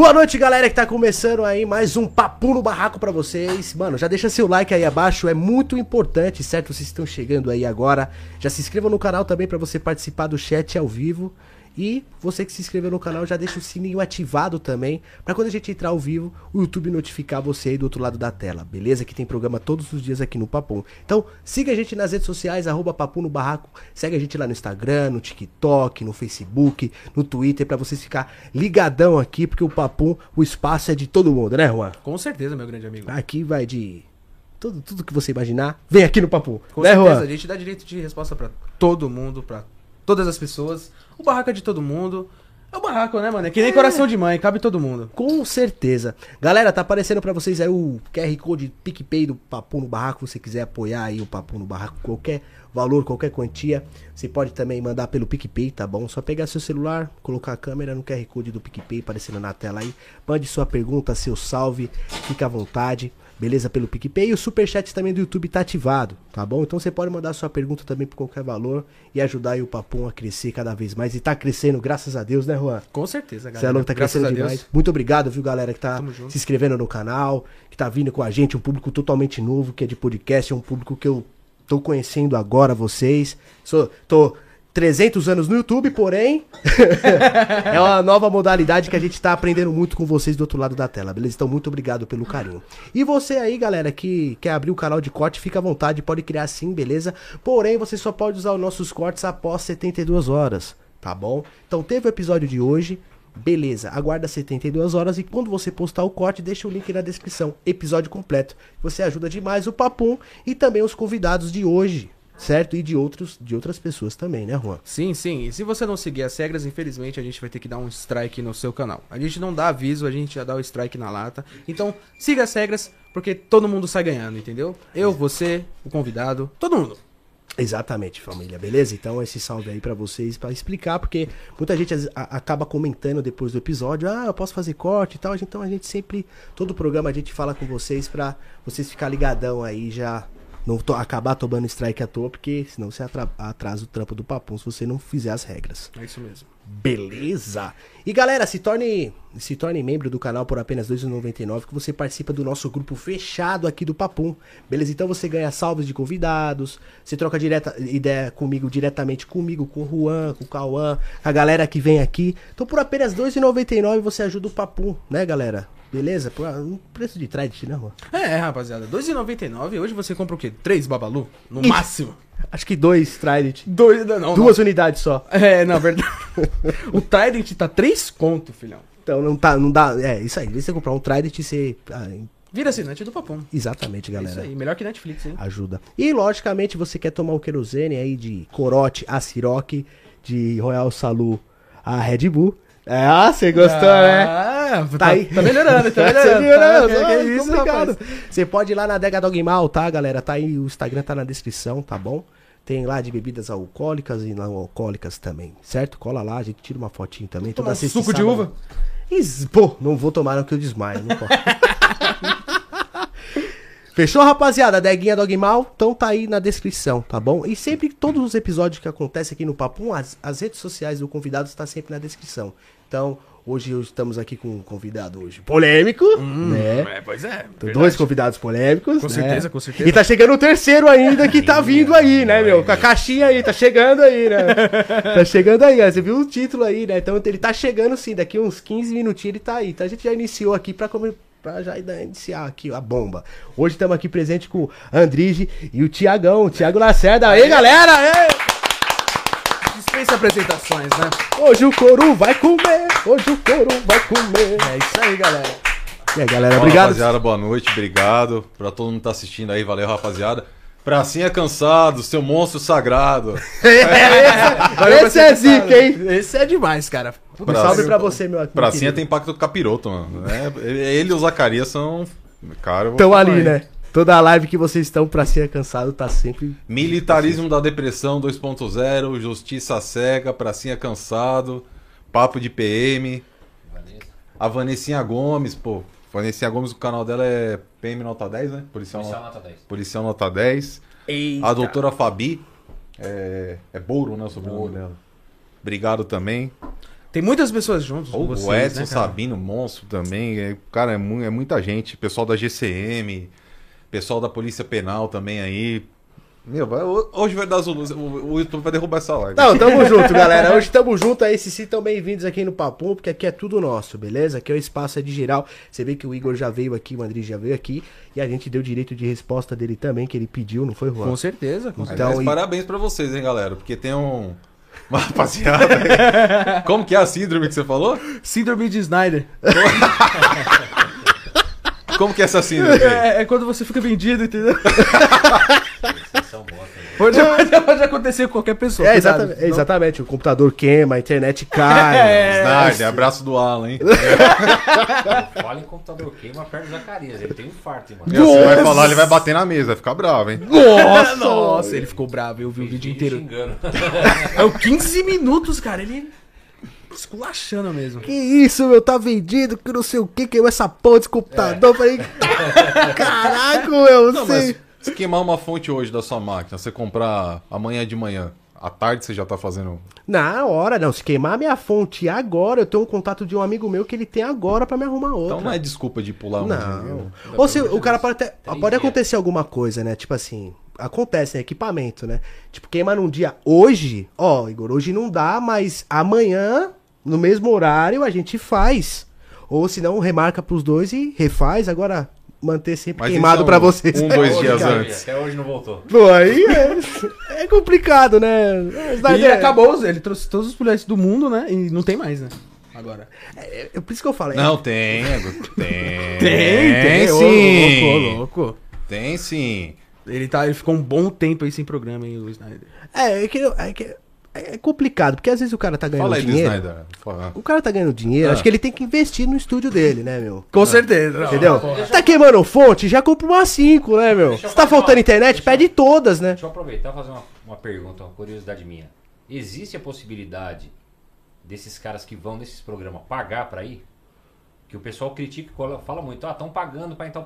Boa noite, galera que tá começando aí mais um Papo no Barraco pra vocês. Mano, já deixa seu like aí abaixo, é muito importante, certo? Vocês estão chegando aí agora. Já se inscreva no canal também pra você participar do chat ao vivo. E você que se inscreveu no canal já deixa o sininho ativado também, pra quando a gente entrar ao vivo, o YouTube notificar você aí do outro lado da tela, beleza? Que tem programa todos os dias aqui no Papum. Então, siga a gente nas redes sociais, arroba Papo no Barraco. Segue a gente lá no Instagram, no TikTok, no Facebook, no Twitter, pra vocês ficar ligadão aqui, porque o Papum, o espaço é de todo mundo, né, Juan? Com certeza, meu grande amigo. Aqui vai de tudo, tudo que você imaginar, vem aqui no Papo. Com né, certeza, Juan? a gente dá direito de resposta pra todo mundo, pra todas as pessoas. O barraco é de todo mundo. É o barraco, né, mano? É que nem coração de mãe, cabe todo mundo. Com certeza. Galera, tá aparecendo pra vocês aí o QR Code PicPay do Papo no Barraco. Se você quiser apoiar aí o Papo no Barraco, qualquer valor, qualquer quantia, você pode também mandar pelo PicPay, tá bom? Só pegar seu celular, colocar a câmera no QR Code do PicPay aparecendo na tela aí. Mande sua pergunta, seu salve, fica à vontade. Beleza? Pelo PicPay. E o Superchat também do YouTube tá ativado, tá bom? Então você pode mandar sua pergunta também por qualquer valor e ajudar aí o Papum a crescer cada vez mais. E tá crescendo, graças a Deus, né, Juan? Com certeza, Você é galera. louco, tá Graças crescendo demais. Muito obrigado, viu, galera, que tá se inscrevendo no canal, que tá vindo com a gente, um público totalmente novo, que é de podcast, é um público que eu tô conhecendo agora vocês. Sou, tô 300 anos no YouTube, porém, é uma nova modalidade que a gente tá aprendendo muito com vocês do outro lado da tela, beleza? Então, muito obrigado pelo carinho. E você aí, galera, que quer abrir o canal de corte, fica à vontade, pode criar sim, beleza? Porém, você só pode usar os nossos cortes após 72 horas, tá bom? Então, teve o episódio de hoje, Beleza, aguarda 72 horas e quando você postar o corte, deixa o link na descrição. Episódio completo. Você ajuda demais o Papum e também os convidados de hoje, certo? E de outros de outras pessoas também, né, Juan? Sim, sim. E se você não seguir as regras, infelizmente a gente vai ter que dar um strike no seu canal. A gente não dá aviso, a gente já dá o strike na lata. Então, siga as regras, porque todo mundo sai ganhando, entendeu? Eu, você, o convidado, todo mundo. Exatamente, família, beleza? Então esse salve aí pra vocês pra explicar, porque muita gente a- acaba comentando depois do episódio, ah, eu posso fazer corte e tal, então a gente sempre, todo programa a gente fala com vocês pra vocês ficar ligadão aí já não to- acabar tomando strike à toa, porque senão você atra- atrasa o trampo do papum se você não fizer as regras. É isso mesmo. Beleza? E galera, se torne, se torne membro do canal por apenas R$ 2,99 que você participa do nosso grupo fechado aqui do Papum. Beleza? Então você ganha salvos de convidados, você troca direta, ideia comigo diretamente comigo, com o Juan, com o Cauã, a galera que vem aqui. Então por apenas R$ 2,99 você ajuda o Papum, né, galera? Beleza? Por um preço de trade, né, Juan? É, rapaziada. R$2,99. Hoje você compra o quê? Três Babalu? No máximo. Acho que dois Trident. Dois, não, não. Duas unidades só. É, na verdade. o Trident tá 3 conto, filhão. Então não tá, não dá. É, isso aí. Em vez de você comprar um Trident, você. ah, Vira assinante do Papum. exatamente, É galera. isso aí. Melhor que Netflix, hein? ajuda. E logicamente você quer tomar o querosene aí de corote a Ciroc, de Royal Salu a Red Bull. É, ah, você gostou, né? Ah, Tá aí. Tá melhorando, tá Tá melhorando. melhorando, Tá, ah, isso, complicado. rapaz? Você pode ir lá na Adega Dogmal, tá, galera? Tá aí, o Instagram tá na descrição, tá bom? Tem lá de bebidas alcoólicas e não alcoólicas também, certo? Cola lá, a gente tira uma fotinho também. Um sexta suco de uva? Is- Pô, não vou tomar não que eu desmaio, não posso. Fechou, rapaziada? A Deguinha Dogmal, então tá aí na descrição, tá bom? E sempre, todos os episódios que acontecem aqui no Papum, as, as redes sociais do convidado está sempre na descrição. Então, hoje estamos aqui com um convidado hoje polêmico, né? É, pois é. Dois convidados polêmicos. Com né? certeza, com certeza. E tá chegando o terceiro ainda que tá vindo aí, né, meu? Com a caixinha aí, tá chegando aí, né? tá chegando aí, ó. Você viu o título aí, né? Então ele tá chegando sim, daqui uns 15 minutinhos ele tá aí. Então a gente já iniciou aqui pra, come... pra já iniciar aqui a bomba. Hoje estamos aqui presente com o Andrige e o Tiagão, o Thiago Lacerda. Aí, galera! Aê! Dispensa apresentações, né? Hoje o couro vai comer, hoje o couro vai comer. É isso aí, galera. E aí, galera, Fala, obrigado. rapaziada, boa noite, obrigado pra todo mundo que tá assistindo aí, valeu, rapaziada. Pracinha cansado, seu monstro sagrado. esse, esse é zica, hein? Esse é demais, cara. Um salve pra você, meu amigo. Pracinha tem pacto com o capiroto, mano. É, ele e o Zacarias são. Cara, Estão ali, aí. né? Toda a live que vocês estão pra ser cansado tá sempre. Militarismo da depressão 2.0, justiça cega, pracinha cansado, papo de PM. A Vanessinha Gomes, pô. Vanessinha Gomes, o canal dela é PM Nota 10, né? Policial, Policial nota... nota 10. Policial Nota 10. Eita. A doutora Fabi, é, é Bouro, né? O sobrenome dela. Obrigado também. Tem muitas pessoas juntos com O vocês, Edson né? Sabino, monstro também. É, cara, é, mu- é muita gente. Pessoal da GCM, pessoal da Polícia Penal também aí. Meu, vai- hoje vai dar as luzes. O, YouTube vai derrubar essa live. Não, tamo junto, galera. Hoje tamo junto aí. Se estão bem-vindos aqui no Papum, porque aqui é tudo nosso, beleza? Aqui é o espaço é de geral. Você vê que o Igor já veio aqui, o André já veio aqui. E a gente deu direito de resposta dele também, que ele pediu, não foi, Juan? Com certeza, com certeza. Aliás, Então, e- parabéns pra vocês, hein, galera. Porque tem um. Uma rapaziada. aí. Como que é a síndrome que você falou? Síndrome de Snyder. Como que é essa síndrome? É, é quando você fica vendido, entendeu? Pode, pode acontecer com qualquer pessoa. É, cuidado. exatamente, exatamente. O computador queima, a internet cai. É. Snyder, abraço do Alan, hein? Fala em computador queima perto do Zacarias. Ele tem um infarto, mano. Meu, Você vai falar, ele vai bater na mesa, vai ficar bravo, hein? Nossa, Nossa, ele ficou bravo, eu vi o vídeo inteiro. xingando. É o 15 minutos, cara, ele esculachando mesmo. Que isso, meu, tá vendido, que não sei o que, queimou essa porra desse computador. Falei, caraca, meu, Não, sei. mas se queimar uma fonte hoje da sua máquina, você comprar amanhã de manhã, à tarde você já tá fazendo. Na hora, não, se queimar a minha fonte agora, eu tenho um contato de um amigo meu que ele tem agora pra me arrumar outra. Então não é desculpa de pular um Não. Ou se o cara pode até. Pode acontecer alguma coisa, né? Tipo assim. Acontece, né? Equipamento, né? Tipo, queima num dia hoje, ó, Igor, hoje não dá, mas amanhã, no mesmo horário, a gente faz. Ou se não, remarca pros dois e refaz. Agora, manter sempre Mas queimado é pra um- vocês. um, É dois complicado. dias antes. Até hoje não voltou. Pô, aí é, é complicado, né? E acabou, os- ele trouxe todos os policiais do mundo, né? E não tem mais, né? Agora. É, é por isso que eu falo. é- Não, tem, tem. Tem, ô, sim. louco, ô, louco. Tem sim. Ele, tá, ele ficou um bom tempo aí sem programa, hein, o Snyder. É, é que, é que é complicado, porque às vezes o cara tá ganhando Fala aí do dinheiro. Snyder. Fala. O cara tá ganhando dinheiro, Ah. acho que ele tem que investir no estúdio dele, né, meu? Com certeza. Entendeu? Tá queimando fonte? Já compra uma 5, né, meu? Se tá faltando uma- internet, deixa eu- pede todas, né? Deixa eu aproveitar e fazer uma, uma pergunta, uma curiosidade minha. Existe a possibilidade desses caras que vão nesses programas pagar pra ir? Que o pessoal critica e fala muito, ah, estão pagando pra ir em tal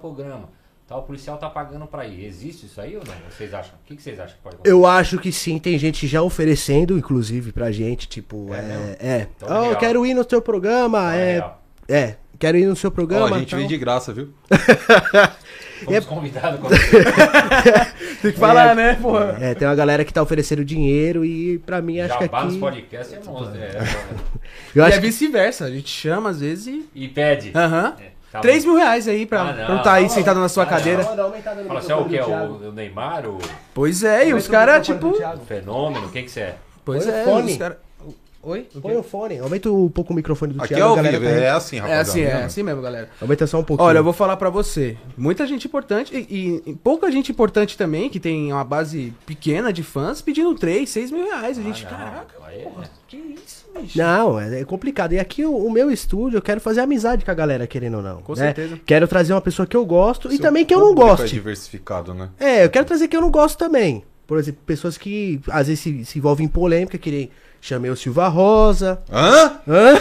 programa. Tal policial tá pagando pra ir. Existe isso aí ou não? Vocês acham? O que, que vocês acham que pode acontecer? Eu acho que sim, tem gente já oferecendo, inclusive, pra gente, tipo, É é. É, Então, Ó, eu quero ir no seu programa, Não, é. real. É, quero ir no seu programa. a gente tal. vem de graça, viu? Fomos convidados quando Tem que falar, né, porra? É, tem uma galera que tá oferecendo dinheiro e pra mim acho que Jabá nos aqui. podcasts é monstro. é, é, Eu e acho é que vice-versa, a gente chama às vezes e. E pede. Aham. É, tá 3 bom. mil reais aí pra Ah, não. pra não tá aí sentado na sua ah, cadeira. Fala assim, é o que? É o, o Neymar, o, Pois é, e os caras, tipo. o fenômeno, quem que você é? Pois o é, fone. os caras. Oi? O? Põe o fone, aumenta um pouco o microfone do Aqui é Thiago. ao a galera vivo, tá- é assim, É rapaziada. assim, é assim mesmo, galera. Aumenta só um pouquinho. Olha, eu vou falar pra você. Muita gente importante e, e pouca gente importante também, que tem uma base pequena de fãs, pedindo 3, 6 mil reais. A gente, Ah, caraca, é- porra, que isso, bicho? Não, é, é complicado. E aqui o, o meu estúdio, eu quero fazer amizade com a galera, querendo ou não. Com né? certeza. Quero trazer uma pessoa que eu gosto e Seu também que eu não público É diversificado, né? É, eu quero trazer que eu não gosto também. Por exemplo, pessoas que às vezes se, se envolvem em polêmica, que nem chamei o Silva Rosa. Hã? Hã?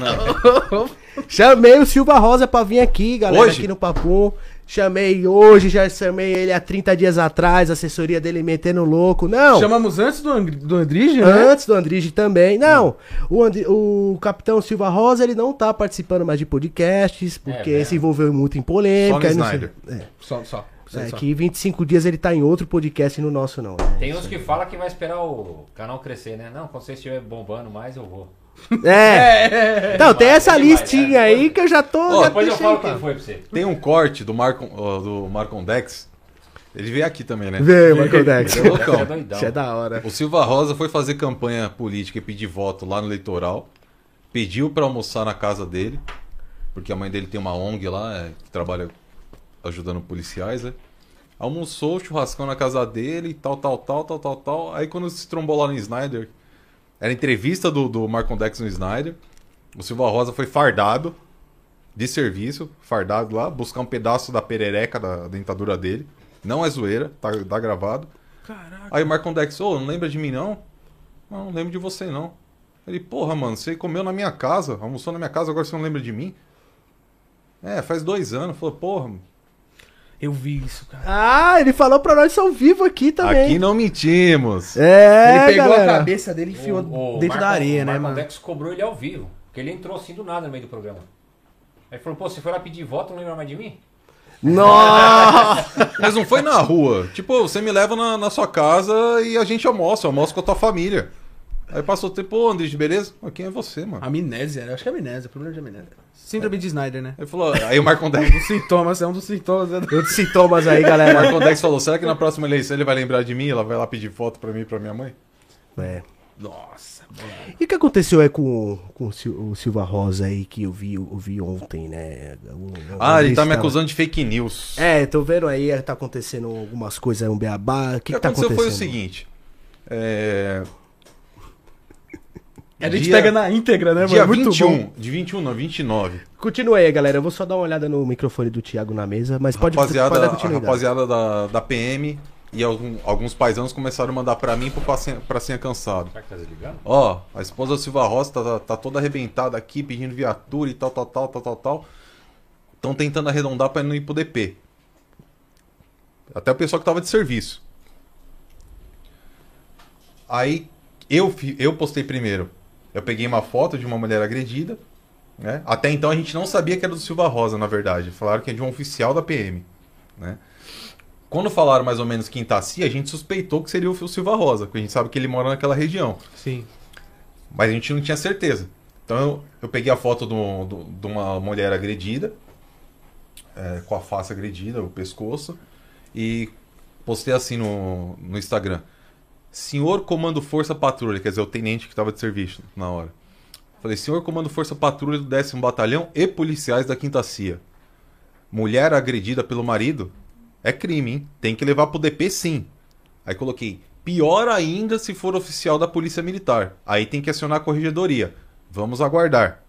chamei o Silva Rosa pra vir aqui, galera, Hoje? aqui no Papum. Chamei hoje, já chamei ele há 30 dias atrás, assessoria dele metendo louco. Não. Chamamos antes do, Ang- do Andrige, né? Antes do Andrige também. Não, o, Andri- o Capitão Silva Rosa, ele não tá participando mais de podcasts, porque mesmo? se envolveu muito em Só polêmica. no e não sei- Snyder. É, Só, só. só, é só. que 25 dias ele tá em outro podcast e no nosso não. né? Tem uns que falam que vai esperar o canal crescer, né? Não, quando você estiver bombando mais, eu vou. É. Então, tem essa vai, listinha vai. aí que eu já tô. Ó, já Depois eu deixei, falo pá. quem foi pra você. Tem um corte do Marcon, ó, do Marcon Dex. Ele veio aqui também, né? Veio, Michael Dex. Ele é loucão. É. Isso é da hora. O Silva Rosa foi fazer campanha política e pedir voto lá no eleitoral. Pediu pra almoçar na casa dele, porque a mãe dele tem uma ONG lá é, que trabalha ajudando policiais, né? Almoçou, churrascão na casa dele, e tal, tal, tal, tal, tal, tal. Aí quando se trombou lá no Snyder, era entrevista do, do Marcon Dex no Snyder. O Silva Rosa foi fardado de serviço, fardado lá, buscar um pedaço da perereca da dentadura dele. Não é zoeira, tá, tá gravado. Caraca. Aí o Marcon Dex, ô, não lembra de mim não? Não, não lembro de você não. Ele, porra, mano, você comeu na minha casa, almoçou na minha casa, agora você não lembra de mim? É, faz dois anos. Falou, porra, Eu vi isso, cara. Ah, ele falou pra nós ao vivo aqui também. Aqui não mentimos. É, ele pegou galera. a cabeça dele e enfiou O- o dentro da Marco- areia, o né, Marco mano? Dex cobrou ele ao vivo. Porque ele entrou assim do nada no meio do programa. Aí falou, pô, você foi lá pedir voto, não lembra mais de mim? Nossa! Mas não foi na rua. Tipo, você me leva na, na sua casa e a gente almoça. Eu almoço com a tua família. Aí passou o tempo, ô Andrés, beleza? Quem é você, mano? Amnésia, né? Acho que é amnésia, problema de amnésia. Síndrome de Snyder, né? Ele falou, aí o Marcon Dex, Os sintomas, é um dos sintomas. né? Outros sintomas aí, o galera. Marcon Dex falou, será que na próxima eleição ele vai lembrar de mim? Ela vai lá pedir foto pra mim e pra minha mãe? É. Nossa, E o que aconteceu aí com, com o Sil- o Silva Rosa aí que eu vi, eu vi ontem, né? O- o- Ah, ele tá me acusando de fake news. É, tô vendo aí, tá acontecendo algumas coisas, um beabá. O que, que, que tá aconteceu acontecendo? foi o seguinte. É... A gente Dia- pega na íntegra, né, Dia mano? Muito 21, bom. de 21 não, 29. Continua aí, galera. Eu vou só dar uma olhada no microfone do Thiago na mesa, mas pode, rapaziada, pode dar a continuidade. rapaziada da, da PM e algum- alguns paisanos começaram a mandar pra mim pro pracinha, pracinha cansado. Será que tá desligando? Ó, a esposa do Silva Rosa tá, tá- toda arrebentada aqui, pedindo viatura e tal, tal, tal, tal, tal, tal. Estão tentando arredondar pra não ir pro DP. Até o pessoal que tava de serviço. Aí eu, eu postei primeiro. Eu peguei uma foto de uma mulher agredida. Né? Até então a gente não sabia que era do Silva Rosa, na verdade. Falaram que é de um oficial da PM. Né? Quando falaram mais ou menos Quintaci, a gente suspeitou que seria o Silva Rosa, porque a gente sabe que ele mora naquela região. Sim. Mas a gente não tinha certeza. Então eu, eu peguei a foto do- do- de uma mulher agredida, é, com a face agredida, o pescoço, e postei assim no, no Instagram. Senhor Comando Força Patrulha, quer dizer, o tenente que estava de serviço na hora. Falei, senhor Comando Força Patrulha do 10 Batalhão e policiais da Quinta CIA. Mulher agredida pelo marido é crime, hein? Tem que levar pro DP sim. Aí coloquei, pior ainda se for oficial da Polícia Militar. Aí tem que acionar a corregedoria. Vamos aguardar.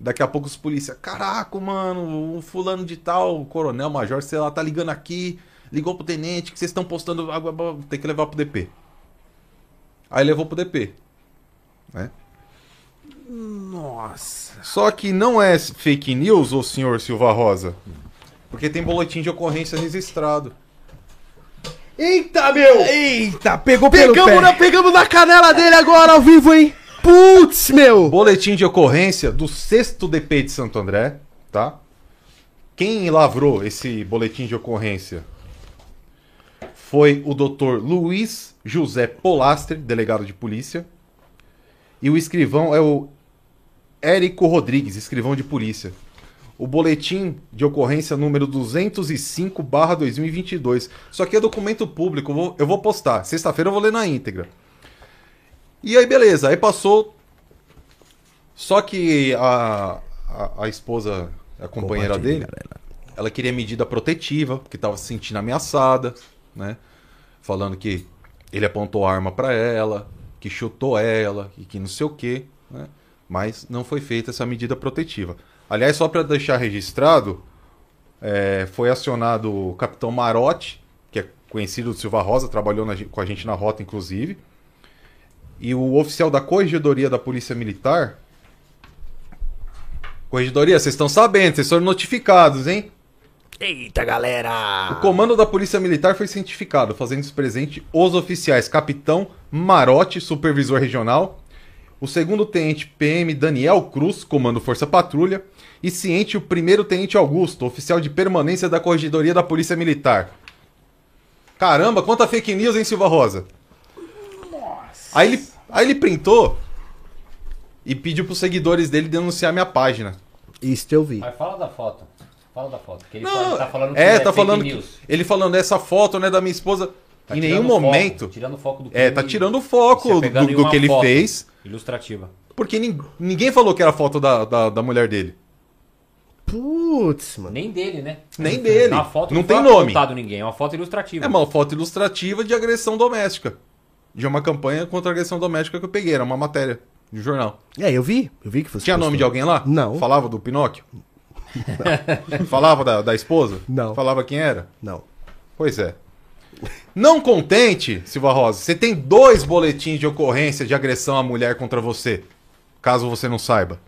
Daqui a pouco os polícia, caraca, mano, o fulano de tal, coronel, major, sei lá, tá ligando aqui, ligou pro tenente, que vocês estão postando água, tem que levar pro DP. Aí levou pro DP. Né? Nossa. Só que não é fake news, ô senhor Silva Rosa. Porque tem boletim de ocorrência registrado. Eita, meu! Eita, pegou pelo Pegamos pé. na, pegamos na canela dele agora ao vivo, hein? Putz, meu! Boletim de ocorrência do 6 DP de Santo André, tá? Quem lavrou esse boletim de ocorrência foi o Dr. Luiz José Polastre, delegado de polícia. E o escrivão é o Érico Rodrigues, escrivão de polícia. O boletim de ocorrência número 205/2022. Isso aqui é documento público, eu vou, eu vou postar. Sexta-feira eu vou ler na íntegra. E aí, beleza. Aí passou. Só que a, a, a esposa, a companheira dele, ela queria medida protetiva, porque estava se sentindo ameaçada, né? Falando que ele apontou arma para ela, que chutou ela, e que não sei o quê, né? Mas não foi feita essa medida protetiva. Aliás, só para deixar registrado, é, foi acionado o capitão Marotti, que é conhecido do Silva Rosa, trabalhou na com a gente na rota, inclusive. E o oficial da Corregedoria da Polícia Militar. Corregedoria, vocês estão sabendo, vocês foram notificados, hein? Eita, galera! O comando da Polícia Militar foi cientificado, fazendo presente os oficiais Capitão Marotti, supervisor regional, o segundo tenente PM Daniel Cruz, comando Força Patrulha, e ciente o primeiro tenente Augusto, oficial de permanência da Corregedoria da Polícia Militar. Caramba, quanta fake news, hein, Silva Rosa? Aí ele, aí ele printou e pediu pros seguidores dele denunciar minha página. Isso eu vi. Mas fala da foto. Fala da foto. Que ele Não, fala- tá falando que é, tá fake falando que, news. ele falando essa foto, né, da minha esposa. Tá em nenhum foco, momento. tirando o foco do É, tá crime tirando o foco se do, do uma que ele fez, Ilustrativa. porque nin- ninguém falou que era foto da, da, da mulher dele. Putz, mano. Nem dele, né? Nem dele. Na foto Não foi tem nome. ninguém, é uma foto ilustrativa. É uma foto ilustrativa de agressão doméstica. De uma campanha contra a agressão doméstica que eu peguei, era uma matéria de jornal. É, eu vi. Eu vi que você Tinha nome postou. de alguém lá? Não. Falava do Pinóquio? Falava da, da esposa? Não. Falava quem era? Não. Pois é. Não contente, Silva Rosa, você tem dois boletins de ocorrência de agressão à mulher contra você. Caso você não saiba.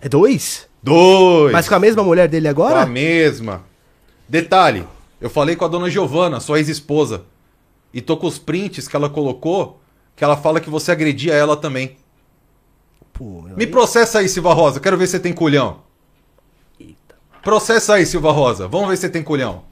É dois? Dois! Mas com a mesma mulher dele Com agora? a mesma. Detalhe, eu falei com a dona Giovana, sua ex-esposa, e tô com os prints que ela colocou, que ela fala que você agredia ela também. Pô, Me processa aí, Silva Rosa, quero ver se você tem culhão. Processa aí, Silva Rosa, vamos ver se você tem culhão.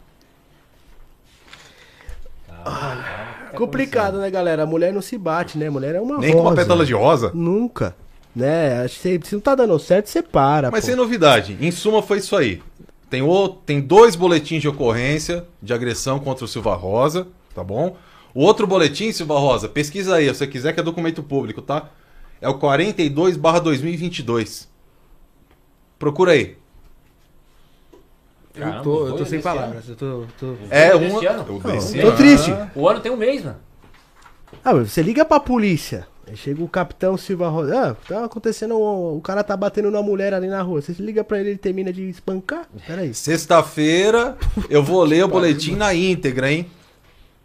Complicado, né, galera? A mulher não se bate, né? A mulher é uma Nem com uma rosa. pétala de rosa. Nunca. Né? Se, se não tá dando certo, você para. Mas pô. sem novidade, em suma foi isso aí. Tem, o, tem dois boletins de ocorrência de agressão contra o Silva Rosa, tá bom? O outro boletim, Silva Rosa, pesquisa aí, se você quiser que é documento público, tá? É o 42 2022. Procura aí. Eu Caramba, tô, eu tô sem desse palavras. Eu tô, tô... É um. desse ano? Eu desse tô triste. O ano tem um mês, mano. Ah, mas você liga pra polícia. Aí chega o capitão Silva Rosa. Ah, tá acontecendo. um- O cara tá batendo numa mulher ali na rua. Você liga pra ele ele termina de espancar? Peraí. Sexta-feira eu vou ler o boletim na íntegra, hein?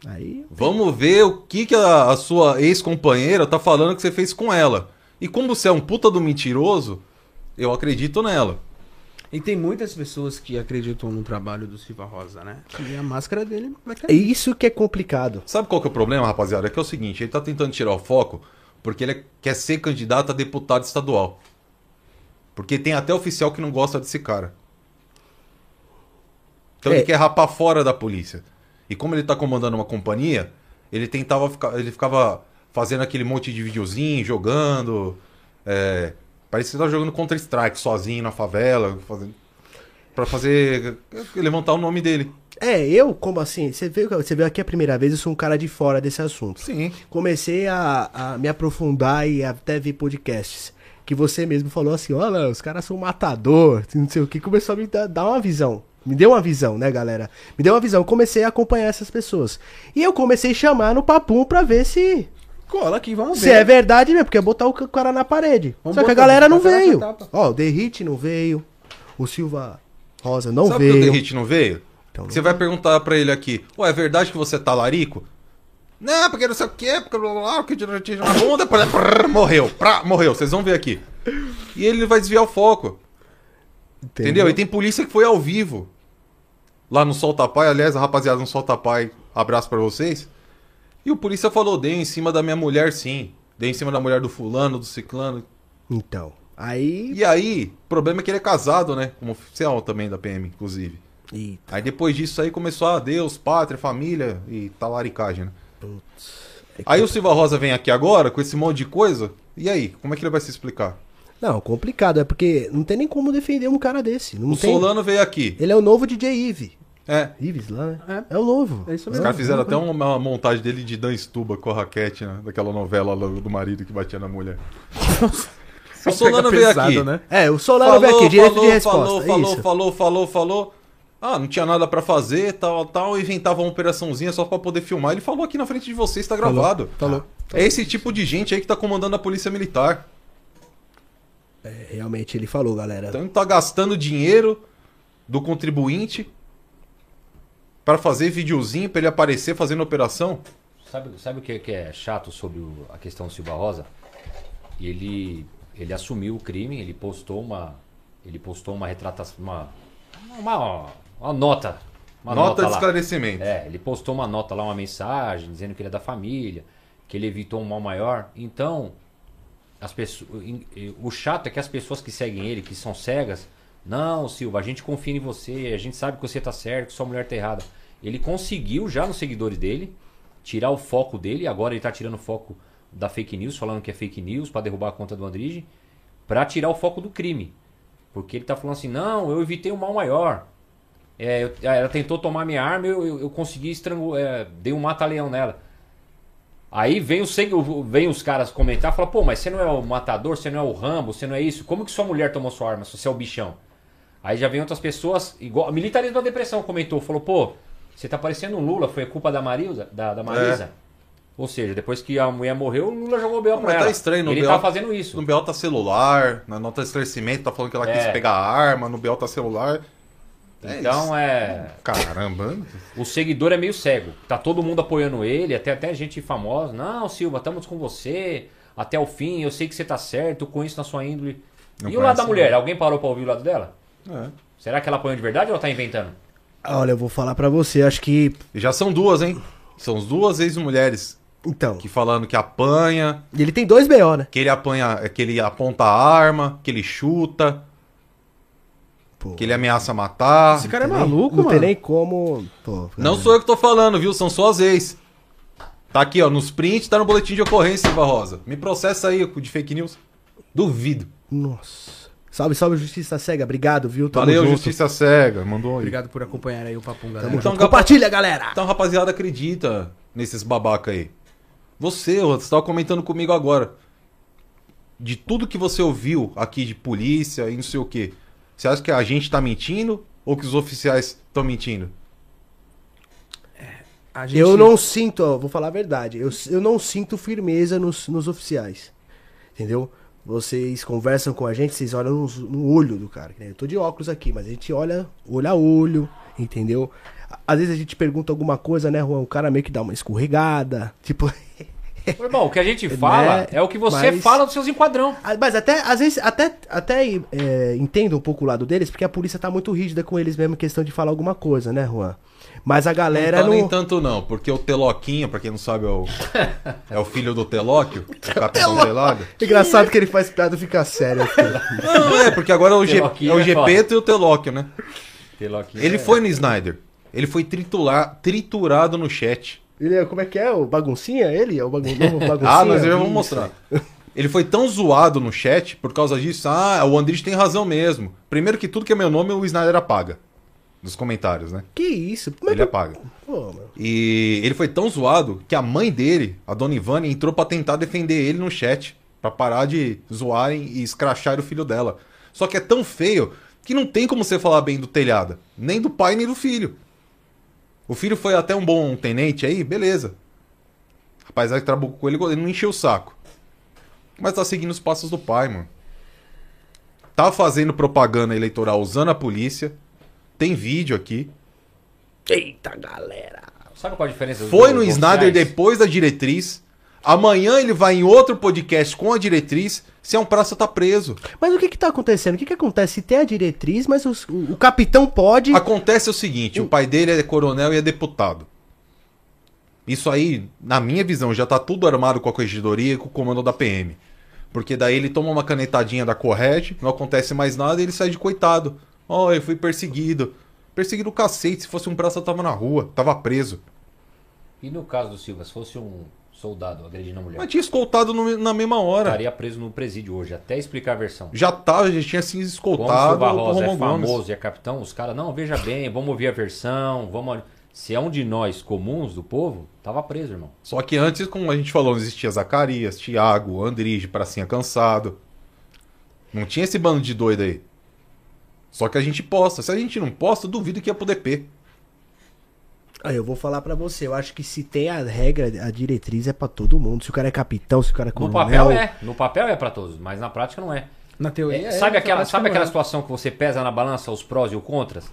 Aí. Vamos ver o que, que a, a sua ex-companheira tá falando que você fez com ela. E como você é um puta do mentiroso, eu acredito nela. E tem muitas pessoas que acreditam no trabalho do Silva Rosa, né? E a máscara dele vai É cair. isso que é complicado. Sabe qual que é o problema, rapaziada? É que é o seguinte, ele tá tentando tirar o foco porque ele quer ser candidato a deputado estadual. Porque tem até oficial que não gosta desse cara. Então É. ele quer rapar fora da polícia. E como ele tá comandando uma companhia, ele tentava ficar, ele ficava fazendo aquele monte de videozinho, jogando, é, parece que ele tá jogando Counter Strike sozinho na favela, fazendo para fazer levantar o nome dele. É, eu, como assim? Você veio, você veio aqui a primeira vez, eu sou um cara de fora desse assunto. Sim. Comecei a, a me aprofundar e até ver podcasts. Que você mesmo falou assim: olha, os caras são matador, não sei o que. Começou a me dar, dar uma visão. Me deu uma visão, né, galera? Me deu uma visão. Comecei a acompanhar essas pessoas. E eu comecei a chamar no papum pra ver se, Cola aqui, vamos se ver. é verdade mesmo, porque é botar o ca- cara na parede. Vamos Só que a galera não veio. Ó, o Derrite não veio. O Silva Rosa não Sabe por que o veio. Derrite não veio? Então não você vai perguntar pra ele aqui, ué, é verdade que você tá larico? Não, porque não sei o quê, porque blá blá blá, que tira na bunda, prá, prá, morreu, prá, morreu, vocês vão ver aqui. E ele vai desviar o foco, entendeu? E tem polícia que foi ao vivo. Lá no Solta Pai, aliás, a rapaziada no Solta Pai, abraço pra vocês. E o polícia falou, dei em cima da minha mulher sim. Dei em cima da mulher do fulano, do ciclano. Então, aí. E aí, o problema é que ele é casado, né? Como oficial também da PM, inclusive. Ih, Aí depois disso aí começou a Deus, pátria, família e talaricagem, né? Aí o Silva Rosa vem aqui agora com esse monte de coisa. E aí, como é que ele vai se explicar? Não, complicado, é porque não tem nem como defender um cara desse. Não o tem... Solano veio aqui. Ele é o novo DJ Ive. É. Ives lá, né? É, o novo. É isso Os mesmo. caras fizeram até uma, uma montagem dele de Dan Stuba com a raquete, né? Daquela novela lá do marido que batia na mulher. o Solano veio pesado, aqui. né? É, o Solano veio aqui, direito de resposta. falou, é falou, isso. falou, falou, falou. Ah, não tinha nada pra fazer, tal, tal. Inventava uma operaçãozinha só pra poder filmar. Ele falou aqui na frente de vocês, tá gravado. Falou. É esse tipo de gente aí que tá comandando a polícia militar. É, realmente ele falou, galera. Então tá gastando dinheiro do contribuinte pra fazer videozinho pra ele aparecer fazendo operação. Sabe, sabe o que, que é chato sobre o- a questão do Silva Rosa? Ele, ele assumiu o crime, ele postou uma. Ele postou uma retratação. Uma, uma, uma nota. Uma Nota, nota, de lá. esclarecimento. É, ele postou uma nota lá, uma mensagem, dizendo que ele é da família, que ele evitou um mal maior. Então, as pessoas, o chato é que as pessoas que seguem ele, que são cegas, não, Silva, a gente confia em você, a gente sabe que você tá certo, que sua mulher tá errada. Ele conseguiu já nos seguidores dele tirar o foco dele, agora ele tá tirando o foco da fake news, falando que é fake news para derrubar a conta do Andrige, para tirar o foco do crime. Porque ele tá falando assim: "Não, eu evitei um mal maior. É, eu- ela tentou tomar minha arma, eu, eu, eu consegui estrangular, é, dei um mata-leão nela. Aí vem, o, o- vem os caras comentar, fala, pô, mas você não é o matador, você não é o Rambo, você não é isso. Como que sua mulher tomou sua arma se você é o bichão? Aí já vem outras pessoas, igual. Militarismo da depressão comentou, falou, pô, você tá parecendo um Lula, foi culpa da Marisa? Da, da Marisa? Ou seja, depois que a mulher morreu, o Lula jogou o B.O. pra Mas tá ela. estranho, no Ele BO tá fazendo isso. No BO tá celular, na nota de esclarecimento tá falando que ela quis É. pegar a arma, no BO tá celular. É Então é. Caramba. O seguidor é meio cego. Tá todo mundo apoiando ele, até, até gente famosa. Não, Silva, estamos com você até o fim. Eu sei que você tá certo, com isso na sua índole. Não e o lado da mulher? Alguém parou pra ouvir o lado dela? É. Será que ela apoiou de verdade ou ela tá inventando? Olha, eu vou falar pra você, acho que. E já são duas, hein? São as duas ex-mulheres Então. que falando que apanha, E ele tem dois BO, né? que ele apanha, que ele aponta a arma, que ele chuta, Pô, que ele ameaça matar. Esse cara é não maluco, Não mano. tem nem como. Pô, Não sou eu que tô falando, viu? São só as ex. Tá aqui, ó, nos prints, tá no boletim de ocorrência, Silva Rosa. Me processa aí de fake news. Duvido. Nossa. Salve, salve, Justiça Cega. Obrigado, viu? Tamo Valeu, junto. Justiça Cega. Mandou aí. Obrigado por acompanhar aí o Papum, galera. Então, junto. Compartilha, galera! Então, rapaziada, acredita nesses babaca aí. Você, você tava comentando comigo agora. De tudo que você ouviu aqui de polícia e não sei o quê. Você acha que a gente tá mentindo ou que os oficiais estão mentindo? A gente- Eu não sinto, ó, vou falar a verdade, eu, eu não sinto firmeza nos, nos oficiais. Entendeu? Vocês conversam com a gente, vocês olham nos- no, olho do cara. né? Eu tô de óculos aqui, mas a gente olha olho a olho, entendeu? Às vezes a gente pergunta alguma coisa, né, Juan? O cara meio que dá uma escorregada. Tipo. Irmão, o que a gente fala Né? é o que você Mas- fala dos seus enquadrão. Ah, Mas até, às vezes, até, até é, entendo um pouco o lado deles, porque a polícia tá muito rígida com eles mesmo em questão de falar alguma coisa, né, Juan? Mas a galera não tá não. nem tanto não, porque o Teloquinho, pra quem não sabe, é o, é o filho do Telóquio, o Capitão Telado. Engraçado que ele faz piada e fica sério. Não, é, porque agora é o, G, Teloquinho é o é Gepeto e o Telóquio, né? Pelo aqui, Ele é- foi no Snyder. Ele foi tritular, triturado no chat. Ele é, como é que é? O baguncinha? Ele é o bagun... novo baguncinha? Ah, nós já vamos mostrar. Ele foi tão zoado no chat por causa disso. Ah, o Andrés tem razão mesmo. Primeiro que tudo que é meu nome, o Snyder apaga. Nos comentários, né? Que isso? É Ele apaga. Pô. E ele foi tão zoado que a mãe dele, a Dona Ivane, entrou pra tentar defender ele no chat. Pra parar de zoarem e escrachar o filho dela. Só que é tão feio que não tem como você falar bem do telhada. Nem do pai, nem do filho. O filho foi até um bom tenente aí, beleza. Rapaz, aí trabalhou com ele, ele não encheu o saco. Mas tá seguindo os passos do pai, mano. Tá fazendo propaganda eleitoral usando a polícia. Tem vídeo aqui. Eita, galera. Sabe qual a diferença? Foi no Snyder depois da diretriz. Amanhã ele vai em outro podcast com a diretriz. Se é um praça, tá preso. Mas o que que tá acontecendo? O que que acontece? Se tem a diretriz, mas os- o, o capitão pode... Acontece o seguinte: o pai dele é coronel e é deputado. Isso aí, na minha visão, já tá tudo armado com a corregedoria e com o comando da PM. Porque daí ele toma uma canetadinha da Correge, não acontece mais nada e ele sai de coitado. Ó, eu fui perseguido. Perseguido o cacete, se fosse um praça, eu tava na rua, tava preso. E no caso do Silva, se fosse um soldado agredindo a mulher, Mas tinha escoltado no- na mesma hora. estaria preso no presídio hoje, até explicar a versão. Já tava, já tinha sido Como o escoltado Silva pro Rosa é Romão Gomes. famoso e é capitão, os caras, não, veja bem, vamos ouvir a versão, vamos... Se é um de nós comuns do povo, tava preso, irmão. Só que antes, como a gente falou, não existia Zacarias, Thiago, Andrige, Pracinha Cansado. Não tinha esse bando de doido aí. Só que a gente posta. Se a gente não posta, duvido que ia pro DP. Aí eu vou falar pra você, eu acho que se tem a regra, a diretriz é pra todo mundo. Se o cara é capitão, se o cara é No coronel... papel é, no papel é pra todos, mas na prática não é. Na teoria. É, é, sabe na aquela, sabe aquela é. situação que você pesa na balança os prós e os contras?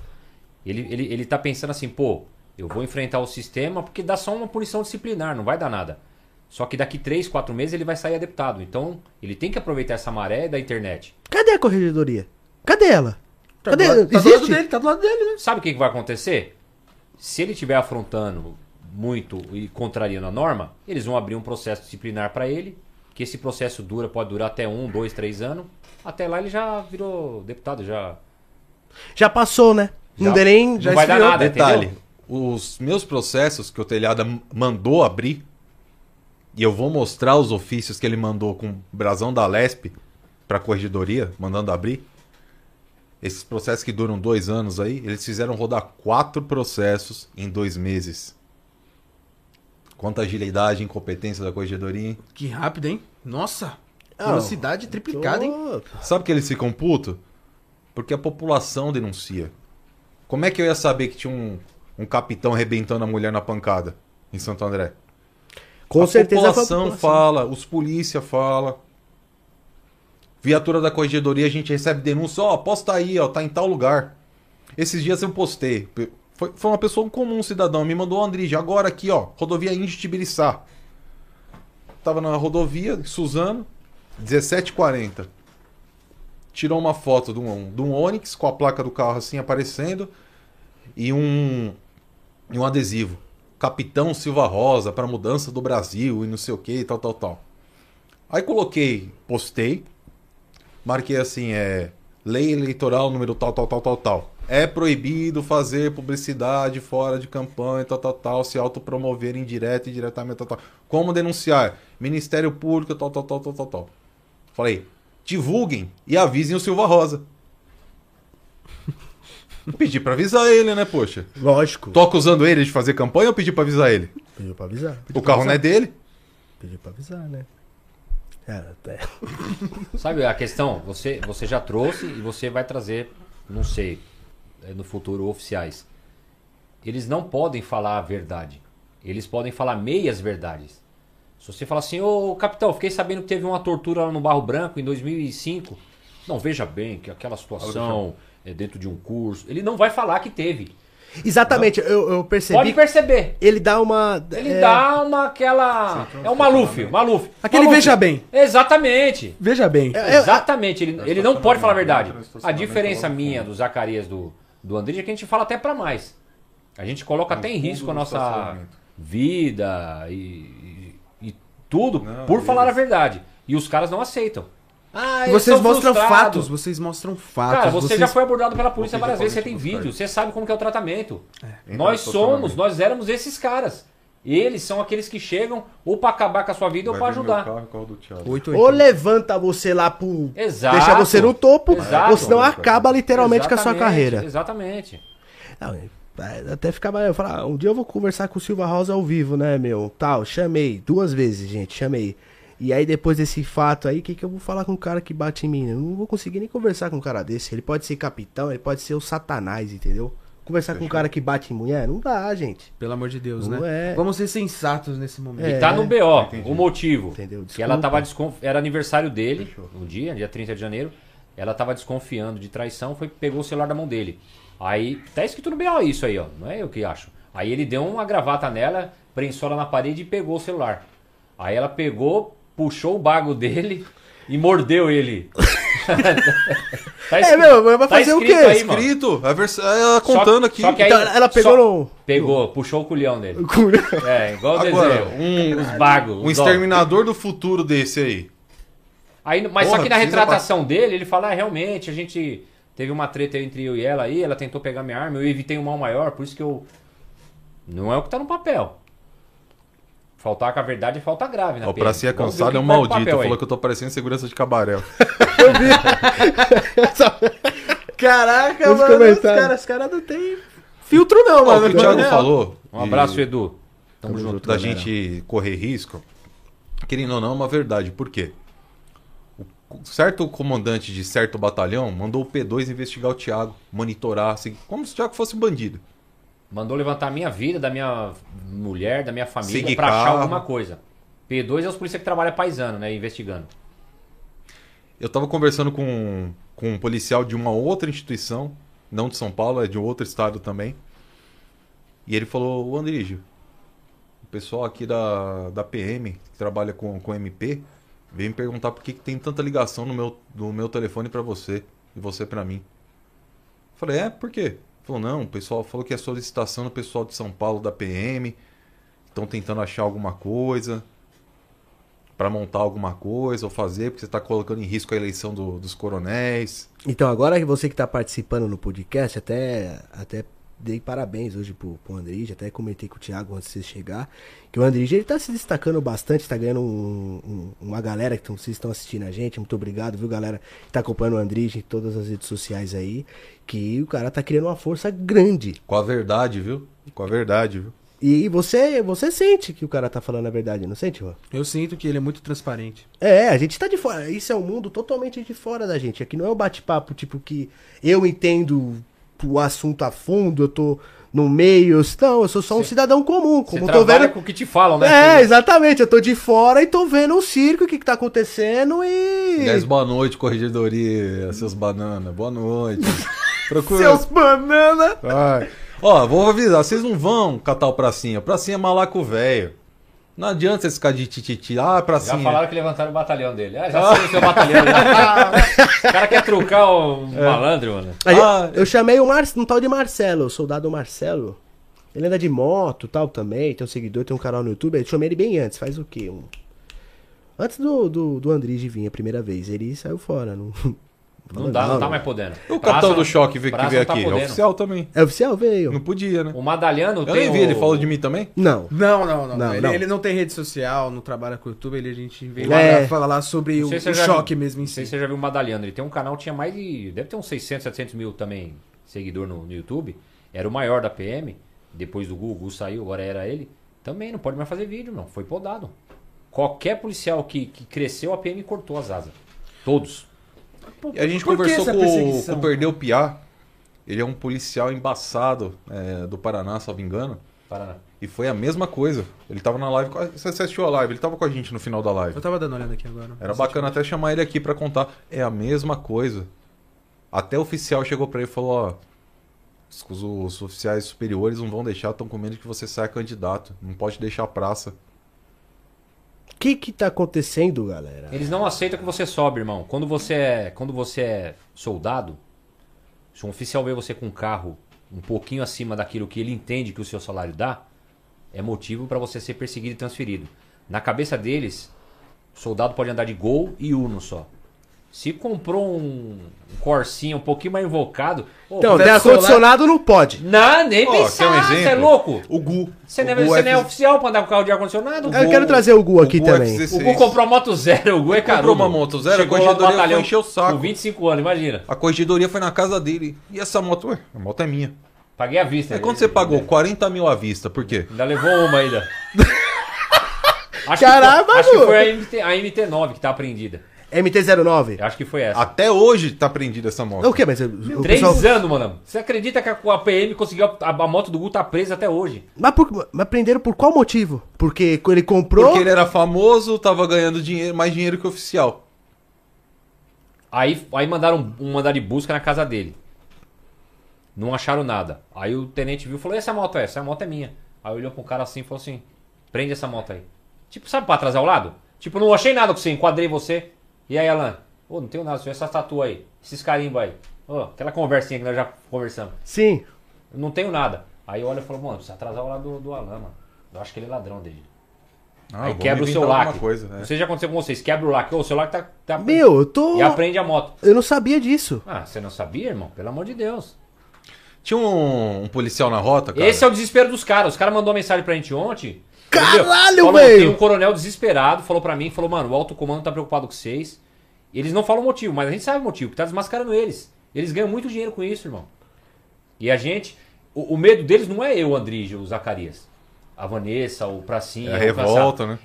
Ele, ele, ele tá pensando assim, pô, eu vou enfrentar o sistema porque dá só uma punição disciplinar, não vai dar nada. Só que daqui 3, 4 meses ele vai sair deputado. Então, ele tem que aproveitar essa maré da internet. Cadê a corregedoria? Cadê ela? Tá Cadê? do, lado, tá do lado dele, tá do lado dele, né? Sabe o que, que vai acontecer? Se ele estiver afrontando muito e contrariando a norma, eles vão abrir um processo disciplinar para ele, que esse processo dura, pode durar até um, dois, três anos. Até lá ele já virou deputado, já. Já passou, né? não Já- deu nem... não vai dar nada, Detalhe: entendeu? os meus processos que o Telhada mandou abrir, e eu vou mostrar os ofícios que ele mandou com o brasão da Lesp pra corregedoria, mandando abrir. Esses processos que duram dois anos aí, eles fizeram rodar quatro processos em dois meses. Quanta agilidade e incompetência da corregedoria, hein? Que rápido, hein? Nossa. Velocidade triplicada, hein? Sabe que eles ficam puto? Porque a população denuncia. Como é que eu ia saber que tinha um, um capitão arrebentando a mulher na pancada em Santo André? Com a certeza foi a população, população. fala, os polícia fala. Viatura da corregedoria, a gente recebe denúncia, ó, posta aí, ó, tá em tal lugar. Esses dias eu postei. Foi, foi uma pessoa comum, um cidadão, me mandou Andrige, agora aqui, ó, rodovia Índio Tibiriçá. Tava na rodovia, Suzano, 17h40. Tirou uma foto de um, de um Onix com a placa do carro assim aparecendo. e um, e um adesivo. Capitão Silva Rosa para mudança do Brasil e não sei o que, tal, tal, tal. Aí coloquei, postei, marquei assim, é lei eleitoral número tal, tal, tal, tal, tal. É proibido fazer publicidade fora de campanha, tal, tal, tal, se autopromover indireta e diretamente, tal, tal. Como denunciar? Ministério Público, tal, tal, tal, tal, tal, tal. Falei, divulguem e avisem o Silva Rosa. Eu pedi pra avisar ele, né, poxa? Lógico. Tô acusando ele de fazer campanha ou pedi pra avisar ele? Pediu pra avisar. O carro não é dele? Pediu pra avisar, né? É, até. Sabe a questão? Você, você já trouxe e você vai trazer, não sei, eh, no futuro oficiais. Eles não podem falar a verdade. Eles podem falar meias verdades. Se você falar assim, ô capitão, fiquei sabendo que teve uma tortura lá no Barro Branco em 2005. Não, veja bem que aquela situação é dentro de um curso. Ele não vai falar que teve. Exatamente, eu, eu percebi. Pode perceber. Ele dá uma. Ele é, dá uma aquela. É o Maluf, o Maluf. Aquele Maluf. veja bem. Exatamente. Veja bem. É, Exatamente, ele, ele não pode falar a verdade. A estacionamento diferença minha fundo. do Zacarias do, do André é que a gente fala até pra mais. A gente coloca até em risco a nossa vida e, e, e tudo Não, por falar a verdade. E os caras não aceitam. Ah, E vocês mostram fatos, vocês mostram fatos. Cara, você vocês... já foi abordado pela polícia várias vezes, você tem vídeo, você sabe como que é o tratamento. Entra Nós somos, nós éramos esses caras. Eles são aqueles que chegam ou pra acabar com a sua vida ou Vai pra ver meu ajudar. carro o carro do Thiago. 880. Ou levanta você lá pro. Exato. Deixa você no topo, Exato. ou senão acaba literalmente com a sua Exatamente, carreira. Exatamente. Não, é, até ficava. Eu falava, um dia eu vou conversar com o Silva Rosa ao vivo, né, meu? Tal, chamei. Duas vezes, gente, chamei. E aí, depois desse fato aí, o que, que eu vou falar com um cara que bate em mim? Eu não vou conseguir nem conversar com um cara desse. Ele pode ser capitão, ele pode ser o satanás, entendeu? Conversar com um cara que bate em mulher? Não dá, gente. Pelo amor de Deus, Não né? é. Vamos ser sensatos nesse momento. É. E tá no BO, Entendi. o motivo. Entendeu? Que ela Desculpa. tava desconf... Era aniversário dele, Fechou. um dia, dia 30 de janeiro. Ela tava desconfiando de traição, foi pegou o celular da mão dele. Aí, tá escrito no BO isso aí, ó. Não é eu que acho. Aí ele deu uma gravata nela, prensou ela na parede e pegou o celular. Aí ela pegou, puxou o bago dele e mordeu ele. tá É, meu, mas vai tá fazer o escrito quê? aí, mano. Escrito, a vers... ela contando aqui. só que aí- Então, ela pegou só- no. Pegou, puxou o culhão dele. É, igual o Agora, desenho. um, Os bagos. um os dó. exterminador do futuro desse aí. Aí, mas Porra, só que na retratação dele, ele fala, ah, realmente, a gente teve uma treta entre eu e ela aí, ela tentou pegar minha arma, eu evitei um mal maior, por isso que eu... Não é o que tá no papel. Faltar com a verdade é falta grave, né? Ó, pra ser cansado é um maldito. Falou que eu tô parecendo segurança de cabaré. Caraca, Os mano. Os comentários. caras, os caras não tem filtro, não, mano. o que o Thiago Não. falou. Um de- abraço, Edu. Tamo, Tamo junto. junto. da galera. gente correr risco, querendo ou não, é uma verdade. Por quê? O certo comandante de certo batalhão mandou o P2 investigar o Thiago, monitorar, assim, como se o Thiago fosse bandido. Mandou levantar a minha vida, da minha mulher, da minha família, Seguir pra achar carro. alguma coisa. P2 é os polícia que trabalham paisano, né? Investigando. Eu tava conversando com, com um policial de uma outra instituição, não de São Paulo, é de outro estado também. E ele falou, ô Andrígio, o pessoal aqui da, da PM, que trabalha com, com MP, veio me perguntar por que, que tem tanta ligação no meu, no meu telefone pra você e você pra mim. Falei, é, por quê? Falou, não, o pessoal falou que é solicitação do pessoal de São Paulo da PM, estão tentando achar alguma coisa pra montar alguma coisa ou fazer, porque você tá colocando em risco a eleição do- dos coronéis. Então, agora você que tá participando no podcast, até, até dei parabéns hoje pro, pro Andrige, até comentei com o Thiago antes de você chegar, que o Andrige ele tá se destacando bastante, tá ganhando um- um- uma galera que tão, vocês estão assistindo a gente, muito obrigado, viu, galera, que tá acompanhando o Andrige em todas as redes sociais aí, que o cara tá criando uma força grande. Com a verdade, viu? Com a verdade, viu? E você, você sente que o cara tá falando a verdade, não sente, Juan? Eu sinto que ele é muito transparente. É, a gente tá de fora. Isso é um mundo totalmente de fora da gente. Aqui não é um bate-papo, tipo, que eu entendo o assunto a fundo, eu tô no meio. eu- Não, eu sou só um cidadão comum. Você Como tô trabalha vendo. com o que te falam, né? É, exatamente. Eu tô de fora e tô vendo o circo, o que, que tá acontecendo e. 10 boa noite, corregedoria, seus bananas. Boa noite. Procura. Seus banana! Ai. Ó, vou avisar, vocês não vão catar o pracinha. O pracinha é malaco velho. Não adianta você ficar de tititi. Ah, pra Já cima. falaram que levantaram o batalhão dele. Ah, já sei o seu batalhão. Já. o cara quer trucar o malandro, mano. Aí, Ah, eu chamei o Mar... um tal de Marcelo, o soldado Marcelo. Ele anda de moto e tal também, tem um seguidor, tem um canal no YouTube. Eu chamei ele bem antes, faz o quê? Um... Antes do, do, do Andrige vir a primeira vez. Ele saiu fora. Não, Não dá, não tá mais podendo. O capitão do choque veio- que Praça veio não tá aqui. É podendo. oficial também. É oficial? Veio. Não podia, né? O Madalhano Eu tem nem vi, o- ele falou de mim também? Não. Não, não, não. Não, ele, não. ele não tem rede social, não trabalha com o YouTube, ele, a gente veio É. lá pra falar sobre Não o, o choque viu- mesmo em Não sei si. se você já viu o Madalhano. Ele tem um canal, tinha mais de. Deve ter uns 600, 700 mil também seguidor no, no YouTube. Era o maior da PM. Depois do Google, saiu, agora era ele. Também não pode mais fazer vídeo, não. Foi podado. Qualquer policial que, que cresceu, a PM cortou as asas. Todos. E a gente Por conversou com, com o Perdeu Piá. Ele é um policial embaçado é, do Paraná, salvo engano. Paraná. E foi a mesma coisa. Ele tava na live. com a- Você assistiu a live? Ele tava com a gente no final da live. Eu tava dando uma olhada aqui agora. Era bacana até chamar ele aqui pra contar. É a mesma coisa. Até o oficial chegou pra ele e falou: ó. Os, os oficiais superiores não vão deixar, estão com medo que você saia candidato. Não pode deixar a praça. Que que tá acontecendo, galera? Eles não aceitam que você sobe, irmão. Quando você é, quando você é soldado, se um oficial vê você com um carro um pouquinho acima daquilo que ele entende que o seu salário dá, é motivo para você ser perseguido e transferido. Na cabeça deles, soldado pode andar de Gol e Uno só. Se comprou um, um Corsinha um pouquinho mais invocado, Então, tem ar-condicionado, não pode. não, nem Ó, quer um pensar, você é louco. O Gu. Você não, é, o Gu você não é F- oficial pra andar com carro de ar-condicionado? Eu quero trazer o Gu aqui Gu também. F16. O Gu comprou uma moto zero, o Gu é caro. comprou uma moto zero, a Chegou no corregedoria foi encher o saco. Com 25 anos, imagina. A corregedoria foi na casa dele. E essa moto, ué, a moto é minha. Paguei à vista. É quando você pagou 40 mil à vista, por quê? Ainda levou uma ainda. acho Caramba, que foi, acho que Gu. foi a, MT, a MT9 que tá apreendida. MT-09. Eu acho que foi essa. Até hoje tá prendida essa moto. É o que, mas o Três pessoal... anos, mano. Você acredita que a, a PM conseguiu. A, a moto do Gu tá presa até hoje? Mas, por... mas prenderam por qual motivo? Porque ele comprou... Porque ele era famoso, tava ganhando dinheiro, mais dinheiro que o oficial. Aí, aí mandaram um mandar de busca na casa dele. Não acharam nada. Aí o tenente viu e falou: essa moto é? Essa moto é minha. Aí olhou pro cara assim e falou assim: prende essa moto aí. Tipo, sabe pra atrasar o lado? Tipo, não achei nada com você, enquadrei você. E aí, Alan? Ô, não tenho nada, só essa tatu aí. Esses carimbos aí. Ô, aquela conversinha que nós já conversamos. Sim. Eu não tenho nada. Aí olha e falou: mano, precisa atrasar o lado do, do Alan, mano. Eu acho que ele é ladrão dele. Ah, aí quebra o seu lac. Coisa, Não é. sei se já aconteceu com vocês. Quebra o lac. Ô, o seu lac tá. tá Meu, eu tô... E aprende a moto. Eu não sabia disso. Ah, você não sabia, irmão? Pelo amor de Deus. Tinha um, um policial na rota, cara. Esse é o desespero dos caras. Os caras mandou uma mensagem pra gente ontem. Caralho, velho! Tem um coronel desesperado, falou pra mim, falou, mano, o alto comando tá preocupado com vocês. Eles não falam o motivo, mas a gente sabe o motivo, que tá desmascarando eles. Eles ganham muito dinheiro com isso, irmão. E a gente. O, o medo deles não é eu, Andrige, o Zacarias. A Vanessa, o Pracinha. É a o revolta, né?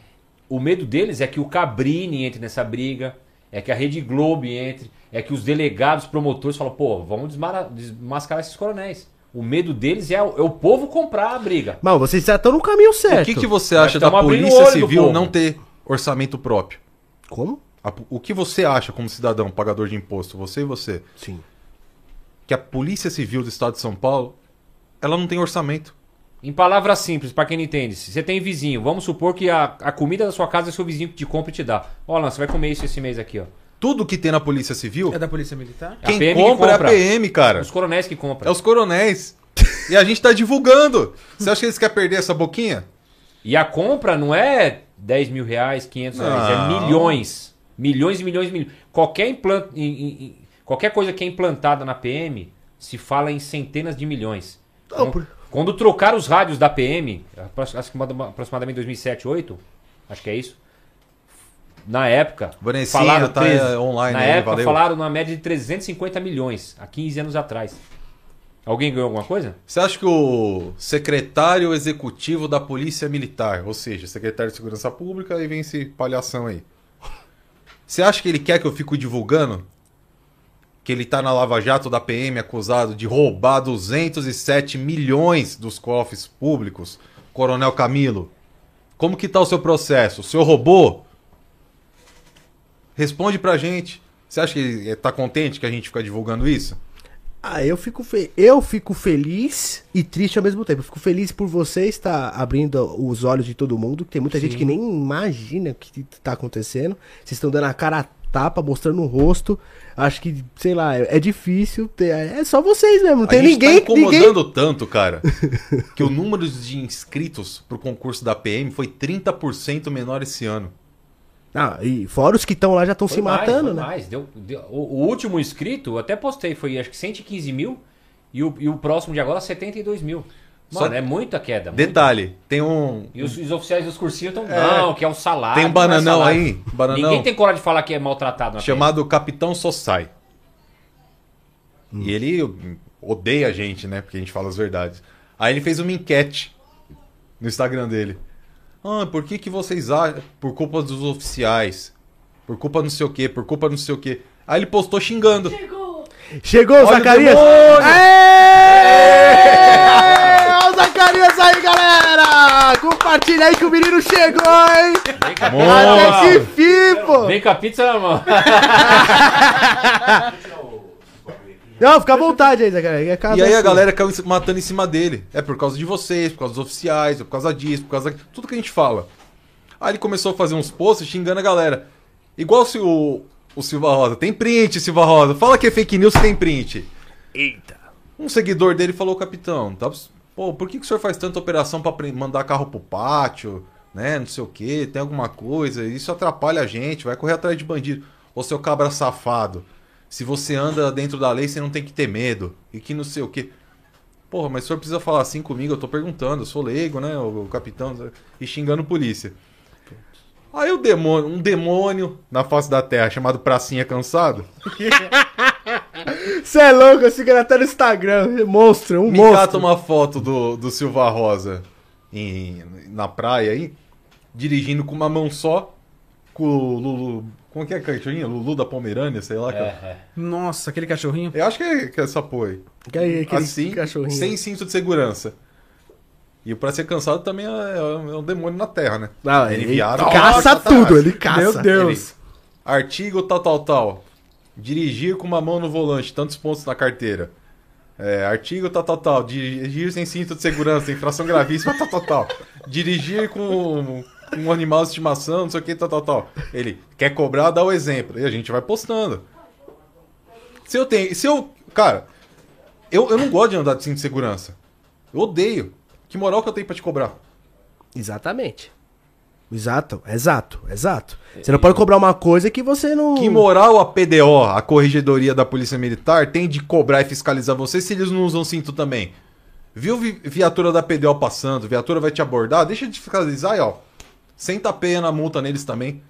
o medo deles é que o Cabrini entre nessa briga, é que a Rede Globo entre, é que os delegados, promotores falam, pô, vamos desmascarar esses coronéis. O medo deles é o, é o povo comprar a briga. Mano, vocês já estão no caminho certo. O que, que você acha da polícia civil não ter orçamento próprio? Como? A- O que você acha como cidadão, pagador de imposto, você e você, Sim. que a Polícia Civil do Estado de São Paulo, ela não tem orçamento? Em palavras simples, pra quem não entende, se você tem vizinho, vamos supor que a, a comida da sua casa é seu vizinho que te compra e te dá. Ó, Alan, você vai comer isso esse mês aqui, ó. Tudo que tem na Polícia Civil, É da Polícia Militar? A quem PM que compra, compra. é a PM, cara. Os coronéis que É compram. os coronéis. e a gente tá divulgando. Você acha que eles querem perder essa boquinha? E a compra não é 10 mil reais, 500 reais, é Não. milhões. Milhões e milhões e milhões. Qualquer, implant... Qualquer coisa que é implantada na PM se fala em centenas de milhões. Não, Quando- por- Quando trocaram os rádios da PM, acho que aproximadamente 2007, 2008, acho que é isso. Na época, Vanessinha tá, treze- é, online na aí, época valeu. falaram numa média de 350 milhões, há 15 anos atrás. Alguém ganhou alguma coisa? Você acha que o secretário executivo da Polícia Militar, ou seja, secretário de Segurança Pública, aí vem esse palhação aí. Você acha que ele quer que eu fique divulgando? Que ele tá na Lava Jato da PM acusado de roubar 207 milhões dos cofres públicos? Coronel Camilo. Como que tá o seu processo? O senhor roubou? Responde pra gente. Você acha que ele tá contente que a gente fica divulgando isso? Ah, eu fico, fe... eu fico feliz e triste ao mesmo tempo. Eu fico feliz por você estar abrindo os olhos de todo mundo. que Tem muita gente que nem imagina o que tá acontecendo. Vocês estão dando a cara a tapa, mostrando o rosto. Acho que, sei lá, é, é difícil. ter- É só vocês mesmo. Não tem a gente ninguém. tá ninguém... incomodando tanto, cara, que o número de inscritos pro concurso da PM foi 30% menor esse ano. Ah, e fora os que estão lá já estão se mais, matando, foi né? mais. Deu, deu- o, o último inscrito, eu até postei, foi acho que 115 mil. E o, e o próximo de agora, 72 mil. Mano, Só- é muita queda. muita. Detalhe, tem um. E os, os oficiais dos cursinhos estão, É. não, que é um salário. Tem um é bananão salário. aí, bananão. Ninguém tem coragem de falar que é maltratado chamado Capitão Sossai. E ele odeia a gente, né? Porque a gente fala as verdades. Aí ele fez uma enquete no Instagram dele. Ah, por que, que vocês acham? Por culpa dos oficiais. Por culpa não sei o quê, por culpa não sei o quê. Aí ele postou xingando. Chegou o Olha o Zacarias! demônio! Aê! Olha o Zacarias aí, galera! Compartilha aí que o menino chegou, hein? Vem a Até que fim, pô! Vem com a pizza na mão. Não, fica à vontade aí, Zacarias. É casa E aí a sua. galera caiu em- matando em cima dele. É por causa de vocês, por causa dos oficiais, é por causa disso, por causa da... tudo que a gente fala. Aí ele começou a fazer uns posts xingando a galera. Igual se o, o Silva Rosa. Tem print, Silva Rosa. Fala que é fake news, tem print. Eita. Um seguidor dele falou, capitão, tá, pô, por que, que o senhor faz tanta operação pra pre- mandar carro pro pátio, né? Não sei o que, tem alguma coisa, isso atrapalha a gente, vai correr atrás de bandido. Ô seu cabra safado, se você anda dentro da lei, você não tem que ter medo. E que não sei o que. Porra, mas o senhor precisa falar assim comigo, eu tô perguntando, eu sou leigo, né? O, o capitão, e xingando polícia. Aí o demônio, um demônio na face da terra chamado Pracinha Cansado, Você é louco, esse cara tá no Instagram. Monstro, um Me monstro. cata uma foto do, do Silva Rosa em, na praia aí, dirigindo com uma mão só, com o Lulu. Como que é a cachorrinha? Lulu da Pomerânia, sei lá. É, é. Nossa, aquele cachorrinho. Eu acho que é, que é essa porra aí. Que aí, aquele Assim, cachorrinho. sem cinto de segurança. E pra ser cansado também é, é um demônio na terra, né? Não, Ele ele caça tudo, ele caça. Meu Deus. Artigo tal, tal, tal. Dirigir com uma mão no volante, tantos pontos na carteira. É, artigo tal, tal, tal. Dirigir sem cinto de segurança, infração gravíssima, tal, tal, tal. Dirigir com um animal de estimação, não sei o que, tal, tal, tal. Ele quer cobrar, dá o exemplo. E a gente vai postando. Se eu tenho. Se eu. Cara, eu, eu não gosto de andar de cinto de segurança. Eu odeio. Que moral que eu tenho pra te cobrar? Exatamente. Exato, exato, exato. Você não pode cobrar uma coisa que você não. Que moral a PDO, a Corregedoria da Polícia Militar, tem de cobrar e fiscalizar você se eles não usam cinto também? Viu vi- viatura da PDO passando, viatura vai te abordar, deixa de fiscalizar aí, ó. Senta a peia na multa neles também.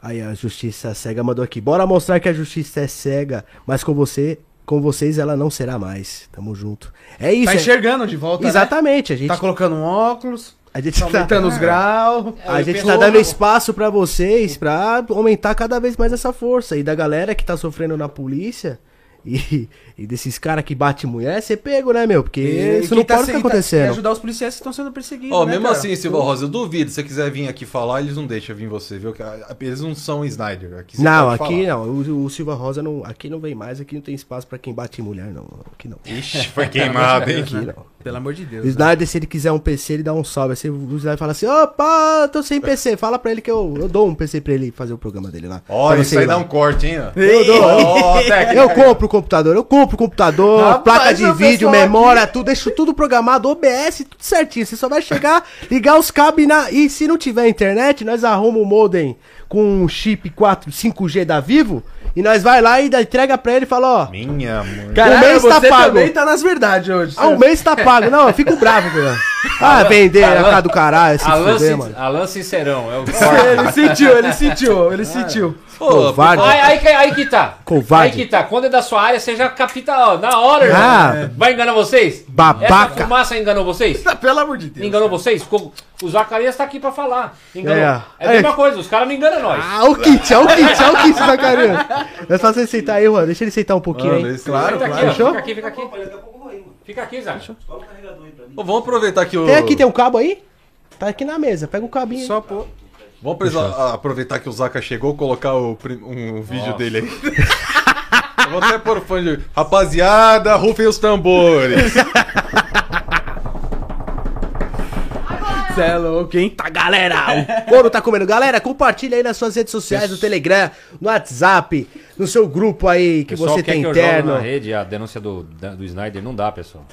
Aí a justiça cega mandou aqui. Bora mostrar que a justiça é cega, mas com você, com vocês ela não será mais. Tamo junto. É isso. Tá é- enxergando de volta, né? Exatamente, a gente Tá colocando um óculos, a gente tá tá, aumentando os graus. a gente tá dando espaço pra vocês pra aumentar cada vez mais essa força e da galera que tá sofrendo na polícia. E, e desses caras que bate mulher, você pego, né, meu? Porque E isso não tá pode se- ficar tá- acontecendo. ajudar os policiais que estão sendo perseguidos. Ó, né, mesmo cara? assim, Silva Rosa, eu duvido. Se você quiser vir aqui falar, eles não deixam vir você, viu? Que, ah, Eles não são Snyder. Aqui você Não, aqui falar. não. O, o Silva Rosa não. Aqui não vem mais, aqui não tem espaço pra quem bate mulher, não. Aqui não. Ixi, foi queimado, hein? Aqui não. Pelo amor de Deus. O né? Snyder, se ele quiser um PC, ele dá um salve. Assim, o Snyder fala assim: opa, tô sem PC. Fala pra ele que eu, eu dou um PC pra ele fazer o programa dele lá. Olha, isso você aí ir dá lá. um corte, hein? ó. Eu dou. Técnica. Eu compro o computador, eu compro o computador, Rapaz, placa de vídeo, memória, tudo, deixo tudo programado, OBS, tudo certinho. Você só vai chegar, ligar os cabos e, na- e se não tiver internet, nós arrumamos o modem com um chip 4, 5G da Vivo e nós vai lá e dá- entrega pra ele e fala, ó, Minha mãe. Caralho, o mês tá você pago. também tá nas verdades hoje. ah, o mês tá pago. Não, eu fico bravo, velho. Ah, vender a cara do caralho, se Alan, fuder, Sin- mano. Alan Sincerão, é o Ele sentiu, ele sentiu, ele sentiu. Pô, Covarde. Aí, aí, que- aí que tá. Covarde. Aí que tá. Quando é da sua área, você já capta ó, na hora, irmão. Ah. Vai enganar vocês? Babaca. Essa fumaça enganou vocês? Pelo amor de Deus. Enganou vocês? O Zacarias tá aqui pra falar. Enganou. É. É, a mesma coisa, os caras não enganam nós. Ah, o kit, é o kit, é o kit, Zacarias. É só você sentar aí, Juan. Deixa ele sentar um pouquinho Mano, aí. esse- Claro, fica aqui, claro. ó. Fechou? Fica aqui, fica aqui. Fica aqui, Zac. Ô, vamos aproveitar que o. Tem aqui, tem um cabo aí? Tá aqui na mesa, pega o cabinho. aí. Só pô. Vamos a- aproveitar que o Zaka chegou colocar o um vídeo dele aí. vou até pôr fone de... Rapaziada, rufem os tambores. Cê é louco, hein? Tá, galera! O couro tá comendo. Galera, compartilha aí nas suas redes sociais, no Telegram, no WhatsApp, no seu grupo aí que pessoal você quer tem que eu jogue interno. na rede a denúncia do, do Snyder. Não dá, pessoal.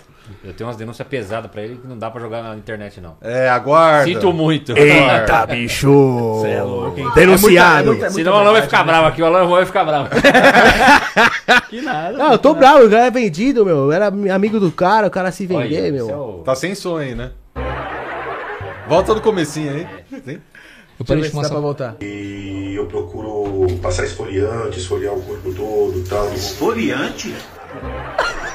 Eu tenho umas denúncias pesadas pra ele que não dá pra jogar na internet, não. É, aguarda. Sinto muito. Eita, bicho! Cê é louco, hein? Denunciado. É muita- é muita- Senão o Alan vai ficar bravo aqui, o Alan vai ficar bravo. Que nada. Não, eu tô bravo, o cara é vendido, meu. Eu era amigo do cara, o cara se vender, Olha, meu. é o- Tá sem som aí, né? Volta do comecinho aí. Sim. Eu parei de dá pra voltar. E eu procuro passar esfoliante, esfoliar o corpo todo e tal. Esfoliante?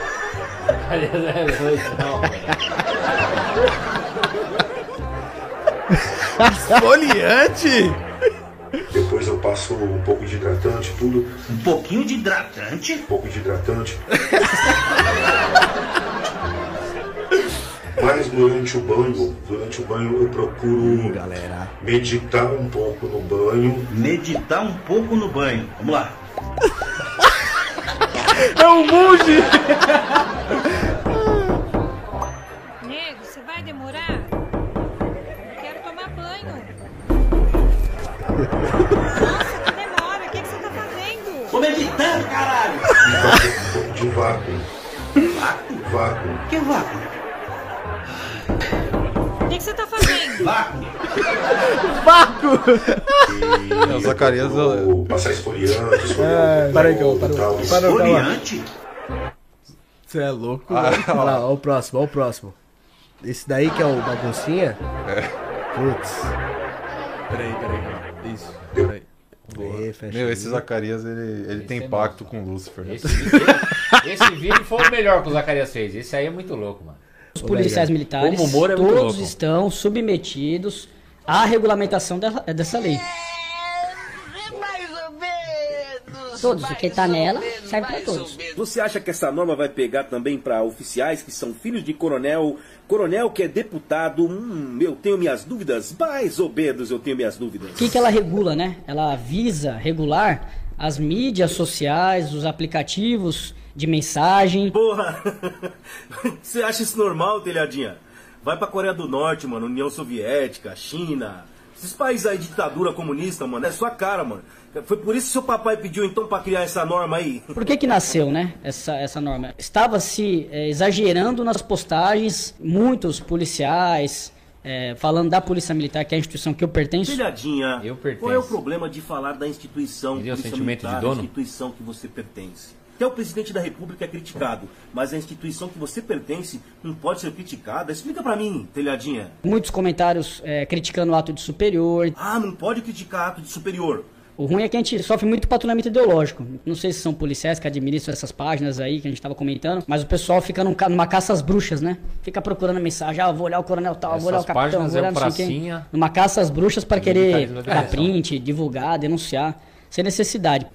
Esfoliante? Depois eu passo um pouco de hidratante, tudo. Um pouquinho de hidratante? Um pouco de hidratante. Mas durante o banho, durante o banho eu procuro Galera. meditar um pouco no banho. Meditar um pouco no banho. Vamos lá. Nego, você vai demorar? Eu quero tomar banho. Nossa, que demora. O que, que você tá fazendo? Tô meditando, caralho! e fazer um de vácuo. Vácuo? Vácuo. Que vácuo? O que, que você tá fazendo? Vácuo? E É, o Zacarias, eu passar esfoliante, esfoliar o corpo Para aí, todo para, e tal. para, para. Esfoliante? Você é louco. Olha lá, ó o próximo, ó o próximo. Esse daí que é o baguncinha? É. Putz. Peraí, peraí, peraí. Isso. Peraí. Aí, fecha Meu, esse Zacarias, ele, ele tem é pacto nosso, com o Lúcifer. né? Esse, vídeo- esse vídeo foi o melhor que o Zacarias fez. Esse aí é muito louco, mano. Os policiais militares, é todos louco. estão submetidos à regulamentação dela- dessa lei. Todos, o que tá nela serve para todos. Você acha que essa norma vai pegar também para oficiais que são filhos de coronel, coronel que é deputado? Hum, eu tenho minhas dúvidas, mais ou menos eu tenho minhas dúvidas. O que, que ela regula, né? Ela visa regular as mídias sociais, os aplicativos de mensagem. Porra! Você acha isso normal, telhadinha? Vai pra Coreia do Norte, mano, União Soviética, China. Esses países aí, ditadura comunista, mano, é sua cara, mano. Foi por isso que seu papai pediu então pra criar essa norma aí. Por que que nasceu, né, essa, essa norma? Estava se eh, exagerando nas postagens, muitos policiais, eh, falando da Polícia Militar, que é a instituição que eu pertenço. Telhadinha, Eu pertenço. qual é o problema de falar da instituição Entendeu? Polícia Sentimento de Militar, dono? instituição que você pertence? Até o presidente da República é criticado, mas a instituição que você pertence não pode ser criticada. Explica pra mim, telhadinha. Muitos comentários eh, criticando o ato de superior. Ah, não pode criticar ato de superior. O ruim é que a gente sofre muito patrulhamento ideológico. Não sei se são policiais que administram essas páginas aí que a gente tava comentando, mas o pessoal fica num numa caça às bruxas, né? Fica procurando mensagem, ah, vou olhar o coronel tal, vou olhar o Essas capitão, vou olhar é não sei quem. Numa caça às bruxas para querer dar print, divulgar, denunciar, sem necessidade.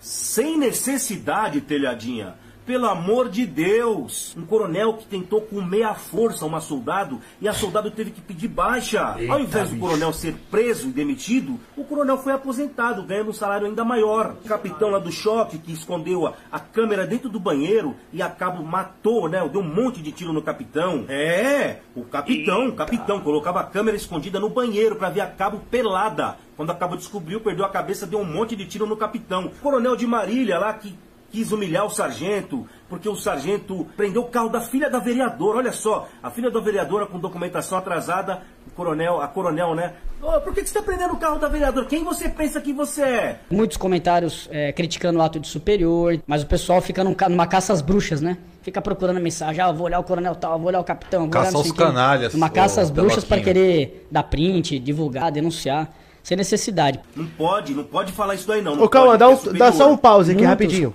Sem necessidade, telhadinha. Pelo amor de Deus! Um coronel que tentou com meia força uma soldado e a soldado teve que pedir baixa. Ao invés do coronel ser preso e demitido, o coronel foi aposentado, ganhando um salário ainda maior. O capitão lá do choque que escondeu a, a câmera dentro do banheiro e a cabo matou, né? Deu um monte de tiro no capitão. É, o capitão, o capitão colocava a câmera escondida no banheiro pra ver a cabo pelada. Quando a cabo descobriu, perdeu a cabeça, deu um monte de tiro no capitão. O coronel de Marília lá que quis humilhar o sargento, porque o sargento prendeu o carro da filha da vereadora. Olha só, a filha da vereadora com documentação atrasada, o coronel, a coronel, né? Ô, por que, que você está prendendo o carro da vereadora? Quem você pensa que você é? Muitos comentários eh, criticando o ato de superior, mas o pessoal fica num numa caça às bruxas, né? Fica procurando mensagem, ah, vou olhar o coronel tal, vou olhar o capitão, vou Caça olhar aos canalhas, Numa caça ô, às bruxas para querer dar print, divulgar, denunciar, sem necessidade. Não pode, não pode falar isso daí não. não Ô, calma, pode, dá, é um, dá só um pause aqui Muitos. rapidinho.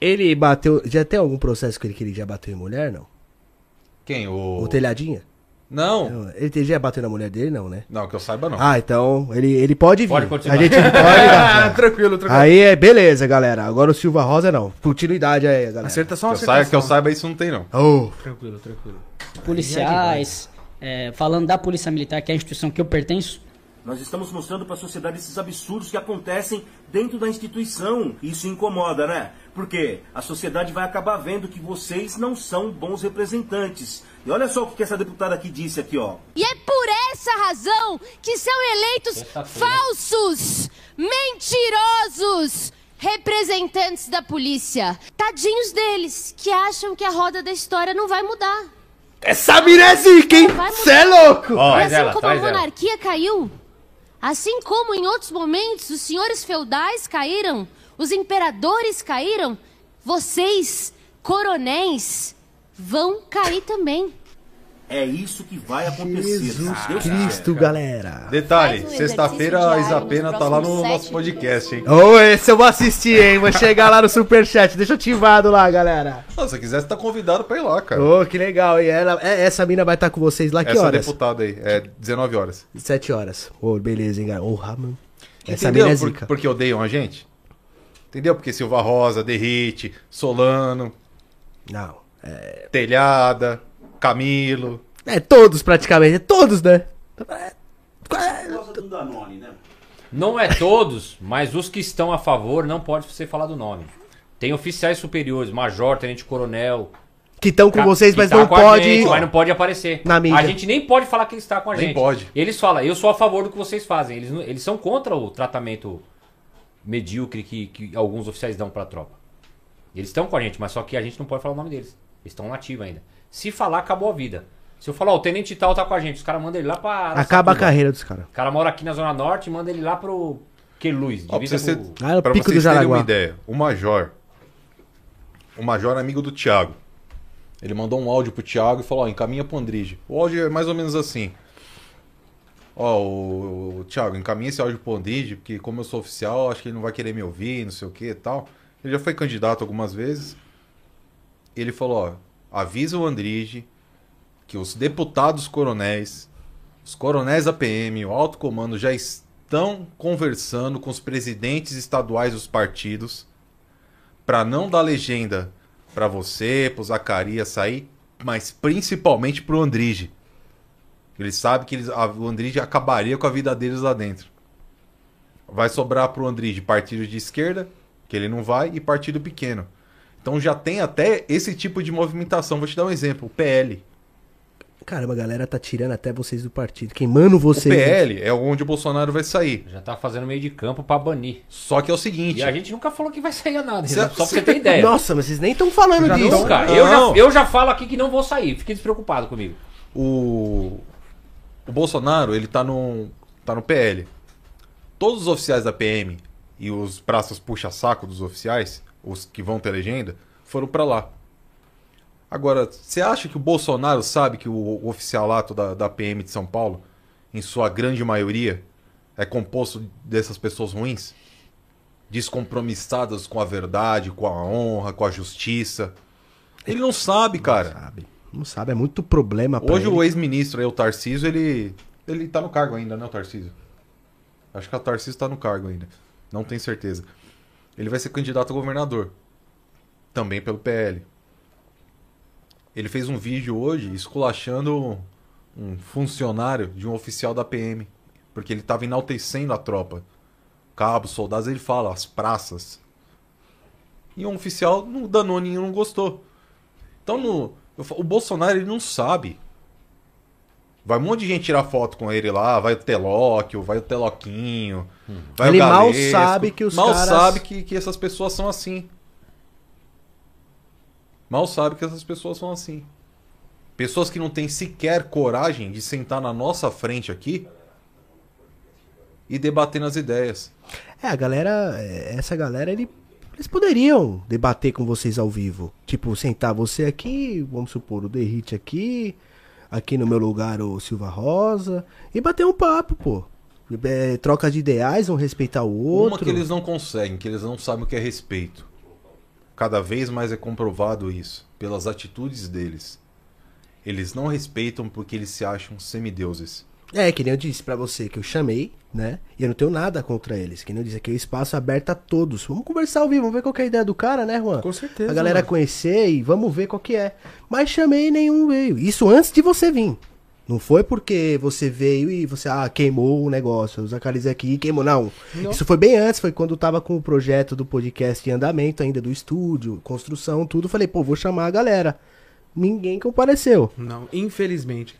Ele bateu. Já tem algum processo que ele, que ele já bateu em mulher, não? Quem? O. O telhadinha? Não. Ele já bateu na mulher dele, não, né? Não, que eu saiba não. Ah, então ele, ele pode vir. Pode continuar. A gente pode. Ah, tranquilo, tranquilo. Aí é beleza, galera. Agora o Silva Rosa não. Continuidade aí, galera. Acerta só que, uma eu saiba, que eu saiba, isso não tem não. Oh, Tranquilo, tranquilo. policiais, é, falando da Polícia Militar, que é a instituição que eu pertenço, Nós estamos mostrando para a sociedade esses absurdos que acontecem dentro da instituição. Isso incomoda, né? Porque a sociedade vai acabar vendo que vocês não são bons representantes. E olha só o que essa deputada aqui disse aqui, ó. E é por essa razão que são eleitos falsos, mentirosos representantes da polícia. Tadinhos deles, que acham que a roda da história não vai mudar. Essa mina é zica, hein? Cê é louco! Ó, traz assim ela, como a monarquia caiu, assim como em outros momentos os senhores feudais caíram, os imperadores caíram, vocês, coronéis, vão cair também. É isso que vai acontecer. Jesus Deus Cristo, quiser. galera. Detalhe, um sexta-feira a Isapena tá lá no nosso podcast, hein? Ô, esse eu vou assistir, hein? Vou chegar lá no superchat. Deixa ativado lá, galera. Não, se quiser, você tá convidado pra ir lá, cara. Ô, que legal. E ela, é- essa mina vai estar com vocês lá que Essa horas? deputada aí, é 19 horas. 7 horas. Ô, beleza, hein, galera. Ô, mano. Essa Entendeu mina é por, zica. porque odeiam a gente? Entendeu? Porque Silva Rosa, Derrite, Solano, Não. Telhada, Camilo. É todos praticamente. É todos, né? Gosta do Danone, né? Não é todos, mas os que estão a favor não pode você falar do nome. Tem oficiais superiores, major, tenente coronel. Que estão com vocês, que mas tá não com a pode. gente, mas não pode aparecer. Na mídia. A gente nem pode falar que ele está com a Nem gente. pode. Eles falam, eu sou a favor do que vocês fazem. Eles, não- eles são contra o tratamento medíocre que, que alguns oficiais dão pra tropa. Eles estão com a gente, mas só que a gente não pode falar o nome deles. Eles estão nativos ainda. Se falar, acabou a vida. Se eu falar, ó, o tenente tal tá com a gente, os caras mandam ele lá pra. Acaba a carreira dos caras. O cara mora aqui na Zona Norte e manda ele lá pro Queluz. Ó, pra vocês, com- Ah, é o pra Pico vocês do terem Jaraguá. uma ideia, o Major. O Major é amigo do Thiago. Ele mandou um áudio pro Thiago e falou: ó, encaminha pro Andrige. O áudio é mais ou menos assim. Ó, o, o Thiago, encaminha esse áudio pro Andrige, porque como eu sou oficial, acho que ele não vai querer me ouvir, não sei o que e tal. Ele já foi candidato algumas vezes. Ele falou: ó, avisa o Andrige que os deputados coronéis, os coronéis da PM, o alto comando já estão conversando com os presidentes estaduais dos partidos para não dar legenda para você, pro Zacarias sair, mas principalmente pro Andrige. Ele sabe que eles, a- o Andrige acabaria com a vida deles lá dentro. Vai sobrar pro Andrige partido de esquerda, que ele não vai, e partido pequeno. Então já tem até esse tipo de movimentação. Vou te dar um exemplo: o PL. Caramba, a galera tá tirando até vocês do partido. Queimando O vocês. PL é onde o Bolsonaro vai sair. Já tá fazendo meio de campo pra banir. Só que é o seguinte. E a gente nunca falou que vai sair a nada. Cê- Só pra você ter ideia. Nossa, mas vocês nem estão falando Já disso. nunca. Não. Eu, já, eu já falo aqui que não vou sair. Fique despreocupado comigo. o, o Bolsonaro, ele tá no, tá no PL. Todos os oficiais da PM e os braços puxa-saco dos oficiais, os que vão ter legenda, foram pra lá. Agora, você acha que o Bolsonaro sabe que o, o oficialato da, da PM de São Paulo, em sua grande maioria, é composto dessas pessoas ruins? Descompromissadas com a verdade, com a honra, com a justiça. Ele não sabe, cara. Sabe. Não sabe, é muito problema pra Hoje ele. o ex-ministro aí, o Tarcísio, ele. Ele tá no cargo ainda, né, o Tarcísio? Acho que o Tarcísio tá no cargo ainda. Não tenho certeza. Ele vai ser candidato a governador. Também pelo PL. Ele fez um vídeo hoje esculachando um funcionário de um oficial da PM. Porque ele tava enaltecendo a tropa. Cabos, soldados, ele fala, as praças. E um oficial, no Danone, não gostou. Então, no, o Bolsonaro, ele não sabe. Vai um monte de gente tirar foto com ele lá, vai o Telóquio, vai o Teloquinho, vai Ele o mal Galesco. sabe que os Mal caras- sabe que, que essas pessoas são assim. Mal sabe que essas pessoas são assim. Pessoas que não têm sequer coragem de sentar na nossa frente aqui e debater nas ideias. É, a galera, é, essa galera, ele, eles poderiam debater com vocês ao vivo. Tipo, sentar você aqui, vamos supor, o Derrite aqui, aqui no meu lugar o Silva Rosa, e bater um papo, pô. É, troca de ideais, um respeitar o Uma outro. que eles não conseguem, que eles não sabem o que é respeito. Cada vez mais é comprovado isso, pelas atitudes deles. Eles não respeitam porque eles se acham semideuses. É, que nem eu disse pra você, que eu chamei, né? E eu não tenho nada contra eles. Que nem eu disse, aqui é o espaço aberto a todos. Vamos conversar ao vivo, vamos ver qual que é a ideia do cara, né, Juan? Com certeza, A galera mano. conhecer e vamos ver qual que é. Mas chamei e nenhum veio. Isso antes de você vir. Não foi porque você veio e você, ah, queimou o negócio, o Zacarias aqui queimou. Não. Não. Isso foi bem antes, foi quando tava com o projeto do podcast em andamento ainda, do estúdio, construção, tudo. Falei, pô, vou chamar a galera. Ninguém compareceu. Não, infelizmente.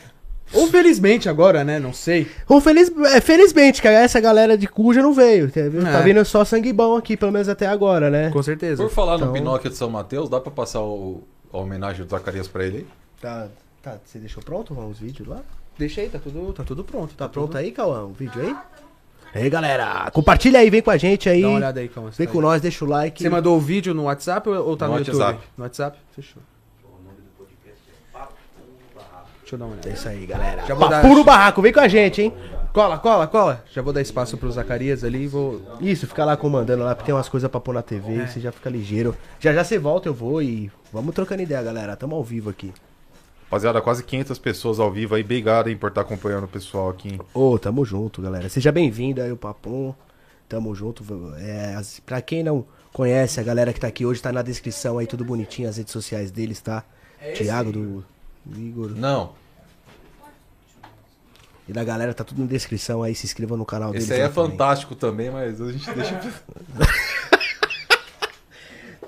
Ou felizmente agora, né? Não sei. Ou feliz, é, felizmente, que essa galera de Cuja não veio. Tá? Tá É. vindo só sangue bom aqui, pelo menos até agora, né? Com certeza. Por falar Então- no Pinóquio de São Mateus, dá pra passar o, a homenagem do Zacarias pra ele aí? Tá, tá, você deixou pronto os vídeos lá? Deixa aí, tá tudo, tá tudo pronto. Tá pronto aí, Cauã, o vídeo aí? Aí, galera, compartilha aí, vem com a gente aí. Dá uma olhada aí, Cauã, se Vem tá com aí. nós, deixa o like. Você mandou o vídeo no WhatsApp ou, tá no, No YouTube? WhatsApp. No WhatsApp? Fechou. Deixa eu dar uma olhada. É isso aí, galera. Já vou dar- no barraco, vem com a gente, hein? Cola, cola, cola. Já vou dar espaço pro Zacarias ali e vou. Isso, fica lá comandando lá, porque tem umas coisas pra pôr na TV, É. você já fica ligeiro. Já já você volta, eu vou e vamos trocando ideia, galera. Tamo ao vivo aqui. Rapaziada, quase 500 pessoas ao vivo aí. Obrigado hein, por estar acompanhando o pessoal aqui. Ô, tamo junto, galera. Seja bem-vindo aí, o Papum. Tamo junto. É, pra quem não conhece, a galera que tá aqui hoje tá na descrição aí, tudo bonitinho, as redes sociais deles, tá? Thiago, do Igor. Não, E da galera, tá tudo na descrição aí, se inscrevam no canal deles. esse aí é também. fantástico também, mas a gente deixa.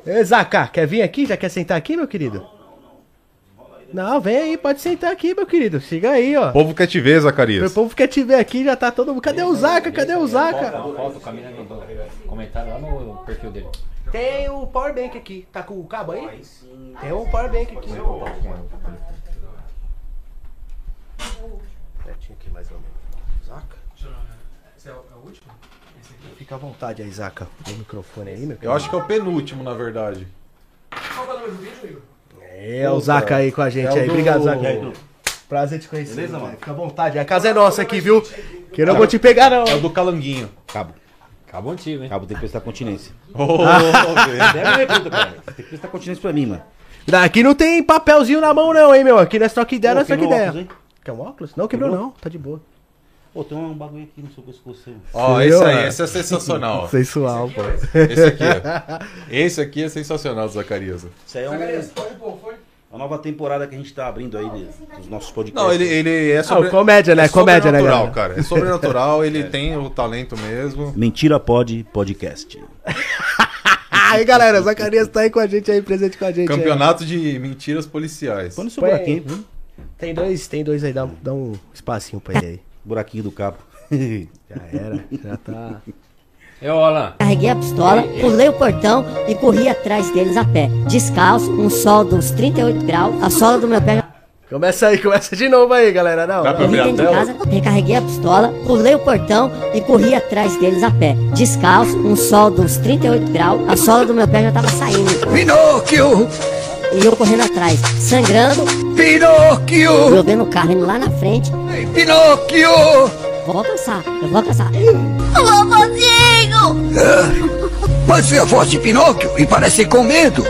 Ê, Zaca, quer vir aqui? Já quer sentar aqui, meu querido? Não, vem aí, pode sentar aqui, meu querido. Siga aí, ó. O povo quer te ver, O Zacarias. povo quer te ver aqui, já tá todo mundo. Cadê o Zaca? Cadê o Zaca? O Camila mandou comentário lá no perfil dele. Tem o powerbank aqui. Tá com o cabo aí? Tem um powerbank aqui. Pertinho aqui, mais ou menos. Zaca? Esse é o, último? Fica à vontade aí, Zaca. O microfone aí, meu Eu acho que é o penúltimo, na verdade. Qual é o número do vídeo, Igor? É o Zaca aí com a gente É o aí. do- Obrigado, Zaca. Aí? Prazer te conhecer. Beleza, mano? Fica à vontade. A casa é nossa aqui, viu? Que eu não vou te pegar, não. É o do Calanguinho. Cabo. Cabo antigo, hein? Cabo tem que prestar continência. Oh, pergunta, cara. Você tem que prestar continência pra mim, mano. Daqui não tem papelzinho na mão, não, hein, meu? Aqui nós troca ideia, Pô, nós troca quebrou o ideia. Quer um óculos? Não, quebrou, Quebrou? não. Tá de boa. Pô, tem um bagulho aqui no seu pescoço. aí. Ó, Viu, esse aí, esse é sensacional. Sensual, pô. Esse aqui, ó. Esse aqui é sensacional do Zacarias. Isso aí é um- Zacarias, pode pôr, foi? uma nova temporada que a gente tá abrindo aí de- dos nossos podcasts. Não, ele, ele é sobre... comédia, né? é Comédia, né, sobrenatural, galera? cara. É sobrenatural, ele tem o talento mesmo. Mentira Pod Podcast. Aí, galera, Zacarias tá aí com a gente aí, presente com a gente. aí. Campeonato de mentiras policiais. Põe no seu Põe aí. Tem dois, tem dois aí, dá, dá um espacinho pra ele aí. Buraquinho do cabo. Já era, já tá. É o Alan. Carreguei a pistola, pulei o portão e corri atrás deles a pé. Descalço, um sol de uns 38 graus, a sola do meu pé já Começa aí, começa de novo aí, galera. Não, Dá pra de casa, recarreguei a pistola, pulei o portão e corri atrás deles a pé. Descalço, um sol de uns 38 graus, a sola do meu pé já tava saindo. Pinóquio! E eu correndo atrás, sangrando, Pinóquio! eu vendo o carro indo lá na frente. Pinóquio! Vou alcançar, eu vou alcançar. Mas foi a voz de Pinóquio e parece com medo.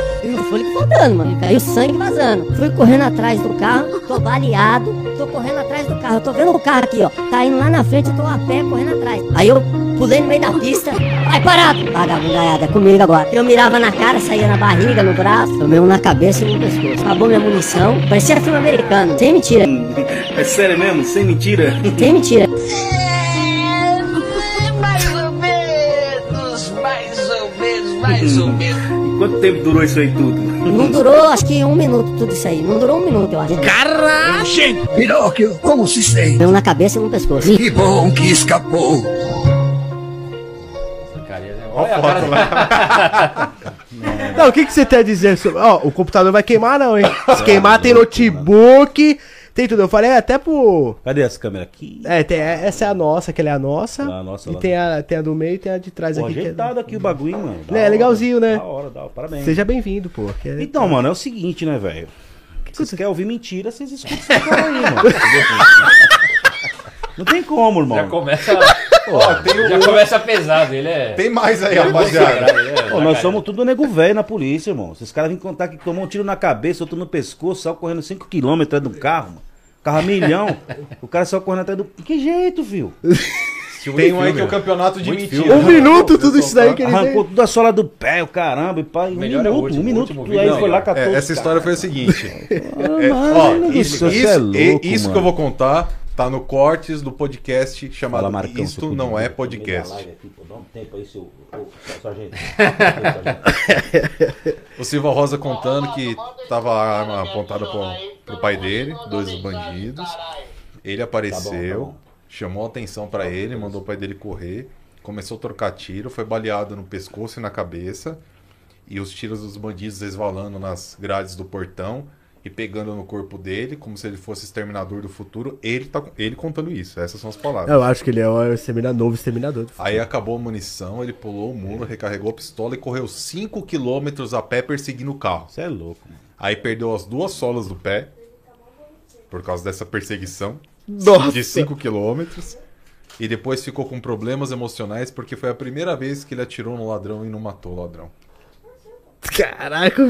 Fôlego faltando, mano. Caiu sangue vazando. Fui correndo atrás do carro, tô baleado, tô correndo atrás do carro. Eu tô vendo o carro aqui, ó. Tá indo lá na frente, eu tô a pé correndo atrás. Aí eu pulei no meio da pista. Vai parado! Vagabundaiada, comigo agora. Eu mirava na cara, saía na barriga, no braço, tomei um na cabeça e no pescoço. Acabou minha munição. Parecia filme americano. Sem mentira. É sério mesmo? Sem mentira? Sem mentira. Mais ou menos, mais ou menos, quanto tempo durou isso aí tudo? Não durou, acho que um minuto tudo isso aí. Não durou um minuto, eu acho. Caralho! Pinóquio, como se sente? Deu um na cabeça e no pescoço. Que bom que escapou. É. Ó a Olha a foto cara lá. Não, o que, que você tem a dizer sobre. Ó, o computador vai queimar, não, hein? Se queimar, tem notebook, tem tudo. Eu falei até pro. Cadê essa câmera aqui? É, tem, essa é a nossa, que ela é a nossa. Ah, a nossa e lá. tem a, tem a do meio e tem a de trás Pô, aqui. é- ajeitado aqui o bagulho, mano. Da É, hora. legalzinho, né? Da hora, da hora. Parabéns. Seja bem-vindo, pô. que é- Então, mano, é o seguinte, né, velho? Vocês querem ouvir mentira, vocês escutam essa porra aí, mano. Não tem como, irmão. Já começa. Ó, tem o- Já começa pesado, ele é. Tem mais aí, é rapaziada. é Pô, nós Zacarias. somos tudo nego velho na polícia, irmão. Esses caras vêm contar que tomou um tiro na cabeça, outro no pescoço, saiu correndo 5km atrás do carro, mano. Carro milhão. o cara saiu correndo atrás do. Que jeito, viu? Tem um aí que é o campeonato de Muito mentira. filme. Um minuto, tudo isso daí que ele Arrancou tudo a sola do pé, o caramba, e pá, um Melhor é o minuto, último, um minuto. último aí foi lá, melhor. catou. É, essa história foi a seguinte. Isso isso, é louco, isso que eu vou contar tá no cortes do podcast chamado Fala, Marcão, Isto Não É Podcast. também da live aqui, pô, dá um tempo aí, seu- ô, sargento. O Silva Rosa contando que tava a arma apontada pro, pro pai dele, dois bandidos. Ele apareceu, chamou a atenção pra ele, mandou o pai dele correr, começou a trocar tiro, foi baleado no pescoço e na cabeça. E os tiros dos bandidos resvalando nas grades do portão e pegando no corpo dele, como se ele fosse exterminador do futuro. Ele, tá, ele contando isso, essas são as palavras. Eu acho que ele é o exterminador, novo exterminador. Aí acabou a munição, ele pulou o muro, recarregou a pistola e correu 5km a pé perseguindo o carro. Você é louco, mano. Aí perdeu as duas solas do pé por causa dessa perseguição Nossa. de 5km. E depois ficou com problemas emocionais porque foi a primeira vez que ele atirou no ladrão e não matou o ladrão. Caraca,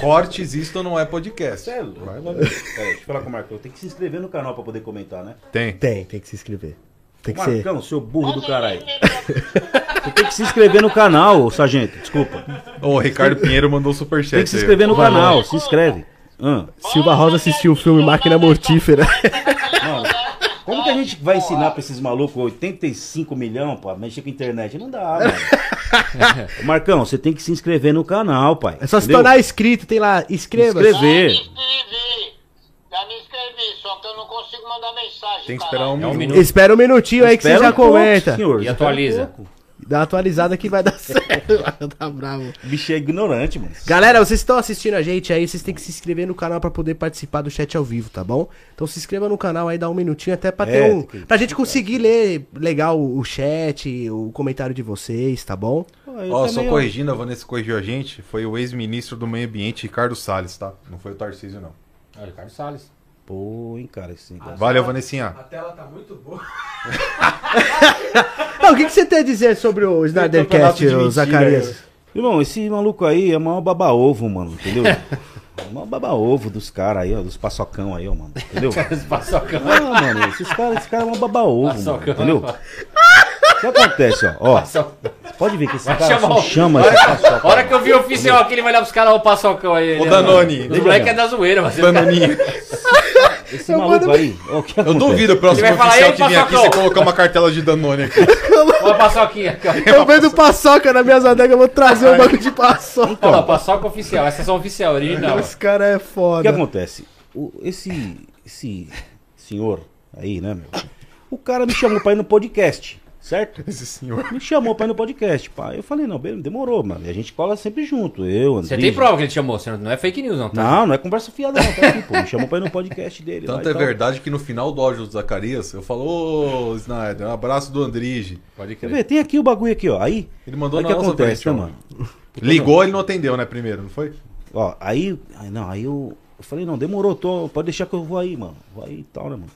Cortes, isto não é podcast. Você é louco. Peraí, deixa eu falar com o Marcão. Tem que se inscrever no canal pra poder comentar, né? Tem. Tem, tem que se inscrever. Tem que ser. Marcão, seu burro do caralho. Você tem que se inscrever no canal, sargento. Desculpa. O Ricardo Pinheiro mandou superchat. Tem que se aí. inscrever no Vai, canal, vai. se inscreve. Ah. Silva Rosa assistiu o filme Máquina Mortífera. Como que a gente vai ensinar pra esses malucos 85 milhões, pô, mexer com a internet? Não dá, mano. Marcão, você tem que se inscrever no canal, pai. É só se entendeu? tornar inscrito, tem lá, inscreva Inscrever. Já me inscrevi, só que eu não consigo mandar mensagem. Tem que esperar um, É um minuto. Espera um minutinho aí que você já um pouco, comenta. senhor. E Espera atualiza. um pouco. Dá uma atualizada que vai dar certo. tá bravo. Bicho é ignorante, mano. Galera, vocês estão assistindo a gente aí, vocês têm que se inscrever no canal pra poder participar do chat ao vivo, tá bom? Então se inscreva no canal aí, dá um minutinho até pra ter É, um. que- Pra gente conseguir ler legal o chat, o comentário de vocês, tá bom? Ó, só também, corrigindo, a Vanessa corrigiu a gente. Foi o ex-ministro do Meio Ambiente, Ricardo Salles, tá? Não foi o Tarcísio, não. Ah, Ricardo Salles. Pô, hein, cara, esse negócio. Valeu, Vanessinha. A tela tá muito boa. Não, o que, que você tem a dizer sobre o Snydercast, ô mentira, Zacarias? Irmão, esse maluco aí é o maior baba-ovo, mano, entendeu? É o maior baba-ovo dos caras aí, ó, dos paçocão aí, ó, mano, entendeu? Paçocão. Ah, mano, esses caras esse cara é um baba-ovo, mano, Paçocão. entendeu? O que acontece, ó? Ó, pode ver que esse Vai cara chamar só o- chama esse paçoca. A hora que eu vi o oficial aqui, ele vai pros caras, ó, o paçocão aí. Ô, ele- Danone. Os moleques é da zoeira, mas. Danoninho. Esse maluco aí, ó, o que Eu duvido o próximo falar, oficial "Ei, que vier aqui Paçocão." você colocar uma cartela de Danone aqui. Ó, a paçoquinha. aqui, ó. Eu vendo paçoca na minha adegas, eu vou trazer um banco de paçoca. Ó, paçoca oficial. Essas são oficial, original. Esse cara é O que foda. acontece? O- esse, esse senhor aí, né, meu? O cara me chamou pra ir no podcast, certo? Esse senhor. Me chamou pra ir no podcast, pá. Eu falei, não, beleza, demorou, mano. E a gente cola sempre junto, eu, André. Você tem prova que ele te chamou, você não- é fake news, não, tá? Não, não é conversa fiada, não. Tá aqui, pô. Me chamou pra ir no podcast dele. lá Tanto e é tal. verdade que no final do áudio do Zacarias, eu falo, ô Snyder, um abraço do Andrige. Pode Quer crer. ver? Tem aqui o bagulho aqui, ó. Aí. Ele mandou aí na que acontece, frente, né, mano? Ligou, ele não atendeu, né, primeiro, não foi? Ó, aí. aí não, aí eu, eu falei, não, demorou, tô, pode deixar que eu vou aí, mano. Vou aí e tal, né, mano?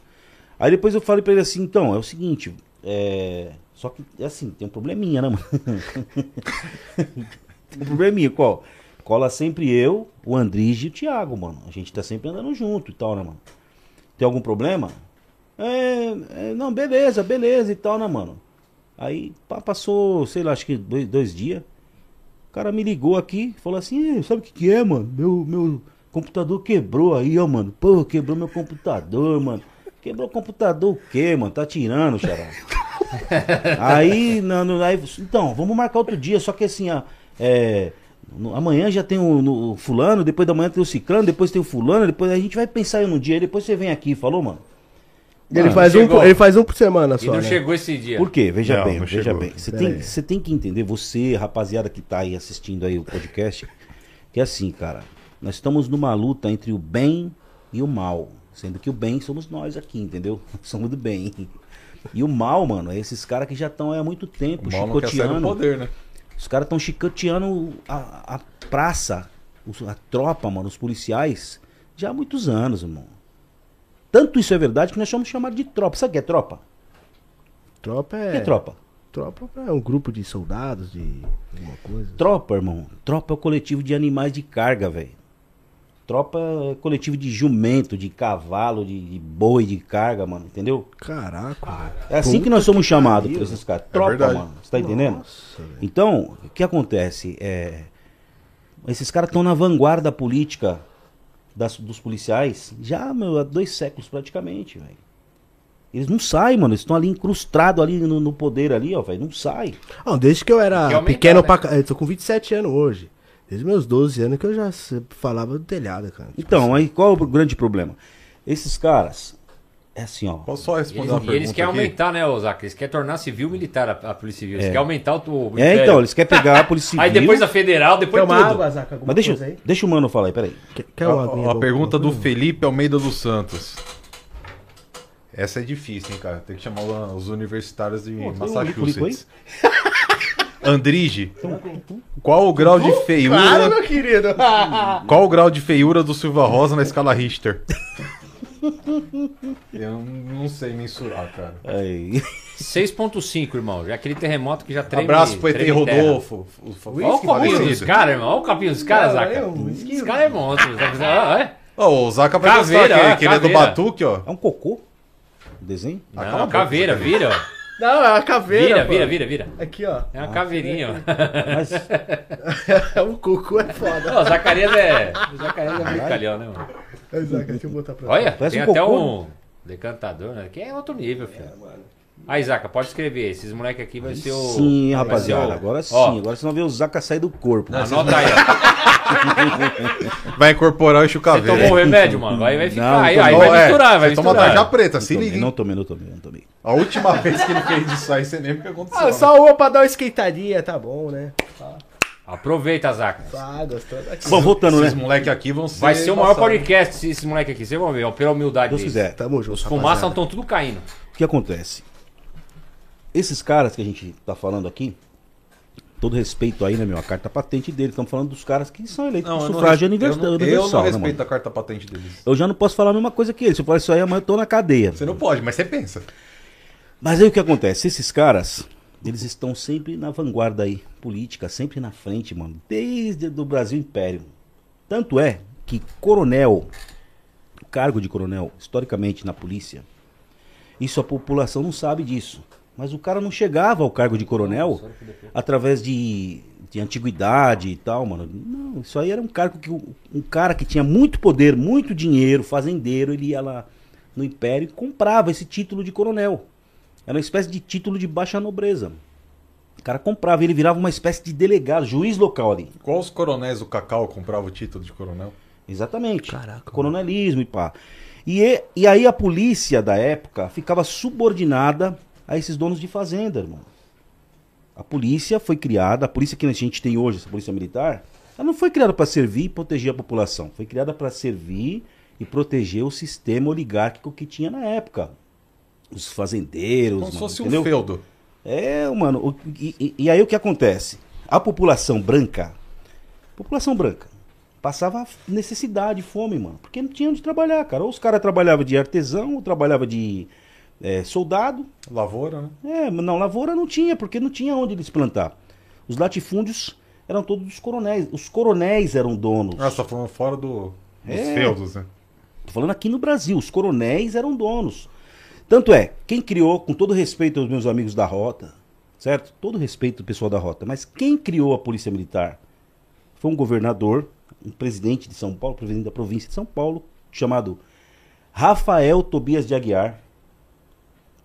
Aí depois eu falei pra ele assim, então, é o seguinte, é. Só que, assim, tem um probleminha, né, mano? tem um probleminha, qual? Cola sempre eu, o Andrige e o Thiago, mano. A gente tá sempre andando junto e tal, né, mano? Tem algum problema? É, é, não, beleza, beleza e tal, né, mano? Aí passou, sei lá, acho que dois, dois dias. O cara me ligou aqui, falou assim, "Ih, sabe o que que é, mano? Meu, meu computador quebrou aí, ó, mano. Pô, quebrou meu computador, mano. Quebrou o computador o quê, mano? Tá tirando, xará. aí, não, aí, então, vamos marcar outro dia, só que assim, ó, é, no- amanhã já tem o, no- o fulano, depois da manhã tem o ciclano, depois tem o fulano, depois a gente vai pensar no dia, aí depois você vem aqui, falou, mano? Ele, Mano, faz um, chegou. ele faz um por semana E só. não né? chegou esse dia. Por quê? Veja Não, bem, não veja chegou. bem. Você Pera tem, aí. você tem que entender, você, rapaziada que tá aí assistindo aí o podcast, que é assim, cara, nós estamos numa luta entre o bem e o mal. Sendo que o bem somos nós aqui, entendeu? Somos do bem. E o mal, mano, é esses caras que já estão há muito tempo O mal não quer sair do chicoteando. poder, né? Os caras estão chicoteando a, a praça, a tropa, mano, os policiais, já há muitos anos, irmão. Tanto isso é verdade que nós somos chamados de tropa. Sabe o que é tropa? Tropa O é. que é tropa? Tropa é um grupo de soldados, de alguma coisa. Tropa, irmão. Tropa é o coletivo de animais de carga, velho. Tropa é coletivo de jumento, de cavalo, de, de boi, de carga, mano, entendeu? Caraca, velho. É assim que nós somos que chamados por esses caras. É Tropa, verdade. mano. Você tá entendendo? Nossa, velho. Então, o que acontece? É, esses caras estão na vanguarda política das- dos policiais já, meu, há dois séculos praticamente, velho. Eles não saem, mano. Eles estão ali incrustados ali no, no poder ali, ó, velho. Não sai. Não, desde que eu era aumentar, pequeno né? pra Eu tô com 27 anos hoje. Desde meus 12 anos que eu já falava do telhado, cara. Tipo Então, aí qual é o grande problema? Esses caras, é assim, ó. Posso só responder eles, uma pergunta eles querem aqui? aumentar, né, Osaka? Eles querem tornar civil militar a, a polícia civil. Eles É. querem aumentar o. o É, então, eles querem pegar a polícia civil. Aí depois a federal, depois Quer uma tudo. água, Zaca? Alguma Mas deixa, coisa aí? deixa o mano falar aí, peraí. Quer, quer A, uma a boa? pergunta do? Felipe Almeida dos Santos. Essa é difícil, hein, cara? Tem que chamar os universitários de Pô, Massachusetts. Andrige, qual o grau de feiura? Claro, meu querido. Qual o grau de feiura do Silva Rosa na escala Richter? Eu não sei mensurar, cara. Aí. 6.5, irmão. Já aquele terremoto que já treme. Abraço pro ET. Rodolfo. o- o- Olha o copinho dos caras, irmão. Olha o copinho dos caras, Zaca. é. Os caras é monstro. Ah, é? Ó, o Zaca vai Caveira, gostar, ó, que, que ele é do. Batuque, ó. É um cocô? Desenho? Ah, Não, boca, caveira, vira, ó. Não, é uma caveira. Vira, pô. vira, vira, vira. Aqui, ó. É uma caveirinha, ó. Mas, o cocô é foda. Ó, o Zacarias é. O Zacarias é brincalhão, né, mano? É, Zaca, deixa eu botar pra Olha, Parece tem um até cocô, um decantador, né? Que é outro nível, filho. Aí, Zaca, pode escrever. Esses moleques aqui vai ser o. sim, vai rapaziada. o- Agora sim. Ó, Agora você não vê o Zaca sair do corpo. Anota aí, ó. Vai incorporar o Você chucaveiro. tomou o remédio, mano? Vai, vai ficar. Não, aí, não aí vai É, misturar, vai você toma misturar. tarja preta, se Não tomei, liga. não tomei, não tomei, não tomei. A última vez que ele fez isso aí, você lembra o que aconteceu. Ah, né? só uma pra dar uma esquentadinha, tá bom, né? Aproveita, Zaca. Ah, gostou daqui. Bom, voltando, Esses né? moleque aqui vão ser. Vai ser o maior podcast esse, esse moleque aqui. Vocês vão ver, ó, pela humildade Deus deles. quiser. Tamo junto, Os fumaças estão tudo caindo. O que acontece? Esses caras que a gente tá falando aqui, todo respeito aí, né, meu? A carta patente dele. Estamos falando dos caras que são eleitos Não, por eu não, sufrágio res- eu universal. não, eu universal, não né, respeito mano? a carta patente deles. Eu já não posso falar a mesma coisa que ele. Se eu falar isso aí, amanhã eu tô na cadeia. Você não pode, mas você pensa. Mas aí o que acontece? Esses caras, eles estão sempre na vanguarda aí, política, sempre na frente, mano. Desde do Brasil Império. Tanto é que coronel, o cargo de coronel, historicamente na polícia, isso a população não sabe disso. Mas o cara não chegava ao cargo de coronel através de, de antiguidade e tal, mano. Não, isso aí era um cargo que um cara que tinha muito poder, muito dinheiro, fazendeiro, ele ia lá no império e comprava esse título de coronel. Era uma espécie de título de baixa nobreza. O cara comprava, ele virava uma espécie de delegado, juiz local ali. Qual os coronéis do Cacau compravam o título de coronel? Exatamente. Caraca, Coronelismo e pá. E, e aí a polícia da época ficava subordinada a esses donos de fazenda, irmão. A polícia foi criada, a polícia que a gente tem hoje, essa polícia militar, ela não foi criada para servir e proteger a população. Foi criada para servir e proteger o sistema oligárquico que tinha na época. Os fazendeiros, Como se fosse entendeu? um feudo. É, mano. e, e- e aí o que acontece? A população branca, população branca, passava necessidade, fome, mano. Porque não tinha onde trabalhar, cara. Ou os caras trabalhavam de artesão, ou trabalhava de é, soldado. Lavoura, né? É, mas não, lavoura não tinha, porque não tinha onde eles plantar. Os latifúndios eram todos dos coronéis. Os coronéis eram donos. Ah, você tá falando fora do, dos É. feudos, né? Tô falando aqui no Brasil, os coronéis eram donos. Tanto é, quem criou, com todo respeito aos meus amigos da Rota, certo? Todo respeito ao pessoal da Rota, mas quem criou a Polícia Militar foi um governador, um presidente de São Paulo, presidente da província de São Paulo, chamado Rafael Tobias de Aguiar,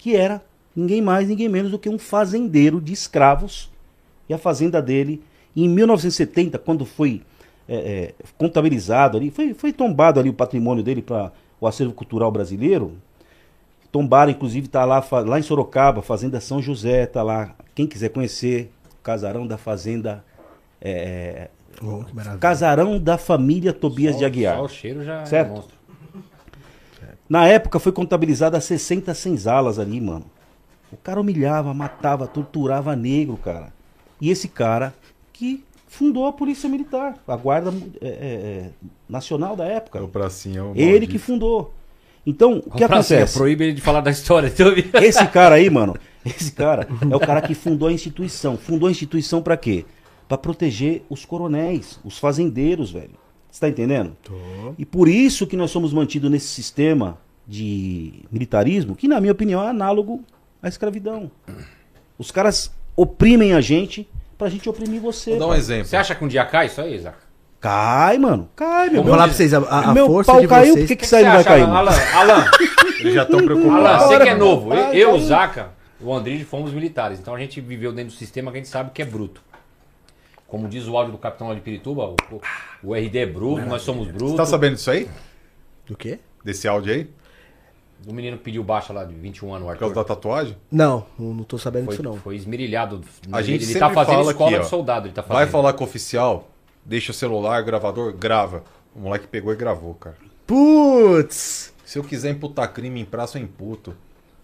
que era ninguém mais, ninguém menos do que um fazendeiro de escravos. E a fazenda dele, em 1970, quando foi é, é, contabilizado ali, foi, foi tombado ali o patrimônio dele para o acervo cultural brasileiro. Tombaram, inclusive, tá lá, lá em Sorocaba, Fazenda São José, tá lá. Quem quiser conhecer, o casarão da Fazenda. é, Oh, casarão da família Tobias Só- de Aguiar. Só o cheiro já Certo. É. Na época foi contabilizada 60 senzalas ali, mano. O cara humilhava, matava, torturava negro, cara. E esse cara que fundou a Polícia Militar, a Guarda é, é, é, Nacional da época. O pracinha, o Ele maldito. que fundou. Então, o que O Pracinha, acontece? Proíbe ele de falar da história. Então, Esse cara aí, mano, esse cara é o cara que fundou a instituição. Fundou a instituição pra quê? Pra proteger os coronéis, os fazendeiros, velho. Você tá entendendo? E por isso que nós somos mantidos nesse sistema de militarismo, que na minha opinião é análogo à escravidão. Os caras oprimem a gente pra gente oprimir você. Vou dar um pai. exemplo. Você acha que um dia cai isso aí, Isaac? Cai, mano. Cai, meu. Vou falar pra vocês, a, a- meu força pau de caiu, vocês... por que, que isso aí não vai cair? Alan? Alan, Eles já estão Alan, preocupados. você que é novo. Eu, eu, o Zaca, o Andrige fomos militares. Então a gente viveu dentro do sistema que a gente sabe que é bruto. Como diz o áudio do capitão lá de Pirituba, o, o RD é bruto, nós somos brutos. Você tá sabendo disso aí? Do quê? Desse áudio aí? O menino que pediu baixa lá de 21 anos, o Por causa Arthur. da tatuagem? Não, não tô sabendo Foi, disso não. foi esmerilhado. A ele gente ele sempre tá fazendo fala escola aqui, ó, de soldado. Ele tá fazendo. Vai falar com o oficial, deixa o celular, gravador, grava. O moleque pegou e gravou, cara. Putz! Se eu quiser imputar crime em praça, eu imputo.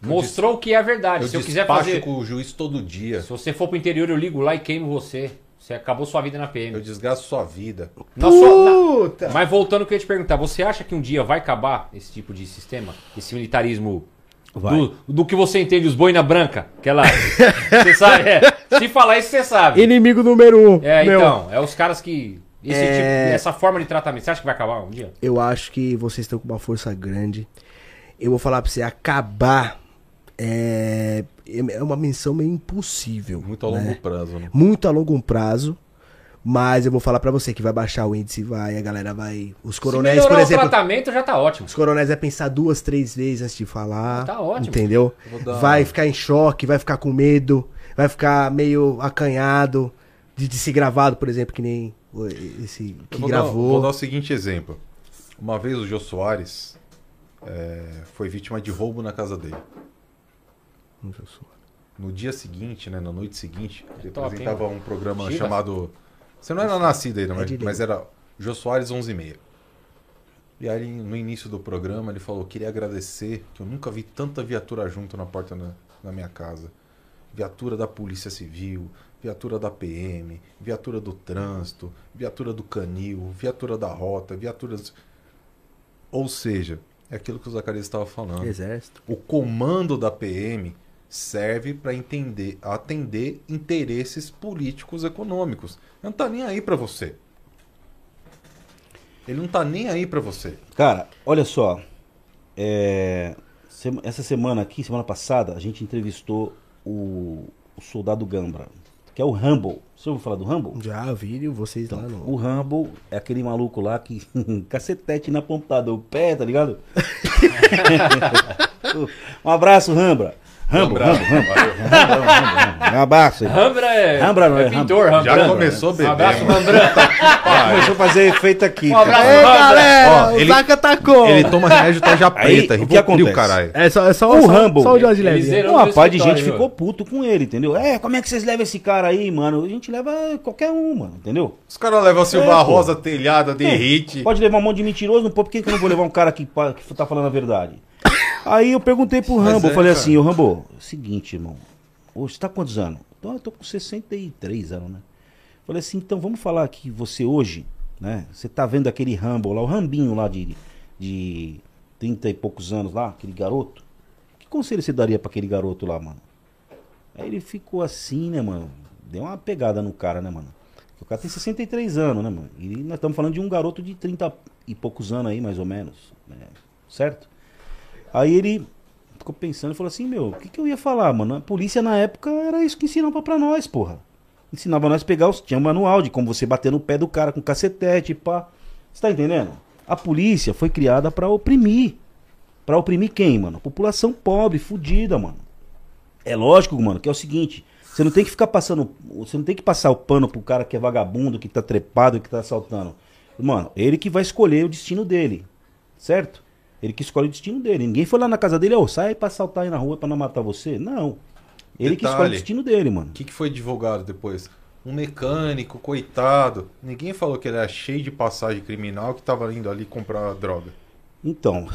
Eu Mostrou que é verdade. des- Se eu quiser despacho fazer. com o juiz todo dia. Se você for pro interior, eu ligo lá e queimo você. Você acabou sua vida na PM. Eu desgasto sua vida. Na sua- Puta! na- Mas voltando, eu queria te perguntar: você acha que um dia vai acabar esse tipo de sistema? Esse militarismo Vai. do, do que você entende, os boina branca? Aquela. você sabe? é. Se falar isso, você sabe. Inimigo número um. É, meu. então. É os caras que. Esse É. tipo, essa forma de tratamento. Você acha que vai acabar um dia? Eu acho que vocês estão com uma força grande. Eu vou falar pra você, acabar é, é uma missão meio impossível. Muito a né? longo prazo, né? Muito a longo prazo. Mas eu vou falar pra você que vai baixar o índice, vai, a galera vai. Os Se coronéis, melhorar por exemplo. o tratamento, já tá ótimo. Os coronéis vai pensar duas, três vezes antes de falar. Tá ótimo. Entendeu? Dar- Vai ficar em choque, vai ficar com medo, vai ficar meio acanhado de, de ser gravado, por exemplo, que nem esse Eu que vou, dar, gravou. vou dar o seguinte exemplo. Uma vez o Jô Soares é, foi vítima de roubo na casa dele. No dia seguinte, né, na noite seguinte, ele Top, apresentava hein, um programa Chivas? chamado. Você não era nascido ainda, É mas, de mas era Jô Soares 11 e meia. E aí, no início do programa, ele falou: Queria agradecer, que eu nunca vi tanta viatura junto na porta na, na minha casa. Viatura da Polícia Civil, viatura da PM, viatura do Trânsito, viatura do Canil, viatura da Rota, viaturas. Ou seja, é aquilo que o Zacarias estava falando. Exército. O comando da PM serve para entender, atender interesses políticos econômicos. Ele não tá nem aí para você. Ele não tá nem aí para você. Cara, olha só. É, essa semana aqui, semana passada, a gente entrevistou o, o soldado Gambra, que é o Rumble. Você ouviu falar do Rumble? Já vi vocês lá no. O Rumble é aquele maluco lá que. cacetete na pontada, o pé, tá ligado? um abraço, Rambra. Rambo. Rambo, Rambo. Rambo, Rambo. Um abraço. aí. Rambra é, Rambra não é, é pintor, Rambra. Já começou Um bebendo. abraço, Rambra. Começou a fazer efeito aqui. Um abraço. Ei, galera! Ó, o ele- Zaca tá como? Ele toma remédio tarja Aí, preta, o que Rivotril, acontece? caralho. É só, é só, O só, Rambo, só o Jorge Leve. Uma parte de gente ficou puto com ele, entendeu? É, como é que vocês levam esse cara aí, mano? A gente leva qualquer um, mano, entendeu? Os caras levam a Silva É. Rosa telhada, derrite. Pode levar um monte de mentiroso, pô, por que, que eu não vou levar um cara que, que tá falando a verdade? Aí eu perguntei pro Rambo, é, eu falei assim, ô Rambo, seguinte, irmão, hoje você tá quantos anos? Então, eu tô com 63 anos, né? Falei assim, então vamos falar que você hoje, né? Você tá vendo aquele Rambo lá, o Rambinho lá de, de 30 e poucos anos lá, aquele garoto. Que conselho você daria pra aquele garoto lá, mano? Aí ele ficou assim, né, mano? Deu uma pegada no cara, né, mano? O cara tem 63 anos, né, mano? E nós estamos falando de um garoto de 30 e poucos anos aí, mais ou menos. né? Certo? Aí ele ficou pensando e falou assim, meu, o que, que eu ia falar, mano? A polícia na época era isso que ensinava pra nós, porra. Ensinava nós pegar os. Tinha um manual de como você bater no pé do cara com cacetete, pá. Você tá entendendo? A polícia foi criada pra oprimir. Pra oprimir quem, mano? População pobre, fudida, mano. É lógico, mano, que é o seguinte. Você não tem que ficar passando. Você não tem que passar o pano pro cara que é vagabundo, que tá trepado, que tá assaltando. Mano, ele que vai escolher o destino dele. Certo? Ele que escolhe o destino dele. Ninguém foi lá na casa dele, ô, sai aí pra assaltar aí na rua pra não matar você. Não. Ele que escolhe o Detalhe. destino dele, mano. O que, que foi divulgado depois? Um mecânico, coitado. Ninguém falou que ele era cheio de passagem criminal que tava indo ali comprar droga. Então,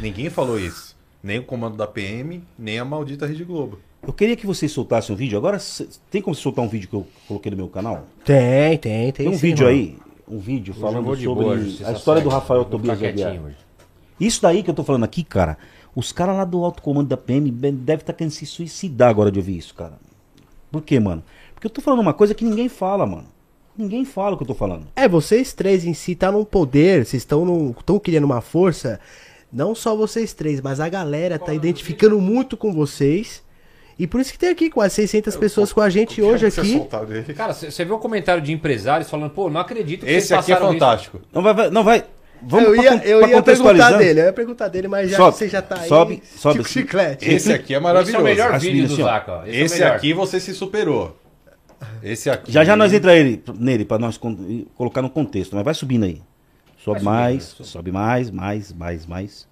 Ninguém falou isso. Nem o comando da PM, nem a maldita Rede Globo. eu queria que vocês soltassem um vídeo. Agora, tem como soltar um vídeo que eu coloquei no meu canal? Tem, tem, tem. Tem um sim, vídeo mano. aí, um vídeo falando sobre boa, a história do. Rafael Tobias Aguiar. Isso daí que eu tô falando aqui, cara, os caras lá do alto comando da PM devem estar querendo se suicidar agora de ouvir isso, cara. Por quê, mano? Porque eu tô falando uma coisa que ninguém fala, mano. Ninguém fala o que eu tô falando. É, vocês três em si tá num poder, vocês estão tão criando uma força. Não só vocês três, mas a galera tá identificando muito com vocês. E por isso que tem aqui quase 600 pessoas com a gente hoje aqui. Cara, você viu um comentário de empresários falando, pô, não acredito que Esse vocês aqui é fantástico. Não vai, vai- não vai. Vamos eu ia, eu pra ia perguntar dele, eu ia perguntar dele, mas já Sobe, que você já tá aí. sobe, sobe Chico assim. Chiclete. Esse aqui é maravilhoso. Esse é o melhor Assim, vídeo do assim. Zaca. Esse, é Esse melhor. aqui você se superou. Esse aqui. Já já nós entra ele, nele pra nós colocar no contexto, mas vai subindo aí. Sobe Vai mais, subindo, sobe mais, mais, mais, mais.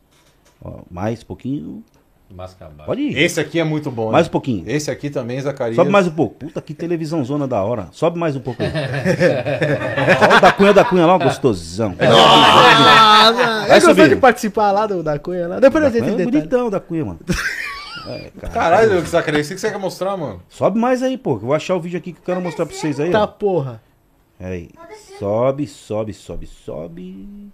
Ó, mais um pouquinho. Mascabado. Pode ir. Esse aqui é muito bom. Mais hein? um pouquinho. Esse aqui também, Zacarias. Sobe mais um pouco. Puta, que televisão zona da hora. Sobe mais um pouco. Ó, o da Cunha da Cunha lá, ó, gostosão. Nossa, Vai eu gostou subir. de participar lá do, da Cunha lá. Depois Da a gente é bonitão da Cunha, mano. É, cara. Caralho, Zacarias, o que você quer mostrar, mano? Sobe mais aí, pô. Eu vou achar o vídeo aqui que eu quero mostrar pra vocês aí. Tá ó. porra. Aí. Sobe, sobe, sobe, sobe.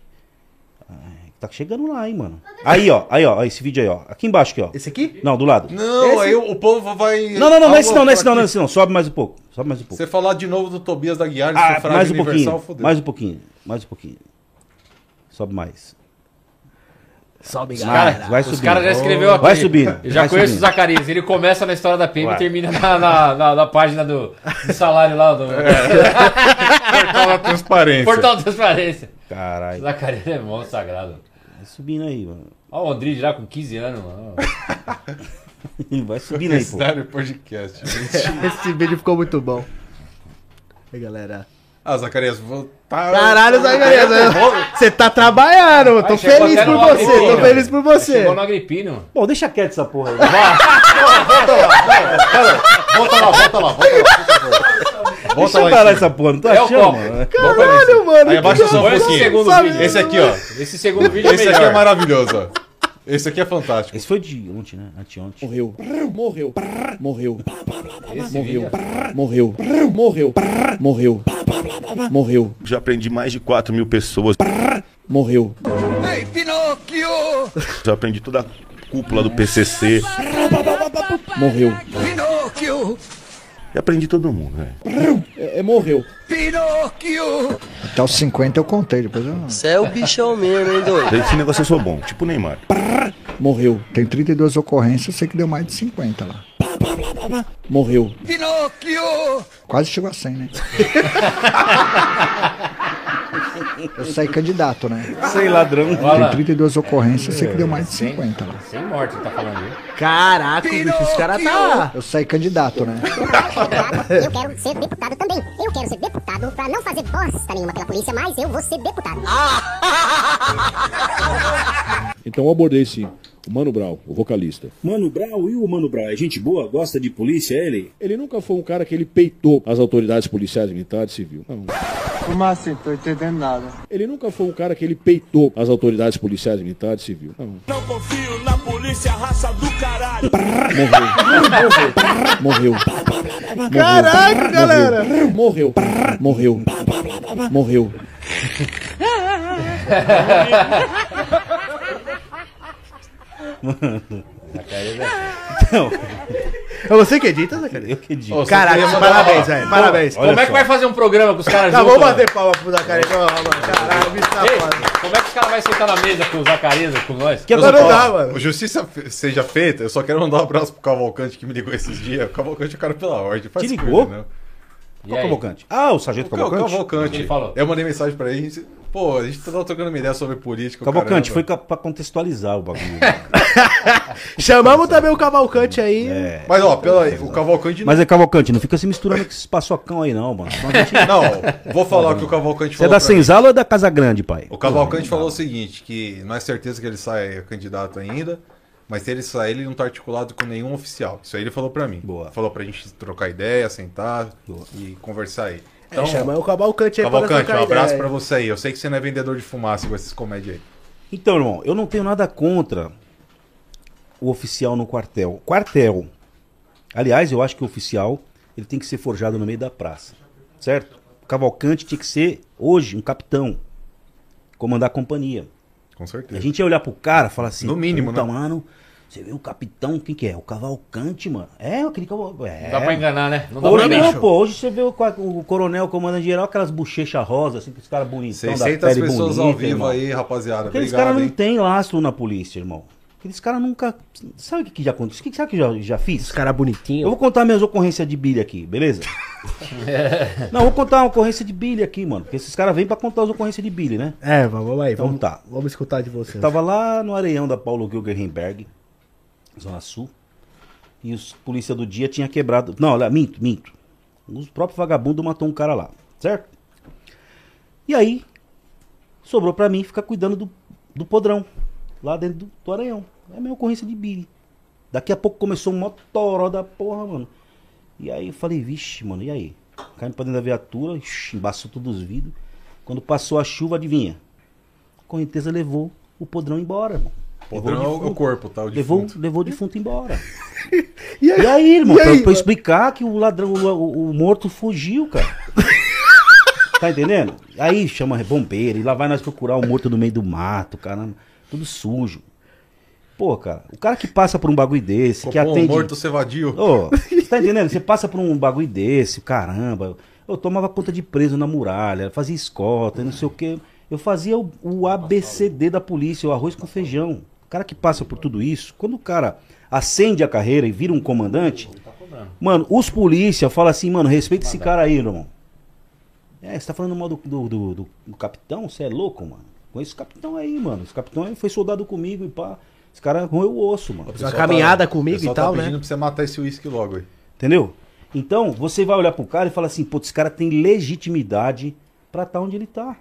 Ai, tá chegando lá, hein, mano. Aí, ó. Aí, ó. Esse vídeo aí, ó. Aqui embaixo, aqui, ó. Esse aqui? Não, do lado. Não, Esse- aí o povo vai. Não, não, não, não é esse não, não é esse não, não é esse não. Sobe mais um pouco. Sobe mais um pouco. Você falar de novo do Tobias da Guiar, Ah, mais um universal, pouquinho. fodeu. Mais um pouquinho. Mais um pouquinho. Sobe mais. Sobe, Os galera. caras vai os subindo. caras já escreveu aqui. Vai subindo, Eu já vai conheço subindo. o Zacarias. Ele começa na história da PM Vai. e termina na, na, na- na página do, do salário lá do. Portal da transparência. Portal da Transparência. Caralho. Zacarias é monstro sagrado. Vai subindo aí, mano. Ó, o André já com 15 anos, mano. Vai subindo aí, pô. Sério, podcast. gente. Esse vídeo ficou muito bom. Aí, galera. ah, Zacarias, vou. Tá... Caralho, Zacarias. Você tá trabalhando. eu Tô Ai, chegou feliz até por no você. Tô feliz por você. Chegou no Agripino. Bom, deixa quieto essa porra aí. Volta lá, volta lá, volta lá. Volta lá. Em cima. essa porra, não tô É achando, mano. Caralho, mano. Aí abaixa só um pouquinho. segundo Sabe- vídeo. Esse aqui, ó. Esse segundo vídeo é Esse aqui é maravilhoso, ó. Esse aqui é fantástico. Esse foi de ontem, né? Anteontem. Morreu. Morreu. Morreu. Morreu. é- Morreu. Morreu. Morreu. Morreu. Já aprendi mais de 4 mil pessoas. Morreu. Ei, Pinóquio! Já aprendi toda a cúpula do PCC. Morreu. Pinóquio! E aprendi todo mundo, né? É, é morreu. Pinóquio! Até os 50 eu contei, depois eu não. Você é o bichão mesmo, hein, doido? Esse negócio eu sou bom, tipo o Neymar. Morreu. Tem 32 ocorrências, eu sei que deu mais de 50 lá. Morreu. Pinóquio! Quase chegou a 100, né? eu saí candidato, né? Sei ladrão. Tem lá. 32 ocorrências, sei que deu mais de Sem- 50 lá. Sem morte, tá falando aí. Caraca, bicho, os caras tá. Eu saí candidato, né? Eu quero ser deputado também. Eu quero ser deputado pra não fazer bosta nenhuma pela polícia, mas eu vou ser deputado. Então eu abordei sim. O Mano Brown, o vocalista. Mano Brau e o Mano Brau é gente boa? Gosta de polícia, ele? Ele nunca foi um cara que ele peitou as autoridades policiais, militares, civil. Não. Como assim? Tô entendendo nada. Ele nunca foi um cara que ele peitou as autoridades policiais, militares, civil. Não. Não confio na polícia, raça do caralho. Morreu. Morreu. Caraca, galera. Morreu. Morreu. Morreu. Zacarias é... Não, É você que edita, Zacarias? eu que edito. Ô, Zacarias, parabéns, velho. Parabéns. Olha Como é que só. vai fazer um programa com os caras Tá, juntos? vamos bater palma pro Zacarias. Caralho, o bicho tá Ei, foda. como é que os caras vão sentar na mesa com o Zacarias, com nós? Que Não, não agora- dá, mano. Justiça fe- seja feita, eu só quero mandar um abraço pro Cavalcante que me ligou esses dias. O Cavalcante é o cara pela ordem. Faz ligou? né? E Qual aí? Cavalcante? Ah, o Sargento O Cavalcante? Cavalcante. Ele falou. Eu mandei mensagem pra ele. Pô, a gente tava trocando uma ideia sobre política. Cavalcante, foi pra contextualizar o bagulho. Chamamos também o Cavalcante aí. É. Mas ó, pela, o Cavalcante. Mas é Cavalcante, não fica se misturando com esses paçocão aí não, mano. Não, vou falar o que o Cavalcante Você é falou. da. Senzala ou é da Casa Grande, pai? O Cavalcante falou o seguinte: que não é certeza que ele sai candidato ainda, mas se ele sair, ele não tá articulado com nenhum oficial. Isso aí ele falou pra mim. Boa. Falou pra gente trocar ideia, sentar e conversar aí. É, Então, chama o Cavalcante aí Cavalcante, um abraço ideia. pra você aí. Eu sei que você não é vendedor de fumaça com esses comédias aí. Então, irmão, eu não tenho nada contra o oficial no quartel. Quartel. Aliás, eu acho que o oficial ele tem que ser forjado no meio da praça. Certo? O Cavalcante tinha que ser, hoje, um capitão. Comandar a companhia. Com certeza. A gente ia olhar pro cara e falar assim: No mínimo, "Puta, né?" mano, Você vê o capitão, quem que é? O Cavalcante, mano. É, aquele Cavalcante. É. Não dá pra enganar, né? Não dá hoje pra não, enganar. pô. Hoje você vê o, o coronel, o comandante geral, aquelas bochechas rosas, assim, com os caras bonitão da 600 pele pessoas ao bonita, vivo irmão. aí, rapaziada. Aqueles caras não tem lastro na polícia, irmão. Aqueles caras nunca. Sabe o que, que já aconteceu? O que, sabe que eu já, já fiz? Os caras bonitinhos. Eu vou contar minhas ocorrências de bilha aqui, beleza? Não, eu vou contar uma ocorrência de bilha aqui, mano. Porque esses caras vêm pra contar as ocorrências de bilha, né? É, vamos aí, Então vamos, tá. vamos escutar de você. Eu tava lá no areião da Paulo Gilgenberg, Zona Sul. E os polícia do dia tinha quebrado. Não, olha, minto, minto. Os próprios vagabundos matou um cara lá, certo? E aí, sobrou pra mim ficar cuidando do, do podrão, lá dentro do, do areião. É a minha ocorrência de bilha. Daqui a pouco começou um motoró da porra, mano. E aí eu falei, vixe, mano, e aí? Caímos pra dentro da viatura, embaçou todos os vidros. Quando passou a chuva, adivinha? A correnteza levou o podrão embora, mano. Podrão Levou é o defunto. corpo, tá? O levou, defunto. levou o defunto embora. E E aí, irmão, E aí, pra, pra explicar que o ladrão, o, o- o morto fugiu, cara. tá entendendo? Aí chama bombeiro, e lá vai nós procurar o morto no meio do mato, caramba. Tudo sujo. Pô, cara, o cara que passa por um bagulho desse, que Copom, atende. morto cevadio. Ô, você tá entendendo? Você passa por um bagulho desse, caramba. Eu tomava conta de preso na muralha, fazia escolta, não sei o quê. Eu fazia o, o ABCD da polícia, o arroz com feijão. O cara que passa por tudo isso, quando o cara acende a carreira e vira um comandante, mano, os polícia falam assim, mano, respeita esse cara aí, irmão. É, você tá falando mal do, do, do- do- do capitão? Você é louco, mano? Conheço esse capitão aí, mano. Esse capitão aí foi soldado comigo e pá. Esse cara roeu o osso, mano. O pessoal tá- o pessoal tá pedindo pra você matar esse uísque logo aí. Entendeu? Então, você vai olhar pro cara e falar assim, pô, esse cara tem legitimidade pra estar onde ele tá.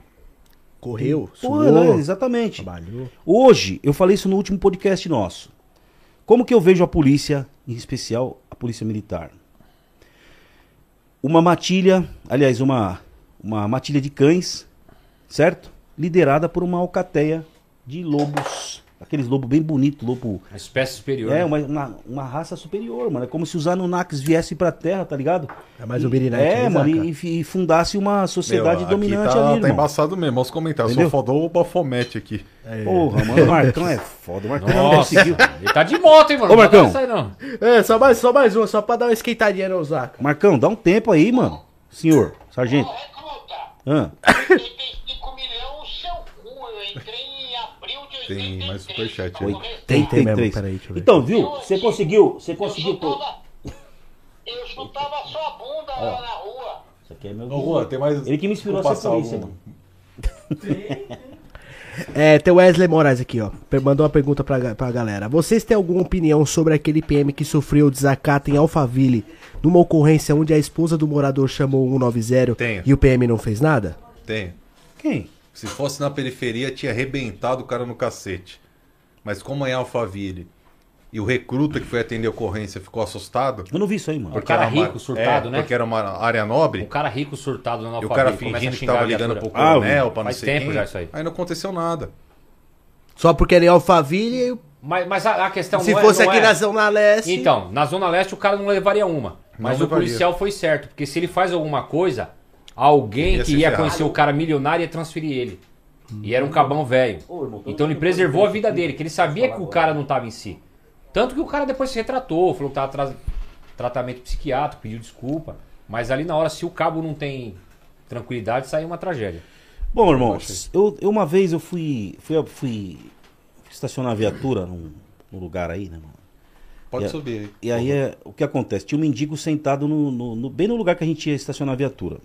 Correu, suou, exatamente. trabalhou. Hoje, eu falei isso no último podcast nosso. Como que eu vejo a polícia, em especial a polícia militar? Uma matilha, aliás, uma, uma matilha de cães, certo? Liderada por uma alcateia de lobos. Aqueles lobos bem bonitos, lobo... Uma espécie superior. É, né? uma, uma, uma raça superior, mano. É como se os Anunnakis viessem pra Terra, tá ligado? É mais um Birinite, É, né, mano, e, e fundasse uma sociedade Meu, aqui dominante tá, ali, tá irmão. embaçado mesmo, olha os comentários. Entendeu? Só faltou o bafomete aqui. Porra, mano, o Marcão é foda. O Marcão não Nossa, conseguiu. ele tá de moto, hein, mano? Ô, Não Marcão. essa aí, não. É, só mais, só mais uma, só pra dar uma esquentadinha no Zaca. Marcão, dá um tempo aí, mano. Senhor, sargento. Ah, Tem mais superchat aí. 83. peraí, deixa eu ver. Então, viu? Você conseguiu, você conseguiu... Eu chutava sua bunda Ó. lá na rua. Isso aqui é meu Ô, Juan, tem mais- Ele que me inspirou a ser polícia, algum- mano. É, tem o Wesley Moraes aqui, ó. Mandou uma pergunta pra, pra galera. Vocês têm alguma opinião sobre aquele PM que sofreu desacato em Alphaville numa ocorrência onde a esposa do morador chamou o 190 Tenho. e o PM não fez nada? Tem. Quem? Se fosse na periferia, tinha arrebentado o cara no cacete. Mas como é em Alphaville e o recruta que foi atender a ocorrência ficou assustado. Eu não vi isso aí, mano. O cara era uma- rico, surtado, é, né? Porque era uma área nobre. Um cara rico surtado no E o cara fingindo que tava ligando pro coronel, pra não Faz sei tempo quem. já isso aí. Aí não aconteceu nada. Só porque era em Alphaville. Mas, mas a, a questão Se não é- fosse não aqui é- na Zona Leste. Então, na Zona Leste o cara não levaria uma. Mas o levaria. policial foi certo. Porque se ele faz alguma coisa, alguém Ia que ia ferrado. conhecer o cara milionário ia transferir ele. E era um cabão velho. Então ele preservou a vida dele, que ele sabia que o cara não tava em si. Tanto que o cara depois se retratou, falou que tava atrás tratamento psiquiátrico, pediu desculpa. Mas ali na hora, se o cabo não tem tranquilidade, sai uma tragédia. Bom, irmãos, eu, eu uma vez eu fui, fui, fui estacionar a viatura num, num lugar aí, né, mano? Pode E subir aí. E aí é, o que acontece? Tinha um mendigo sentado no, no- no- bem no lugar que a gente ia estacionar a viatura.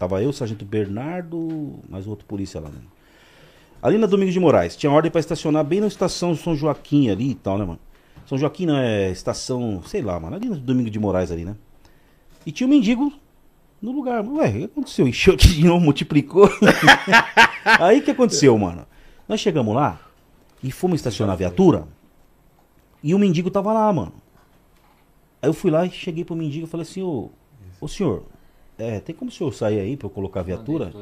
Tava eu, o sargento Bernardo, mais outro polícia lá, né? Ali na Domingos de Moraes, tinha ordem pra estacionar bem na estação São Joaquim ali e tal, né, mano? São Joaquim não é estação, sei lá, mano, ali no Domingos de Moraes ali, né? E tinha um mendigo no lugar. Ué, o que aconteceu? Encheu de novo, multiplicou. Aí que aconteceu, mano? Nós chegamos lá e fomos estacionar a viatura e o mendigo tava lá, mano. Aí eu fui lá e cheguei pro mendigo e falei assim, ô, ô senhor, é, tem como o senhor sair aí pra eu colocar a viatura?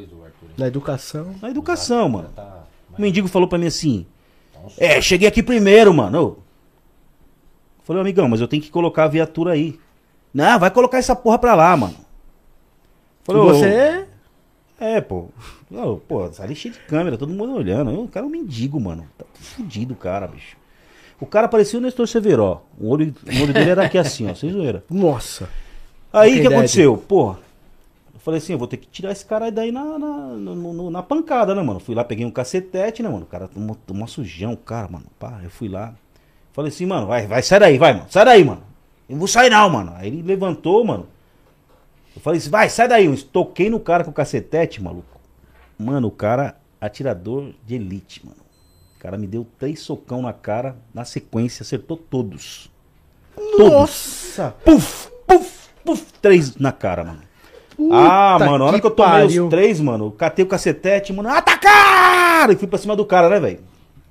Na educação. Na educação, mano. O mendigo falou pra mim assim, é, cheguei aqui primeiro, mano. Ô. Falei, amigão, mas eu tenho que colocar a viatura aí. Não, vai colocar essa porra pra lá, mano. Falei, ô, você? É, pô. Ô, pô, ali cheio de câmera, todo mundo olhando. Eu, o cara é um mendigo, mano. Tá fudido o cara, bicho. O cara parecia o Nestor Severo. O olho, o olho dele era aqui assim, ó, sem zoeira. Nossa. Aí o que Dad. aconteceu? Porra, eu falei assim, eu vou ter que tirar esse cara daí na, na, no- na pancada, né, mano? Fui lá, peguei um cacetete, né, mano? O cara tomou, tomou uma sujão, o cara, mano. Pá, eu fui lá. Falei assim, mano, vai, vai, sai daí, vai, mano. Sai daí, mano. Eu não vou sair não, mano. Aí ele levantou, mano. Eu falei assim, vai, sai daí. Eu toquei no cara com o cacetete, maluco. Mano, o cara, atirador de elite, mano. O cara me deu três socão na cara, na sequência, acertou todos. Nossa! Puf, puf, puf, três na cara, mano. Ah, Puta mano, a hora que que eu tomei pariu. os três, mano, catei o cacetete, mano, atacar! E fui pra cima do cara, né, velho?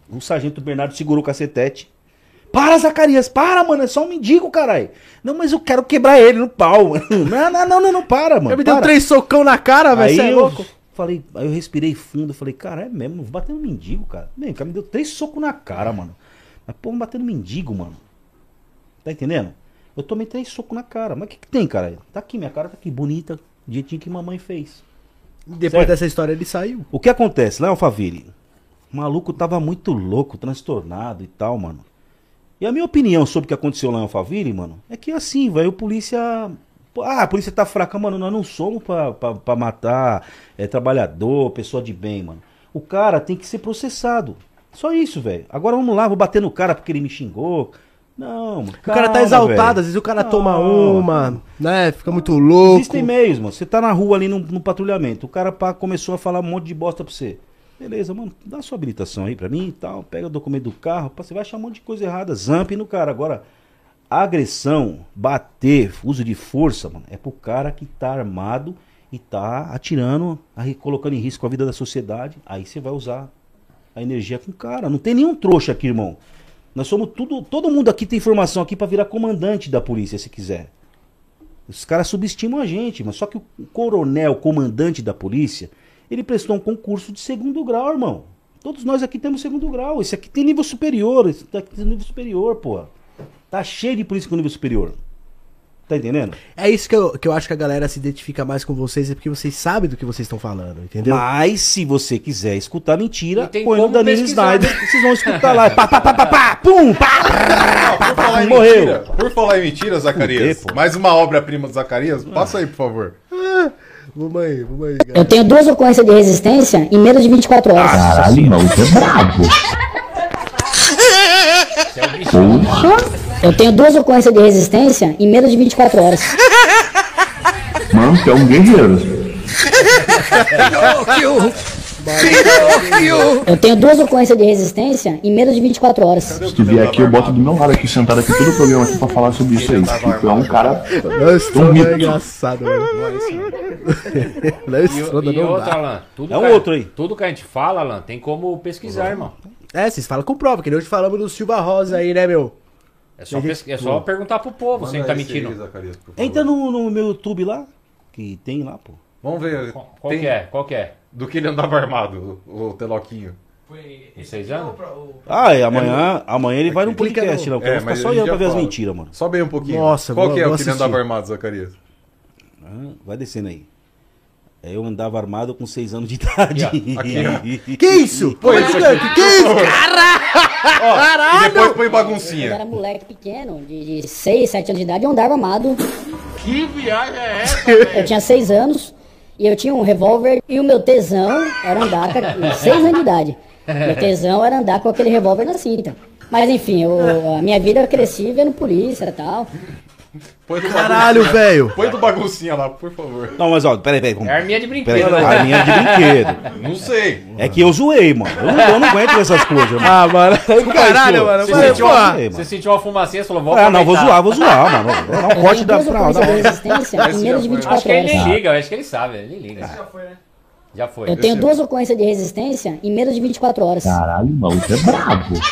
O sargento Bernardo segurou o cacetete. Para, Zacarias, para, mano, é só um mendigo, caralho. Não, mas eu quero quebrar ele no pau, mano. Não, não, não, não, não para, mano. Eu me deu três socão na cara, velho. Você é louco? falei, aí eu respirei fundo, falei, cara, é mesmo, não vou bater no mendigo, cara. Bem, o cara me deu três socos na cara, mano. Mas, pô, vou bater no mendigo, mano. Tá entendendo? Eu tomei três socos na cara. Mas o que, que tem, cara? Tá aqui, minha cara tá aqui, bonita, jeitinho que mamãe fez. Depois Certo? dessa história ele saiu. O que acontece? Lá em Alphaville, o maluco tava muito louco, transtornado e tal, mano. E a minha opinião sobre o que aconteceu lá em Alphaville, mano, é que assim, velho, o polícia. Ah, a polícia tá fraca, mano. Nós não somos pra, pra, pra matar é, trabalhador, pessoa de bem, mano. O cara tem que ser processado. Só isso, velho. Agora vamos lá, vou bater no cara porque ele me xingou. Não, mano. O cara tá calma, exaltado, velho. às vezes o cara Não. toma uma, né? Fica muito louco. Existem meios, mano. Você tá na rua ali no, no patrulhamento, o cara pá, começou a falar um monte de bosta pra você. Beleza, mano, dá sua habilitação aí pra mim e tal. Pega o documento do carro, pá, você vai achar um monte de coisa errada. Zamp no cara. Agora, agressão, bater, uso de força, mano, é pro cara que tá armado e tá atirando, aí colocando em risco a vida da sociedade. Aí você vai usar a energia com o cara. Não tem nenhum trouxa aqui, irmão. Nós somos tudo. Todo mundo aqui tem formação aqui pra virar comandante da polícia, se quiser. Os caras subestimam a gente, mas só que o coronel, comandante da polícia, ele prestou um concurso de segundo grau, irmão. Todos nós aqui temos segundo grau. Esse aqui tem nível superior. Esse aqui tem nível superior, pô. Tá cheio de polícia com nível superior. Tá entendendo? É isso que eu, que eu acho que a galera se identifica mais com vocês, é porque vocês sabem do que vocês estão falando, entendeu? Mas se você quiser escutar mentira, tem põe no como Danilo Snyder. né? Vocês vão escutar lá. Pá, pá, pá, pá, pá, pum, pá, Por falar em Morreu. mentira, por falar em mentira, Zacarias, Fudeu, mais uma obra-prima do Zacarias, passa aí, por favor. Vamos aí, vamos aí, Eu tenho duas ocorrências de resistência em menos de 24 horas. Caralho, você é brabo. Porra. Eu tenho duas ocorrências de resistência em menos de 24 horas. Mano, você é um guerreiro. Eu tenho duas ocorrências de resistência em menos de 24 horas. Se tu vier aqui, eu boto do meu lado aqui, sentado aqui, todo o programa aqui pra falar sobre isso aí. Tu é um cara. Tu é um é mito. engraçado, mano. Não, E, isso não e dá. outra, Alan, tudo É um que- outro aí. Tudo que a gente fala, Alan, tem como pesquisar, irmão. É, vocês falam com prova, que nem hoje falamos do Silva Rosa aí, né, meu? É só, Tem gente- é só perguntar pro povo se ele tá mentindo. Entra no, no meu YouTube lá, que tem lá, pô. Vamos ver. Qual que é? Qual que é? Do que ele andava armado, o, o Teloquinho. Com seis anos? Ah, e amanhã, amanhã ele vai num Clica podcast no- lá. Eu É, ficar mas só olhando pra ver as mentiras, mano. Sobe aí um pouquinho. Nossa, Qual vou- que é o que ele andava armado, Zacarias? Ah, vai descendo aí. É, Eu andava armado com 6 anos de idade. Aqui, ó. Aqui, ó. Que isso? Como isso é aqui. que- que Caralho! E depois põe Eu baguncinha. era moleque pequeno, de, de 6, 7 anos de idade, eu andava armado. Que viagem é essa, Eu tinha 6 anos e eu tinha um revólver e o meu tesão era andar com 6 anos de idade. Meu tesão era andar com aquele revólver na cinta. Mas enfim, eu- a minha vida eu cresci vendo polícia e tal. Põe do Caralho, velho. Põe do baguncinha lá, por favor. Não, mas ó, peraí, peraí. vamos- É arminha de brinquedo, Peraí, né? arminha de brinquedo. Não sei. É que eu zoei, mano. Eu não, eu não aguento essas coisas, mano. Ah, mano. Caralho, mano. Você Mas, sentiu, uma, Ei, você sentiu uma fumacinha, você falou, vou Ah, não, vou zoar, vou zoar, mano. Dar um Eu corte da duas fralda. ocorrências de resistência em menos de 24 Acho que ele liga, eu acho que ele sabe, ele liga. Já foi, né? Já foi. Eu tenho duas ocorrências de resistência em menos de 24 horas. Caralho, irmão, você é brabo.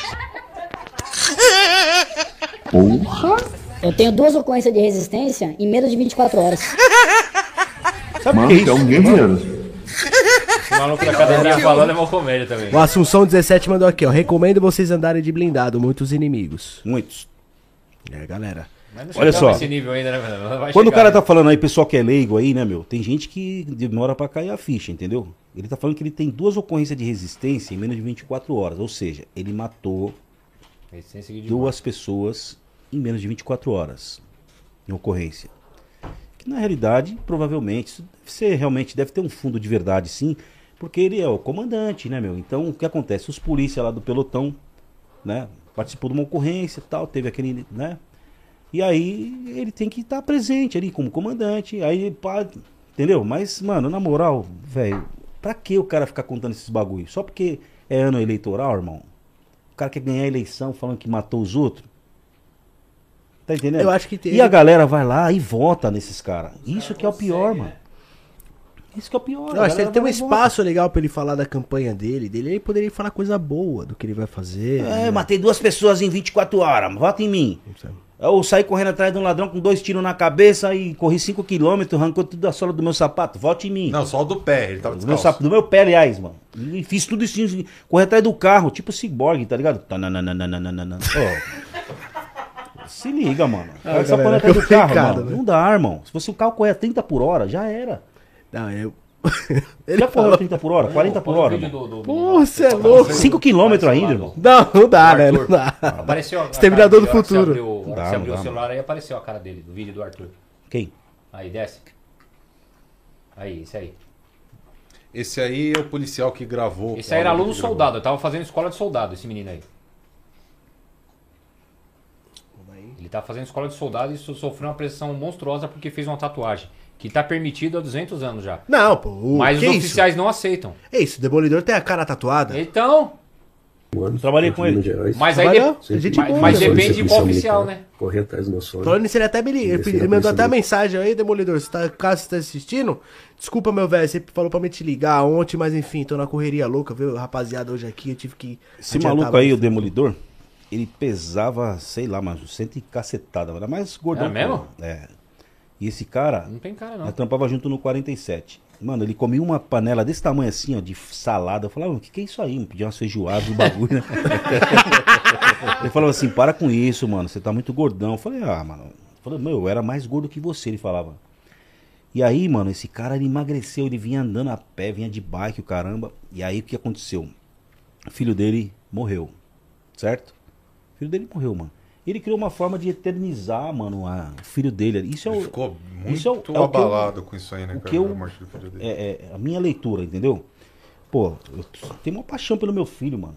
Porra. Eu tenho duas ocorrências de resistência em menos de 24 horas. Sabe o Mano, que é você é isso? um guerreiro. O maluco da academia falando é uma comédia também. O Assunção 17 mandou aqui, ó. Recomendo vocês andarem de blindado, muitos inimigos. Muitos. É, galera. Mas não Olha chegamos só. ainda, né, Quando o chegar, cara né? tá falando aí, pessoal que é leigo aí, né, meu? Tem gente que demora pra cair a ficha, entendeu? Ele tá falando que ele tem duas ocorrências de resistência em menos de 24 horas. Ou seja, ele matou duas pessoas em menos de 24 horas em ocorrência. Que na realidade, provavelmente, ser, realmente deve ter um fundo de verdade, sim, porque ele é o comandante, né, meu? Então, o que acontece? Os polícias lá do pelotão, né, participou de uma ocorrência e tal, teve aquele, né? E aí ele tem que estar presente ali como comandante, aí pá, entendeu? Mas, mano, na moral, velho, pra que o cara ficar contando esses bagulho? Só porque é ano eleitoral, irmão? O cara quer ganhar a eleição falando que matou os outros? Tá entendendo? Eu acho que tem- E a galera vai lá e vota nesses caras. Isso que é o pior, mano. Isso que é o pior. Acho que ele tem um espaço legal pra ele falar da campanha dele, dele, ele poderia falar coisa boa do que ele vai fazer. É, né? matei duas pessoas em 24 horas, vota em mim. Eu saí correndo atrás de um ladrão com dois tiros na cabeça e corri 5 km, arrancou tudo da sola do meu sapato. Vote em mim. Não, só o do pé, ele tava do meu, do meu pé, aliás, mano. E fiz tudo isso, corri atrás do carro, tipo ciborgue, tá ligado? Tananana. Ô, Se liga, mano. Ah, só galera, atrás do carro, mano. né? Não dá, irmão. Se você o carro correr a 30 por hora, já era. Não, eu. Já correu a 30 por hora? 40 por hora? mano? Pô, você é louco. 5 km ainda, irmão. Não, não dá, né? Não dá. Apareceu a Exterminador do futuro. Você abriu, Dá, você abriu dá, o celular aí apareceu a cara dele, do vídeo do Arthur. Quem? Aí, desce. Aí, esse aí. Esse aí é o policial que gravou. Esse aí era aluno soldado, eu tava fazendo escola de soldado, esse menino aí. Tava fazendo escola de soldado e so- sofreu uma pressão monstruosa porque fez uma tatuagem. Que tá permitido há 200 anos já. Não, pô. o- Mas que os isso? oficiais não aceitam. É isso, o Demolidor tem a cara tatuada. Então. Trabalhei com ele. Mas aí Trabalhou? de- Gente mas, boa, mas né? depende de qual oficial, né? Correr atrás do meu sonho. Falando nisso, ele até me ele, na mandou até a mensagem aí, Demolidor. Você tá, caso você tá assistindo, desculpa, meu velho. Você falou pra me te ligar ontem, mas enfim, tô na correria louca, viu? Rapaziada, hoje aqui eu tive que. Esse maluco aí, o Demolidor, ele pesava, sei lá, mas cento e cacetada. Era mais gordão. É mesmo? É. E esse cara. Não tem cara, não. Nós trampava junto no 47. Mano, ele comia uma panela desse tamanho assim, ó, de salada. Eu falava, o que, que é isso aí? Pedia umas feijoadas, um bagulho, né? ele falava assim, para com isso, mano, você tá muito gordão. Eu falei, ah, mano. Eu falei, meu, eu era mais gordo que você, ele falava. E aí, mano, esse cara ele emagreceu, ele vinha andando a pé, vinha de bike, o caramba. E aí o que aconteceu? O filho dele morreu, certo? O filho dele morreu, mano. Ele criou uma forma de eternizar, mano, a- o filho dele. Isso é o. Ele ficou muito isso é o- é o que eu- abalado com isso aí, né, o cara, que eu-. É, é a minha leitura, entendeu? Pô, eu tenho uma paixão pelo meu filho, mano.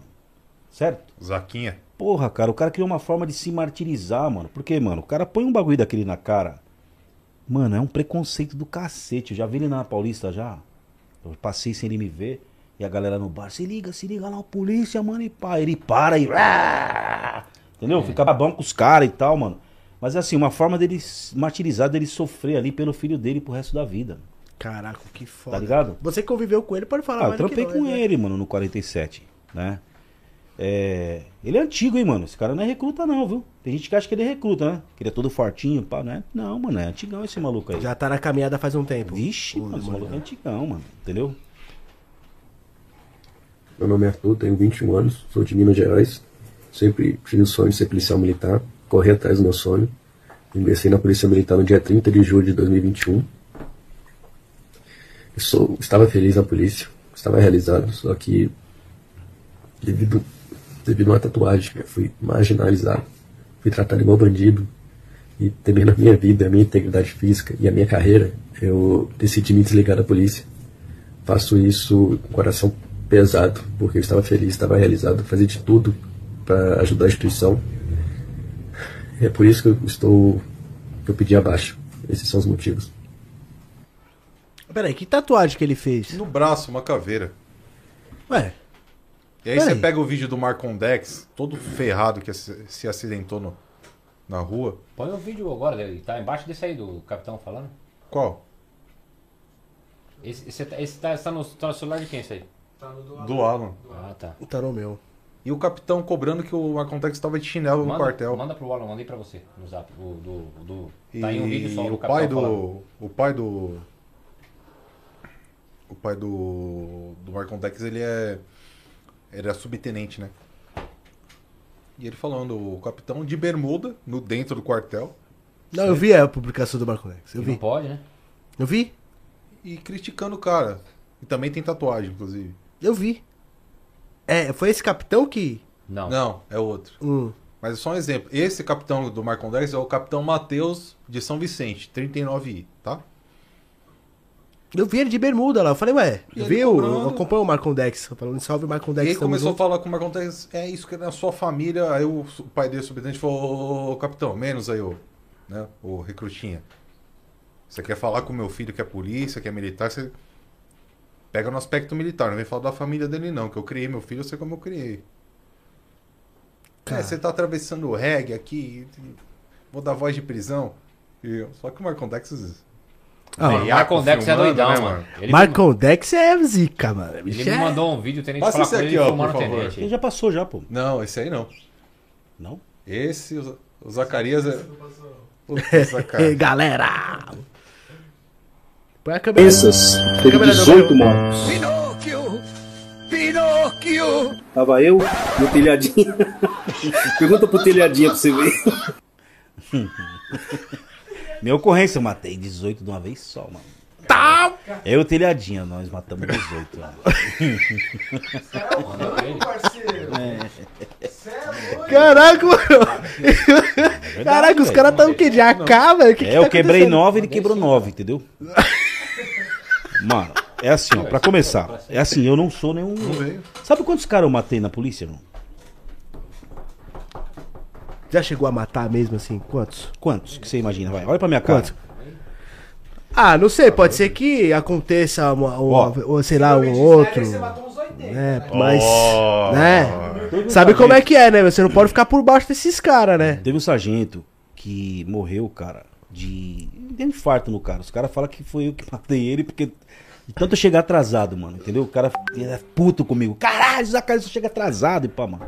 Certo? Zaquinha. Porra, cara, o cara criou uma forma de se martirizar, mano. Por quê, mano? O cara põe um bagulho daquele na cara. Mano, é um preconceito do cacete. Eu já vi ele na Paulista já. Eu passei sem ele me ver. E a galera no bar, se liga, se liga lá, o polícia, mano, e pá. Ele para e. Entendeu? Fica babão com os caras e tal, mano. Mas é assim, uma forma dele martirizar, dele sofrer ali pelo filho dele pro resto da vida. Caraca, que foda. Tá ligado? Você que conviveu com ele pode falar Ah, eu trampei com né? ele, mano, no 47, né? É, Ele é antigo, hein, mano? Esse cara não é recruta, não, viu? Tem gente que acha que ele é recruta, né? Que ele é todo fortinho, pá, né? Não, mano, é antigão esse maluco aí. Já tá na caminhada faz um tempo. Vixe, mano, esse maluco é antigão, mano. Entendeu? Meu nome é Arthur, tenho 21 anos, sou de Minas Gerais. Sempre tive o sonho de ser policial militar, corri atrás do meu sonho. Ingressei na Polícia Militar no dia 30 de julho de 2021. Eu sou, estava feliz na polícia, estava realizado, só que devido, devido a uma tatuagem, eu fui marginalizado, fui tratado igual bandido e temendo a minha vida, a minha integridade física e a minha carreira, eu decidi me desligar da polícia. Faço isso com o coração pesado, porque eu estava feliz, estava realizado, fazia de tudo para ajudar a instituição. E é por isso que eu estou que eu pedi abaixo. Esses são os motivos. Peraí, que tatuagem que ele fez? No braço, uma caveira. Ué. E aí Peraí. você pega o vídeo do Marcondex, todo ferrado que se acidentou no- na rua. Põe o vídeo agora, ele tá embaixo desse aí do capitão falando. Qual? Esse, esse, tá- esse tá, tá no, tá no celular de quem esse aí? Do Alan. Ah, tá. Tá no meu. E o capitão cobrando que o Marcontex estava de chinelo no Manda, quartel. manda pro Alan, mandei pra você no zap. O, do, do, tá em um E vídeo só do o pai do. falando. O pai do. O pai do. Do Marcontex, ele é. Ele é subtenente, né? E ele falando, o capitão de bermuda, no dentro do quartel. Não, eu vi a publicação do Marco Rex. Eu E vi. Não pode, né? Eu vi? E criticando o cara. E também tem tatuagem, inclusive. Eu vi. É, foi esse capitão que. Não. Não, é outro. Hum. Mas é só um exemplo. Esse capitão do Marcondex é o capitão Matheus de São Vicente, 39I, tá? Eu vi ele de bermuda lá. Eu falei, ué, E ele viu? cobrando. Eu acompanho o Marcondex. Falando salve Marcondex. E aí tamo começou junto. a falar com o Marcondex, é isso que é na sua família. Aí o, pai dele, o subtenente, falou, ô capitão, menos aí o, né, o recrutinha. Você quer falar com o meu filho que é polícia, que é militar, você pega no aspecto militar, não vem falar da família dele não, que eu criei meu filho, eu sei como eu criei. É, você tá atravessando o reggae aqui, vou dar voz de prisão. E, só que o Marcondex... Ah, É, e Marcondex é doidão, mano. Ele Marcondex é zica, mano. Ele me é- mandou um vídeo, o tenente Passa falar esse aqui, ó, por o favor. tenente. Ele já passou já, pô. Não, esse aí não. Não? Esse, o, o Zacarias é... O Zacarias. galera! Põe a câmera. Essas, teve câmera do 18 meu. mortos. Pinóquio! Pinóquio! Tava eu no telhadinho. Pergunta pro telhadinho pra você ver. Minha ocorrência, eu matei 18 de uma vez só, mano. Tá! Eu e o telhadinho, nós matamos 18. mano. Caraca, mano. verdade, Caraca, os caras tão o quê? De AK, velho? Que que É, eu tá quebrei acontecendo? 9 ele quebrou 9, entendeu? Mano, é assim, ó, pra começar. É assim, eu não sou nenhum. Sabe quantos caras eu matei na polícia, irmão? Já chegou a matar mesmo assim? Quantos? Quantos que você imagina? Vai, olha pra minha cara. Quantos? Ah, não sei, pode ser que aconteça uma- ou sei lá, um outro. É, mas. Ó. Né? Teve um Sabe como é que é, né? Você não pode ficar por baixo desses caras, né? Teve um sargento que morreu, cara, de. Deu um infarto no cara. Os caras falam que foi eu que matei ele, porque. Tanto eu chegar atrasado, mano, entendeu? O cara é puto comigo. Caralho, Zacarias, você chega atrasado e pá, mano.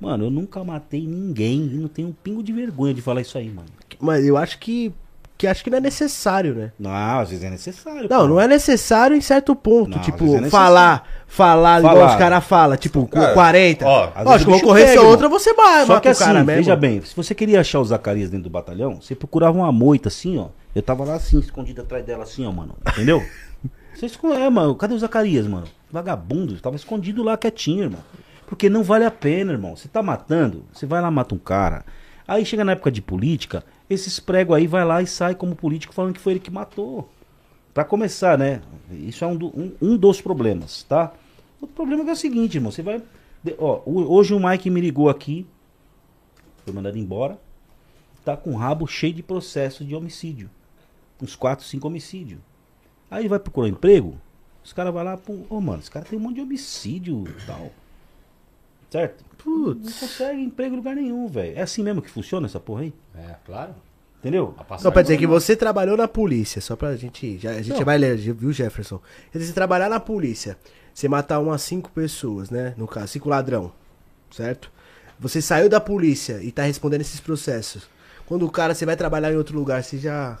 Mano, eu nunca matei ninguém e não tenho um pingo de vergonha de falar isso aí, mano. Mas eu acho que. Que acho que não é necessário, né? Não, às vezes é necessário. Não, pô. não é necessário em certo ponto. Não, tipo, é necessário. falar, falar, igual Falar. os caras falam, tipo, Cara, 40. ó, Lógico, ocorrência pega, outra você vai, Só que assim, cara mesmo. veja bem, se você queria achar o Zacarias dentro do batalhão, você procurava uma moita assim, ó. Eu tava lá assim, escondido atrás dela assim, ó, mano. Entendeu? Você esconde, é, mano. Cadê o Zacarias, mano? Vagabundo, tava escondido lá quietinho, irmão. Porque não vale a pena, irmão. Você tá matando, você vai lá mata um cara. Aí chega na época de política, esses pregos aí vai lá e sai como político falando que foi ele que matou. Pra começar, né? Isso é um, do- um, um dos problemas, tá? Outro problema é é o seguinte, irmão. Você vai. Ó, hoje o Mike me ligou aqui. Foi mandado embora. Tá com o rabo cheio de processo de homicídio. Uns 4, 5 homicídios. Aí ele vai procurar um emprego. Os caras vão lá, pô, ô mano, esse cara tem um monte de homicídio e tal. Certo? Putz. Não consegue emprego em lugar nenhum, velho. É assim mesmo que funciona essa porra aí? É, claro. Entendeu? Só pra dizer que você trabalhou na polícia, só pra gente. Já, a gente Não. vai ler, viu, Jefferson? Quer dizer, você trabalhar na polícia, você matar umas cinco pessoas, né? No caso, cinco ladrão, certo? Você saiu da polícia e tá respondendo esses processos. Quando o cara, você vai trabalhar em outro lugar, você já.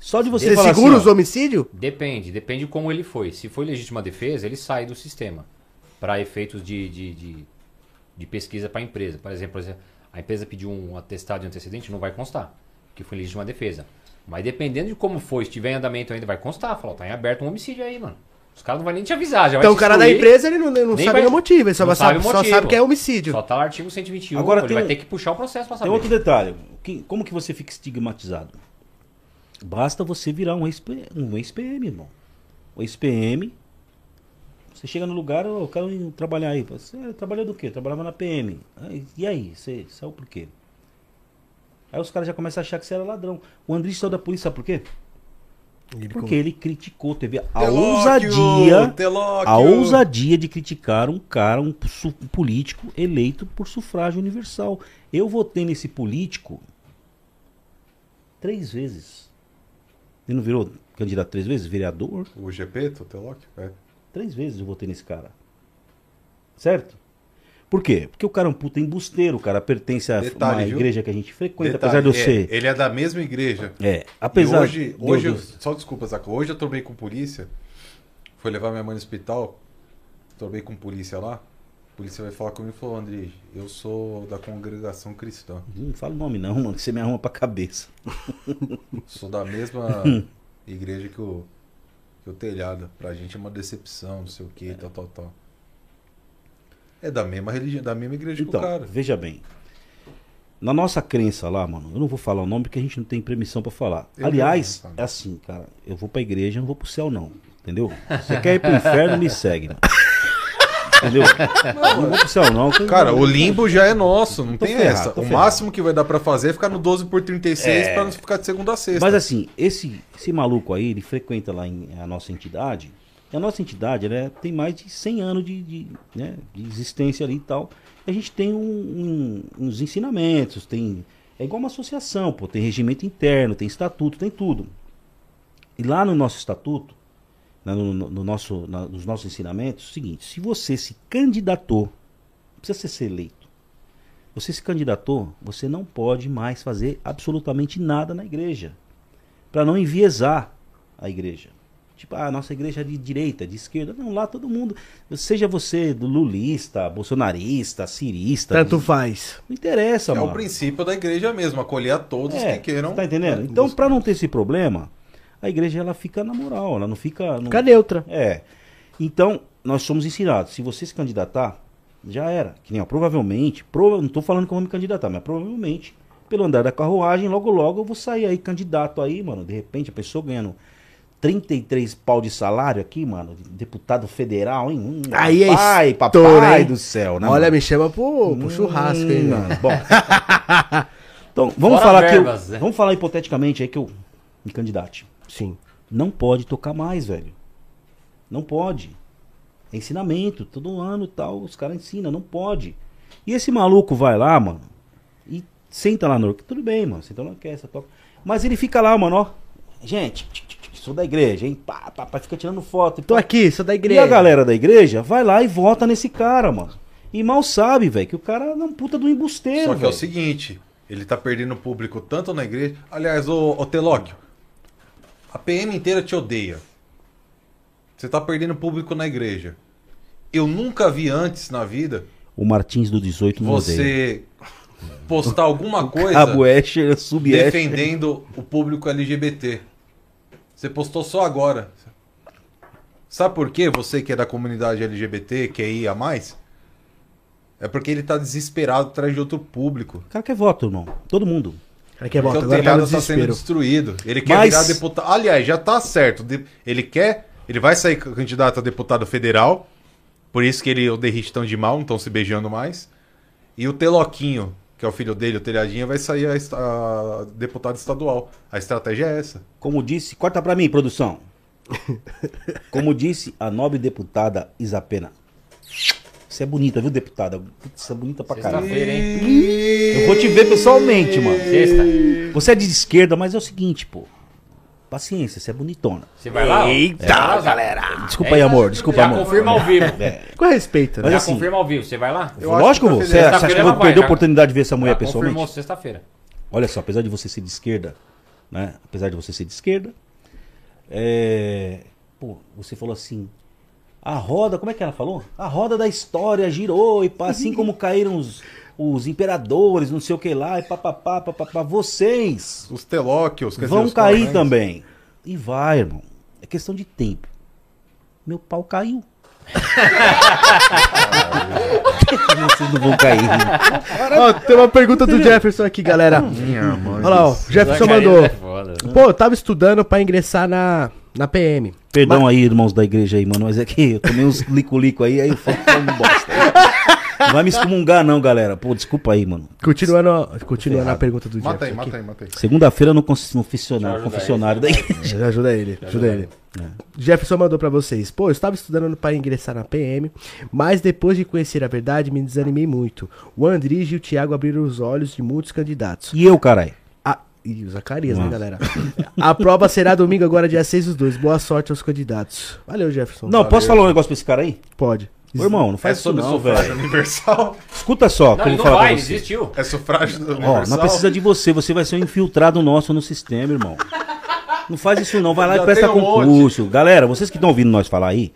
Só de Você segura os homicídios? Depende, depende de como ele foi. Se foi legítima defesa, ele sai do sistema. Para efeitos de, de, de, de pesquisa para a empresa. Por exemplo, por exemplo, a empresa pediu um atestado de antecedente, não vai constar. Que foi legítima defesa. Mas dependendo de como foi, se tiver em andamento ainda, vai constar. Falar, ó, tá em aberto um homicídio aí, mano. Os caras não vão nem te avisar. Já vai Então o cara da empresa, ele não, ele não sabe vai- o motivo, ele só, sabe, o só motivo. sabe que é homicídio. Só tá o artigo 121, Agora ele tem vai um- ter que puxar o processo pra saber. Tem outro detalhe. Que- como que você fica estigmatizado? Basta você virar um ex-PM, um ex-PM, irmão. O ex-PM. Você chega no lugar, "Ô, eu quero trabalhar aí. Você trabalhou do quê? Trabalhava na PM. Aí, E aí? Você saiu por quê? Aí os caras já começam a achar que você era ladrão. O Andrés saiu da polícia, sabe por quê? Porque ele criticou, teve a Telóquio, ousadia, Telóquio. a ousadia de criticar um cara, um, um político eleito por sufrágio universal. Eu votei nesse político três vezes. Ele não virou candidato três vezes? Vereador? O GP, Telóquio? É. Três vezes eu votei nesse cara. Certo? Por quê? Porque o cara é um puta embusteiro, o cara pertence a Detalhe, uma viu? igreja que a gente frequenta, Detalhe, apesar de eu é, ser. Ele é da mesma igreja. É, apesar E hoje, de- hoje eu- só desculpa, Zaca. Hoje eu tromei com polícia. Foi levar minha mãe no hospital. Tromei com polícia lá. Polícia vai falar comigo e falou: André, eu sou da congregação cristã. Não fala o nome não, mano, que você me arruma pra cabeça. Sou da mesma igreja que o, que o telhado. Pra gente é uma decepção, não sei o que, tal, tal, tal. É da mesma religião, da mesma igreja que Então, o cara. veja bem. na nossa crença lá, mano, eu não vou falar o nome porque a gente não tem permissão pra falar. Eu Aliás, é assim, cara, eu vou pra igreja, não vou pro céu não, entendeu? Você quer ir pro inferno, me segue, mano. Entendeu? Eu não pro céu não. Cara, o limbo já é nosso, não Tô tem ferrado, essa. O ferrado. máximo que vai dar pra fazer é ficar no 12 por 36 É. pra não ficar de segunda a sexta. Mas assim, esse, esse maluco aí, ele frequenta lá em, a nossa entidade. E a nossa entidade, ela é- tem mais de 100 anos de, de, né, de existência ali e tal. E a gente tem um- um- uns ensinamentos, tem... É igual uma associação, pô. Tem regimento interno, tem estatuto, tem tudo. E lá no nosso estatuto, né, no, no- no nosso, na- nos nossos ensinamentos, é o seguinte, se você se candidatou, não precisa ser eleito, você se candidatou, você não pode mais fazer absolutamente nada na igreja. Para não enviesar a igreja. Tipo, ah, a nossa igreja é de direita, de esquerda. Não, lá todo mundo. Seja você do lulista, bolsonarista, cirista. Tanto faz. Não interessa, é mano. o princípio da igreja mesmo, acolher a todos É, que queiram. Tá entendendo? Então, para não ter esse problema, a igreja ela fica na moral, ela não fica. Não... Fica neutra. É. Então, nós somos ensinados. Se você se candidatar, já era. Que nem, ó, provavelmente, prova... não tô falando que eu vou me candidatar, mas provavelmente, pelo andar da carruagem, logo logo eu vou sair aí candidato aí, mano. De repente, a pessoa ganhando 33 pau de salário aqui, mano, de deputado federal, hein? Hum, Aí é papai, estouro, papai hein? do céu, né? Olha, mano? me chama pro, pro churrasco, hein, Hum, mano. Bom. então, vamos Fora falar que eu, verbas, né? vamos falar hipoteticamente aí que eu me candidate. Sim. Não pode tocar mais, velho. Não pode. É ensinamento, todo ano e tal, os caras ensinam, não pode. E esse maluco vai lá, mano, e senta lá no tudo bem, mano, senta na orquestra, toca. Mas ele fica lá, mano, ó. Gente, sou da igreja, hein? Pá, pá, pá, fica tirando foto. e Tô pá. aqui, sou da E igreja. a galera da igreja vai lá e vota nesse cara, mano. E mal sabe, velho, que o cara é um puta do embusteiro, Só que é velho. o seguinte, ele tá perdendo público tanto na igreja. Aliás, ô, ô Telóquio, a PM inteira te odeia. Você tá perdendo público na igreja. Eu nunca vi antes na vida O Martins do 18 não odeia. você postar alguma coisa Cabo Escher, sub Escher. defendendo o público LGBT. Você postou só agora. Sabe por quê? Você que é da comunidade LGBT, que é IA+, é porque ele tá desesperado atrás de outro público. O cara quer voto, irmão. Todo mundo. Cara, que é Porque voto, o agora tá telhado tá sendo destruído. Ele quer Mas- virar deputado. Aliás, já tá certo. Ele quer. Ele vai sair candidato a deputado federal. Por isso que ele e o Derrite estão de mal, não estão se beijando mais. E o Teloquinho, que é o filho dele, o Telhadinho, vai sair a, a deputado estadual. A estratégia é essa. Como disse, corta pra mim, produção. Como disse a nobre deputada Isapena. Você é bonita, viu, deputada? Você é bonita pra caralho. Sexta-feira, hein? Eu vou te ver pessoalmente, mano. Sexta. Você é de esquerda, mas é o seguinte, pô. Paciência, você é bonitona. Você vai lá? Eita, lá, Zé? galera. Desculpa aí, amor. Desculpa, Já amor. confirma ao vivo. É. Com respeito, né? Mas Já assim, confirma ao vivo. Você vai lá? Eu Lógico, você, você acha que eu vou vai, perder a oportunidade de ver essa mulher Já pessoalmente? confirmou sexta-feira. Olha só, apesar de você ser de esquerda, né? Apesar de você ser de esquerda, é... Pô, você falou assim, a roda, como é que ela falou? A roda da história girou e pá, assim como caíram os, os imperadores, não sei o que lá, e papapá, papapá, vocês Os Telóquios, quer dizer, vão os cair coronéis. também. E vai, irmão. É questão de tempo. Meu pau caiu. Vocês não vão cair. Ó, tem uma pergunta do Jefferson aqui, galera. Olha lá, ó. O Jefferson mandou. é foda. Pô, eu tava estudando pra ingressar na, na PM. Perdão aí, irmãos da igreja aí, mano, mas é que eu tomei uns lico-lico aí, aí eu falo falando bosta. Não vai me excomungar não, galera. Pô, desculpa aí, mano. Continuando, continuando a pergunta do Mata aí, aí, mata aí. Segunda-feira no no confessionário, ajuda confessionário da igreja. Ajuda ele, ajuda ele. Jefferson mandou pra vocês. Pô, eu estava estudando para ingressar na PM, mas depois de conhecer a verdade, me desanimei muito. O Andrige e o Thiago abriram os olhos de muitos candidatos. E eu, caralho? E o Zacarias, né, galera? A prova será domingo, agora dia 6 dos dois. Boa sorte aos candidatos. Valeu, Jefferson. Não, posso falar um negócio pra esse cara aí? Pode. Ô, irmão, não É faz isso sobre não, sufrágio velho. universal. Escuta só, Não, que eu ele vou não falar vai, pra você. desistiu. É sufrágio Ó, universal. não precisa de você, você vai ser um infiltrado nosso no sistema, irmão. Não faz isso não, vai lá Já e presta um monte. concurso. Galera, vocês que estão ouvindo nós falar aí,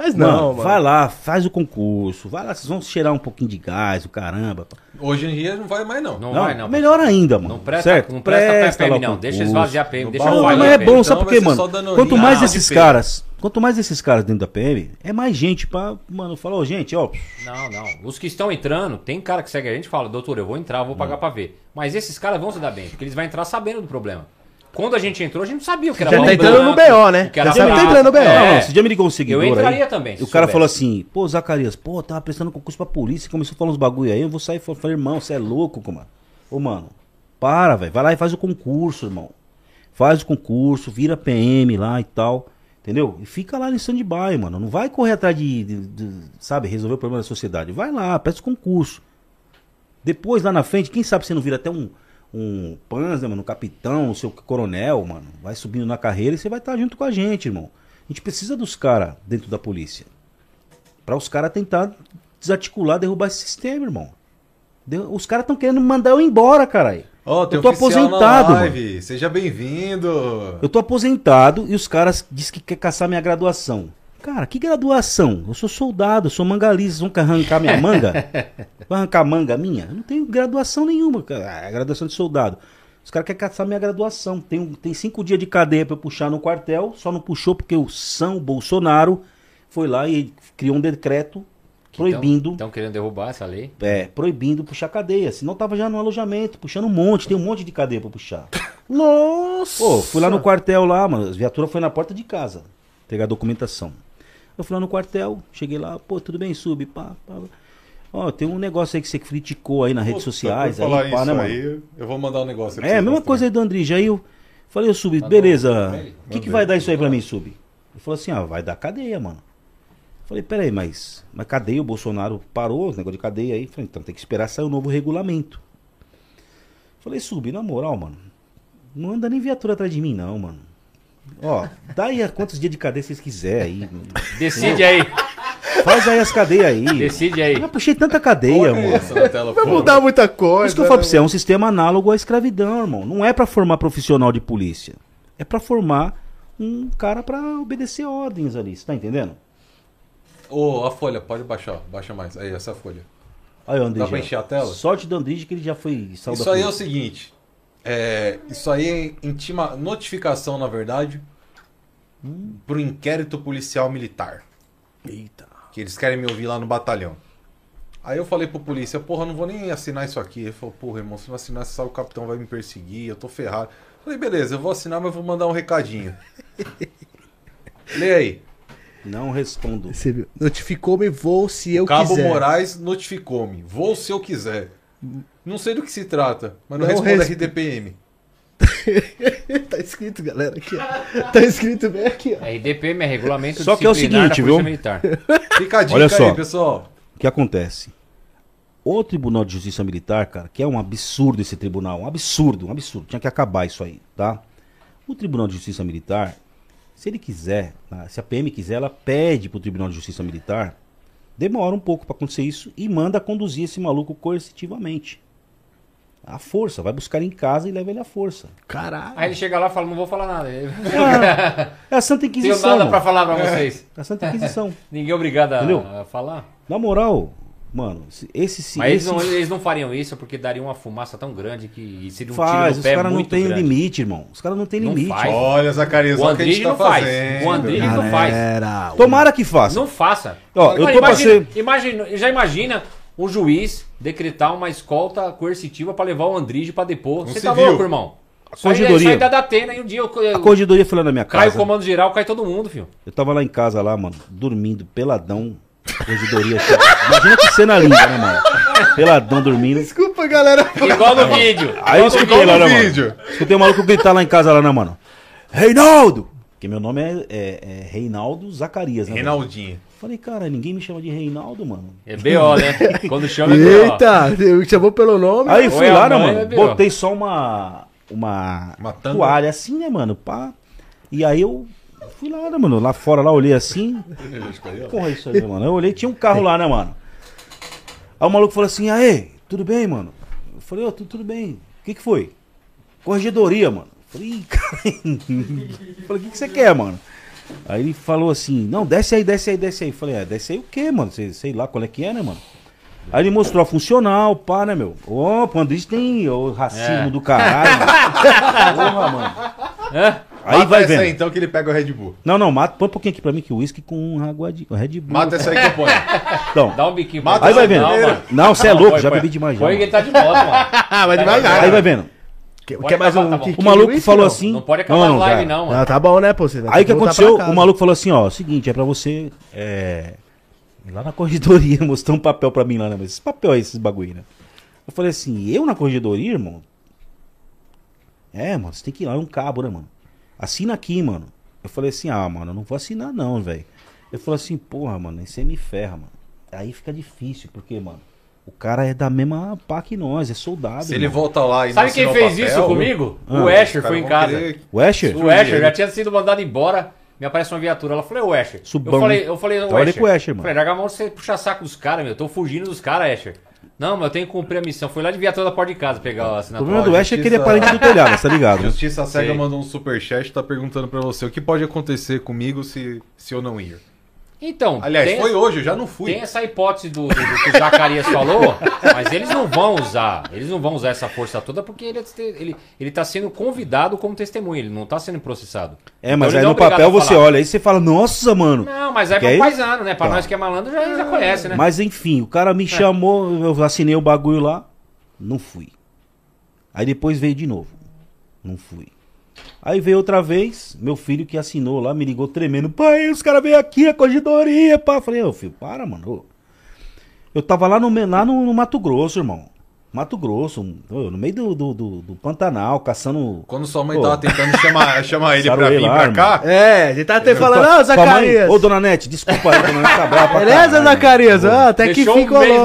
Mas mano, não, mano. vai lá, faz o concurso, vai lá, vocês vão cheirar um pouquinho de gás, o caramba. Hoje em dia não vai mais, não. Não, Não, vai, não. melhor ainda, mano. Não presta, certo? não presta, pra lá PM, não. Deixa concurso. esvaziar a PM, deixa Não, mas é bom, Então sabe por quê, mano? Quanto mais esses caras Quanto mais esses caras dentro da PM, é mais gente pra, mano, falar, ô, gente, ó, Não, não. Os que estão entrando, tem cara que segue a gente e fala, doutor, eu vou entrar, eu vou pagar pra ver. Mas esses caras vão se dar bem, porque eles vão entrar sabendo do problema. Quando a gente entrou, a gente não sabia o que era Já tá entrando no BO, né? Já tá prato. entrando no BO. É. não, esse dia me ligou um seguidor Eu entraria aí, também, se o cara soubesse. falou assim, pô, Zacarias, pô, tava prestando concurso pra polícia, começou a falar uns bagulho aí, eu vou sair e falei, irmão, você é louco, mano. Ô, mano, para, velho, vai lá e faz o concurso, irmão. Faz o concurso, vira PM lá e tal, entendeu? E fica lá em stand-by, mano. Não vai correr atrás de, de- de, sabe, resolver o problema da sociedade. Vai lá, presta o concurso. Depois, lá na frente, quem sabe você não vira até um, um panzer, mano, um capitão, um seu coronel, mano. Vai subindo na carreira e você vai estar junto com a gente, irmão. A gente precisa dos caras dentro da polícia. Pra os caras tentar desarticular, derrubar esse sistema, irmão. Os caras estão querendo mandar eu embora, caralho. Ó, tem eu tô aposentado. Seja bem-vindo. Eu tô aposentado e os caras dizem que quer caçar minha graduação. Cara, que graduação? Eu sou soldado, eu sou mangalista. Vocês vão arrancar minha manga? Vai arrancar manga minha? Eu não tenho graduação nenhuma, cara. É graduação de soldado. Os caras querem caçar minha graduação. Tem, um- tem cinco dias de cadeia pra eu puxar no quartel. Só não puxou porque o São Bolsonaro foi lá e criou um decreto proibindo. Estão querendo derrubar essa lei. É, proibindo puxar cadeia. Senão tava já no alojamento, puxando um monte, tem um monte de cadeia pra puxar. Nossa! Pô, fui lá no quartel lá, mano. As viaturas foi na porta de casa. Pegar a documentação. Eu fui lá no quartel, cheguei lá, pô, tudo bem, sub, pá, pá. Ó, tem um negócio aí que você criticou aí nas redes Puta, sociais, por falar aí, pá, isso né, mano? aí, eu vou mandar um negócio aqui É, a mesma coisa aí do Andrige. Aí eu falei, ô Sub, beleza. O que, que vai dar isso aí pra mim, Sub? Ele falou assim, ah, vai dar cadeia, mano. Falei, peraí, mas, mas cadeia, o Bolsonaro parou, esse negócio de cadeia aí. Falei, então tem que esperar sair o novo regulamento. Falei, Sub, na moral, mano, não anda nem viatura atrás de mim, não, mano. Ó, dá aí a quantos dias de cadeia vocês quiserem aí. Decide aí. Faz aí as cadeias aí. Decide aí. Eu puxei tanta cadeia, mano. tela, Vai mudar muita coisa. Por isso que eu falo pra né, você, é um sistema análogo à escravidão, irmão. Não é pra formar profissional de polícia. É pra formar um cara pra obedecer ordens ali, você tá entendendo? Ô, a folha, pode baixar. Baixa mais. Aí, essa folha. Aí, o Andrige. Dá pra encher a tela? Sorte do Andrige que ele já foi Isso aí é o seguinte. É, isso aí é intima, notificação, na verdade, pro inquérito policial militar. Eita. Que eles querem me ouvir lá no batalhão. Aí eu falei pro polícia, porra, eu não vou nem assinar isso aqui. Ele falou, porra, irmão, se não assinar, você sabe o capitão vai me perseguir, eu tô ferrado. Falei, beleza, eu vou assinar, mas eu vou mandar um recadinho. Lê aí. Não respondo. Notificou-me, vou se eu Cabo quiser. Moraes notificou-me. Vou se eu quiser. Não sei do que se trata, mas não, Não responda resp- RDPM. tá escrito, galera, aqui, ó. Tá escrito bem aqui, ó. RDPM é Regulamento Só que é o seguinte, viu? Militar. Fica a dica Olha aí, só. pessoal. O que acontece? O Tribunal de Justiça Militar, cara, que é um absurdo esse tribunal, um absurdo, um absurdo. Tinha que acabar isso aí, tá? O Tribunal de Justiça Militar, se ele quiser, tá? se a PM quiser, ela pede pro Tribunal de Justiça Militar, demora um pouco pra acontecer isso e manda conduzir esse maluco coercitivamente. A força, vai buscar ele em casa e leva ele à força. Caralho. Aí ele chega lá e fala, não vou falar nada. É a Santa Inquisição. Tenho nada mano. pra falar pra vocês. É a Santa Inquisição. Ninguém é obrigado a, Entendeu? a falar. Na moral, mano, se- esse se Mas eles esse- não, eles não fariam isso porque daria uma fumaça tão grande que seria um Faz, tiro os no pé caras não têm limite, irmão. Os caras não têm limite. faz. Olha, Zacarias, O olha o que a gente Andrige tá não faz. O Andrige não faz. Tomara que faça. Não faça. Ó, eu tô pra imagina, ser- imagina- já imagina um juiz decretar uma escolta coercitiva pra levar o Andrige pra depor. Um Você tá louco, irmão? Aí- corregedoria. Da Atena e um dia eu, A eu, corregedoria foi lá na minha cai o casa. comando geral, cai todo mundo, filho. Eu tava lá em casa, lá, mano, dormindo, peladão. Corregedoria. Imagina que cena linda, né, mano? Peladão dormindo. Desculpa, galera. Igual no vídeo. Aí eu escutei lá, né, vídeo. mano? Escutei o maluco gritar lá em casa, lá, né, mano? Reinaldo! Porque meu nome é, é- é Reinaldo Zacarias, né? mano? Falei, cara, ninguém me chama de Reinaldo, mano. É BO, né? Quando chama é BO. Eita, eu- chamou pelo nome. Aí Ou fui lá, né, mãe, mano? é B.O. Botei só uma. Uma, Uma toalha assim, né, mano? Pá. E aí eu fui lá, né, mano? Lá fora, lá, olhei assim. Porra, isso aí, mano. Eu olhei, tinha um carro lá, né, mano? Aí o maluco falou assim: Aê, tudo bem, mano? Eu falei, ô, tudo, tudo bem. O que que foi? Corregedoria, mano. Eu Falei, "Ih, cara. Falei, o que que você quer, mano? Aí ele falou assim: Não, desce aí, desce aí, desce aí. Eu falei, é, desce aí o quê, mano? Sei, sei lá qual é que é, né, mano? Aí ele mostrou a funcional, pá, né, meu? Ô, o Andrés tem o racismo É. do caralho. Porra, mano. Aí Mata vai essa vendo. aí, então que ele pega o Red Bull. Não, não, mata, põe um pouquinho aqui pra mim que o uísque com água de Red Bull. Mata essa aí que eu ponho. Então, Dá um biquinho Mata aí vai vendo. Não, você é louco, põe, já põe. bebi demais já. Põe que ele tá de moto, mano. vai devagar. Aí vai vendo. Quer, Pode quer mais acabar, um tá bom. tiquinho O maluco de uísque, falou não? assim. Não pode acabar a live, não, mano. Não, tá bom, né, pô? Você Aí o que aconteceu? O maluco falou assim, ó, o seguinte, é pra você. É. ir Lá na corredoria, mostrou um papel pra mim lá, né? Mas esse papel aí, esses bagulho, né? Eu falei assim, eu na corredoria, irmão? É, mano, você tem que ir lá, é um cabo, né, mano? Assina aqui, mano. Eu falei assim, ah, mano, eu não vou assinar não, velho. Ele falou assim, porra, mano, aí você me ferra, mano. Aí fica difícil, porque, mano, o cara é da mesma pá que nós, é soldado. Se ele irmão. volta lá e Sabe não quem fez papel, isso comigo? Ah. o Asher foi em casa. querer- O Asher? O Asher já tinha sido mandado embora. Me aparece uma viatura. Ela falou, ô Asher. Subão, eu falei, eu falei, ô Trabalhei Asher. com o Asher, mano. Falei, larga a mão você puxar saco dos caras, meu. Eu tô fugindo dos caras, Asher. Não, mas eu tenho que cumprir a missão. Fui lá de viatura da porta de casa pegar a O assinatura. problema do Asher é que ele é parente do telhado, tá ligado? Justiça Cega mandou um superchat tá perguntando pra você o que pode acontecer comigo se, se eu não ir. Então, Aliás, tem- foi hoje, eu já não fui. Tem essa hipótese do, do- do que o Zacarias falou, mas eles não vão usar. Eles não vão usar essa força toda porque ele, é te- ele, ele tá sendo convidado como testemunha, ele não tá sendo processado. É, mas Então, aí no é papel você olha, aí você fala, nossa, mano. Não, mas é Que pra aí- paisano, né? Pra Tá. nós que é malandro já, já conhece, né? Mas enfim, o cara me chamou, eu assinei o bagulho lá, não fui. Aí depois veio de novo, não fui. Aí veio outra vez, meu filho que assinou lá me ligou tremendo, pai, os caras veio aqui, a corredoria, pá. Falei, ô filho, para, mano. Eu tava lá no, lá no, no Mato Grosso, irmão. Mato Grosso, no meio do, do, do- do Pantanal, caçando. Quando sua mãe Pô. tava tentando chamar, chamar ele pra vir lá, pra irmão. cá. É, a gente tá até falando, tua mãe- Zacarias. Ô, dona Nete, desculpa aí, dona Nete tá brava Beleza, caralho, Zacarias? Ah, até que ficou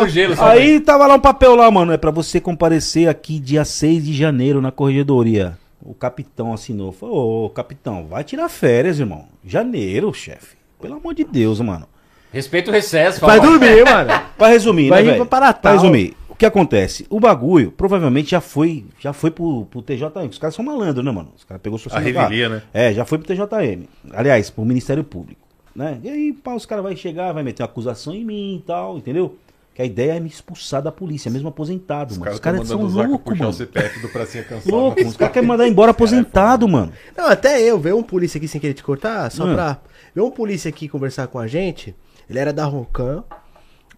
um gelo, Aí tava lá um papel lá, mano. É pra você comparecer aqui dia 6 de janeiro na corregedoria. O capitão assinou. Falou, ô capitão, vai tirar férias, irmão. Janeiro, chefe. Pelo amor de Deus, mano. Respeita o recesso, Vai dormir, mano. Pra resumir, Vai né, velho? pra. Pra resumir, o que acontece? O bagulho provavelmente já foi, já foi pro, pro TJM. Os caras são malandros, né, mano? Os caras pegou o seu A celular. revelia, né? É, já foi pro TJM. Aliás, pro Ministério Público. Né? E aí, pá, os caras vão chegar, vai meter uma acusação em mim e tal, entendeu? Que a ideia é me expulsar da polícia, mesmo aposentado, Os mano. caras Os caras são o loucos, o mano. CPF do Pracinha Cansado. Louco, os caras querem mandar embora aposentado, mano. Não, até eu, ver um polícia aqui sem querer te cortar, só Hum. pra. Ver um polícia aqui conversar com a gente. Ele era da Rocan.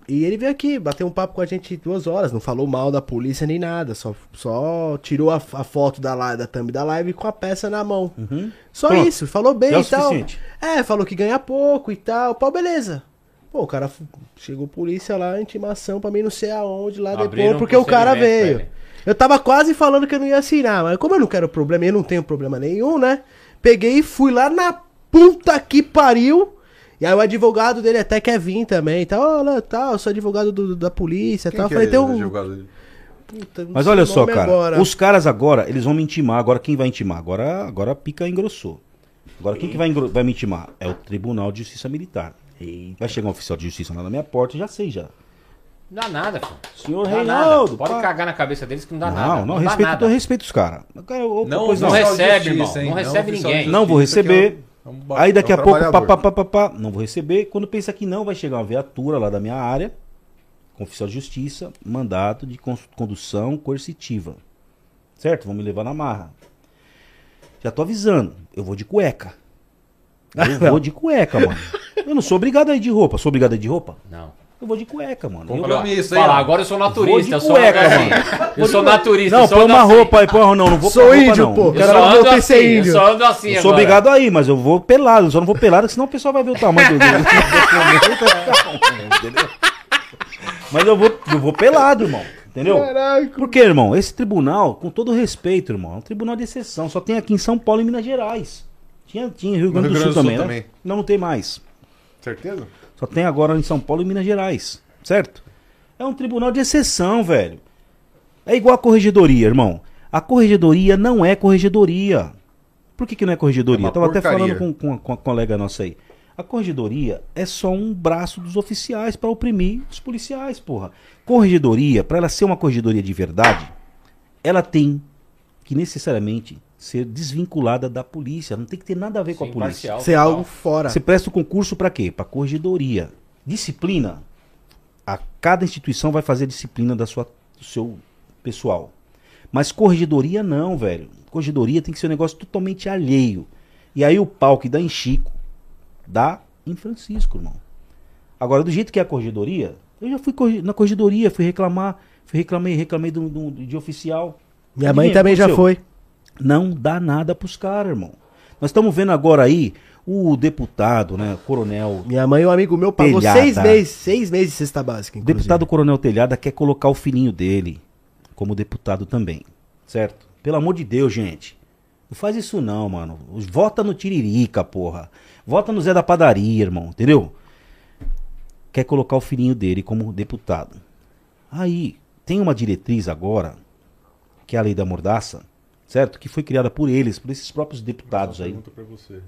E ele veio aqui, bateu um papo com a gente duas horas. Não falou mal da polícia nem nada. Só, só tirou a, a foto da, live, da thumb da live com a peça na mão. Só Pronto. isso, falou bem Já é o e tal. suficiente. É, falou que ganha pouco e tal. Pô, beleza. Pô, o cara chegou polícia lá, intimação pra mim não sei aonde lá Abriram depois, porque o cara veio. Eu tava quase falando que eu não ia assinar, mas como eu não quero problema, eu não tenho problema nenhum, né? Peguei e fui lá na puta que pariu. E aí o advogado dele até quer vir também, tá? Olha, tá, eu sou advogado do- da polícia, Quem tal. que Falei, é tem um. Puta, não Mas sei olha o só, cara. agora. Os caras agora, eles vão me intimar. Agora quem vai intimar? Agora, agora a pica engrossou. Agora quem que vai, vai me intimar? É o Tribunal de Justiça Militar. Vai chegar um oficial de justiça lá na minha porta, já sei já. Não dá nada, pô. Senhor Não Reinaldo, nada. Pode pá. cagar na cabeça deles que não dá não, nada. não, dá respeito, nada. eu respeito os caras. Não, pois não oficial de recebe, justiça, irmão. hein? Não recebe oficial de ninguém. Não vou que receber. é um- é Aí daqui é um a pouco, pá, pá, pá, pá, pá, não vou receber. Quando pensa que não, vai chegar uma viatura lá da minha área, com oficial de justiça, mandato de con- condução coercitiva. Certo? Vão me levar na marra. Já tô avisando, eu vou de cueca. Eu vou de cueca, mano. Eu não sou obrigado a ir de roupa. Sou obrigado a ir de roupa? Não. Eu vou de cueca, mano. Eu- Compromisso, hein? Fala, agora eu sou Vou naturista, de eu sou cueca, assim. mano. Eu sou naturista, Não, eu sou põe uma assim. roupa aí, põe não, não vou Sou índio, não. pô. Eu Cara, só não ando vou ter ser assim, eu índio. só ando assim Eu sou agora. obrigado a ir, mas eu vou pelado. Eu só não vou pelado, senão o pessoal vai ver o tamanho do. Entendeu? Mas eu vou, eu vou pelado, irmão. Entendeu? Caraca. Porque, irmão, esse tribunal, com todo respeito, irmão, é um tribunal de exceção. Só tem aqui em São Paulo e Minas Gerais. Tinha, tinha em Rio Grande do Sul, também, né? Não, não tem mais. Certeza? Só tem agora em São Paulo e Minas Gerais. Certo? É um tribunal de exceção, velho. É igual a corregedoria, irmão. A corregedoria não é corregedoria. Por que, que não é corregedoria? É tava até porcaria. falando com, com, com a colega nossa aí. A corregedoria é só um braço dos oficiais para oprimir os policiais, porra. Corregedoria, para ela ser uma corregedoria de verdade, ela tem que necessariamente ser desvinculada da polícia. Não tem que ter nada a ver com a Sim, polícia. Ser algo fora. Você presta o concurso para quê? Para corregedoria. Disciplina. A cada instituição vai fazer a disciplina da sua, do seu pessoal. Mas corregedoria não, velho. Corregedoria tem que ser um negócio totalmente alheio. E aí o pau que dá em Chico, dá em Francisco, irmão. Agora, do jeito que é a corregedoria, eu já fui na corregedoria, fui reclamar, fui reclamei, reclamei do, do- de oficial. Minha mãe também já foi. Não dá nada pros caras, irmão. Nós estamos vendo agora aí o deputado, né, coronel. Minha mãe e um amigo meu pagou Telhada. seis meses, seis meses de cesta básica, O inclusive. deputado Coronel Telhada quer colocar o filhinho dele como deputado também, certo? Pelo amor de Deus, gente. Não faz isso não, mano. Vota no Tiririca, porra. Vota no Zé da Padaria, irmão, entendeu? Quer colocar o filhinho dele como deputado. Aí, tem uma diretriz agora, que é a lei da mordaça, certo? Que foi criada por eles, por esses próprios deputados aí. Pergunta pra você.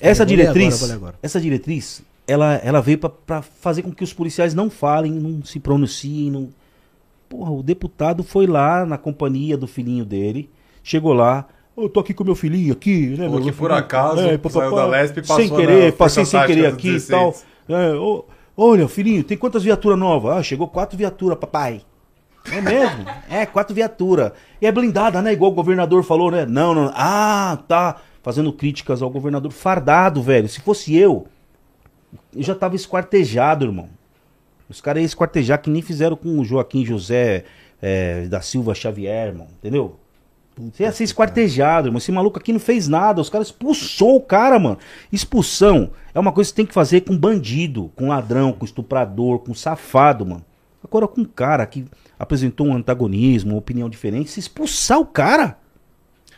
Essa diretriz, agora, agora. essa diretriz, ela, ela veio pra- pra fazer com que os policiais não falem, não se pronunciem. Não... Porra, o deputado foi lá na companhia do filhinho dele, chegou lá, eu tô aqui com meu filhinho aqui, né? Meu que por filhinho?" acaso pá, saiu pá, da Lespe e Sem passou querer, na passei sem querer aqui e tal. 16. É, ô, olha, filhinho, tem quantas viaturas novas? Ah, chegou quatro viaturas, papai. É mesmo? é, quatro viaturas. E é blindada, né? Igual o governador falou, né? Não, não. Ah, tá. Fazendo críticas ao governador fardado, velho. Se fosse eu, eu já tava esquartejado, irmão. Os caras iam esquartejar que nem fizeram com o Joaquim José é, da Silva Xavier, irmão. Entendeu? Você ia ser esquartejado, irmão. Esse maluco aqui não fez nada. Os caras expulsou o cara, mano. Expulsão é uma coisa que você tem que fazer com bandido, com ladrão, com estuprador, com safado, mano. Agora com um cara que apresentou um antagonismo, uma opinião diferente, se expulsar o cara.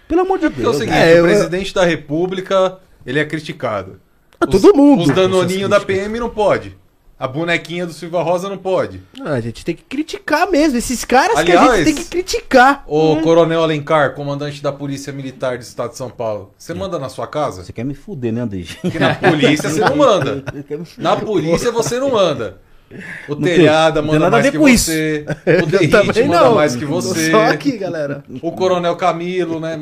Pelo amor de Porque é Deus. o seguinte, velho. o presidente da república, ele é criticado. Ah, todo mundo. Os danoninhos da PM não pode. A bonequinha do Silva Rosa não pode. Ah, a gente tem que criticar mesmo. Esses caras que a Aliás, gente tem que criticar. O Hum. Coronel Alencar, comandante da Polícia Militar do Estado de São Paulo, você manda na sua casa? Você quer me fuder, né, André? Porque na polícia você não manda. Na polícia você não manda. O Não Telhada tem manda nada a mais ver que com você. Eu O Derrite manda não. mais que você. só aqui, galera. O Coronel Camilo, né?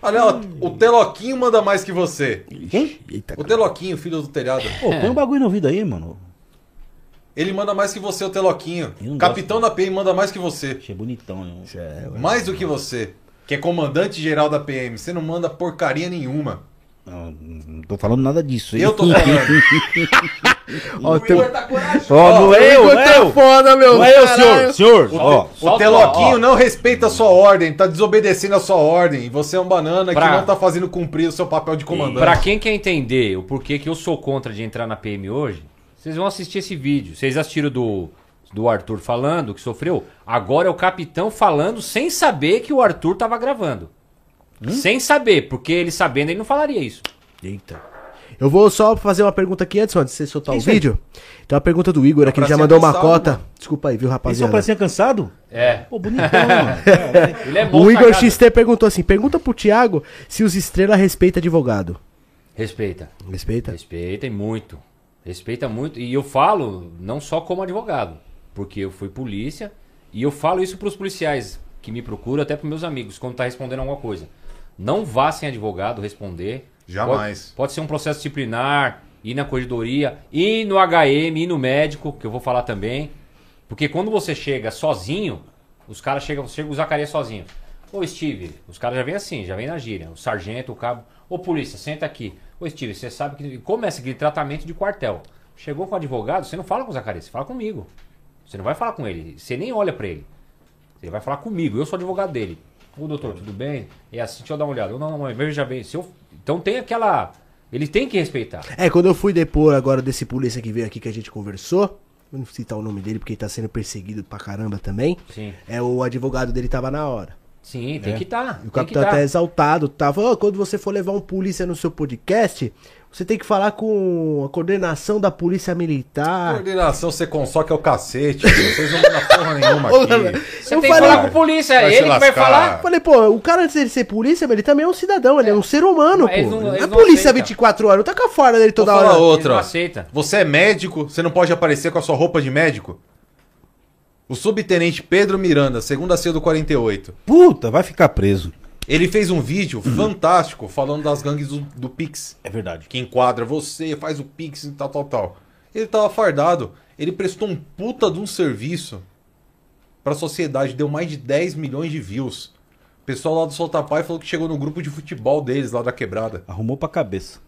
Olha, ó, o Teloquinho manda mais que você. Quem? O Teloquinho, filho do telhado. Pô, põe um bagulho no ouvido aí, mano. Ele manda mais que você, o Teloquinho. Capitão da PM manda mais que você. Achei bonitão, né? Mais do que você. Que é comandante geral da PM. Você não manda porcaria nenhuma. Não, não tô falando nada disso. Eu tô falando. Ó, tem- Ó, não é eu, não tá é eu. foda, meu. Não é eu, senhor. Senhor, O, ó. o Teloquinho ó. não respeita a sua ordem, tá desobedecendo a sua ordem. E você é um banana Pra- que não tá fazendo cumprir o seu papel de comandante. Pra quem quer entender o porquê que eu sou contra de entrar na PM hoje, vocês vão assistir esse vídeo. Vocês assistiram do, do Arthur falando que sofreu? Agora é o capitão falando sem saber que o Arthur tava gravando. Sem saber, porque ele sabendo ele não falaria isso. Eita. Eu vou só fazer uma pergunta aqui antes, antes de você soltar Que o isso aí? vídeo. Tem uma pergunta do Igor aqui, ele já mandou uma cansado, cota. mano. Desculpa aí, viu, Ele só rapaziada? parecia cansado? É. Pô, bonitão, mano. Ele é bom O Igor sacada. XT perguntou assim: pergunta pro Thiago se os estrela respeita advogado. Respeita. Respeita? Respeita e muito. Respeita muito. E eu falo não só como advogado, porque eu fui polícia e eu falo isso pros policiais que me procuram, até pros meus amigos, quando tá respondendo alguma coisa. Não vá sem advogado responder. Jamais. Pode, pode ser um processo disciplinar, ir na corredoria, ir no HM, ir no médico, que eu vou falar também. Porque quando você chega sozinho, os caras chegam, chega o Zacarias sozinho. Ô Steve, os caras já vêm assim, já vêm na gíria. O sargento, o cabo. Ô polícia, senta aqui. Ô Steve, você sabe que. Começa aquele tratamento de quartel. Chegou com o advogado, você não fala com o Zacarias, você fala comigo. Você não vai falar com ele. Você nem olha pra ele. Você vai falar comigo, eu sou advogado dele. Ô doutor, tudo bem? É assim, deixa eu dar uma olhada. Não, não, não, veja bem. Se eu... Então tem aquela. Ele tem que respeitar. É, quando eu fui depor agora desse polícia que veio aqui que a gente conversou, eu não vou citar o nome dele porque ele tá sendo perseguido pra caramba também. Sim. É, o advogado dele tava na hora. Sim, tem É. que estar. E o capitão até exaltado tava, "Ô, quando você for levar um polícia no seu podcast, você tem que falar com a coordenação da polícia militar. Coordenação você consome é o cacete. Vocês não mandam porra nenhuma aqui. Você Eu tem falei- que falar com a polícia, Vai é ele que vai falar. Falei, pô, o cara antes dele ser polícia, ele também é um cidadão, ele é, um ser humano, Mas pô. não- Não, é polícia aceitam. 24 horas, não tá com a farda dele Vou toda falar hora. outra. Aceita. Você é médico, você não pode aparecer com a sua roupa de médico? O subtenente Pedro Miranda, segunda C do 48. Puta, vai ficar preso. Ele fez um vídeo fantástico falando das gangues do, do Pix. É verdade. Que enquadra você, faz o Pix e tal, tal, tal. Ele tava fardado. Ele prestou um puta de um serviço pra sociedade. Deu mais de 10 milhões de views. pessoal lá do Soltapai falou que chegou no grupo de futebol deles lá da quebrada. Arrumou pra cabeça.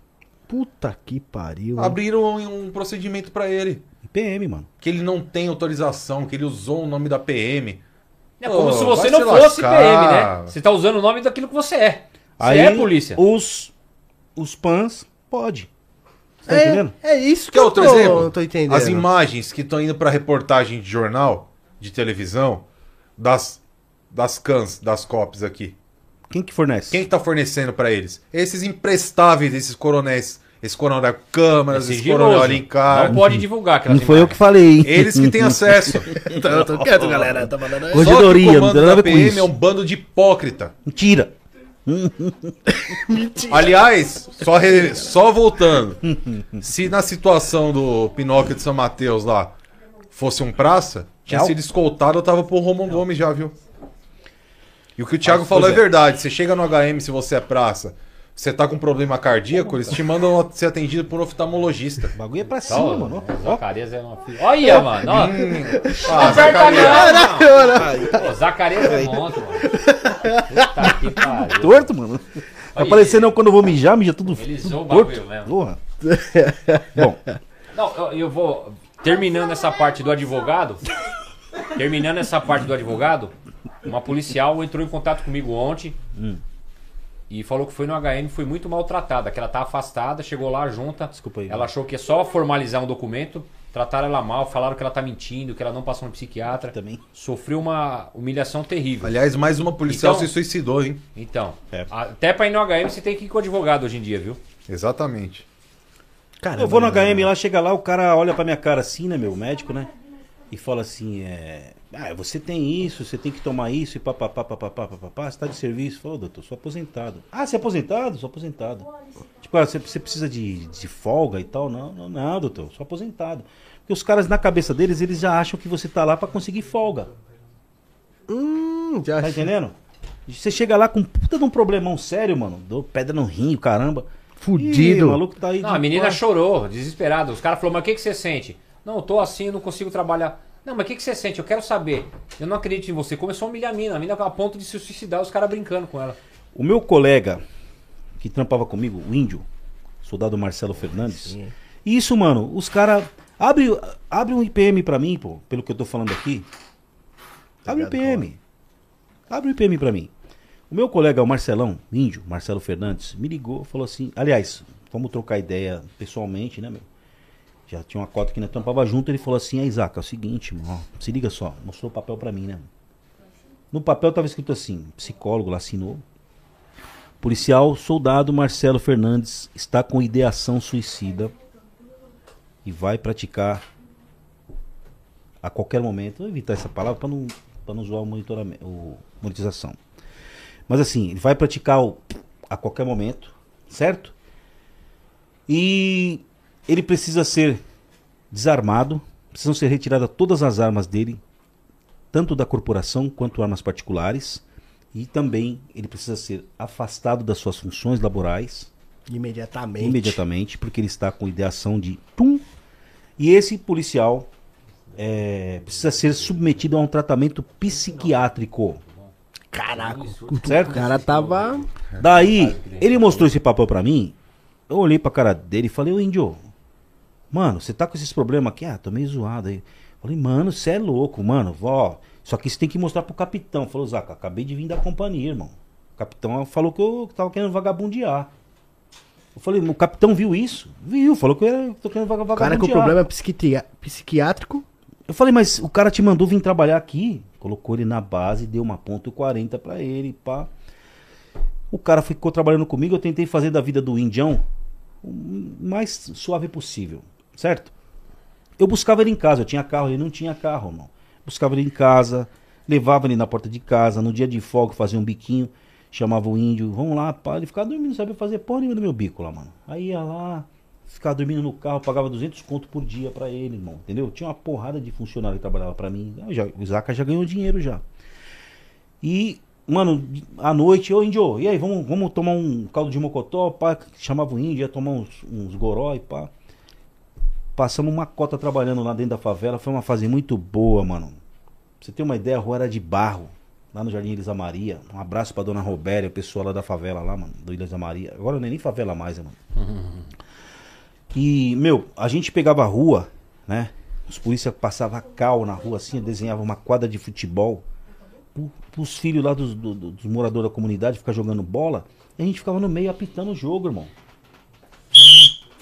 Puta que pariu. Abriram um, um procedimento pra ele. PM, mano. Que ele não tem autorização, que ele usou o nome da PM. É como Pô, se você não se fosse lascar. PM, né? Você tá usando o nome daquilo que você é. Você Aí, é polícia. Os, os pans, pode. Você tá É, entendendo? é isso que eu outro tô, exemplo? tô entendendo. As imagens que estão indo pra reportagem de jornal, de televisão, das, das cans, das cops aqui. Quem que fornece? Quem que tá fornecendo pra eles? Esses imprestáveis, esses coronéis. Esse coronel câmaras, É esse sigiloso. coronel Alencar. Não pode divulgar Não foi eu que falei. hein? Eles que têm acesso. Tô, tô quieto, galera. Tá mandando o não comando tem nada a da PM isso. é um bando de hipócrita. Mentira. Aliás, só, re- só voltando. Se na situação do Pinóquio de São Mateus lá fosse um praça, tinha Tchau. sido escoltado, eu tava pro Romão Gomes já, viu? E o que o Thiago Ah, falou é é. verdade. Você chega no HM se você é praça, você tá com problema cardíaco, eles te mandam ser atendido por um oftalmologista. O bagulho é pra Tá, cima, mano. Zacarias é uma filha. Olha, mano. Ó. Hum. Ah, aperta Zacarias. não, não. Pô, Zacarias é monstro, mano. Puta que pariu. Torto, mano. Tá parecendo quando eu vou mijar, mija tudo, Ele tudo zoou o torto. bagulho mesmo. Porra. Bom, Não, eu, eu vou. Terminando essa parte do advogado. Terminando essa parte do advogado, uma policial entrou em contato comigo ontem. Hum. E falou que foi no HM, foi muito maltratada, que ela tá afastada, chegou lá junta. Desculpa aí. Ela achou que é só formalizar um documento, trataram ela mal, falaram que ela tá mentindo, que ela não passou no psiquiatra. Também. Sofreu uma humilhação terrível. Aliás, mais uma policial Então- se suicidou, hein? Então, É. até pra ir no HM você tem que ir com o advogado hoje em dia, viu? Exatamente. Caramba, eu vou no. HM lá, chega lá, o cara olha pra minha cara assim, né, meu médico, né? E fala assim, é. Ah, você tem isso, você tem que tomar isso e papapá, papapá, papapá, você tá de serviço. Falou, doutor, sou aposentado. Ah, você é aposentado? Sou aposentado. Tipo, ah, você, você precisa de, de folga e tal? Não, não, não, doutor, sou aposentado. Porque os caras, na cabeça deles, eles já acham que você tá lá pra conseguir folga. Hum, já Tá entendendo? Você chega lá com um puta de um problemão sério, mano. Dou pedra no rim, caramba. Fudido. Ih, o maluco tá aí. Não, de a menina boa. chorou, desesperada. Os caras falaram, mas o que, que você sente? Não, eu tô assim, eu não consigo trabalhar. Não, mas o que, que você sente? Eu quero saber. Eu não acredito em você. Começou a humilhar a mina. A mina a ponto de se suicidar, os caras brincando com ela. O meu colega que trampava comigo, o índio, soldado Marcelo Fernandes. Isso, mano, os caras. Abre, abre um IPM pra mim, pô, pelo que eu tô falando aqui. Abre um IPM. Abre um IPM pra mim. O meu colega, o Marcelão, índio, Marcelo Fernandes, me ligou, falou assim. Aliás, vamos trocar ideia pessoalmente, né, meu? Já tinha uma cota que nós trampava junto, ele falou assim, aí, Isaac, é o seguinte, mano, ó, se liga só, mostrou o papel pra mim, né? No papel tava escrito assim, psicólogo lá assinou. Policial soldado Marcelo Fernandes está com ideação suicida e vai praticar a qualquer momento. Vou evitar essa palavra para não, pra não zoar o monitoramento, o monetização. Mas assim, ele vai praticar o, a qualquer momento, certo? E ele precisa ser desarmado, precisam ser retiradas todas as armas dele, tanto da corporação quanto armas particulares. E também ele precisa ser afastado das suas funções laborais Imediatamente. imediatamente, porque ele está com ideação de pum. E esse policial é, precisa ser submetido a um tratamento psiquiátrico. Caraca, Certo? o cara tava. Daí, ele mostrou esse papel pra mim. Eu olhei pra cara dele e falei, ô índio, mano, você tá com esses problemas aqui? Ah, tô meio zoado aí. Falei, mano, você é louco, mano, vó. Só que você tem que mostrar pro capitão. Falou, Zaca, acabei de vir da companhia, irmão. O capitão falou que eu tava querendo vagabundear. Eu falei, o capitão viu isso? Viu, falou que eu era- tô querendo vaga- O vagabundear. cara com problema é psiquiátrico. Eu falei, mas o cara te mandou vir trabalhar aqui. Colocou ele na base, deu uma ponto 40 pra ele, pá. O cara ficou trabalhando comigo, eu tentei fazer da vida do indião o mais suave possível, certo? Eu buscava ele em casa, eu tinha carro, ele não tinha carro, não. Buscava ele em casa, levava ele na porta de casa, no dia de folga fazia um biquinho, chamava o índio, vamos lá, pá, ele ficava dormindo, sabia fazer porra nenhuma no meu bico lá, mano. Aí ia lá, ficava dormindo no carro, pagava 200 conto por dia pra ele, irmão, entendeu? Tinha uma porrada de funcionário que trabalhava pra mim, já, o Zaca já ganhou dinheiro já. E, mano, à noite, ô índio, e aí, vamos, vamos tomar um caldo de mocotó, pá, chamava o índio, ia tomar uns, uns goró e pá. Passamos uma cota trabalhando lá dentro da favela, foi uma fase muito boa, mano. Pra você ter uma ideia, a rua era de barro. lá no Jardim Elisa Maria. Um abraço pra dona Robéria, o pessoal lá da favela lá, mano, do Elisa Maria. Agora não é nem favela mais, né, mano. E, meu, a gente pegava a rua, né? Os polícias passavam cal na rua assim, desenhava uma quadra de futebol pro, pros filhos lá dos, do- do- dos moradores da comunidade ficar jogando bola. E a gente ficava no meio apitando o jogo, irmão.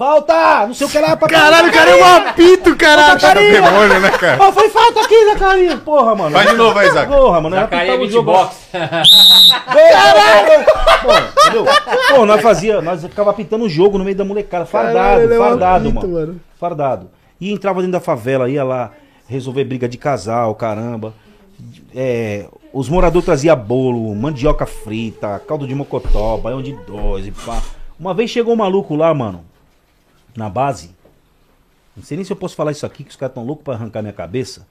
Falta! Não sei o que lá, pra Caralho, o cara é um apito, caralho. Zacaria! Demônio, né, cara? Ó, foi falta aqui, Zacaria! Porra, mano. Vai de novo aí, Zaca. Porra, mano. apitava o jogo. beatbox. Caralho! Pô, entendeu? Pô, nós fazia, nós ficava apitando o jogo no meio da molecada, fardado, Caralho, ele é um fardado, apito, mano. mano. Fardado. E entrava dentro da favela, ia lá resolver briga de casal, caramba. É, os moradores traziam bolo, mandioca frita, caldo de mocotó, baião de dois e pá. Uma vez chegou um maluco lá, mano, na base. Não sei nem se eu posso falar isso aqui, que os caras tão loucos pra arrancar minha cabeça.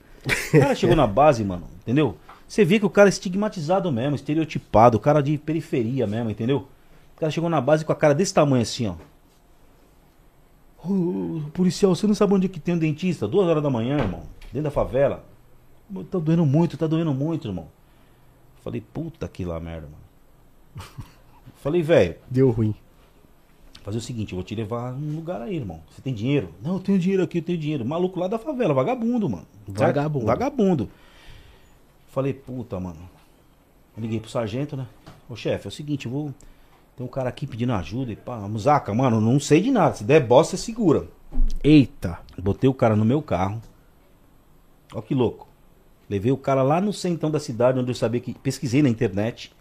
O cara chegou na base, mano, entendeu? Você vê que o cara é estigmatizado mesmo, estereotipado, o cara de periferia mesmo, entendeu? O cara chegou na base com a cara desse tamanho assim, ó. Ô, policial, você não sabe onde que tem um dentista? Duas horas da manhã, irmão. Dentro da favela. "Pô, Tá doendo muito, tá doendo muito, irmão. Falei, puta que lá merda, mano. Falei, velho. Deu ruim. Fazer o seguinte, eu vou te levar num lugar aí, irmão. Você tem dinheiro? Não, eu tenho dinheiro aqui, eu tenho dinheiro. Maluco lá da favela, vagabundo, mano. Va- Vagabundo. Vagabundo. Falei, puta, mano. Eu liguei pro sargento, né? Ô chefe, é o seguinte, eu vou. Tem um cara aqui pedindo ajuda e pá. Musaca, mano, não sei de nada. Se der bosta, você segura. Eita. Botei o cara no meu carro. Ó que louco. Levei o cara lá no centão da cidade, onde eu sabia que. Pesquisei na internet.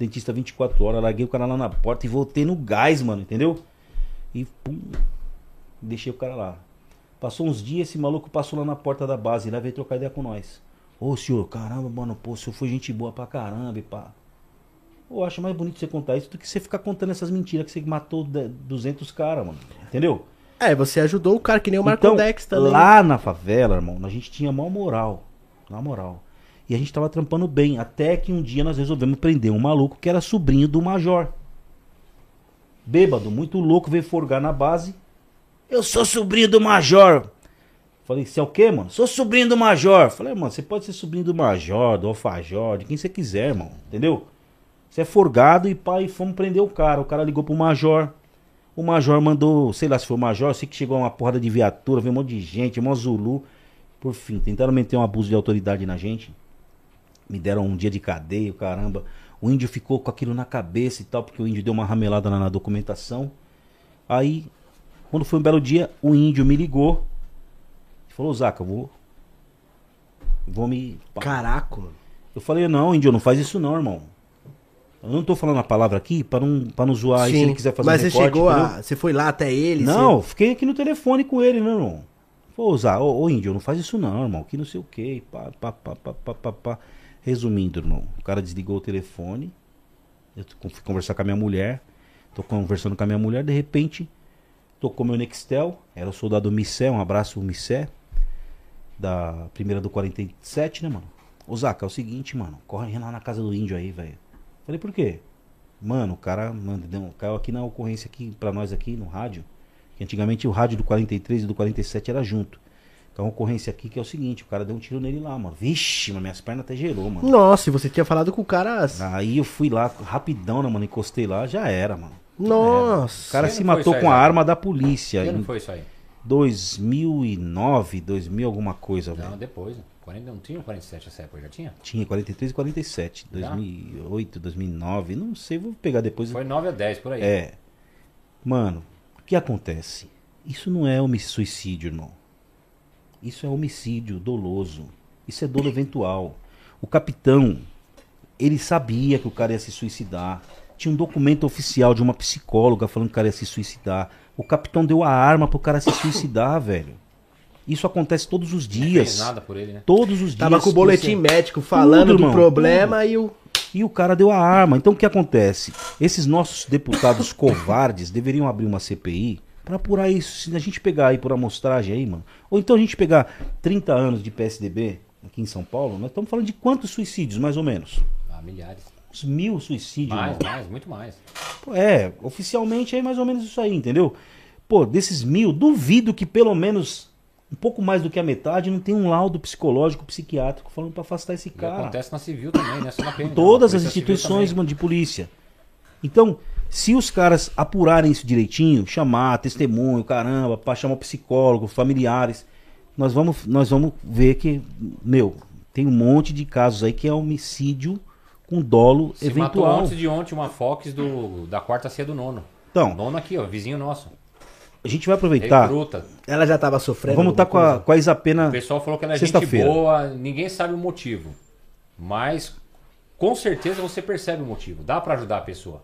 Dentista 24 horas, larguei o cara lá na porta e voltei no gás, mano, entendeu? E pum. Deixei o cara lá. Passou uns dias, esse maluco passou lá na porta da base e lá veio trocar ideia com nós. Ô senhor, caramba, mano, pô, o senhor foi gente boa pra caramba e pá. Eu acho mais bonito você contar isso do que você ficar contando essas mentiras que você matou de- 200 caras, mano. Entendeu? É, você ajudou o cara que nem o Marco Então, Dex também. lá na favela, irmão, a gente tinha maior moral. Na moral. E a gente tava trampando bem. Até que um dia nós resolvemos prender um maluco que era sobrinho do major. Bêbado, muito louco, veio forgar na base. Eu sou sobrinho do major. Falei, você é o quê, mano? Sou sobrinho do major. Falei, mano, você pode ser sobrinho do major, do alfajor, de quem você quiser, irmão. Entendeu? Você é forgado e pai, fomos prender o cara. O cara ligou pro major. O major mandou, sei lá se foi o major, sei que chegou uma porrada de viatura, veio um monte de gente, um Zulu. Por fim, tentaram meter um abuso de autoridade na gente. Me deram um dia de cadeia, caramba. O índio ficou com aquilo na cabeça e tal, porque o índio deu uma ramelada lá na documentação. Aí, quando foi um belo dia, o índio me ligou. e Falou, Zaca, eu vou. Vou me. Caraca. Eu falei, não, índio, não faz isso não, irmão. Eu não tô falando a palavra aqui pra não, pra não zoar aí se Sim, ele quiser fazer Mas um você recorte, chegou entendeu? a. Você foi lá até ele? Não, fiquei aqui no telefone com ele, meu irmão. Pô, Zá, ô, ô índio, não faz isso não, irmão. Que não sei o que. Pá, pá, pá, pá, pá, pá, pá. Resumindo, irmão, o cara desligou o telefone. Eu fui conversar com a minha mulher. Tô conversando com a minha mulher, de repente, tocou meu Nextel. Era o soldado Missé, um abraço, Missé. Da primeira do 47, né, mano? Zaca, é o seguinte, mano. Corre lá na casa do índio aí, velho. Falei, por quê? Mano, o cara mano, deu- caiu aqui na ocorrência aqui pra nós aqui no rádio. Que antigamente o rádio do 43 e do 47 era junto. Então a ocorrência aqui que é o seguinte, o cara deu um tiro nele lá, mano. Vixe, mas minhas pernas até gerou, mano. Nossa, e você tinha falado com o cara. Aí eu fui lá rapidão, né, mano? Encostei lá, já era, mano. Nossa. O cara se matou com a arma da polícia. Em foi isso aí? 2009, 2000 alguma coisa, velho. Não, depois. né? 40, não tinha o 47 essa época, já tinha? Tinha 43 e 47. Já? 2008, 2009, não sei, vou pegar depois. Foi 9 a 10 por aí. É. Mano, o que acontece? Isso não é homic- suicídio, irmão. Isso é homicídio doloso. Isso é dolo eventual. O capitão, ele sabia que o cara ia se suicidar. Tinha um documento oficial de uma psicóloga falando que o cara ia se suicidar. O capitão deu a arma pro cara se suicidar, velho. Isso acontece todos os dias. fez nada por ele, né? Todos os dias. Tava com o boletim Isso- médico falando Tudo, do irmão, problema tudo. e o. E o cara deu a arma. Então o que acontece? Esses nossos deputados covardes deveriam abrir uma CPI pra apurar isso. Se a gente pegar aí por amostragem aí, mano. Ou então a gente pegar 30 anos de PSDB aqui em São Paulo, nós estamos falando de quantos suicídios, mais ou menos? Ah, milhares. Uns mil suicídios. Mais, irmão. mais, muito mais. É, oficialmente é mais ou menos isso aí, entendeu? Pô, desses mil, duvido que pelo menos um pouco mais do que a metade não tem um laudo psicológico, psiquiátrico falando pra afastar esse E cara. acontece na civil também, né? Só na PM. não, Todas na as instituições mano, de polícia. Então, se os caras apurarem isso direitinho, chamar testemunho, caramba, pra chamar psicólogo, familiares, nós vamos, nós vamos ver que, meu, tem um monte de casos aí que é homicídio com dolo Se matou eventual. antes de ontem uma Fox do, da quarta C do nono. Então. Nono aqui, ó, vizinho nosso. A gente vai aproveitar. Recruta. Ela já tava sofrendo. Vamos estar com a, com a Isapena. O pessoal falou que ela é gente boa, ninguém sabe o motivo. Mas com certeza você percebe o motivo. Dá pra ajudar a pessoa.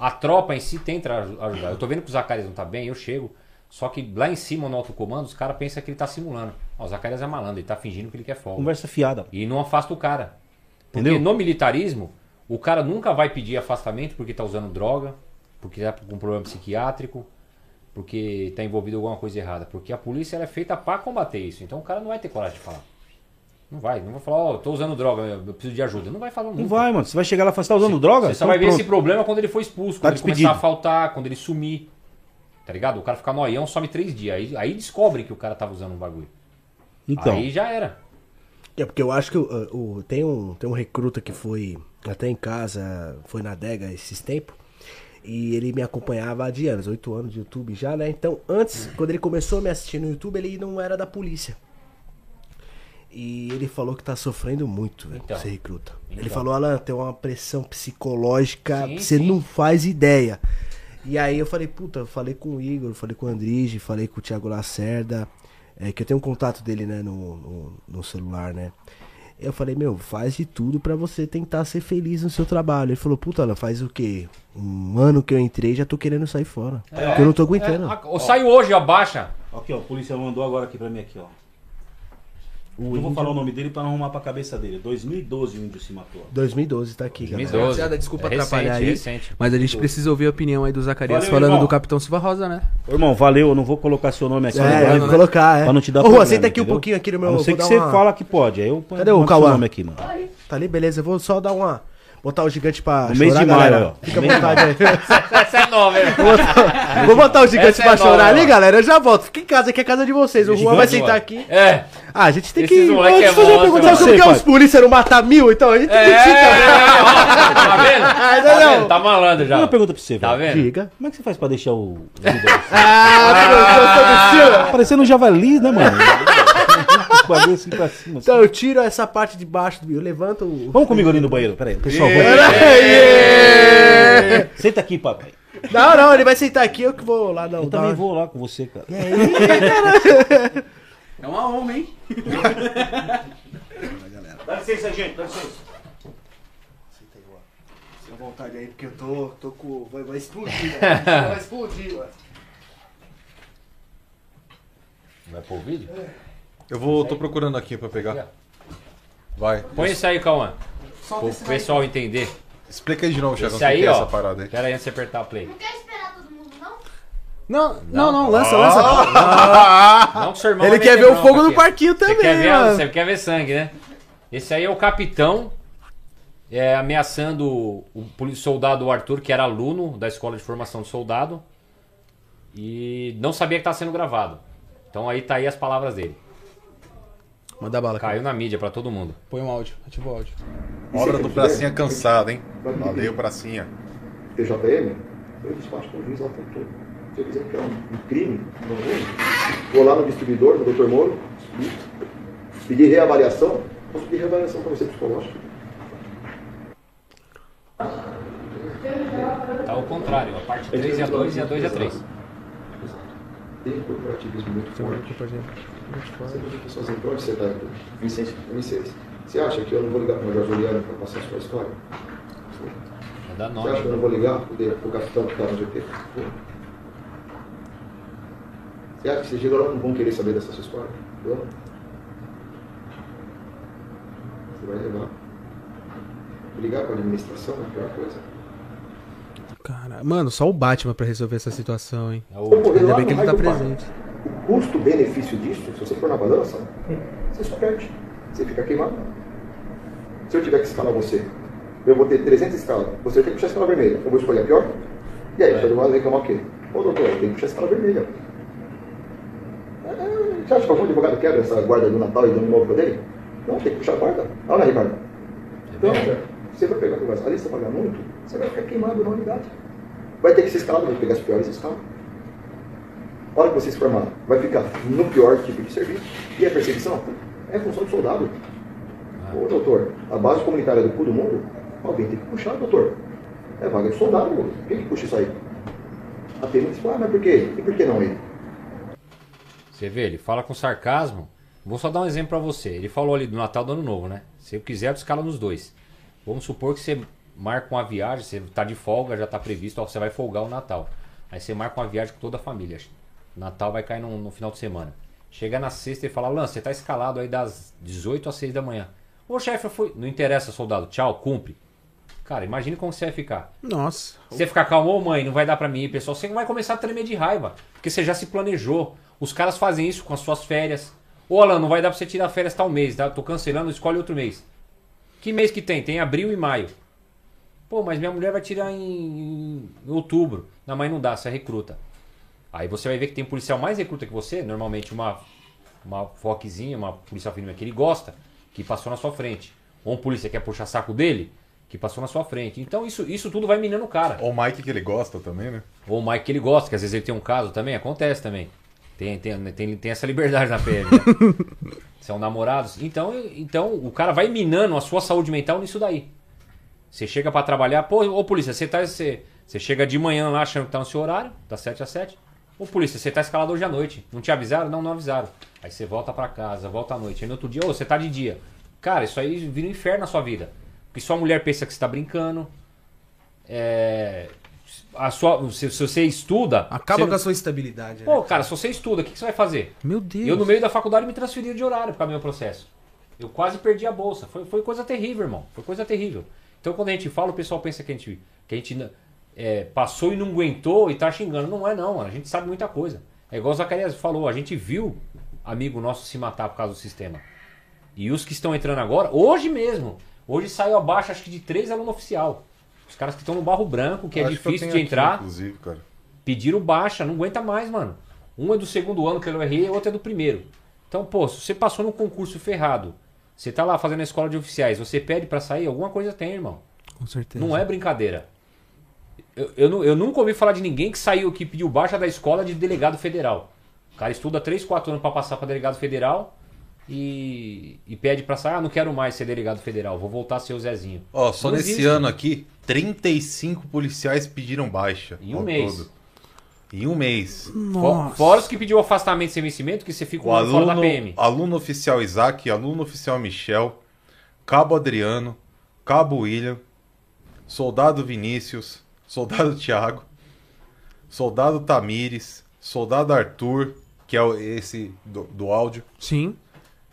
A tropa em si tenta aju- ajudar. Eu tô vendo que o Zacarias não tá bem, eu chego. Só que lá em cima, no alto comando, os caras pensam que ele tá simulando. Ó, o Zacarias é malandro, ele tá fingindo que ele quer folga. Conversa fiada. E não afasta o cara. Porque Entendeu? no militarismo, o cara nunca vai pedir afastamento porque tá usando droga, porque tá com problema psiquiátrico, porque tá envolvido em alguma coisa errada. Porque a polícia é feita pra combater isso. Então o cara não vai ter coragem de falar. Não vai, não vai falar, ó, tô usando droga, eu preciso de ajuda. Não vai falar nunca. Não vai, mano. Você vai chegar lá e falar, você tá usando droga? Você só Então vai ver pronto. esse problema quando ele for expulso, Tá quando ele despedido. começar a faltar, quando ele sumir. Tá ligado? O cara ficar noião, some três dias. Aí, aí descobrem que o cara tava usando um bagulho. Então. Aí já era. É porque eu acho que o, o- tem, um, tem um recruta que foi até em casa, foi na adega esses tempos. E ele me acompanhava há de anos, oito anos de YouTube já, né? Então, antes, quando ele começou a me assistir no YouTube, ele não era da polícia. E ele falou que tá sofrendo muito, velho, Então. ser recruta. Ele Então. falou, Alan, tem uma pressão psicológica, Sim, que você sim. não faz ideia. E aí eu falei, puta, eu falei com o Igor, falei com o Andrige, falei com o Thiago Lacerda, é, que eu tenho um contato dele, né, no, no, no celular, né? Eu falei, meu, faz de tudo pra você tentar ser feliz no seu trabalho. Ele falou, puta, Alan, faz o quê? Um ano que eu entrei já tô querendo sair fora. porque eu não tô aguentando. É, a- ou saiu hoje, ó, baixa. Aqui, ó, o policial mandou agora aqui pra mim aqui, ó. O eu vou índio- falar o nome dele pra não arrumar pra cabeça dele. 2012 o índio se matou. 2012 tá aqui, galera. Rapaziada, desculpa É recente, atrapalhar aí. recente. Mas a gente precisa ouvir a opinião aí do Zacarias Valeu, falando irmão. do Capitão Silva Rosa, né? Ô, irmão, valeu, eu não vou colocar seu nome aqui. É, eu vou né? colocar, é. Pra não te dar Ô, problema, senta aqui um entendeu? pouquinho aqui no meu- A não vou ser que você uma- fala que pode, aí eu Cadê o nome aqui, mano. Tá ali, beleza. Eu vou só dar uma. Botar o gigante pra No mês chorar, de maio, galera. ó. Fica à vontade aí. Essa é nova, hein? Vou botar, vou botar o gigante Essa é pra chorar nova, ali, ó. galera. Eu já volto. Fica em casa, aqui é a casa de vocês. O Juan vai Gigante, sentar ó. aqui. É. Ah, a gente tem Esses que. moleque Deixa eu é fazer uma monstro, pergunta. mano. Sabe por que Você, os polícia não matam mil? Então a gente tem que É, ficar. tá vendo? Ah, Tá não. vendo? Tá malandro já. Uma pergunta pra você, Tá velho. vendo? Diga. Como é que você faz pra deixar o. Ah, eu sou do Parecendo um javali, né, mano? Bagulho assim pra cima. assim. Então eu tiro essa parte de baixo do. Eu levanto o. Vamos comigo ali no banheiro, peraí. Pessoal, Aê! vamos. Senta aqui, papai. Não, não, ele vai sentar aqui, eu que vou lá não. Eu dar também uma- vou lá com você, cara. É uma honra, hein? Dá licença, gente, dá licença. Fica à vontade aí, porque eu tô, tô com. Vai, vai explodir, né? Vai explodir, mano. Vai pôr o vídeo? Eu vou, tô procurando aqui pra pegar. Vai. Põe isso aí, Cauã. Pro daí. pessoal entender. Explica aí de novo, Thiago, o Esse que aí, que é ó. essa parada aí. Pera aí antes de você apertar o play. Não, não, não, lança, lança. Não, que seu irmão Ele vai quer meter ver o bronca fogo no aqui. parquinho Você também, quer ver, mano. Você quer ver sangue, né? Esse aí é o capitão é, ameaçando o, o poli- soldado Arthur, que era aluno da escola de formação de soldado. E não sabia que estava sendo gravado. Então aí tá aí as palavras dele. Manda bala, cara. Caiu na mídia pra todo mundo. Põe um áudio, ativa o áudio. Obra do Pracinha cansado, hein? Valeu, Pracinha. TJM, eu despacho com o juiz lá o tempo todo. Se eu quiser que é um, um crime, não é? vou lá no distribuidor, no Dr. Moro, pedir reavaliação, posso pedir reavaliação para você psicológica. Tá ao contrário, a parte 3 e a 2 e a 2 e a 3. Tem um corporativismo muito forte. Você vê que pessoas entram, onde você está? Vicente. Vicente. Você acha que eu não vou ligar para o Jorge Juliano para passar a sua história? Vai dar Você nome. acha que eu não vou ligar para o capitão que está no GT? Pô. Você acha que esses dias não vão querer saber dessa sua história? Vão. Você vai levar. Ligar para a administração é a pior coisa. Cara, mano, só o Batman pra resolver essa situação, hein? Concorrer Ainda lá bem que ele tá presente. O custo-benefício disso, se você for na balança, você só perde. Você fica queimado. Se eu tiver que escalar você, eu vou ter 300 escalas, você tem que puxar a escala vermelha. Eu vou escolher a pior? E aí, todo mundo vai reclamar o quê? Ô doutor, tem que puxar a escala vermelha. É, Você acha que algum advogado quebra essa guarda do Natal e do Ano Novo pra dele? Não, tem que puxar a guarda. Olha lá, Ricardo. Então, você vai pegar a lista pagar muito, você vai ficar queimado na unidade. Vai ter que ser escalado, vai pegar as piores escalas. A hora que você se formar, vai ficar no pior tipo de serviço. E a perseguição é função do soldado. Ô, doutor, a base comunitária do cu do mundo, alguém tem que puxar, doutor. É vaga de soldado, pô. quem que puxa isso aí? A PM diz, ah, mas por quê? E por que não ele? Você vê, ele fala com sarcasmo. Vou só dar um exemplo pra você. Ele falou ali do Natal do Ano Novo, né? Se eu quiser, eu escala nos dois. Vamos supor que você marca uma viagem, você tá de folga, já tá previsto, ó, você vai folgar o Natal. Aí você marca uma viagem com toda a família. Natal vai cair no, no final de semana. Chega na sexta e fala, Lan, você tá escalado aí das 18 às 6 da manhã. Ô chefe, eu fui. Não interessa, soldado. Tchau, cumpre. Cara, imagine como você vai ficar. Nossa. Você ficar calmo, ô mãe, não vai dar pra mim, pessoal. Você vai começar a tremer de raiva. Porque você já se planejou. Os caras fazem isso com as suas férias. Ô Alan, não vai dar pra você tirar férias tal mês, tá? Tô cancelando, escolhe outro mês. Que mês que tem? Tem abril e maio. Pô, mas minha mulher vai tirar em, em outubro. Não, mas não dá, você é recruta. Aí você vai ver que tem policial mais recruta que você, normalmente uma, uma foquezinha, uma policial firme que ele gosta, que passou na sua frente. Ou um polícia que quer puxar saco dele, que passou na sua frente. Então isso, isso tudo vai minando o cara. Ou o Mike que ele gosta também, né? Ou o Mike que ele gosta, que às vezes ele tem um caso também, acontece também. Tem, tem, tem, tem essa liberdade na PM. Né? São namorados. Então, então o cara vai minando a sua saúde mental nisso daí. Você chega pra trabalhar, pô, ô polícia, você tá. Você, você chega de manhã lá achando que tá no seu horário, das 7 às 7. Ô polícia, você tá escalado hoje à noite. Não te avisaram? Não, não avisaram. Aí você volta pra casa, volta à noite. Aí no outro dia, ô, você tá de dia. Cara, isso aí vira um inferno na sua vida. Porque sua mulher pensa que você tá brincando. É. A sua, se, se você estuda. Acaba você com a sua estabilidade. Pô, né? cara, se você estuda, o que, que você vai fazer? Meu Deus. Eu, no meio da faculdade, me transferi de horário do meu processo. Eu quase perdi a bolsa. Foi, foi coisa terrível, irmão. Foi coisa terrível. Então, quando a gente fala, o pessoal pensa que a gente, que a gente é, passou e não aguentou e tá xingando. Não é, não, mano. A gente sabe muita coisa. É igual o Zacarias falou, a gente viu amigo nosso se matar por causa do sistema. E os que estão entrando agora, hoje mesmo, hoje saiu abaixo, acho que de três alunos oficial. Os caras que estão no barro branco, que é eu difícil tenho de aqui, entrar. inclusive, cara. Pediram baixa, não aguenta mais, mano. Um é do segundo ano pelo RE, o outro é do primeiro. Então, pô, se você passou num concurso ferrado, você tá lá fazendo a escola de oficiais, você pede pra sair, alguma coisa tem, irmão. Com certeza. Não é brincadeira. Eu, eu, eu nunca ouvi falar de ninguém que saiu, que pediu baixa da escola de delegado federal. O cara estuda 3, 4 anos pra passar pra delegado federal e, e pede pra sair, ah, não quero mais ser delegado federal, vou voltar a ser o Zezinho. Ó, só Não nesse existe. ano aqui, 35 policiais pediram baixa. Em um mês. todo. Em um mês. For- Fora os que pediu afastamento sem vencimento, que você fica um O ano fora da aluno, PM. aluno oficial Isaac, aluno oficial Michel, Cabo Adriano, Cabo William, Soldado Vinícius, Soldado Tiago, Soldado Tamires, Soldado Arthur, que é o- esse do, do áudio. Sim.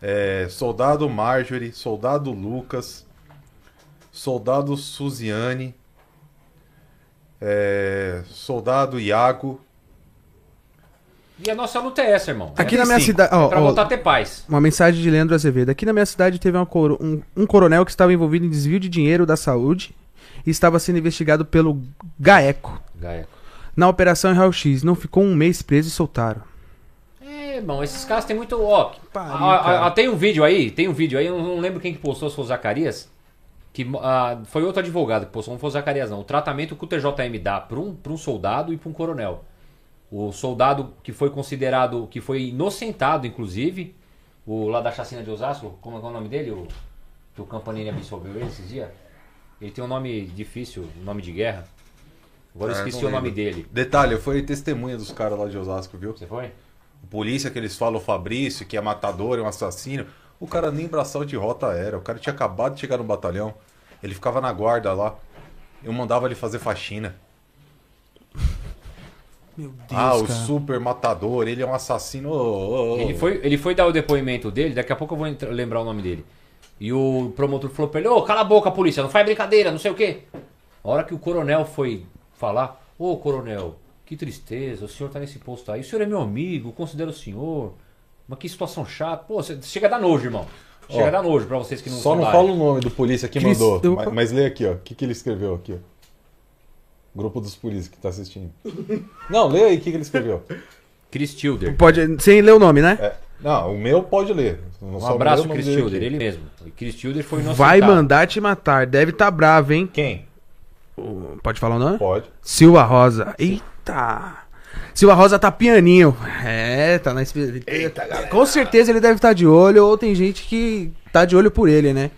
É, soldado Marjorie, Soldado Lucas, Soldado Suziane, é, Soldado Iago. E a nossa luta é essa, irmão. Aqui É na minha cinco. cidade. É ó, pra ó, voltar a ter paz. Uma mensagem de Leandro Azevedo. Aqui na minha cidade teve uma coro- um, um coronel que estava envolvido em desvio de dinheiro da saúde e estava sendo investigado pelo GAECO. Gaeco. Na operação em Raio-X. Não ficou um mês preso e soltaram. É, irmão, esses caras têm muito. Ó, Pariu, a- a- a- tem um vídeo aí, tem um vídeo aí, eu não lembro quem que postou, se foi o Zacarias. Que ah, foi outro advogado que postou, não foi o Zacarias, não. O tratamento que o TJM dá para um, pra um soldado e para um coronel. O soldado que foi considerado, que foi inocentado, inclusive, o lá da chacina de Osasco, como é que é o nome dele? O, que o Campanini absolveu ele esses dias? Ele tem um nome difícil, um nome de guerra. Agora eu Ah, esqueci o nome dele. Detalhe, eu fui testemunha dos caras lá de Osasco, viu? Você foi? O polícia que eles falam, o Fabrício, que é matador, é um assassino. O cara nem braçal de rota era. O cara tinha acabado de chegar no batalhão. Ele ficava na guarda lá. Eu mandava ele fazer faxina. Meu Deus, ah, o cara. super matador, ele é um assassino. ô, ô, ô. Ele foi, ele foi dar o depoimento dele, daqui a pouco eu vou entra- lembrar o nome dele. E o promotor falou pra ele, ô, cala a boca, polícia, não faz brincadeira, não sei o quê. A hora que o coronel foi falar, ô coronel, que tristeza, o senhor tá nesse posto aí, o senhor é meu amigo, considero o senhor. Mas que situação chata. Pô, você chega a dar nojo, irmão. Chega Ó, a dar nojo pra vocês que não Só não fala o nome do polícia que mandou. Mas, mas lê aqui, ó. O que, que ele escreveu aqui, ó. Grupo dos polícias que tá assistindo. Não, lê aí o que, que ele escreveu. Chris Tilder. Pode, sem ler o nome, né? É. Não, o meu pode ler. Não Um abraço, meu, Chris Tilder, ele mesmo. O Chris Tilder foi inocentado. Vai mandar te matar. Deve tá bravo, hein? Quem? Pode falar o nome? Pode. Silva Rosa. Eita. Silva Rosa tá pianinho. É, tá na espe- Com certeza ele deve estar de olho, ou tem gente que tá de olho por ele, né?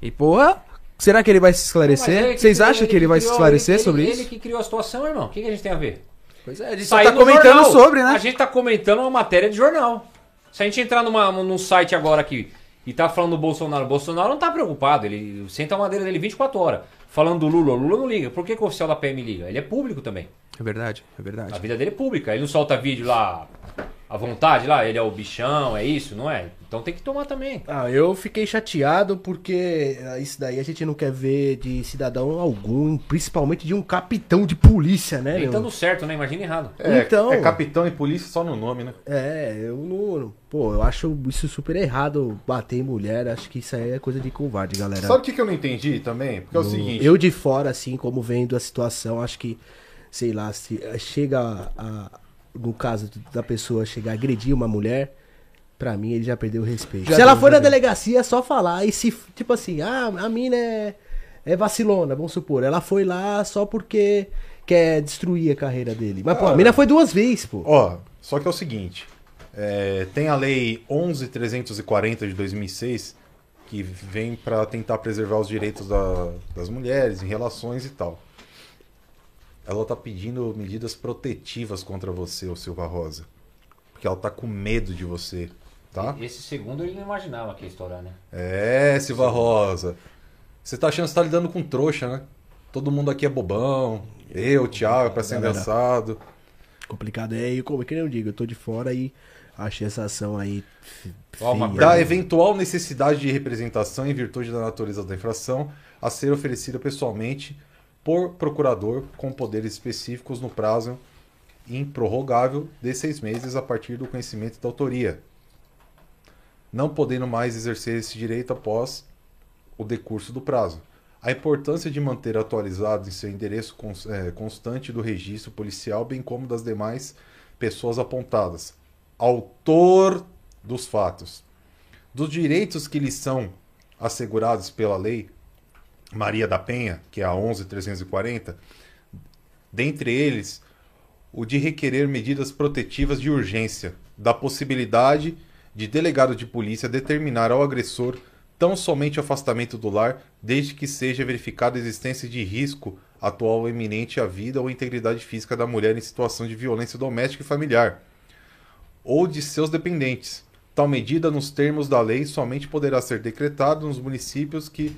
E porra, será que ele vai se esclarecer? que Vocês acham que ele vai se esclarecer ele- sobre ele- isso? Ele que criou a situação, irmão. O que, que a gente tem a ver? Pois é, a gente Saiu só tá comentando jornal. sobre, né? A gente tá comentando uma matéria de jornal. Se a gente entrar numa, num site agora aqui e tá falando do Bolsonaro, o Bolsonaro não tá preocupado. Ele senta a madeira dele 24 horas. Falando do Lula, o Lula não liga. Por que, que o oficial da PM liga? Ele é público também. É verdade, é verdade. A vida dele é pública. Ele não solta vídeo lá à vontade, lá, ele é o bichão, é isso, não é? Então tem que tomar também. Ah, eu fiquei chateado porque ah, isso daí a gente não quer ver de cidadão algum, principalmente de um capitão de polícia, né? Nem meu? dando certo, né? Imagina errado. É, Então- é capitão e polícia só no nome, né? É, eu não. Pô, eu acho isso super errado bater em mulher. Acho que isso aí é coisa de covarde, galera. Sabe o que, que eu não entendi também? Porque é o seguinte. Eu de fora, assim, como vendo a situação, acho que, sei lá, se eh, chega a. a- no caso da pessoa chegar a agredir uma mulher, pra mim ele já perdeu o respeito. Já se ela for na delegacia, é só falar. E se, tipo assim, ah, a mina é, é vacilona, vamos supor. Ela foi lá só porque quer destruir a carreira dele. Mas, pô, a mina foi duas vezes, pô. Ó, só que é o seguinte. é, tem a lei 11.340 de 2006 que vem pra tentar preservar os direitos da- das mulheres em relações e tal. Ela tá pedindo medidas protetivas contra você, ô Silva Rosa. Porque ela tá com medo de você, tá? Esse segundo ele não imaginava que ia estourar, né? É, Silva Rosa. Você tá achando que você tá lidando com trouxa, né? Todo mundo aqui é bobão. Eu, o Thiago, pra ser engraçado. Complicado é, e como é que nem eu digo, eu tô de fora e achei essa ação aí. f- Ó, uma feia. da eventual necessidade de representação em virtude da natureza da infração a ser oferecida pessoalmente por procurador com poderes específicos no prazo improrrogável de seis meses a partir do conhecimento da autoria, não podendo mais exercer esse direito após o decurso do prazo. A importância de manter atualizado em seu endereço eh, constante do registro policial, bem como das demais pessoas apontadas. Autor dos fatos. Dos direitos que lhes são assegurados pela lei Maria da Penha, que é a 11340, dentre eles o de requerer medidas protetivas de urgência, da possibilidade de delegado de polícia determinar ao agressor tão somente afastamento do lar, desde que seja verificada a existência de risco atual ou iminente à vida ou integridade física da mulher em situação de violência doméstica e familiar, ou de seus dependentes. Tal medida, nos termos da lei, somente poderá ser decretada nos municípios que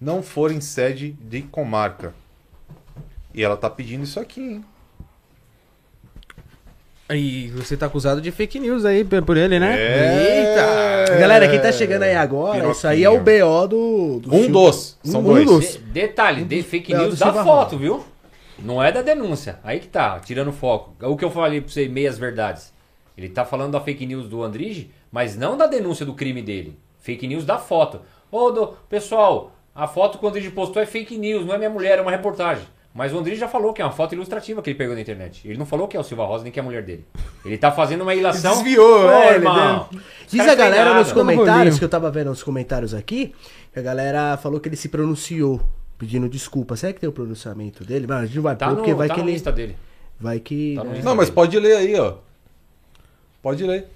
não forem sede de comarca. E ela tá pedindo isso aqui, hein? E você tá acusado de fake news aí por ele, né? É. Eita! Galera, quem tá chegando aí agora, isso aí é o BO do. do Um Silva- dos, são um dois. dos. De- detalhe, de fake Não, news da foto, viu? Não é da denúncia. Aí que tá, tirando foco. O que eu falei pra você, meias verdades. Ele tá falando da fake news do Andrige, mas não da denúncia do crime dele. Fake news da foto. Ô, do, pessoal, a foto que o Andrige postou é fake news, não é minha mulher, é uma reportagem. Mas o Andrige já falou que é uma foto ilustrativa que ele pegou na internet. Ele não falou que é o Silva Rosa nem que é a mulher dele. Ele tá fazendo uma ilação. Desviou, Ô, é, ele irmão. deu- Os Diz a galera nos nada. comentários, que eu tava vendo nos comentários aqui, que a galera falou que ele se pronunciou, pedindo desculpa. Será que tem o pronunciamento dele? Mano, a gente não vai Tá pôr, no- porque vai tá que ele. Insta dele. Vai que. Tá né, Não, mas pode ler aí, ó. Pode ler.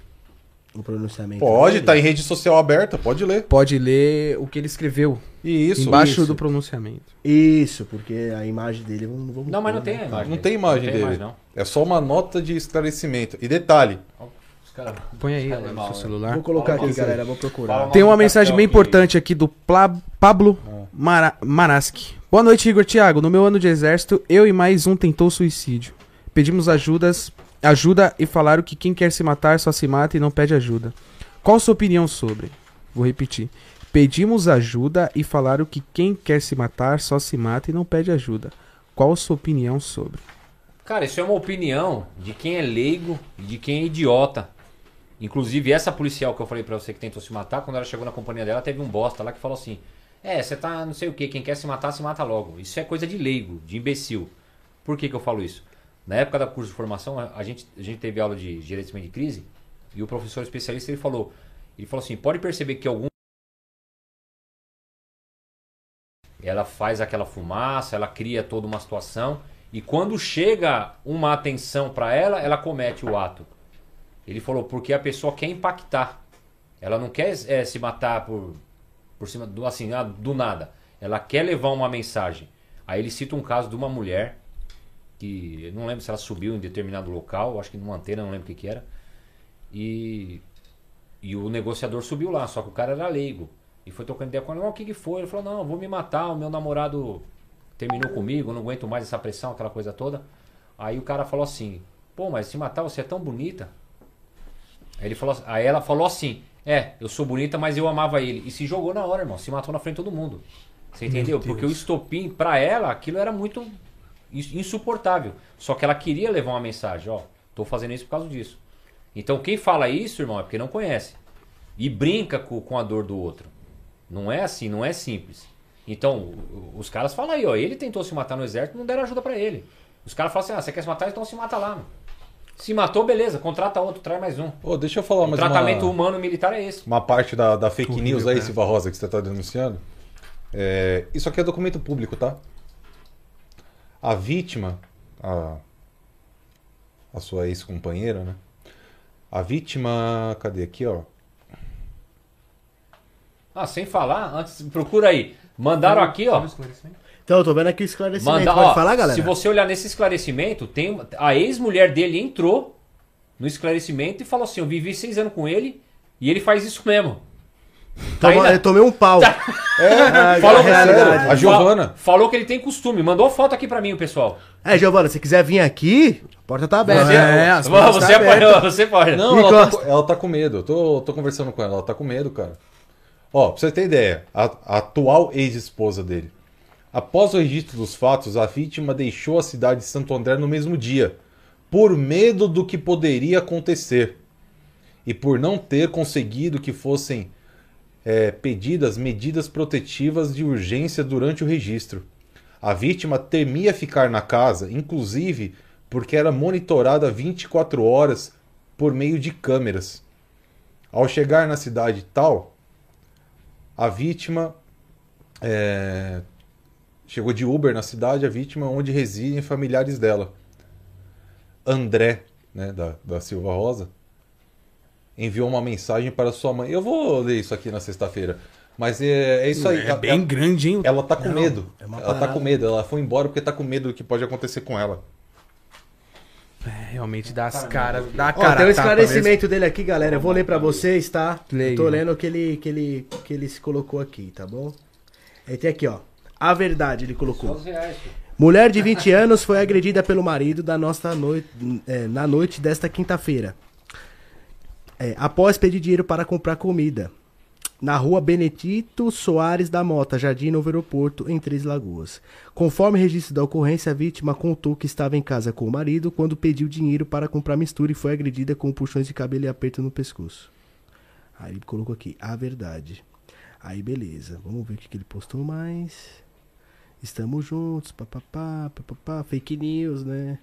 O pronunciamento. Pode, tá em rede social aberta, pode ler. Pode ler o que ele escreveu. Isso, Embaixo isso. do pronunciamento. Isso, porque a imagem dele vamos, vamos Não, mas não tem né? a imagem. Não dele. tem imagem Não tem dele. imagem, não. É só uma nota de esclarecimento. E detalhe, Os caras- Põe aí caras é no mal, seu né? celular. Vou colocar Fala aqui, galera, vou procurar. Tem uma mensagem bem importante aqui do Pla- Pablo Mara Maraski. Boa noite, Igor Thiago. No meu ano de exército, eu e mais um tentou suicídio. Pedimos ajudas, ajuda e falaram que quem quer se matar só se mata e não pede ajuda. Qual sua opinião sobre? Vou repetir. Pedimos ajuda e falaram que quem quer se matar só se mata e não pede ajuda. Qual sua opinião sobre? Cara, isso é uma opinião de quem é leigo e de quem é idiota. Inclusive, essa policial que eu falei pra você que tentou se matar, quando ela chegou na companhia dela, teve um bosta lá que falou assim: É, você tá não sei o que, quem quer se matar, se mata logo. Isso é coisa de leigo, de imbecil. Por que, que eu falo isso? Na época da curso de formação, a- gente, a gente teve aula de gerenciamento de crise. E o professor especialista ele falou, ele falou assim, pode perceber que algum ela faz aquela fumaça, ela cria toda uma situação e quando chega uma atenção para ela, ela comete o ato. Ele falou porque a pessoa quer impactar. Ela não quer eh, se matar por por cima do assim, ah, do nada. Ela quer levar uma mensagem. Aí ele cita um caso de uma mulher que não lembro se ela subiu em determinado local, acho que numa antena, não lembro o que que era. E e o negociador subiu lá, só que o cara era leigo. E foi trocando ideia com ela, "Não, o que que foi? Ele falou, não, vou me matar, o meu namorado terminou comigo, não aguento mais essa pressão, aquela coisa toda. Aí o cara falou assim, pô, mas se matar você é tão bonita. Aí, ele falou, aí ela falou assim, é, eu sou bonita, mas eu amava ele. E se jogou na hora, irmão, se matou na frente de todo mundo. Você entendeu? Porque o estopim, pra ela, aquilo era muito insuportável. Só que ela queria levar uma mensagem, ó, tô fazendo isso por causa disso. Então quem fala isso, irmão, é porque não conhece. E brinca com, com a dor do outro. Não é assim, não é simples. Então, os caras falam aí, ó, ele tentou se matar no exército, não deram ajuda pra ele. Os caras falam assim, ah, você quer se matar, então se mata lá, mano. Se matou, beleza, contrata outro, traz mais um. Ô, deixa eu falar o mais tratamento uma... humano militar é esse. Uma parte da, da fake news aí. Silva Rosa, que você está denunciando. É, isso aqui é documento público, tá? A vítima, a, a sua ex-companheira, né? A vítima. Cadê aqui, ó? Ah, sem falar, antes, procura aí. Mandaram aqui, ó. Então, eu tô vendo aqui o esclarecimento. Manda, Pode ó, falar, galera? Se você olhar nesse esclarecimento, tem a ex-mulher dele entrou no esclarecimento e falou assim: Eu vivi seis anos com ele e ele faz isso mesmo. Toma- Ainda- tomei um pau. É, É, falou, a realidade. a Giovana. Falou que ele tem costume. Mandou foto aqui pra mim, o pessoal. É, Giovana, se quiser vir aqui, a porta tá aberta. Você- É, as você tá você aberta. apanhou, você pode. Não, ela tá, ela tá com medo. Eu tô, tô conversando com ela, ela tá com medo, cara. Ó, pra você ter ideia, a, a atual ex-esposa dele. Após o registro dos fatos, a vítima deixou a cidade de Santo André no mesmo dia, por medo do que poderia acontecer. E por não ter conseguido que fossem é, pedidas medidas protetivas de urgência durante o registro. A vítima temia ficar na casa, inclusive porque era monitorada 24 horas por meio de câmeras. Ao chegar na cidade tal, a vítima é, chegou de Uber na cidade, a vítima onde residem familiares dela. André, né, da, da Silva Rosa, enviou uma mensagem para sua mãe. Eu vou ler isso aqui na sexta-feira. Mas é, é isso aí. É Ela- bem ela- grande, hein? Ela tá com Não, medo. é ela tá com medo. Ela foi embora porque tá com medo do que pode acontecer com ela. É, realmente dá as caras. Dá a Ó, cara. tem um tapa esclarecimento dele aqui, galera. Eu vou ler pra vocês, tá? Leia. Eu tô lendo o que ele, que, ele, que ele se colocou aqui, tá bom? Aí tem aqui, ó. A verdade, ele colocou. Mulher de 20 anos foi agredida pelo marido da nossa noite, é, na noite desta quinta-feira. É, após pedir dinheiro para comprar comida. Na rua Benedito Soares da Mota, Jardim Novo Aeroporto, em Três Lagoas. Conforme registro da ocorrência, a vítima contou que estava em casa com o marido quando pediu dinheiro para comprar mistura e foi agredida com puxões de cabelo e aperto no pescoço. Aí ele colocou aqui, a verdade. Aí beleza, vamos ver o que, que ele postou mais. Estamos juntos, papapá, papapá, fake news, né?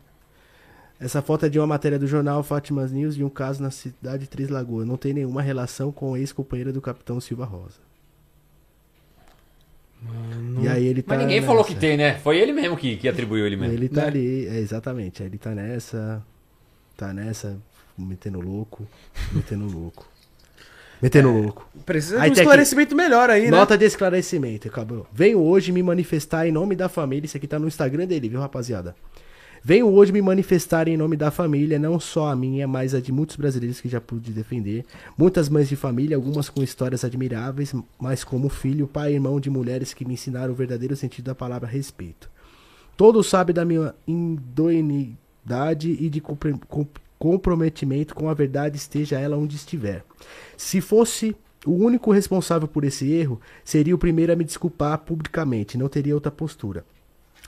Essa foto é de uma matéria do jornal Fátimas News de um caso na cidade de Três Lagoas. Não tem nenhuma relação com a ex-companheira do capitão Silva Rosa. E aí ele tá Mas ninguém falou nessa. que tem, né? Foi ele mesmo que, que atribuiu ele mesmo. Ele tá né? ali, é, exatamente. Aí ele tá nessa. Tá nessa, metendo louco, metendo louco. Metendo louco. Precisa de Aí um tem aqui, esclarecimento melhor aí, né? Nota de esclarecimento, acabou. Venho hoje me manifestar em nome da família. Isso aqui tá no Instagram dele, viu, rapaziada? Venho hoje me manifestar em nome da família, não só a minha, mas a de muitos brasileiros que já pude defender. Muitas mães de família, algumas com histórias admiráveis, mas como filho, pai e irmão de mulheres que me ensinaram o verdadeiro sentido da palavra respeito. Todos sabem da minha idoneidade e de comprometimento com a verdade, esteja ela onde estiver. Se fosse o único responsável por esse erro, seria o primeiro a me desculpar publicamente, não teria outra postura.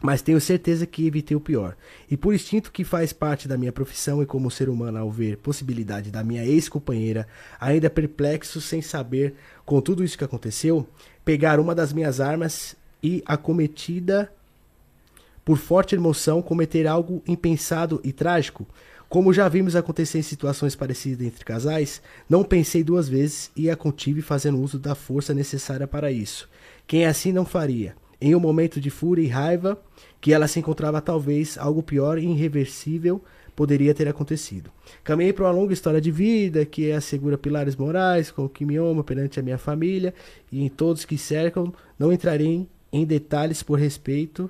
Mas tenho certeza que evitei o pior. E por instinto que faz parte da minha profissão e como ser humano ao ver possibilidade da minha ex-companheira, ainda perplexo sem saber com tudo isso que aconteceu, pegar uma das minhas armas e acometida por forte emoção cometer algo impensado e trágico, Como já vimos acontecer em situações parecidas entre casais, não pensei duas vezes e a contive fazendo uso da força necessária para isso. Quem assim não faria? Em um momento de fúria e raiva, que ela se encontrava talvez algo pior e irreversível poderia ter acontecido. Caminhei para uma longa história de vida que assegura pilares morais com que me amo perante a minha família e em todos que cercam. Não entrarei em detalhes por respeito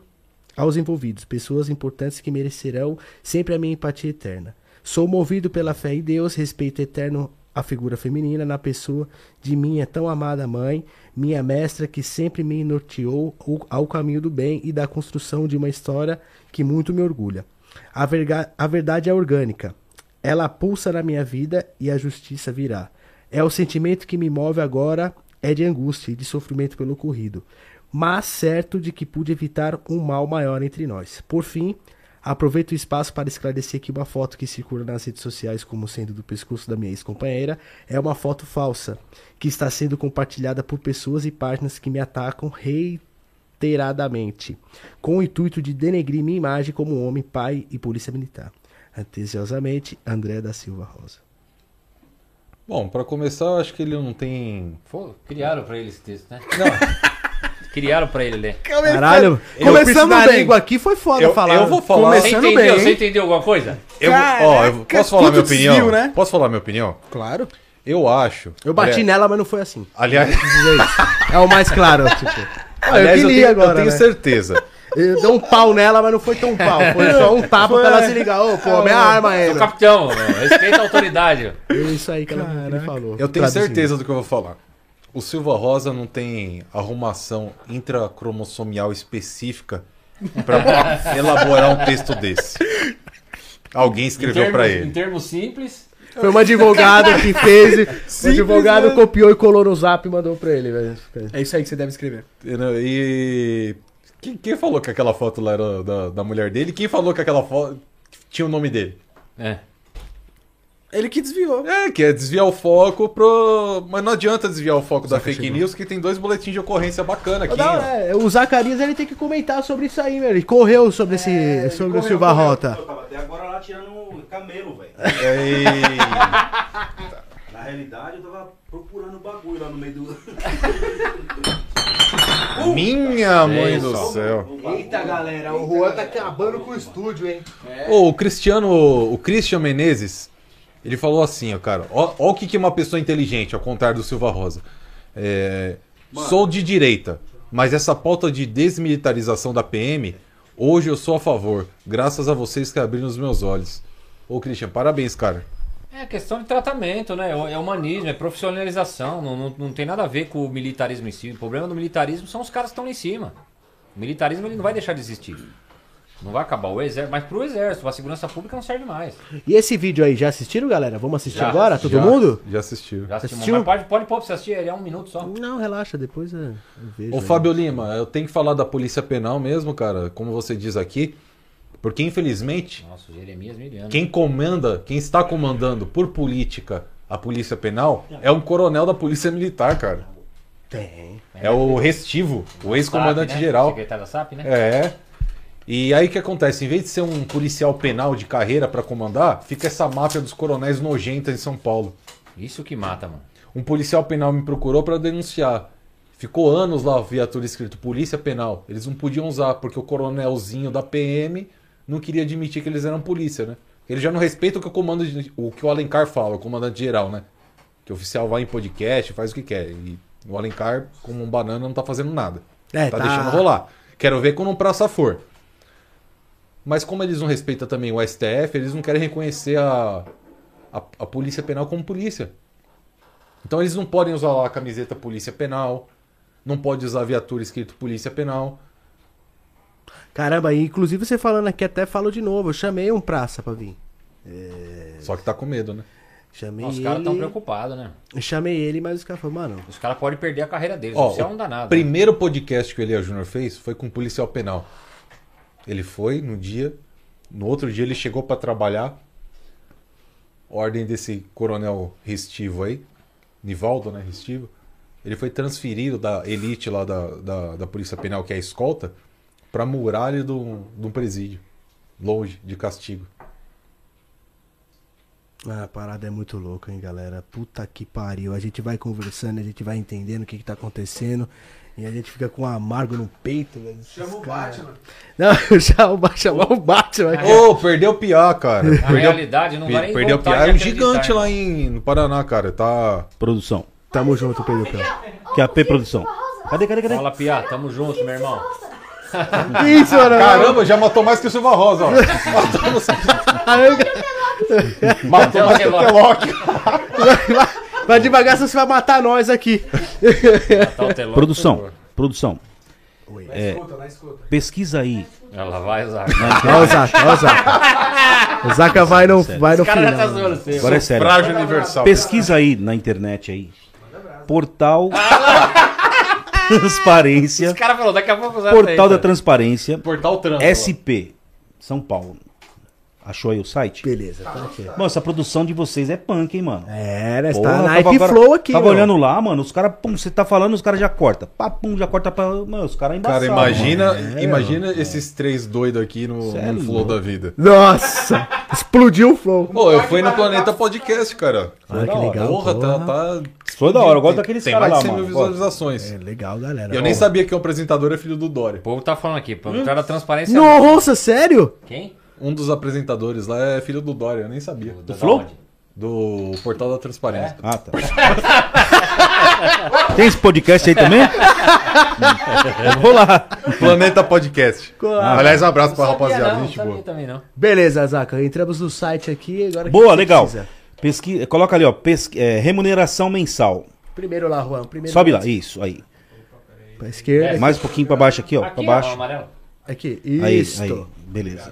aos envolvidos, pessoas importantes que merecerão sempre a minha empatia eterna. Sou movido pela fé em Deus, respeito eterno à figura feminina na pessoa de minha tão amada mãe, minha mestra que sempre me norteou ao caminho do bem e da construção de uma história que muito me orgulha. A, verga- a verdade é orgânica. Ela pulsa na minha vida e a justiça virá. É o sentimento que me move agora, é de angústia e de sofrimento pelo ocorrido, mas certo de que pude evitar um mal maior entre nós. Por fim, aproveito o espaço para esclarecer que uma foto que circula nas redes sociais como sendo do pescoço da minha ex-companheira é uma foto falsa, que está sendo compartilhada por pessoas e páginas que me atacam reiteradamente, com o intuito de denegrir minha imagem como homem, pai e polícia militar. Atenciosamente, André da Silva Rosa. Bom, pra começar, eu acho que ele não tem. Criaram pra ele esse texto, né? Criaram pra ele ler. Caralho, Eu- começando eu- língua aqui foi foda Eu- falar. eu vou falar- Você entendeu? Você entendeu alguma coisa? Eu, vou- ó, eu posso falar minha opinião? desvio, né? Posso falar minha opinião? Claro. Eu acho. Eu bati aliás- nela, mas não foi assim. Aliás, É o mais claro, tipo. Aliás, eu, que li tenho, agora, eu tenho né? certeza. Eu dei um pau nela, mas não foi tão pau. Foi só um tapa Foi. pra ela se ligar. Ô, pô, minha arma aí. Seu capitão, respeita a autoridade. Isso aí que ela ele falou. Eu tenho certeza do que eu vou falar. O Silva Rosa não tem arrumação intracromossomial específica pra elaborar um texto desse. Alguém escreveu termos- pra Em ele. termos simples. Foi um advogado que fez. o Simples, advogado né? copiou e colou no zap e mandou pra ele, velho. É isso aí que você deve escrever. E. Quem, quem falou que aquela foto lá era da, da mulher dele? Quem falou que aquela foto tinha o nome dele? É. Ele que desviou. É, que é desviar o foco pro. Mas não adianta desviar o foco da fake chegou. news, que tem dois boletins de ocorrência bacana aqui. Não, ó. é, o Zacarias ele tem que comentar sobre isso aí, meu. Ele correu sobre esse. sobre o Silva Rota. Eu tava até agora lá tirando um camelo, velho. Na realidade, eu tava procurando bagulho lá no meio do. Minha mãe do céu. Eita, galera, o Juan tá acabando com o estúdio, hein? Ô, o Cristiano, o Christian Menezes, ele falou assim, ó, cara, ó, ó o que, que é uma pessoa inteligente, ao contrário do Silva Rosa. É, sou de direita, mas essa pauta de desmilitarização da PM, hoje eu sou a favor, graças a vocês que abriram os meus olhos. Ô, Christian, parabéns, cara. É questão de tratamento, né? É humanismo, é profissionalização. Não, não, não tem nada a ver com o militarismo em si. O problema do militarismo são os caras que estão lá em cima. O militarismo ele não vai deixar de existir. Não vai acabar o exército, mas pro exército, a segurança pública não serve mais. E esse vídeo aí, já assistiram, galera? Vamos assistir Já, agora? Todo Já- mundo? Já assistiu. Já Assistiu? mas pode, pode pôr pra você assistir, ele é um minuto só. Não, relaxa, depois eu vejo. Ô, aí. Fábio Lima, eu tenho que falar da Polícia Penal mesmo, cara, como você diz aqui, porque infelizmente Nossa, o Jeremias Miliano. Quem comanda, quem está comandando por política a polícia penal é um coronel da polícia militar, cara. Tem. É o Restivo, o ex-comandante né? geral. Secretário da SAP, né? É. E aí o que acontece? Em vez de ser um policial penal de carreira para comandar, fica essa máfia dos coronéis nojenta em São Paulo. Isso que mata, mano. Um policial penal me procurou para denunciar. Ficou anos lá a viatura escrito Polícia Penal. Eles não podiam usar porque o coronelzinho da PM não queria admitir que eles eram polícia, né? Ele já não respeita o que o comando, de- o que o Alencar fala, o comandante geral, né? Que o oficial vai em podcast, faz o que quer. E o Alencar, como um banana, não tá fazendo nada. É, tá, tá- deixando rolar. Quero ver quando um praça for. Mas como eles não respeitam também o STF, eles não querem reconhecer a, a, a polícia penal como polícia. Então eles não podem usar lá a camiseta polícia penal, não pode usar a viatura escrito polícia penal. Caramba, e inclusive você falando aqui até falo de novo. Eu chamei um praça pra vir. É, Só que tá com medo, né? Chamei Os ele. caras estão preocupados, né? Eu chamei ele, mas os caras falaram, mano. Os caras podem perder a carreira deles. Ó, Isso é o um danado. primeiro podcast que o Elia Júnior fez foi com um policial penal. Ele foi no dia, no outro dia ele chegou pra trabalhar. Ordem desse coronel Restivo aí, Nivaldo, né, Restivo. Ele foi transferido da elite lá da, da, da Polícia Penal, que é a escolta, pra muralha de um presídio. Longe de castigo. Ah, a parada é muito louca, hein, galera. Puta que pariu. A gente vai conversando, a gente vai entendendo o que, que tá acontecendo. E a gente fica com um amargo no peito, velho. Chama o Cara- Batman. Não, chama o Batman, o. Ô, perdeu o Piá, cara. Na Perdeu, realidade, não dá nem Perdeu o Piá. É um gigante lá em, no Paraná, cara. Tá. Produção. Tamo junto, Pedro Pio. Que é a P Produção. Cadê, cadê, cadê? Fala, Pia, tamo junto, meu irmão. Que isso, mano? Caramba, já matou mais que o Silva Rosa, ó. Matou, matou mais que o Teloc. Vai, devagar, senão você vai matar nós aqui. Produção. Produção. É, escuta, na escuta. pesquisa aí. Ela vai, Zaca. Olha o Zaca, olha o Zaca. O Zaca vai no, vai no final. tá zoando. Agora é sério. Sufrágio universal. Pesquisa aí na internet aí. Portal Transparência. Esse cara falou, daqui a pouco usar Portal da Transparência. Portal Trampo. SP. São Paulo. Achou aí o site? Beleza, tá aqui. Mano, essa produção de vocês é punk, hein, mano? É, né? Você Porra, tá na tava Hype Flow aqui, Tava meu. olhando lá, mano. Os caras, pum, você tá falando, os caras já corta. Pá, pum, já corta pra. Mano, os caras Cara, embaçados. imagina, mano. É, imagina mano. esses três doidos aqui no, Sério, no flow mano? da vida. Nossa! Explodiu o flow. Pô, eu fui no Planeta Podcast, cara. Ah, que legal. Porra, tá, porra. tá. Foi da hora, eu gosto daqueles Tem caras mais lá, de 100 mil mano. visualizações. É legal, galera. E eu nem sabia que o apresentador é filho do Dória. O povo tá falando aqui, portal da transparência. Nossa, sério? Quem? Um dos apresentadores lá é filho do Dória, eu nem sabia. Do Flow? Do Portal da Transparência. Ah, tá. Tem esse podcast aí também? eu vou lá. Planeta Podcast. Ah, Aliás, um abraço pra rapaziada. não, gente não boa. também não. Beleza, Zaca. Entramos no site aqui. Agora Boa, legal. precisa? Pesqui... Coloca ali, ó. pesqui- é, remuneração mensal. Primeiro lá, Juan. Primeiro Sobe lá, isso, aí. Pra esquerda. Mais um pouquinho pra baixo aqui, ó. Aqui, pra ó, baixo. amarelo. Aqui. Aí, Isso. aí. Beleza.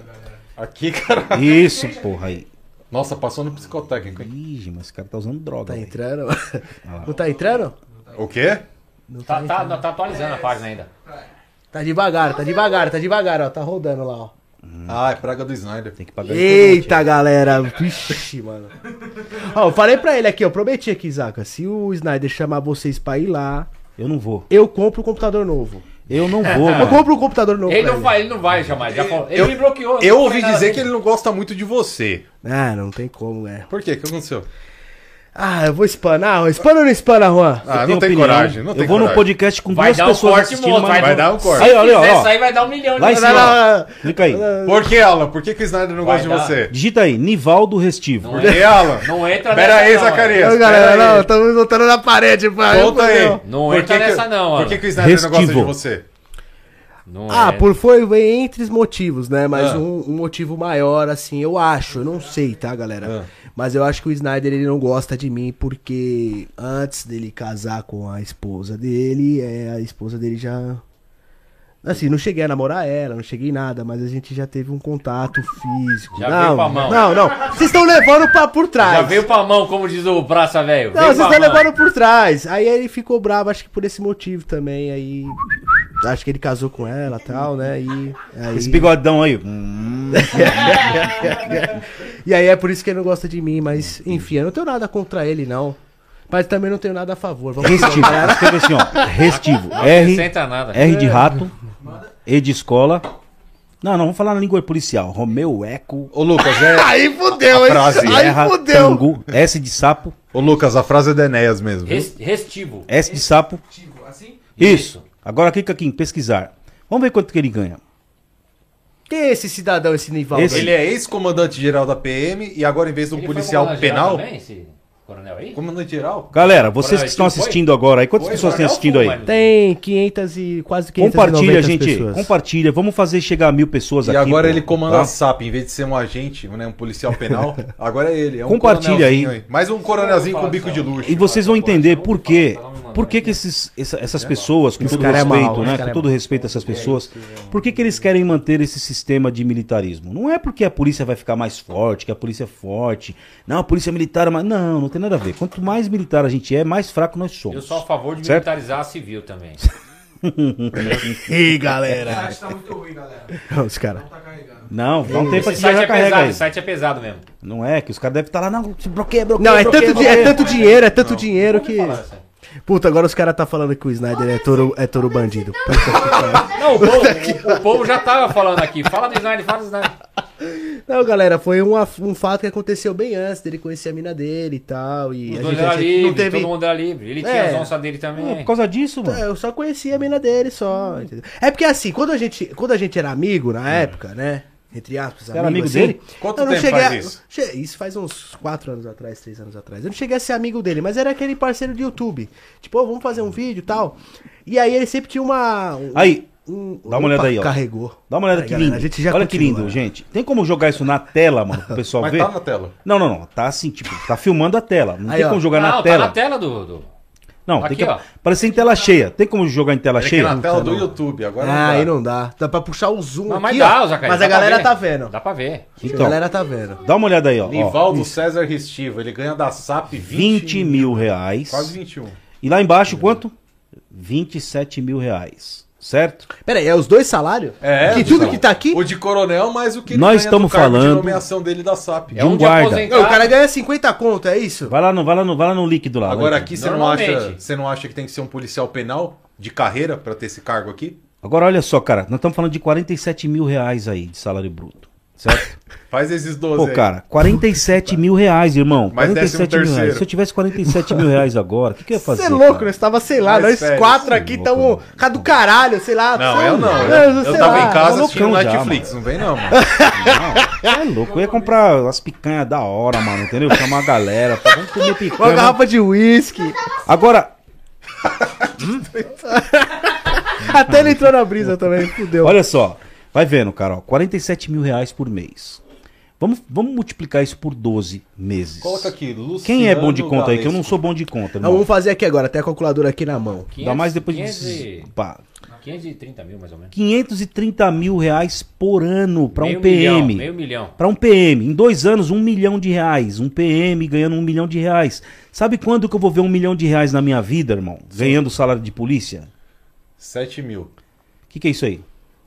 Aqui, cara. Isso, porra, aí. Nossa, passou no psicotécnico, hein? Ih, mas esse cara tá usando droga. Tá entrando? Não tá entrando? O quê? Não Tá, tá, tá, entrando. tá atualizando a página ainda. Tá devagar, tá devagar, tá devagar, ó. Tá rodando lá, ó. Ah, é praga do Snyder. Tem que pagar Eita, galera. Vixe, mano. Ó, eu falei pra ele aqui, eu prometi aqui, Zaca. Se o Snyder chamar vocês pra ir lá, Eu não vou. eu compro um computador novo. Eu não vou, Eu compro um computador novo. Ele não, vai, ele não vai chamar, ele já falou. Ele Eu- me bloqueou. Eu ouvi dizer que ele não gosta muito de você. Ah, não tem como, é. Por quê? O que aconteceu? Ah, eu vou espanar. Espana ou não espana, Juan? Ah, não tem opinião. coragem. Não tem eu vou coragem. no podcast com Vai duas dar um pessoas corte, assistindo, moço, mas vai não- Vai dar um corte. Aí, olha, Se ó, aí vai dar um milhão de Lá em Não, cima, não, ó. não. Clica aí. Por que, Alan? Por que, que o Snyder não Vai gosta de dar. você? Digita aí, Nivaldo Restivo. Não Por que, Alan? Não entra Pera nessa aí, não, Zacarias. Ô, galera, pera aí. não, estamos voltando na parede, pai. Conta aí. Não Por entra que que- nessa não, Por Alan. que, que o Snyder não gosta de Restivo. você? Não Ah, é. por foi entre os motivos, né? Mas Ah. um, um motivo maior, assim, eu acho, eu não sei, tá, galera? Mas eu acho que o Snyder ele não gosta de mim porque antes dele casar com a esposa dele, é, a esposa dele já. Assim, não cheguei a namorar ela, não cheguei nada, mas a gente já teve um contato físico. Já não, veio pra mão. não, não. Vocês estão levando pra por trás. Já veio pra mão, como diz o Praça Velho. Não, vocês estão levando por trás. Aí ele ficou bravo, acho que por esse motivo também. Aí. Acho que ele casou com ela e tal, né? E. Aí... Esse bigodão aí. Hum. e aí é por isso que ele não gosta de mim, mas enfim, eu não tenho nada contra ele, não. Mas também não tenho nada a favor. Vamos Restivo. Escreve assim, ó. Restivo. R. R de rato. E de escola. Não, não, vamos falar na língua policial. Romeu, Eco. Ô, Lucas, é. Aí fudeu, A hein? frase. Aí Serra, fudeu. Tangu. S de sapo. Ô, Lucas, a frase é da Enéas mesmo. viu? Restivo. S de sapo. Assim? Isso. Agora clica aqui em pesquisar. Vamos ver quanto que ele ganha. Quem é esse cidadão, esse Nivaldo? Esse- aí? Ele é ex-comandante-geral da PM e agora, em vez de um policial geral penal. Também, esse coronel aí? Comandante-geral? Galera, vocês Coronel, que estão foi? assistindo agora aí, quantas Foi, pessoas têm assistindo foi, aí? mas- Tem 500 e quase 500 Compartilha, gente. Compartilha. Vamos fazer chegar a mil pessoas E aqui. agora pô, ele comanda tá? a SAP, em vez de ser um agente, né, um policial penal, agora é ele. É um Compartilha aí. coronelzinho Mais um coronelzinho com bico de luxo. E vocês vão entender por quê. Por que, que esses, essa- essas pessoas, com todo é respeito, né? Com é todo respeito a essas pessoas, por que, que eles querem manter esse sistema de militarismo? Não é porque a polícia vai ficar mais forte, que a polícia é forte. Não, a polícia militar é mais. Não, não tem nada a ver. Quanto mais militar a gente é, mais fraco nós somos. Eu sou a favor de Certo? militarizar a civil também. Ih, A galera. internet tá muito ruim, galera. Os caras. Não tá carregando. Não, dá um tempo Esse site já é carrega pesado, aí. esse site é pesado mesmo. Não é, que os caras devem estar lá, não, se bloqueia, bloqueia. Não, é bloqueia, tanto, di- bloqueia. é tanto dinheiro, é tanto dinheiro que. Puta, agora os caras tá falando que o Snyder é touro, é touro bandido. Não, o povo, o, o povo já tava falando aqui. Fala do Snyder, fala do Snyder. Não, galera, foi um, um fato que aconteceu bem antes dele conhecer a mina dele e tal. E Os a dois gente, era livre, não teve. todo mundo era livre. Ele tinha É. as onças dele também. Por causa disso, mano. É, Eu só conhecia a mina dele só. entendeu? É porque assim, quando a gente, quando a gente era amigo na época, né? Entre aspas, era amigo assim, dele? Quanto eu não tempo cheguei faz a- isso? che- Isso faz uns 4 anos atrás, 3 anos atrás. Eu não cheguei a ser amigo dele, mas era aquele parceiro de YouTube. Tipo, "Ô, vamos fazer um vídeo e tal. E aí ele sempre tinha uma. um- Aí, um- dá uma olhada Opa, aí, ó. Carregou. Dá uma olhada Aí, que galera, lindo. a gente já Olha que continua. lindo, gente. Tem como jogar isso na tela, mano, pro pessoal Mas ver? tá na tela. Não, não, não. Tá assim, tipo, tá filmando a tela. Não Aí, tem ó. como jogar Não, na tá tela. na tela do. do- Não, Aqui, tem que ó. aparecer em tela cheia. Tem como jogar em tela aqui cheia? na tela do não. YouTube, agora Ah, aí não dá. não dá. Dá pra puxar o zoom Não, aqui, mas dá, ó, Zacarias, Mas dá a pra galera ver. tá vendo. Dá pra ver. a Então, galera tá vendo. dá uma olhada aí, ó. ó. Nivaldo Isso. César Restivo, ele ganha da SAP 20, 20 mil reais. Quase 21. E lá embaixo, quanto? 27 mil reais. Certo? Pera aí, é os dois salários? É, que do- tudo que tá aqui? O de coronel, mais o que Nós ganha estamos do cargo falando- de nomeação dele da SAP. De um guarda. Não, o cara ganha 50 conto, é isso? Vai lá no, vai lá no, vai lá no líquido lá. Agora aqui você não, acha, você não acha que tem que ser um policial penal de carreira pra ter esse cargo aqui? Agora olha só, cara. Nós estamos falando de 47 mil reais aí de salário bruto. Certo? Faz esses 12 Pô, aí. cara, 47 mil reais, irmão. Mas décimo 47 mil reais. terceiro. Se eu tivesse 47 mil reais agora, o que, que eu ia fazer? Você é louco, cara? nós tava, sei lá, Mais nós férias, quatro sim, aqui estamos. Cara do caralho, sei lá. Não, sabe? eu não. Eu, Eu, eu sei tava lá, em casa loucão assistindo já, Netflix, não vem não, mano. É louco, eu ia comprar as picanhas da hora, mano, entendeu? Chamar a galera, pra vamos comer Uma picanha. garrafa de uísque. Agora, Até ele entrou na brisa também, fudeu. olha só, vai vendo, cara, ó, 47 mil reais por mês. Vamos, vamos multiplicar isso por 12 meses. Coloca aqui, Luciano Quem é bom de conta aí? Que eu não Galesco. sou bom de conta, Não, vamos fazer aqui agora, até a calculadora aqui na mão. Ainda mais depois de... 500 e- Pá, 530 mil, mais ou menos. 530 mil reais por ano para um PM. milhão, meio milhão. Para um PM. Em dois anos, um milhão de reais. Um PM ganhando um milhão de reais. Sabe quando que eu vou ver um milhão de reais na minha vida, irmão? Ganhando salário de polícia? 7 mil. O que, que é isso aí?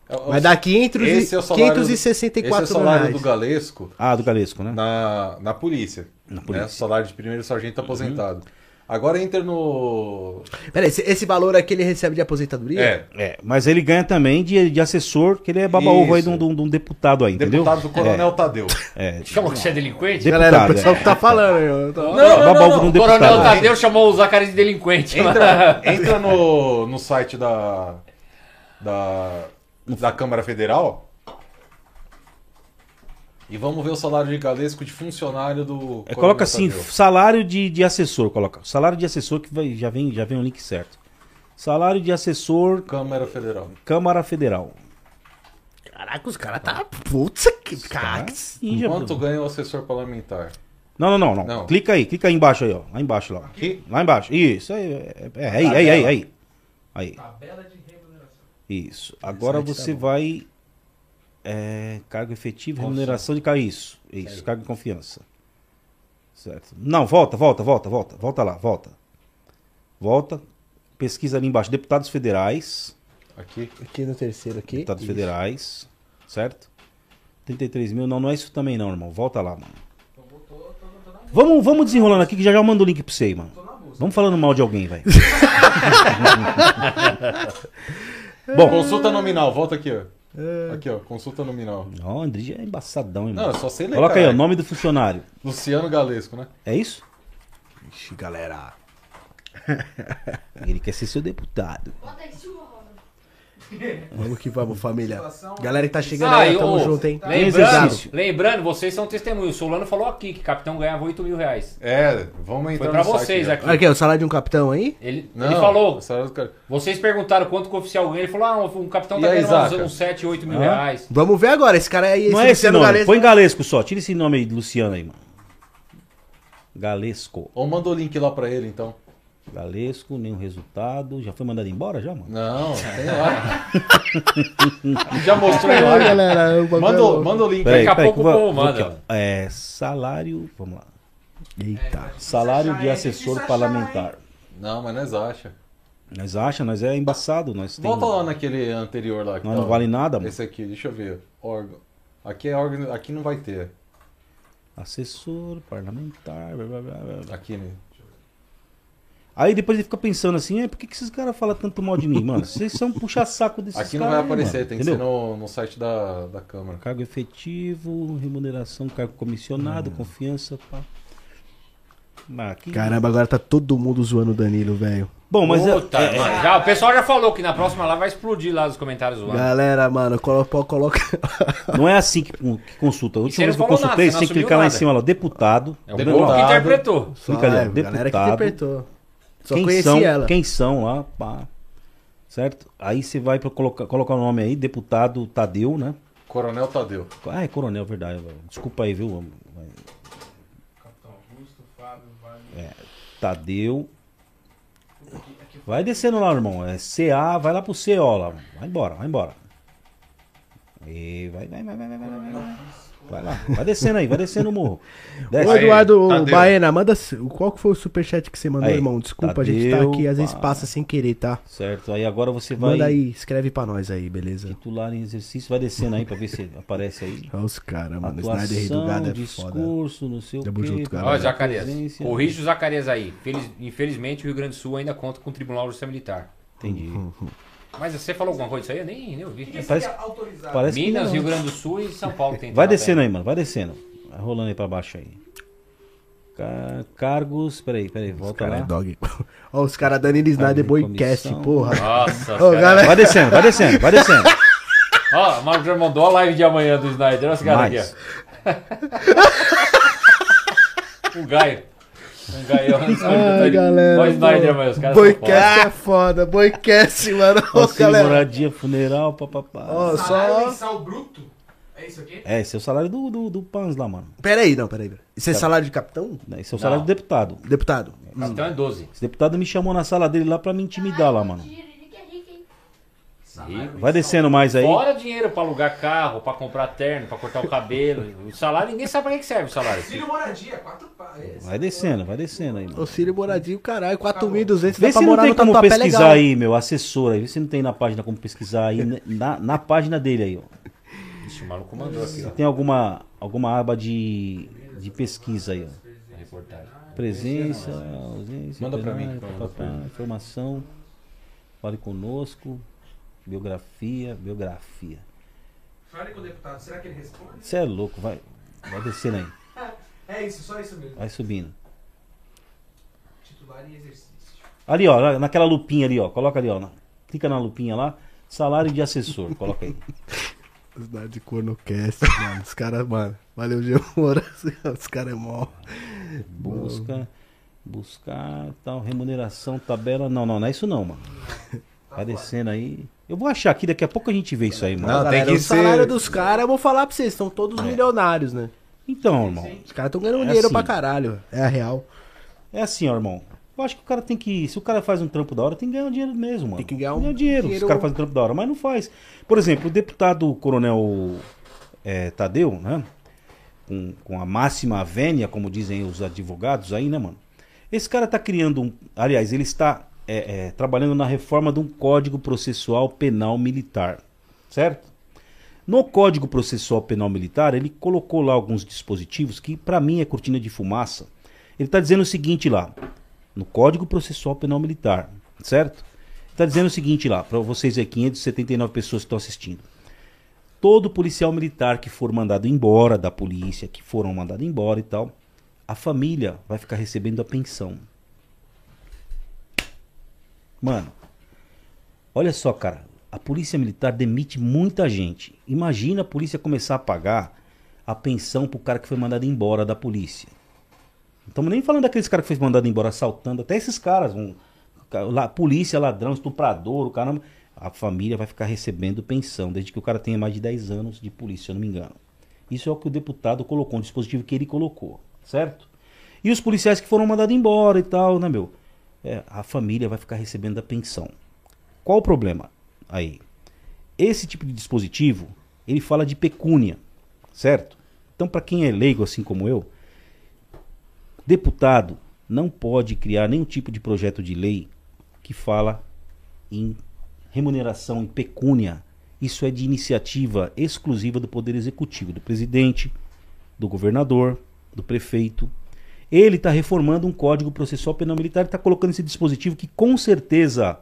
É Vai dar 500 e- esse é o salário, 564 esse é o salário reais. do Galesco Ah, do Galesco, né? na, na polícia. Na Né? polícia. Salário de primeiro sargento aposentado. Agora entra no. Pera aí, esse, esse valor aqui ele recebe de aposentadoria? É, É, mas ele ganha também de, de assessor, que ele é baba-ovo aí de um, de um- de um deputado aí, entendeu? deputado do Coronel Tadeu. É, é. Chama que você é delinquente? Deputado, Galera, o pessoal é. que tá falando aí, Não, não, de um não. O deputado. Coronel Tadeu chamou o Zacarias de delinquente. Entra, entra no, no site da, da, da Câmara Federal e vamos ver o salário de Galesco de funcionário do. É, coloca assim, salário de, de assessor, coloca. Salário de assessor que vai, já, vem, já vem o link certo. Salário de assessor Câmara Federal. Câmara Federal. Caraca, os caras tá. Putz, que cara. Já- Quanto ganha o assessor parlamentar? Não, não, não, não, Não. Clica aí, clica aí embaixo aí, ó. Lá embaixo, lá. Aqui? Lá embaixo. Isso, aí, é, é, aí, aí, aí, aí. Aí. Isso. Agora tá você vai. É, cargo efetivo, remuneração de cargo. Isso, isso, cargo de confiança. Certo. Não, volta, volta, volta, volta. Volta lá, volta. Volta. Pesquisa ali embaixo. Deputados federais. Aqui. Aqui no terceiro aqui. Deputados Isso. federais. Certo? 33 mil. Não, não é isso também não, irmão. Volta lá, mano. Vamos, vamos desenrolando aqui que já já eu mando o link pra você aí, mano. Vamos falando mal de alguém, velho. Bom, consulta nominal, volta aqui, ó. Aqui, ó, consulta nominal. Ó, o André já é embaçadão, irmão. Não, eu só sei ler, Coloca aí, ó, caralho. nome do funcionário. Luciano Galesco, né? É isso? Ixi, galera. Ele quer ser seu deputado. Vamos que vamos, família. Galera que tá chegando Ah, aí, tamo ô, junto, hein? Lembrando, lembrando, vocês são testemunhos. O Solano falou aqui que o capitão ganhava 8 mil reais. É, vamos entrar Foi pra vocês aqui. Olha aqui, o salário de um capitão aí? Ele, Não, ele falou. do Vocês perguntaram quanto que o oficial ganha. Ele falou: ah, um capitão tá ganhando uns, Zaca? uns 7, 8 mil Ah. reais. Vamos ver agora, esse cara aí. Não é esse nome. Galesco- Põe Galesco só. Tira esse nome aí de Luciano aí, mano. Galesco. Ou manda o link lá pra ele, então. Galesco, nenhum resultado. Já foi mandado embora já, mano? Não, tem lá. Já mostrou aí galera, Manda, é manda o link Peraí, aí. Daqui a pouco o povo manda. É, salário. Vamos lá. Eita. Salário de assessor parlamentar. Não, mas nós acha. Nós acha, nós é embaçado. Nós tem... Volta lá naquele anterior lá. que Não, não vale nada, mano. Esse aqui, deixa eu ver. Órgão. Aqui é órgão. Aqui não vai ter. Assessor parlamentar. blá, blá, blá, blá. Aqui, né? Aí depois ele fica pensando assim, é, por que, que esses caras falam tanto mal de mim? Mano, vocês são puxa-saco desses caras. Aqui não vai aí, aparecer, mano, tem que entendeu? ser no, no site da, da Câmara. Cargo efetivo, remuneração, cargo comissionado, confiança, pá. Ah, que- Caramba, agora tá todo mundo zoando o Danilo, velho. Bom, mas é- Puta, é- mano, já, o pessoal já falou que na próxima lá vai explodir lá os comentários zoando. Galera, mano, coloca. coloca... Não é assim que, que consulta. A última você vez que eu consultei, nada, você tem que clicar lá em cima, lá, deputado. É o povo vendo lá? que interpretou. Clica ali, Só, é, galera que deputado. interpretou. Só quem conheci são, ela. Quem são lá, pá. Certo? Aí você vai pra colocar, colocar o nome aí, deputado Tadeu, né? Coronel Tadeu. Ah, é coronel, verdade. velho. Desculpa aí, viu? É, Tadeu. Vai descendo lá, irmão. É CA, vai lá pro CO lá. Vai embora, vai embora. E vai, vai, vai, vai, vai, vai, vai, vai. Vai lá, vai descendo aí, vai descendo o morro. Desce. Ô, Eduardo Tadeu. Baena, manda. Qual que foi o superchat que você mandou, Aí, irmão? Desculpa, a gente tá Tadeu, aqui, às vezes passa sem querer, tá? Certo, aí agora você vai. Manda aí, escreve pra nós aí, beleza? Titular em exercício, vai descendo aí pra ver se aparece aí. Olha os caras, mano. Atuação, Snyder Redugado é foda. discurso, não sei o Tamo quê. junto, galera. Ó, Zacarias. Corrige o Zacarias aí. Feliz- infelizmente, o Rio Grande do Sul ainda conta com o Tribunal de Justiça Militar. Entendi. Mas você falou alguma coisa disso aí? Eu nem, nem ouvi. Parece- parece que Minas. Rio Grande do Sul e São Paulo tem. Vai descendo na aí, mano, vai descendo. Vai rolando aí pra baixo aí. Ca- Cargos, peraí, peraí, volta cara lá. é dog. Ó, os caras Danilo Snyder Boycast, comissão. porra. Nossa, Ô, cara. galera. Vai descendo, vai descendo, vai descendo. Ó, o Marco já mandou a live de amanhã do Snyder. Olha esse cara aqui, ó. um gaio. Um gaião. Ai, galera. O Snyder os caras é foda, Boycast, mano. Ô, galera. moradia, funeral, papapá. Ó, Salário só. mensal bruto? É isso aqui? É, esse é o salário do, do, do Pans lá, mano. Pera aí, não, pera aí. Isso é Tá. salário de capitão? Esse é o salário Não. do deputado. Deputado. Então é 12. Esse deputado me chamou na sala dele lá pra me intimidar lá, mano. Vai descendo mais aí. Fora dinheiro pra alugar carro, pra comprar terno, pra cortar o cabelo. O salário, ninguém sabe pra que serve o salário. Filho moradia, quatro pau. Vai descendo, vai descendo aí, mano. Auxílio moradia, caralho, 4.200 Vê se pra não tem como pesquisar legal. aí, meu, assessor aí. Vê se não tem na página como pesquisar aí, na, na página dele aí, ó. Ixi, o maluco mandou aqui, Se ó. tem alguma, alguma aba de, de pesquisa aí, ó. Reportagem. Presença, ausência, Manda pra mim. informação, fale conosco, biografia, biografia. Fale com o deputado, será que ele responde? Você é louco, vai, vai descendo aí, É isso, só isso mesmo. vai subindo. Titular em exercício. Ali, ó, naquela lupinha ali, ó, coloca ali, ó, na- clica na lupinha lá, salário de assessor, coloca aí. Cidade de Cornocast, mano. Os caras, mano. Valeu, Gemora. Os caras é mó. Busca, buscar, tal, remuneração, tabela. Não, não, não é isso não, mano. Vai descendo aí. Eu vou achar aqui, daqui a pouco a gente vê isso aí, mano. Não, tem Galera, que o salário ser- dos caras, eu vou falar pra vocês, estão todos milionários, né? Então, irmão. Os caras estão ganhando É dinheiro assim. pra caralho. É a real. É assim, ó, irmão. Eu acho que o cara tem que. Se o cara faz um trampo da hora, tem que ganhar dinheiro mesmo, mano. Tem que ganhar um dinheiro. Se dinheiro- o cara faz um trampo da hora, mas não faz. Por exemplo, o deputado coronel é, Tadeu, né? Com, com a máxima vênia, como dizem os advogados aí, né, mano? Esse cara tá criando um. Aliás, ele está é, é, trabalhando na reforma de um código processual penal militar. Certo? No Código Processual Penal Militar, ele colocou lá alguns dispositivos que, para mim, é cortina de fumaça. Ele está dizendo o seguinte lá, no Código Processual Penal Militar, certo? Está dizendo o seguinte lá, para vocês aí, 579 pessoas que estão assistindo. Todo policial militar que for mandado embora da polícia, que foram mandados embora e tal, a família vai ficar recebendo a pensão. Mano, olha só, cara. A polícia militar demite muita gente. Imagina a polícia começar a pagar a pensão pro cara que foi mandado embora da polícia. Não estamos nem falando daqueles caras que foi mandado embora assaltando, até esses caras, um, polícia, ladrão, estuprador, o cara, a família vai ficar recebendo pensão, desde que o cara tenha mais de 10 anos de polícia, se eu não me engano. Isso é o que o deputado colocou, um dispositivo que ele colocou, certo? E os policiais que foram mandados embora e tal, né, meu? É, a família vai ficar recebendo a pensão. Qual o problema aí? Esse tipo de dispositivo, ele fala de pecúnia, certo? Então, para quem é leigo assim como eu, deputado não pode criar nenhum tipo de projeto de lei que fala em remuneração em pecúnia. Isso é de iniciativa exclusiva do Poder Executivo, do presidente, do governador, do prefeito. Ele está reformando um código processual penal militar está colocando esse dispositivo que com certeza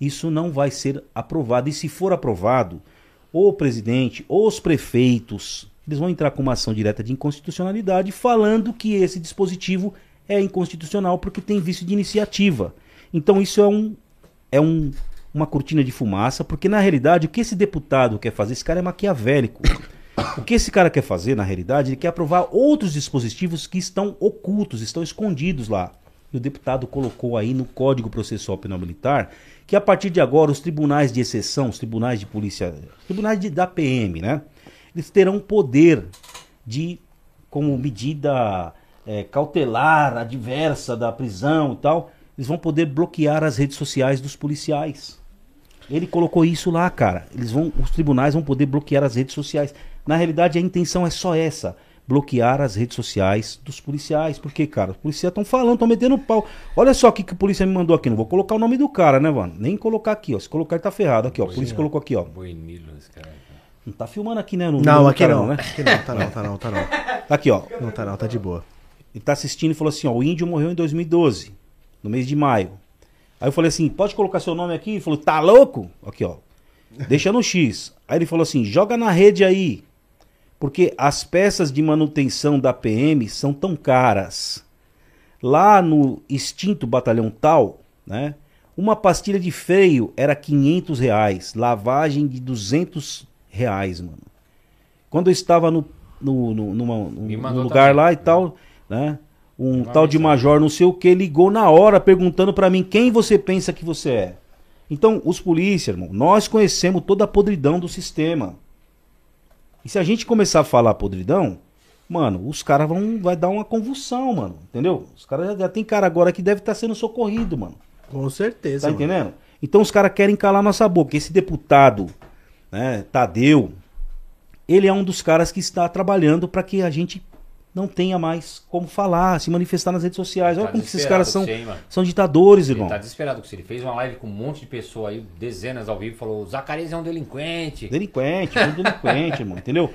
isso não vai ser aprovado. E se for aprovado, o presidente os prefeitos, eles vão entrar com uma ação direta de inconstitucionalidade falando que esse dispositivo é inconstitucional porque tem vício de iniciativa. Então isso é um é um, uma cortina de fumaça, porque na realidade o que esse deputado quer fazer, esse cara é maquiavélico. O que esse cara quer fazer, na realidade, ele quer aprovar outros dispositivos que estão ocultos, estão escondidos lá. E o deputado colocou aí no Código Processual Penal Militar que a partir de agora os tribunais de exceção, os tribunais de polícia, tribunais de, da PM, né? Eles terão poder de, como medida é, cautelar, adversa da prisão e tal, eles vão poder bloquear as redes sociais dos policiais. Ele colocou isso lá, cara. Eles vão, os tribunais vão poder bloquear as redes sociais. Na realidade, a intenção é só essa: bloquear as redes sociais dos policiais. Por quê, cara? Os policiais estão falando, estão metendo pau. Olha só o que, que a polícia me mandou aqui. Não vou colocar o nome do cara, né, mano? Nem colocar aqui, ó. Se colocar, ele tá ferrado. Aqui, ó. A polícia colocou aqui, ó. Não tá filmando aqui, né? No Não, aqui cara, não. né? Aqui não, tá não, tá não, tá não. Tá aqui, ó. Não tá não, tá de boa. Ele tá assistindo e falou assim, ó, o índio morreu em 2012, no mês de maio. Aí eu falei assim, pode colocar seu nome aqui? Ele falou, tá louco? Aqui, ó. Deixa no X. Aí ele falou assim, joga na rede aí. Porque as peças de manutenção da PM são tão caras. Lá no extinto batalhão tal, né? Uma pastilha de freio era 500 reais. Lavagem de 200 reais, mano. Quando eu estava no, no, no, numa- no lugar também. lá e tal, né? Um tal de major não sei o que ligou na hora perguntando pra mim quem você pensa que você é. Então, os polícias, irmão, nós conhecemos toda a podridão do sistema. E se a gente começar a falar podridão, mano, os caras vão vai dar uma convulsão, mano. Entendeu? Os caras já, já tem cara agora que deve estar sendo socorrido, mano. Com certeza. Tá mano. entendendo? Então os caras querem calar nossa boca. Esse deputado, né, Tadeu, ele é um dos caras que está trabalhando para que a gente não tenha mais como falar, se manifestar nas redes sociais. Olha Tá como que esses caras são, você, mano? são ditadores, irmão. Ele tá desesperado com isso. Ele fez uma live com um monte de pessoa aí, dezenas ao vivo, falou: Zacarias é um delinquente. Delinquente, tudo delinquente, irmão, entendeu?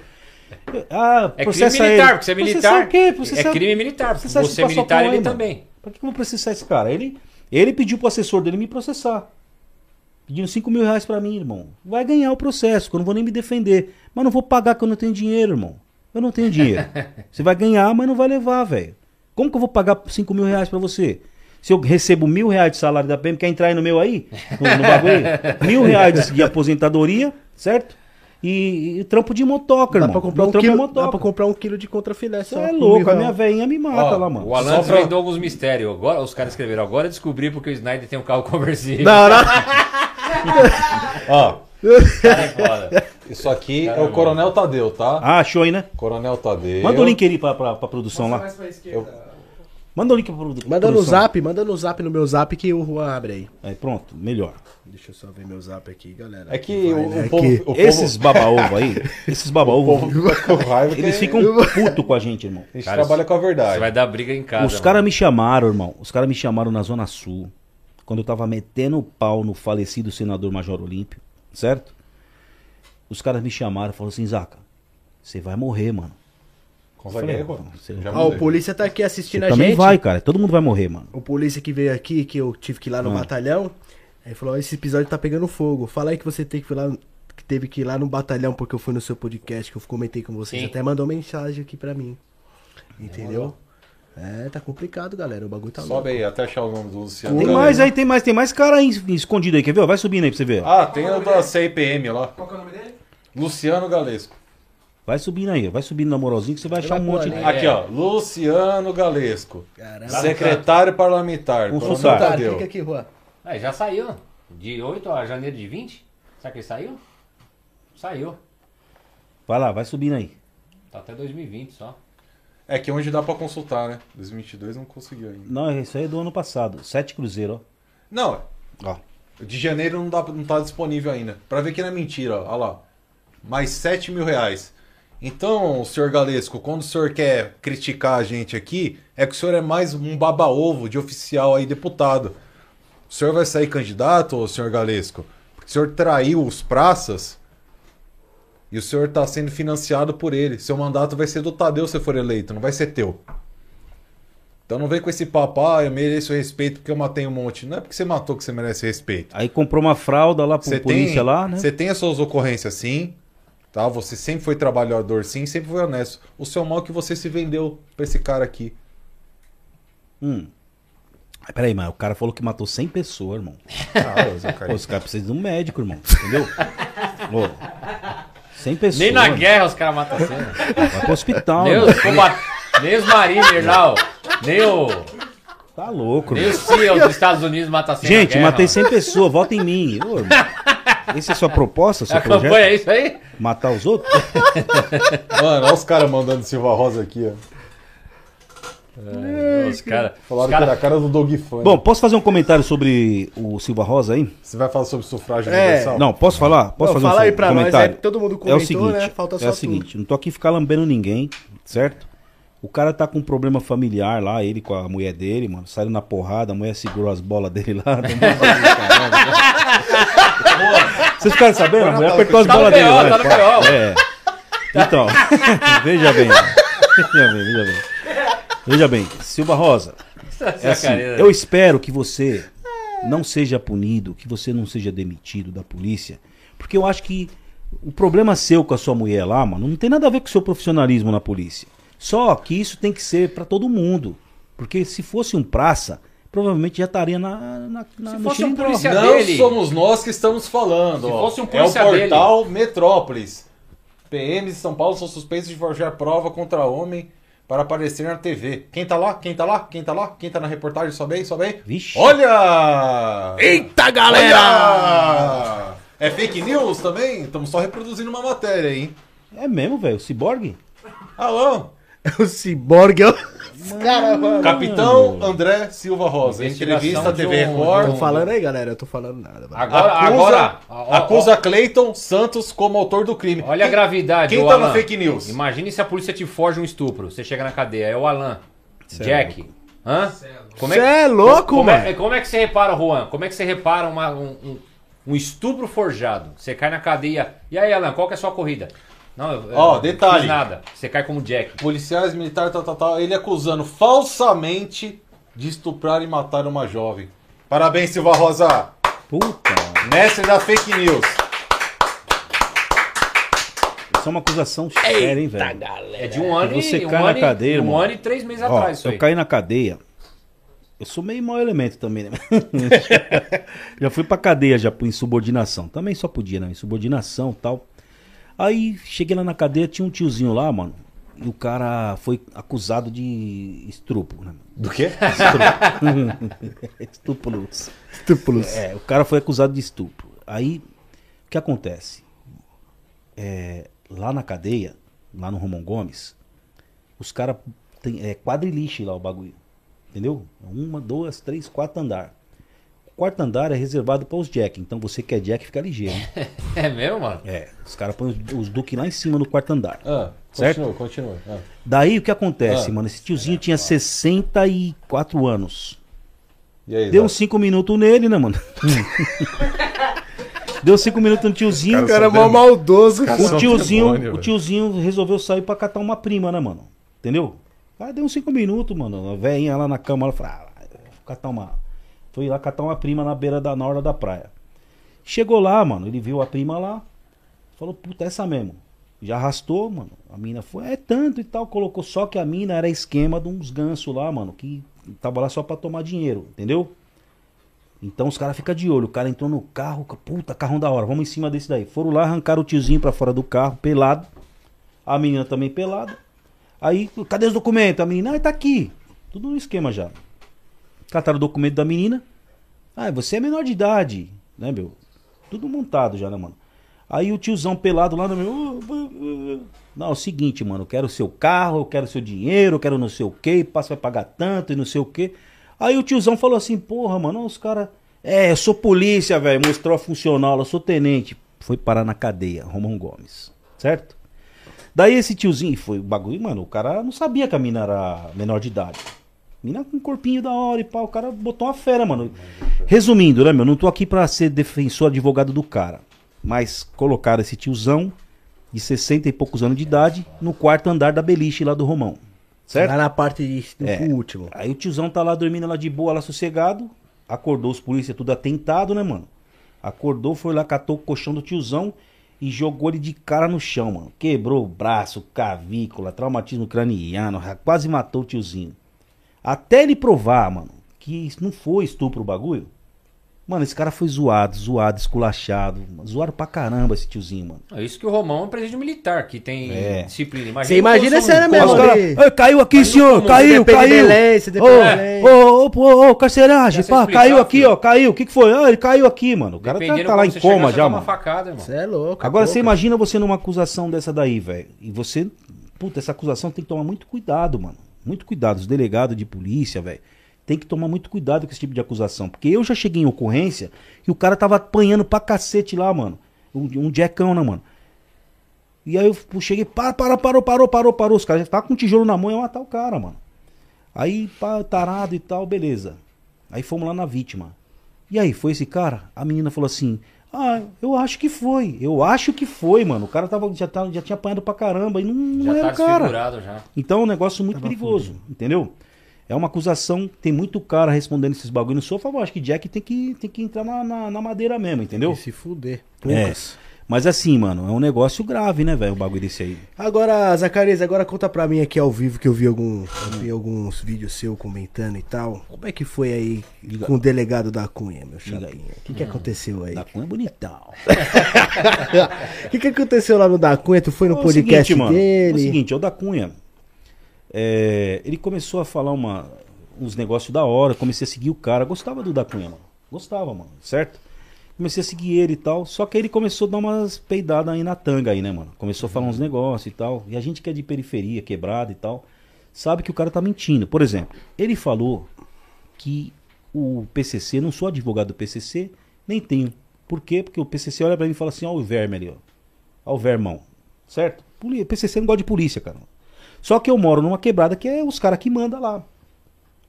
Ah, É crime militar, ele. porque você é militar. Processar- É crime militar, porque você é militar, ele aí, mano. também. Pra que que eu vou processar esse cara? Ele, ele pediu pro assessor dele me processar. Pedindo 5 mil reais pra mim, irmão. Vai ganhar o processo, que eu não vou nem me defender. Mas não vou pagar que eu não tenho dinheiro, irmão. Eu não tenho dinheiro. você vai ganhar, mas não vai levar, velho. Como que eu vou pagar 5 mil reais pra você? Se eu recebo mil reais de salário da PM, quer entrar aí no meu aí? No, no bagulho? Mil reais de, de aposentadoria, certo? E, e trampo de motoca, Dá irmão. pra, comprar um trampo quilo, é dá motoca. pra comprar um quilo de contrafilé Você é louco, mil a minha velhinha me mata Ó, lá, mano. O Alan Só pra- alguns mistérios. Agora, os caras escreveram, agora descobri porque o Snyder tem um carro conversível. Não, não. Ó, Cara, é isso aqui Cara, é o. Coronel Tadeu, tá? Ah, achou aí, né? Coronel Tadeu. Manda o link aí pra, pra, pra produção lá. Manda o link pra produ- Manda no produção. zap, manda no zap no meu zap que o Juan abre aí. Aí, pronto, melhor. Deixa eu só ver meu zap aqui, galera. É que Vai, o, né, o povo, que- o povo- Esses baba-ovo aí, esses baba-ovo, que eles é- ficam puto com a gente, irmão. A gente Cara, trabalha com a Você verdade. vai dar briga em casa. Os caras me chamaram, irmão. Os caras me chamaram na Zona Sul. Quando eu tava metendo o pau no falecido senador Major Olímpio, certo? Os caras me chamaram e falaram assim, Zaca, você vai morrer, mano. Consegue aí, você- Já Ó, o polícia tá aqui Você assistindo a também gente. vai, cara. Todo mundo vai morrer, mano. O polícia que veio aqui, que eu tive que ir lá no Ah. batalhão, aí falou, ó, esse episódio tá pegando fogo. Fala aí que você tem que ir lá, que teve que ir lá no batalhão porque eu fui no seu podcast, que eu comentei com vocês. Sim. Até mandou mensagem aqui pra mim. Entendeu? É, tá complicado, galera. O bagulho tá louco. Sobe aí, até achar o nome do Luciano. Tem mais aí, tem mais, tem mais cara aí escondido aí, quer ver? Vai subindo aí pra você ver. Ah, tem o da CIPM lá. Qual que é o nome dele? Luciano Galesco. Vai subindo aí, vai subindo na moralzinho que você vai achar um vai monte de... ali. Aqui, ó. Luciano Galesco. Caramba. Secretário parlamentar. Um Coronel funcionário. Clica aqui, Juan. Aí já saiu. De 8 a janeiro de 20? Será que ele saiu? Saiu. Vai lá, vai subindo aí. Tá até 2020 só. É que onde dá pra consultar, né? 2022 não conseguiu ainda. Não, isso aí é do ano passado. Sete cruzeiro, ó. Não, Ó. de janeiro não, dá, não tá disponível ainda. Pra ver que não é mentira, ó. Olha lá. Mais 7 mil reais. Então, senhor Galesco, quando o senhor quer criticar a gente aqui, é que o senhor é mais um baba-ovo de oficial aí, deputado. O senhor vai sair candidato, senhor Galesco? Porque o senhor traiu os praças e o senhor tá sendo financiado por ele. Seu mandato vai ser do Tadeu se for eleito, não vai ser teu. Então não vem com esse papo, ah, eu mereço respeito porque eu matei um monte. Não é porque você matou que você merece respeito. Aí comprou uma fralda lá pro Você polícia tem, lá, né? Você tem as suas ocorrências sim, tá? Você sempre foi trabalhador sim, sempre foi honesto. O seu mal é que você se vendeu pra esse cara aqui. Hum. Peraí, mas o cara falou que matou 100 pessoas, irmão. Ah. Pô, os caras precisam de um médico, irmão. Entendeu? 100 pessoas. Nem na guerra os caras matam assim. né? Vai pro hospital. Nem irmão. os, nem os Marines lá, ó. nem o. Tá louco, Nem os SEAL dos Estados Unidos matam assim. Gente, na guerra, matei ó. 100 pessoas, vota em mim. Ô. Essa é a sua proposta, seu A projeto? campanha é isso aí? Matar os outros? Mano, olha os caras mandando Silva Rosa aqui, ó. Os caras. Falaram que era a cara do Dog Fun. Bom, posso fazer um comentário sobre o Silva Rosa aí? Você vai falar sobre sufrágio É. universal? Não, posso falar? Posso Não, fazer fala um aí pra nós, comentário? é que todo mundo é o comentou, seguinte, né? Falta é só o seguinte, não tô aqui ficar lambendo ninguém, certo? O cara tá com um problema familiar lá, ele com a mulher dele, mano, saíram na porrada, a mulher segurou as bolas dele lá. Vocês ficaram sabendo? A mulher apertou as Tá bolas dele lá. tá no. É. Então, veja bem. Veja bem, veja bem. Veja bem, Silva Rosa. É assim, Sacaneira. eu espero que você não seja punido, que você não seja demitido da polícia, porque eu acho que o problema seu com a sua mulher lá, mano, não tem nada a ver com o seu profissionalismo na polícia. Só que isso tem que ser pra todo mundo, porque se fosse um praça, provavelmente já estaria na, na, na no fosse um policial Não dele. somos nós que estamos falando. Se ó. fosse um é o polícia portal Metrópolis. PMs de São Paulo são suspeitos de forjar prova contra homem para aparecer na TV. Quem tá lá? Quem tá lá? Quem tá lá? Quem tá na reportagem? Sobe aí, sobe aí. Vixe. Olha! Eita, galera! Olha! É fake news também? Estamos só reproduzindo uma matéria, hein? É mesmo, velho, o Cyborg? Alô? O Cyborg é o... Cara, mano. Capitão André Silva Rosa. Entrevista TV um- Record. Tô falando aí, galera, eu tô falando nada. mano. Agora, acusa, agora. acusa Cleiton Santos como autor do crime. Olha a gravidade, Quem tá Alan. no fake news? Imagine se a polícia te foge um estupro. Você chega na cadeia, é o Alan. Jack. Hã? Como Cê é louco, como é, mano. como é que você repara, Juan? Como é que você repara uma- um, um- um estupro forjado? Você cai na cadeia. E aí, Alan, qual que é a sua corrida? Não, Ó, não detalhe. nada. Você cai como Jack. Policiais militares, tal, tal, tal, ele acusando falsamente de estuprar e matar uma jovem. Parabéns, Silva Rosa! Puta, Mestre da fake news. isso é uma acusação séria, hein, velho? É de um ano E você um cai na ano e- cadeia, um ano e três meses Ó, atrás, isso eu aí. caí na cadeia. Eu sou meio mau elemento também, né? já fui pra cadeia já por insubordinação. Também só podia, né? Insubordinação e tal. Aí cheguei lá na cadeia, tinha um tiozinho lá, mano. E o cara foi acusado de estupro, né? Do quê? Estupro. Estúpulos. É, o cara foi acusado de estupro. Aí, o que acontece? É, lá na cadeia, lá no Romão Gomes, os caras tem é quadriliche lá o bagulho. Entendeu? Uma, duas, três, quatro andar. Quarto andar é reservado para os Jack. Então você que é Jack fica ligeiro. É mesmo, mano? É, os caras põem os, os Duque lá em cima no quarto andar. Ah, Certo? continua, continua. Ah. Daí o que acontece, Ah. mano? Esse tiozinho tinha 64 anos. E aí, Deu uns 5 minutos nele, né, mano? Deu 5 minutos no tiozinho. O cara é mó maldoso, cara. O tiozinho, demônio, o velho. tiozinho resolveu sair pra catar uma prima, né, mano? Entendeu? Ah, deu uns 5 minutos, mano. A velhinha lá na cama, ela falou, ah, vou catar uma. Foi lá catar uma prima na beira da na hora da praia. Chegou lá, mano, ele viu a prima lá, falou, puta, essa mesmo. Já arrastou, mano. A mina foi, é tanto e tal, colocou só que a mina era esquema de uns gansos lá, mano, que tava lá só pra tomar dinheiro, entendeu? Então os caras ficam de olho. O cara entrou no carro, puta, carrão da hora, vamos em cima desse daí. Foram lá, arrancaram o tiozinho pra fora do carro, pelado. A menina também pelada. Aí, cadê os documentos? A menina, ah, tá aqui. Tudo no esquema já. Cataram o documento da menina. Ah, você é menor de idade, né, meu? Tudo montado já, né, mano? Aí o tiozão pelado lá no meu. "Uh, uh, uh." Não, é o seguinte, mano, eu quero o seu carro, eu quero o seu dinheiro, eu quero não sei o que, passa vai pagar tanto e não sei o que. Aí o tiozão falou assim, porra, mano, os caras. É, eu sou polícia, velho. Mostrou a funcional, eu sou tenente. Foi parar na cadeia, Romão Gomes. Certo? Daí esse tiozinho, foi o bagulho, mano, o cara não sabia que a mina era menor de idade. Mina com um corpinho da hora e pau, o cara botou uma fera, mano. Resumindo, né, meu? Não tô aqui pra ser defensor, advogado do cara. Mas colocaram esse tiozão de 60 e poucos anos de idade no quarto andar da beliche lá do Romão. Certo? Lá na parte de, do É. último. Aí o tiozão tá lá dormindo lá de boa, lá sossegado. Acordou os polícia tudo atentado, né, mano? Acordou, foi lá, catou o colchão do tiozão e jogou ele de cara no chão, mano. Quebrou o braço, cavícula, traumatismo craniano, quase matou o tiozinho. Até ele provar, mano, que não foi estupro o bagulho. Mano, esse cara foi zoado, zoado, esculachado. Zoaram pra caramba esse tiozinho, mano. É isso que o Romão é um presídio militar, que tem É. disciplina. Você imagina se era mesmo cara, ali. "Ei, caiu aqui, senhor, caiu, caiu. Ô, ô, ô, ô, ô, carceragem, pá, caiu aqui, ó, caiu. O que que foi? Ah, ele caiu aqui, mano. O cara tá, Dependendo tá lá em coma já, mano. facada, irmão. Você é louco. Agora pouco. você imagina você numa acusação dessa daí, velho. E você, puta, essa acusação tem que tomar muito cuidado, mano. Muito cuidado. Os delegados de polícia, velho. Tem que tomar muito cuidado com esse tipo de acusação. Porque eu já cheguei em ocorrência e o cara tava apanhando pra cacete lá, mano. Um, um jackão, né, mano? E aí eu cheguei, para, para, parou, parou, parou, parou. Os caras já estavam com um tijolo na mão e ia matar o cara, mano. Aí, pá, tarado e tal, beleza. Aí fomos lá na vítima. E aí, foi esse cara? A menina falou assim: Ah, eu acho que foi. Eu acho que foi, mano. O cara tava, já, tava, já tinha apanhado pra caramba e não, não Já era tá o cara. desfigurado já. Então é um negócio muito perigoso, entendeu? É uma acusação, tem muito cara respondendo esses bagulho. Não sou a favor, acho que Jack tem que, tem que entrar na, na, na madeira mesmo, entendeu? E se fuder. É. Mas assim, mano, é um negócio grave, né, velho, o bagulho desse aí. Agora, Zacarias, agora conta pra mim aqui ao vivo que eu vi, algum, eu vi alguns vídeos seu comentando e tal. Como é que foi aí com o delegado da Cunha, meu chapinha? O que, que aconteceu aí? Da Cunha é bonitão. O que, que aconteceu lá no da Cunha? Tu foi no É o podcast seguinte, mano, dele? É o seguinte, o da Cunha, é, ele começou a falar uma, uns negócios da hora, comecei a seguir o cara, gostava do da Cunha, mano. Gostava, mano, certo? Comecei a seguir ele e tal, só que aí ele começou a dar umas peidadas aí na tanga aí, né, mano? Começou a falar uns negócios e tal, e a gente que é de periferia, quebrada e tal, sabe que o cara tá mentindo. Por exemplo, ele falou que o PCC, não sou advogado do PCC, nem tenho. Por quê? Porque o PCC olha pra mim e fala assim, ó o verme ali, ó. Ó o vermão. Certo? Poli- PCC não gosta de polícia, cara. Só que eu moro numa quebrada que é os caras que mandam lá.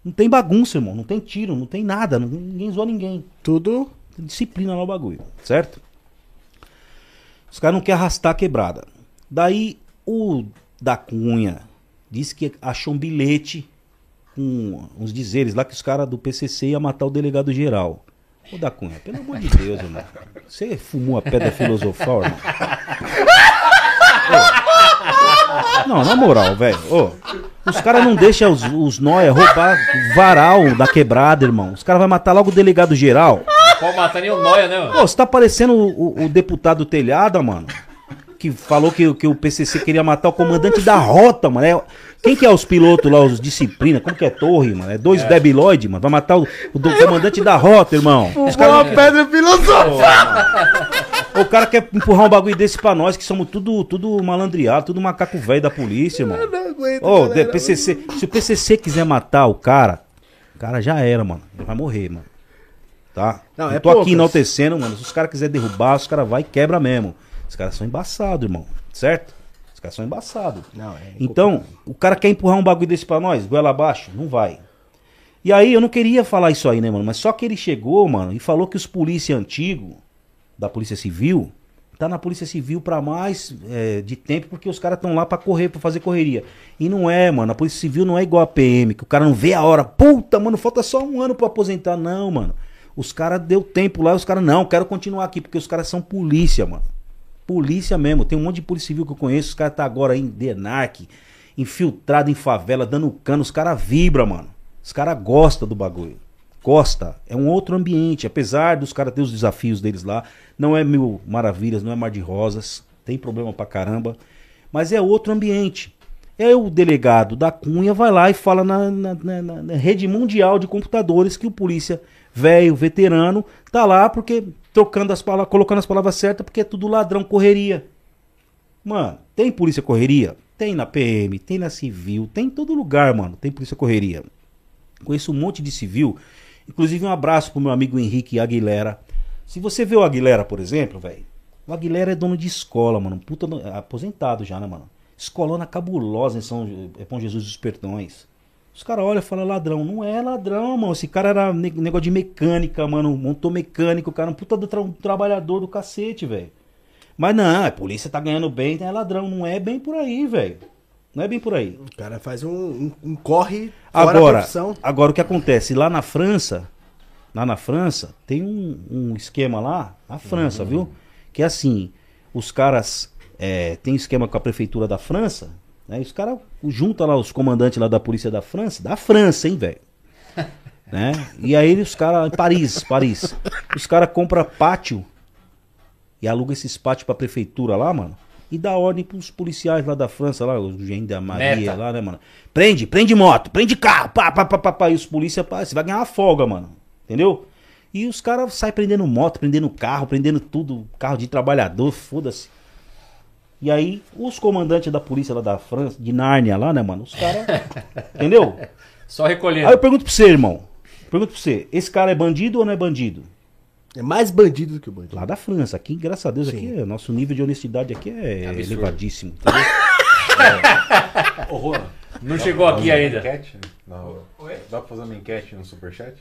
Não tem bagunça, irmão. Não tem tiro, não tem nada. ninguém zoa ninguém. Tudo disciplina lá o bagulho. Certo? Os caras não querem arrastar a quebrada. Daí o da Cunha disse que achou um bilhete com uns dizeres lá que os caras do PCC iam matar o delegado geral. Ô da Cunha, pelo amor de Deus, irmão. Você fumou a pedra filosofal, irmão? Não, na moral, velho. Os caras não deixam os, os nóia roubar varal da quebrada, irmão. Os caras vão matar logo o delegado geral. Não pode matar nem o Noia, né, mano? Pô, você tá parecendo o, o- o deputado Telhada, mano. Que falou que, que o PCC queria matar o comandante da rota, mano. É- quem que é os pilotos lá, os disciplina? Como que é torre, mano? É dois É. debilóide, mano. Vai matar o, o do- comandante da rota, irmão. Os Fumou caras a pedra filosofal. o cara quer empurrar um bagulho desse pra nós, que somos tudo, tudo malandreado, tudo macaco velho da polícia, irmão. aguento, Ô, galera. PCC, se o PCC quiser matar o cara, o cara já era, mano. Ele vai morrer, mano. Tá? Não, Eu é tô aqui poucas. enaltecendo, mano. Se os caras quiserem derrubar, os caras vai e quebra mesmo. Os caras são embaçados, irmão. Certo? Os caras são embaçados. Não, é Então, o cara quer empurrar um bagulho desse pra nós, goela abaixo? Não vai. E aí, eu não queria falar isso aí, né, mano? Mas só que ele chegou, mano, e falou que os polícia antigos, da Polícia Civil, tá na Polícia Civil pra mais é, de tempo, porque os caras estão lá pra correr, pra fazer correria. E não é, mano. A Polícia Civil não é igual a PM, que o cara não vê a hora. Puta, mano, falta só um ano pra aposentar. Não, mano. Os caras deu tempo lá, os caras, não, quero continuar aqui, porque os caras são polícia, mano. Polícia mesmo. Tem um monte de polícia civil que eu conheço, os caras tá agora em Denarc, infiltrado em favela, dando cano, os caras vibram, mano. Os caras gostam do bagulho. Gosta. É um outro ambiente. Apesar dos caras ter os desafios deles lá. Não é mil maravilhas, não é mar de rosas. Tem problema pra caramba. Mas é outro ambiente. É o delegado da Cunha vai lá e fala na- na- na- na rede mundial de computadores que o polícia velho, veterano, tá lá porque trocando as palavras, colocando as palavras certas, porque é tudo ladrão, correria. Mano, tem polícia correria? Tem na PM, tem na civil, tem em todo lugar, mano. Tem polícia correria. Conheço um monte de civil. Inclusive um abraço pro meu amigo Henrique Aguilera. Se você vê o Aguilera, por exemplo, velho. O Aguilera é dono de escola, mano. Puta, do- aposentado já, né, mano? Escolona cabulosa em São é, Bom Jesus dos Perdões. Os caras olham e falam ladrão. Não é ladrão, mano. Esse cara era ne- negócio de mecânica, mano. Montou mecânico, o cara é um puta do tra- trabalhador do cacete, velho. Mas não, a polícia tá ganhando bem, é ladrão. Não é bem por aí, velho. Não é bem por aí. O cara faz um, um, um corre Agora, agora o que acontece? Lá na França, lá na França, tem um, um esquema lá, na França, viu? Que é assim, os caras é, tem esquema com a prefeitura da França, né? E os caras juntam lá os comandantes lá da polícia da França, da França, hein, velho? né? E aí os caras, em Paris, Paris, os caras compram pátio e alugam esses pátios pra prefeitura lá, mano. E dá ordem pros policiais lá da França, lá, o Gen da Maria lá, né, mano? Prende, prende moto, prende carro, pá, pá, pá, pá, pá. E os polícia, pá, você vai ganhar uma folga, mano. Entendeu? E os caras saem prendendo moto, prendendo carro, prendendo tudo, carro de trabalhador, foda-se. E aí, os comandantes da polícia lá da França, de Nárnia lá, né, mano? Os caras. entendeu? Só recolhendo. Aí eu pergunto pra você, irmão. Pergunto pra você, esse cara é bandido ou não é bandido? É mais bandido do que o bandido. Lá da França. Aqui, graças a Deus, aqui, é- nosso nível de honestidade aqui é absurdo. elevadíssimo. entendeu? Ô, Juan, Não dá chegou pra aqui fazer uma ainda. Enquete? Não. Dá pra fazer uma enquete no superchat?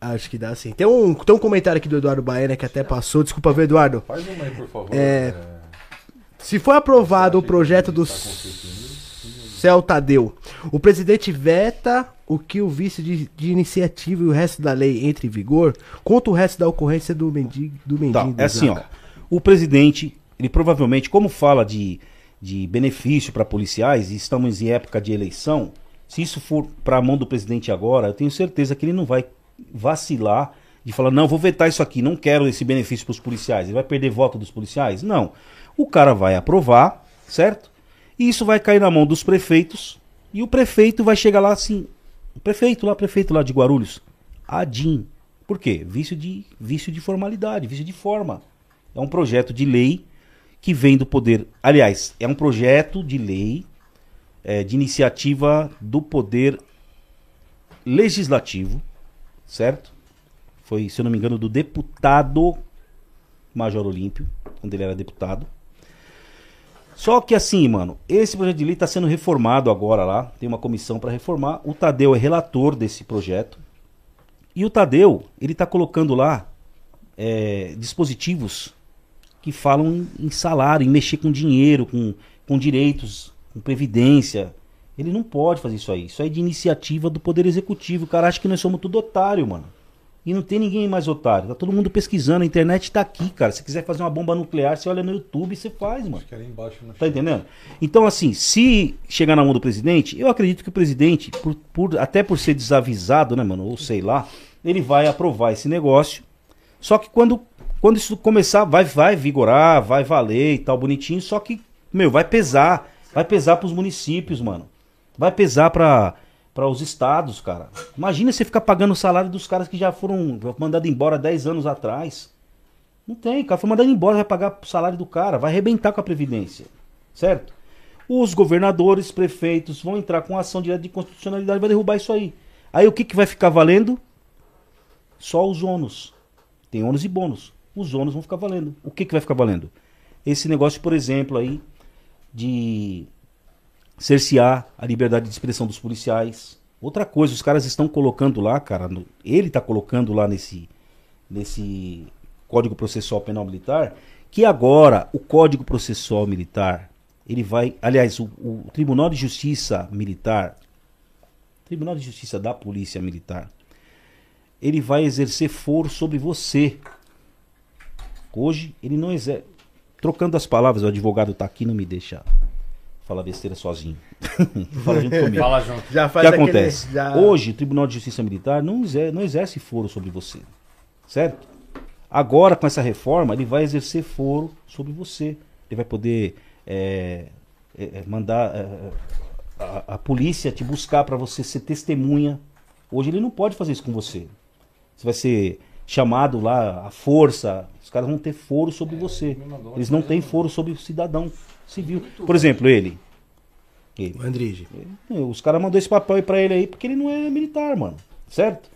Acho que dá sim. Tem um, tem um comentário aqui do Eduardo Baena que até passou. Desculpa, viu, Eduardo? Faz uma aí, por favor. É, Se for aprovado o projeto do Céu Tadeu, o presidente veta o que o vice de, de iniciativa e o resto da lei entre em vigor, contra o resto da ocorrência do mendigo. Do Tá, mendigo é assim, ó. O presidente, ele provavelmente, como fala de, de benefício para policiais, e estamos em época de eleição, se isso for para a mão do presidente agora, eu tenho certeza que ele não vai vacilar de falar, não, vou vetar isso aqui, não quero esse benefício para os policiais. Ele vai perder voto dos policiais? Não. O cara vai aprovar, certo? E isso vai cair na mão dos prefeitos, e o prefeito vai chegar lá assim, prefeito lá, prefeito lá de Guarulhos, Adim. Por quê? Vício de, vício de formalidade, vício de forma. É um projeto de lei que vem do poder. Aliás, é um projeto de lei é, de iniciativa do poder legislativo, certo? Foi, se eu não me engano, do deputado Major Olímpio, quando ele era deputado. Só que assim, mano, esse projeto de lei está sendo reformado agora lá. Tem uma comissão para reformar. O Tadeu é relator desse projeto. E o Tadeu, ele tá colocando lá é, dispositivos que falam em, em salário, em mexer com dinheiro, com, com direitos, com previdência. Ele não pode fazer isso aí. Isso aí é de iniciativa do Poder Executivo. O cara acha que nós somos tudo otário, mano. E não tem ninguém mais otário. Tá todo mundo pesquisando. A internet tá aqui, cara. Se quiser fazer uma bomba nuclear, você olha no YouTube e você faz, mano. Acho que embaixo Tá entendendo? Então, assim, se chegar na mão do presidente, eu acredito que o presidente, por, por- até por ser desavisado, né, mano, ou sei lá, ele vai aprovar esse negócio. Só que quando, quando isso começar, vai, vai vigorar, vai valer e tal, bonitinho. Só que, meu, vai pesar. Vai pesar pros municípios, mano. Vai pesar pra, pra os estados, cara. Imagina você ficar pagando o salário dos caras que já foram mandados embora 10 anos atrás. Não tem, cara foi mandado embora, vai pagar o salário do cara, vai arrebentar com a Previdência. Certo? Os governadores, prefeitos vão entrar com ação direta de constitucionalidade, vai derrubar isso aí. Aí o que, que vai ficar valendo? Só os ônus. Tem ônus e bônus. Os ônus vão ficar valendo. O que, que vai ficar valendo? Esse negócio, por exemplo, aí, de cercear a liberdade de expressão dos policiais. Outra coisa, os caras estão colocando lá, cara, no- ele está colocando lá nesse, nesse Código Processual Penal Militar, que agora o Código Processual Militar, ele vai, aliás, o, o Tribunal de Justiça Militar, Tribunal de Justiça da Polícia Militar, ele vai exercer foro sobre você. Hoje ele não exerce. Trocando as palavras, o advogado tá aqui, não me deixa falar besteira sozinho. Fala junto comigo. Fala junto. Já O faz que aquele- acontece? já- Hoje, o Tribunal de Justiça Militar não exerce, não exerce foro sobre você. Certo? Agora, com essa reforma, ele vai exercer foro sobre você. Ele vai poder é, é, é, mandar é, a, a polícia te buscar para você ser testemunha. Hoje ele não pode fazer isso com você. Você vai ser chamado lá à força. Os caras vão ter foro sobre você. Eles não têm foro sobre o cidadão civil. Por exemplo, ele. ele. Andrige. Os caras mandou esse papel aí pra ele aí porque ele não é militar, mano. Certo?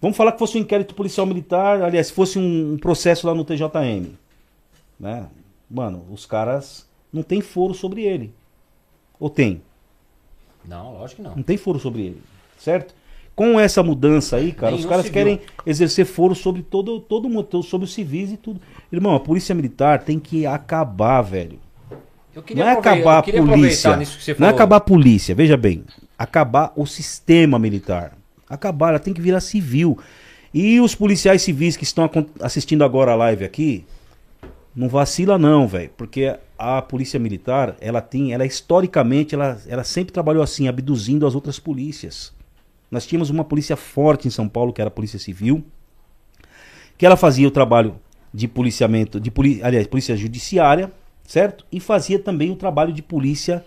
Vamos falar que fosse um inquérito policial militar, aliás, se fosse um, um processo lá no TJM. Né? Mano, os caras não tem foro sobre ele. Ou tem? Não, lógico que não. Não tem foro sobre ele. Certo? Com essa mudança aí, cara, Nenhum os caras civil. querem exercer foro sobre todo, todo mundo, sobre os civis e tudo. Irmão, a polícia militar tem que acabar, velho. Não é acabar a polícia. Não é acabar a polícia, veja bem. Acabar o sistema militar. Acabar, ela tem que virar civil. E os policiais civis que estão assistindo agora a live aqui, não vacila não, velho. Porque a polícia militar, ela tem, ela historicamente, ela, ela sempre trabalhou assim, abduzindo as outras polícias. Nós tínhamos uma polícia forte em São Paulo, que era a Polícia Civil, que ela fazia o trabalho de policiamento, de aliás, polícia judiciária, certo? E fazia também o trabalho de polícia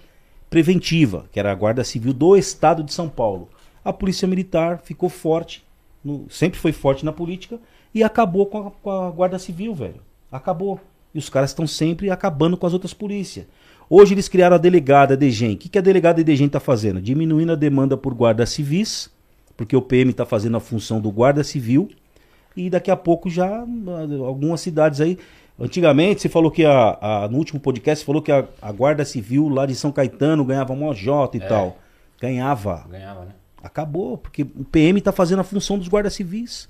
preventiva, que era a Guarda Civil do Estado de São Paulo. A polícia militar ficou forte, no- sempre foi forte na política e acabou com a, com a Guarda Civil, velho. Acabou. E os caras estão sempre acabando com as outras polícias. Hoje eles criaram a delegada DEGEM. O que, que a delegada DEGEM está fazendo? Diminuindo a demanda por guardas civis, porque o PM está fazendo a função do guarda civil e daqui a pouco já algumas cidades aí. Antigamente você falou que a, a- no último podcast você falou que a, a Guarda Civil lá de São Caetano ganhava mó J e É. tal. Ganhava. Ganhava, né? Acabou, porque o PM tá fazendo a função dos guardas civis.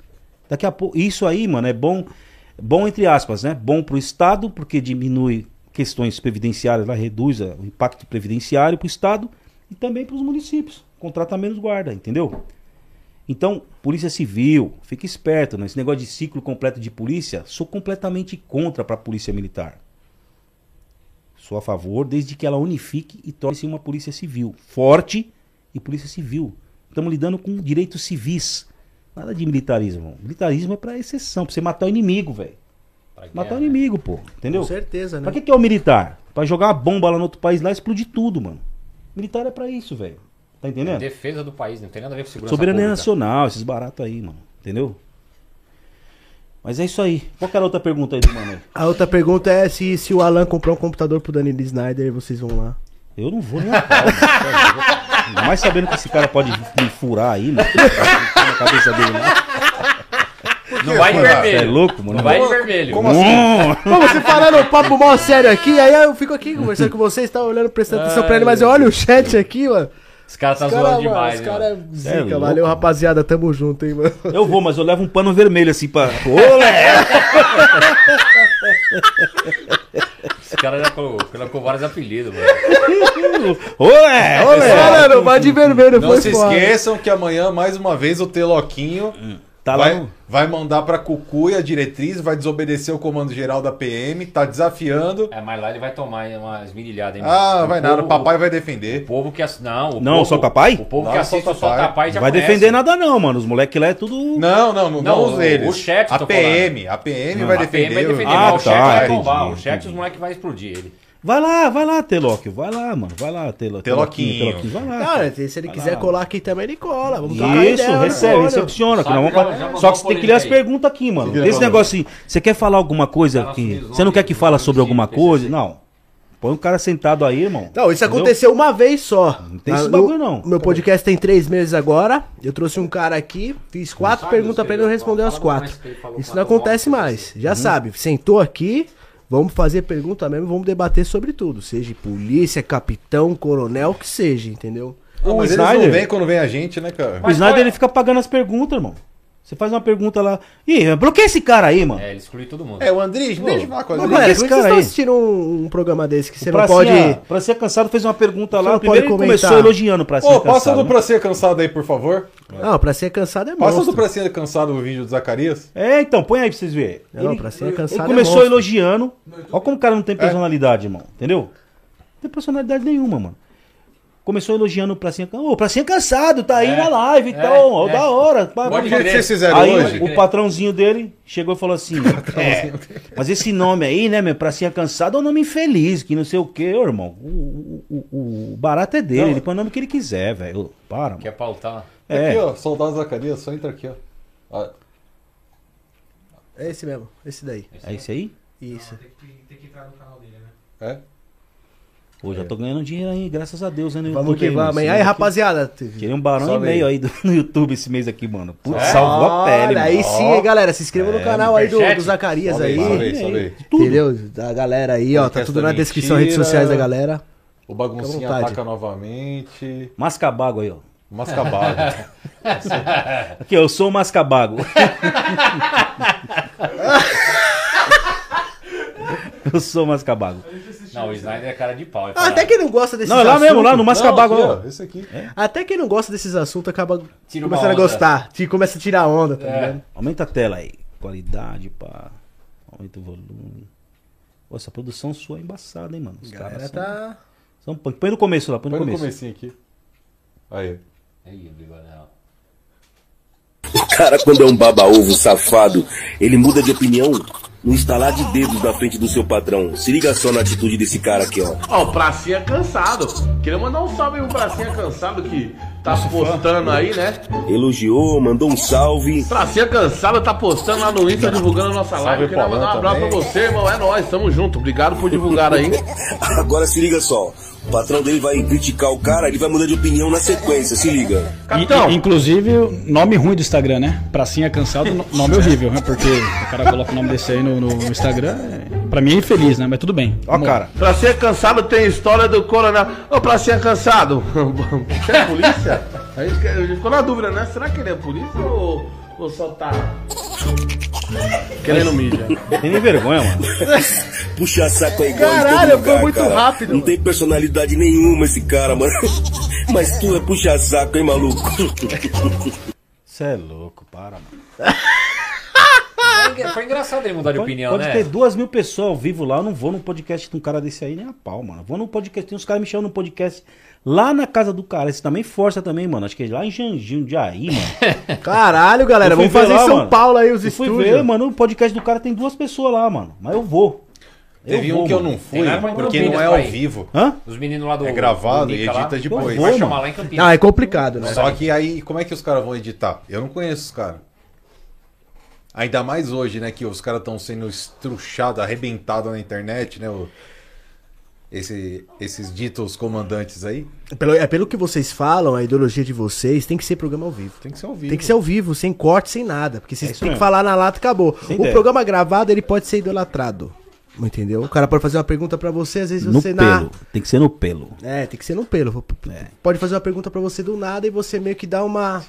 Daqui a pouco, isso aí, mano, é bom, bom entre aspas, né? Bom pro estado, porque diminui questões previdenciárias, lá reduz o impacto previdenciário pro estado e também para os municípios, contratar menos guarda, entendeu? Então, Polícia Civil, fica esperto, né? Esse negócio de ciclo completo de polícia, sou completamente contra para a Polícia Militar. Sou a favor desde que ela unifique e torne-se uma Polícia Civil forte e Polícia Civil. Estamos lidando com direitos civis. Nada de militarismo. Militarismo é para exceção, para você matar o inimigo, velho. Matar o inimigo, pô. Entendeu? Com certeza, né? Pra que, que é o militar? Pra jogar uma bomba lá no outro país lá e explodir tudo, mano. Militar é pra isso, velho. Tá entendendo? Defesa do país, não tem nada a ver com segurança Soberania pública. nacional, esses baratos aí, mano. Entendeu? Mas é isso aí. Qual que era a outra pergunta aí do mano? A outra pergunta é se, se o Alan comprar um computador pro Danilo Snyder, vocês vão lá. Eu não vou nem a pau. Ainda mais sabendo que esse cara pode me furar aí, mano. na cabeça dele lá. Não vai de Você vermelho. é louco, mano? Não vai de vermelho. Como assim? Pô, você falando um papo mó sério aqui, aí eu fico aqui conversando com vocês, tá olhando, prestando atenção pra ele, mas eu olho o chat aqui, mano. Os caras tá Os zoando cara, demais, Os caras é mano? É zica, louco, valeu, mano. rapaziada, tamo junto, hein, mano. Eu vou, mas eu levo um pano vermelho assim pra. Olé! Os caras já colocou, colocou vários apelidos, mano. Olé! Olé, galera, vai de vermelho, Não foi se foda. esqueçam que amanhã, mais uma vez, o Teloquinho Tá lá vai, no- vai mandar pra Cucuia a diretriz, vai desobedecer o comando geral da PM, tá desafiando. É, mas lá ele vai tomar umas mirilhadas, hein, Ah, mano? vai O nada, o povo- papai vai defender. O povo que ass... Não, o Não, povo, só o papai? O povo Não, que assiste só o o Só papai. Papai já Vai conhece. defender nada não, mano. Os moleques lá é tudo. Não, não, não, Não, os o- eles. o chat, a tô PM, a PM Não, vai A PM defender. vai defender, Ah, mas o tá, chat vai bombar. O chat, entendi. os moleques vai explodir ele. Vai lá, vai lá, Telóquio. Vai lá, mano. Vai lá, Telo- Teloquinho. Teloquinho. Vai lá. Cara, se ele Vai quiser lá. colar aqui também, ele cola. Vamos trocar Isso, ideia, recebe, né, recepciona. Sabe, já- já Só que você tem que ler as perguntas aqui, mano. Esse negócio assim, você quer falar alguma coisa assumindo Você não quer que fala sobre alguma coisa? Não. Põe um cara sentado aí, irmão. Não, isso Entendeu? aconteceu uma vez só. Não tem Ah, esse no- bagulho, não. Meu podcast tem três meses agora. Eu trouxe um cara aqui, fiz quatro perguntas pra ele não escreveu, respondeu as quatro. Isso não acontece mais. Já sabe, sentou aqui, vamos fazer pergunta mesmo, vamos debater sobre tudo. Seja polícia, capitão, coronel, o que seja, entendeu? Ah, O mas eles Snyder- não vêm quando vem a gente, né, cara? O Snyder ele fica pagando as perguntas, irmão. Você faz uma pergunta lá. Ih, bloqueia esse cara aí, mano. É, ele exclui todo mundo. É, o Andrés, deixa eu falar com a Mas, Andrés. galera, esse por que cara vocês estão assistindo um, um programa desse que você O não pode... Pra ser cansado fez uma pergunta Você lá. não Primeiro pode ele começou elogiando pra ser Ô, passa cansado. do pra ser cansado aí, por favor. Não, pra ser cansado é Passa monstro. do pra ser cansado o vídeo do Zacarias. É, então, põe aí pra vocês verem. Não, ele, pra ser ele cansado é começou monstro. elogiando. Olha como o cara não tem personalidade, irmão. Entendeu? Não tem personalidade nenhuma, mano. Começou elogiando o Pracinha Cansado. Ô, o Pracinha Cansado, tá aí É, na live e é, tal. Ó, é. da hora. Pode que crer. vocês fizeram Aí hoje? o patrãozinho dele chegou e falou assim: é, Mas esse nome aí, né, meu? Pracinha Cansado é um nome infeliz, que não sei o quê, ô irmão. O, o, o- o barato é dele, Não. ele põe o nome que ele quiser, velho. Para, mano. Quer pautar? É. Aqui, ó, soldado Zacarias, só entra aqui, ó. É esse mesmo, esse daí. É esse aí? Isso. Tem que entrar no canal dele, né? É? Pô, já tô ganhando dinheiro aí, graças a Deus, né? No Vamos YouTube que vamos. Aí, rapaziada. Tirei um barão Sobe e meio aí. do- no YouTube esse mês aqui, mano. Putz, É. salvou a pele, mano. aí sim, hein, galera. Se inscreva no É, canal aí do, do Zacarias Sobe aí, sobe aí, sobe aí. Entendeu? Da galera aí, ó. Tá tudo na descrição, redes sociais da galera. O vontade. ataca novamente. Mascabago aí, ó. Mascabado. Aqui, eu sou o Mascabago. eu sou o Mascabago. Não, o Snyder é cara de pau. é Ah, até quem não gosta desses Não, é lá mesmo, lá no Não, Mascabago. aqui, ó. ó, esse aqui. Até quem não gosta desses assuntos acaba Tira uma começando a onda. gostar. Te- Começa a tirar onda, tá É. ligado? Aumenta a tela aí. Qualidade, pá. Aumenta o volume. Pô, essa produção sua é embaçada, hein, mano. Os Galera caras tá- são... punk. Põe no começo lá, põe no Põe no começo. comecinho aqui. Aí. Aí, bigodão. O cara, quando é um baba-ovo safado, ele muda de opinião no instalar de dedos na frente do seu patrão. Se liga só na atitude desse cara aqui, ó. Ó, o Pracinha Cansado. Queria mandar um salve aí pro Pracinha Cansado que tá postando aí, né? Elogiou, mandou um salve. Pracinha Cansado tá postando lá no Insta divulgando a nossa live. Queria mandar um abraço pra também. você, irmão. É nóis, tamo junto. Obrigado por divulgar aí. Agora se liga só. O patrão dele vai criticar o cara, ele vai mudar de opinião na sequência, se liga. Capitão. I- Inclusive, nome ruim do Instagram, né? Pracinha cansado, no- nome horrível, né? Porque o cara coloca o nome desse aí no, no- Instagram. é- Pra mim é infeliz, né? Mas tudo bem. Ó, cara. Pracinha Cansado tem história do coronel. Ô, Pracinha Cansado, você é polícia? A gente, a gente ficou na dúvida, né? Será que ele é polícia ou, ou só tá querendo mídia? Tem nem vergonha, mano. Puxa saco é igual em todo Caralho, lugar, foi muito cara. rápido, Não tem personalidade nenhuma esse cara, mano. Mas tu é puxa saco, hein, maluco? Você é louco, para, mano. Foi- engraçado ele mudar de Pode, opinião, pode né? ter duas mil pessoas ao vivo lá. Eu não vou num podcast de um cara desse aí nem a pau, mano. Vou num podcast. Tem uns caras me chamando no podcast lá na casa do cara. Esse também força também, mano. Acho que é lá em Janjinho, de aí, mano. Caralho, galera, Eu vamos fazer ver em São mano. Paulo aí os eu fui estúdios. ver, mano. O podcast do cara tem duas pessoas lá, mano. Mas eu vou. Teve vou, um que eu mano. não fui, porque não é ao vivo. Hã? Os meninos lá do. É gravado do e Nica lá. edita depois. Vai chamar lá em Campinas. Não, é complicado, né? Só que aí, como é que os caras vão editar? Eu não conheço os caras. Ainda mais hoje, né? Que os caras estão sendo estruchados, arrebentados na internet, né? o- esse- esses ditos comandantes aí. Pelo, é pelo que vocês falam, a ideologia de vocês tem que ser programa ao vivo. Tem que ser ao vivo. Tem que ser ao vivo, sem corte, sem nada. Porque vocês É têm que falar na lata e acabou. Sem o ideia. programa gravado, ele pode ser idolatrado. Entendeu? O cara pode fazer uma pergunta pra você, às vezes No você na. pelo. Tem que ser no pelo. É, tem que ser no pelo. Pode fazer uma pergunta pra você do nada e você meio que dá uma.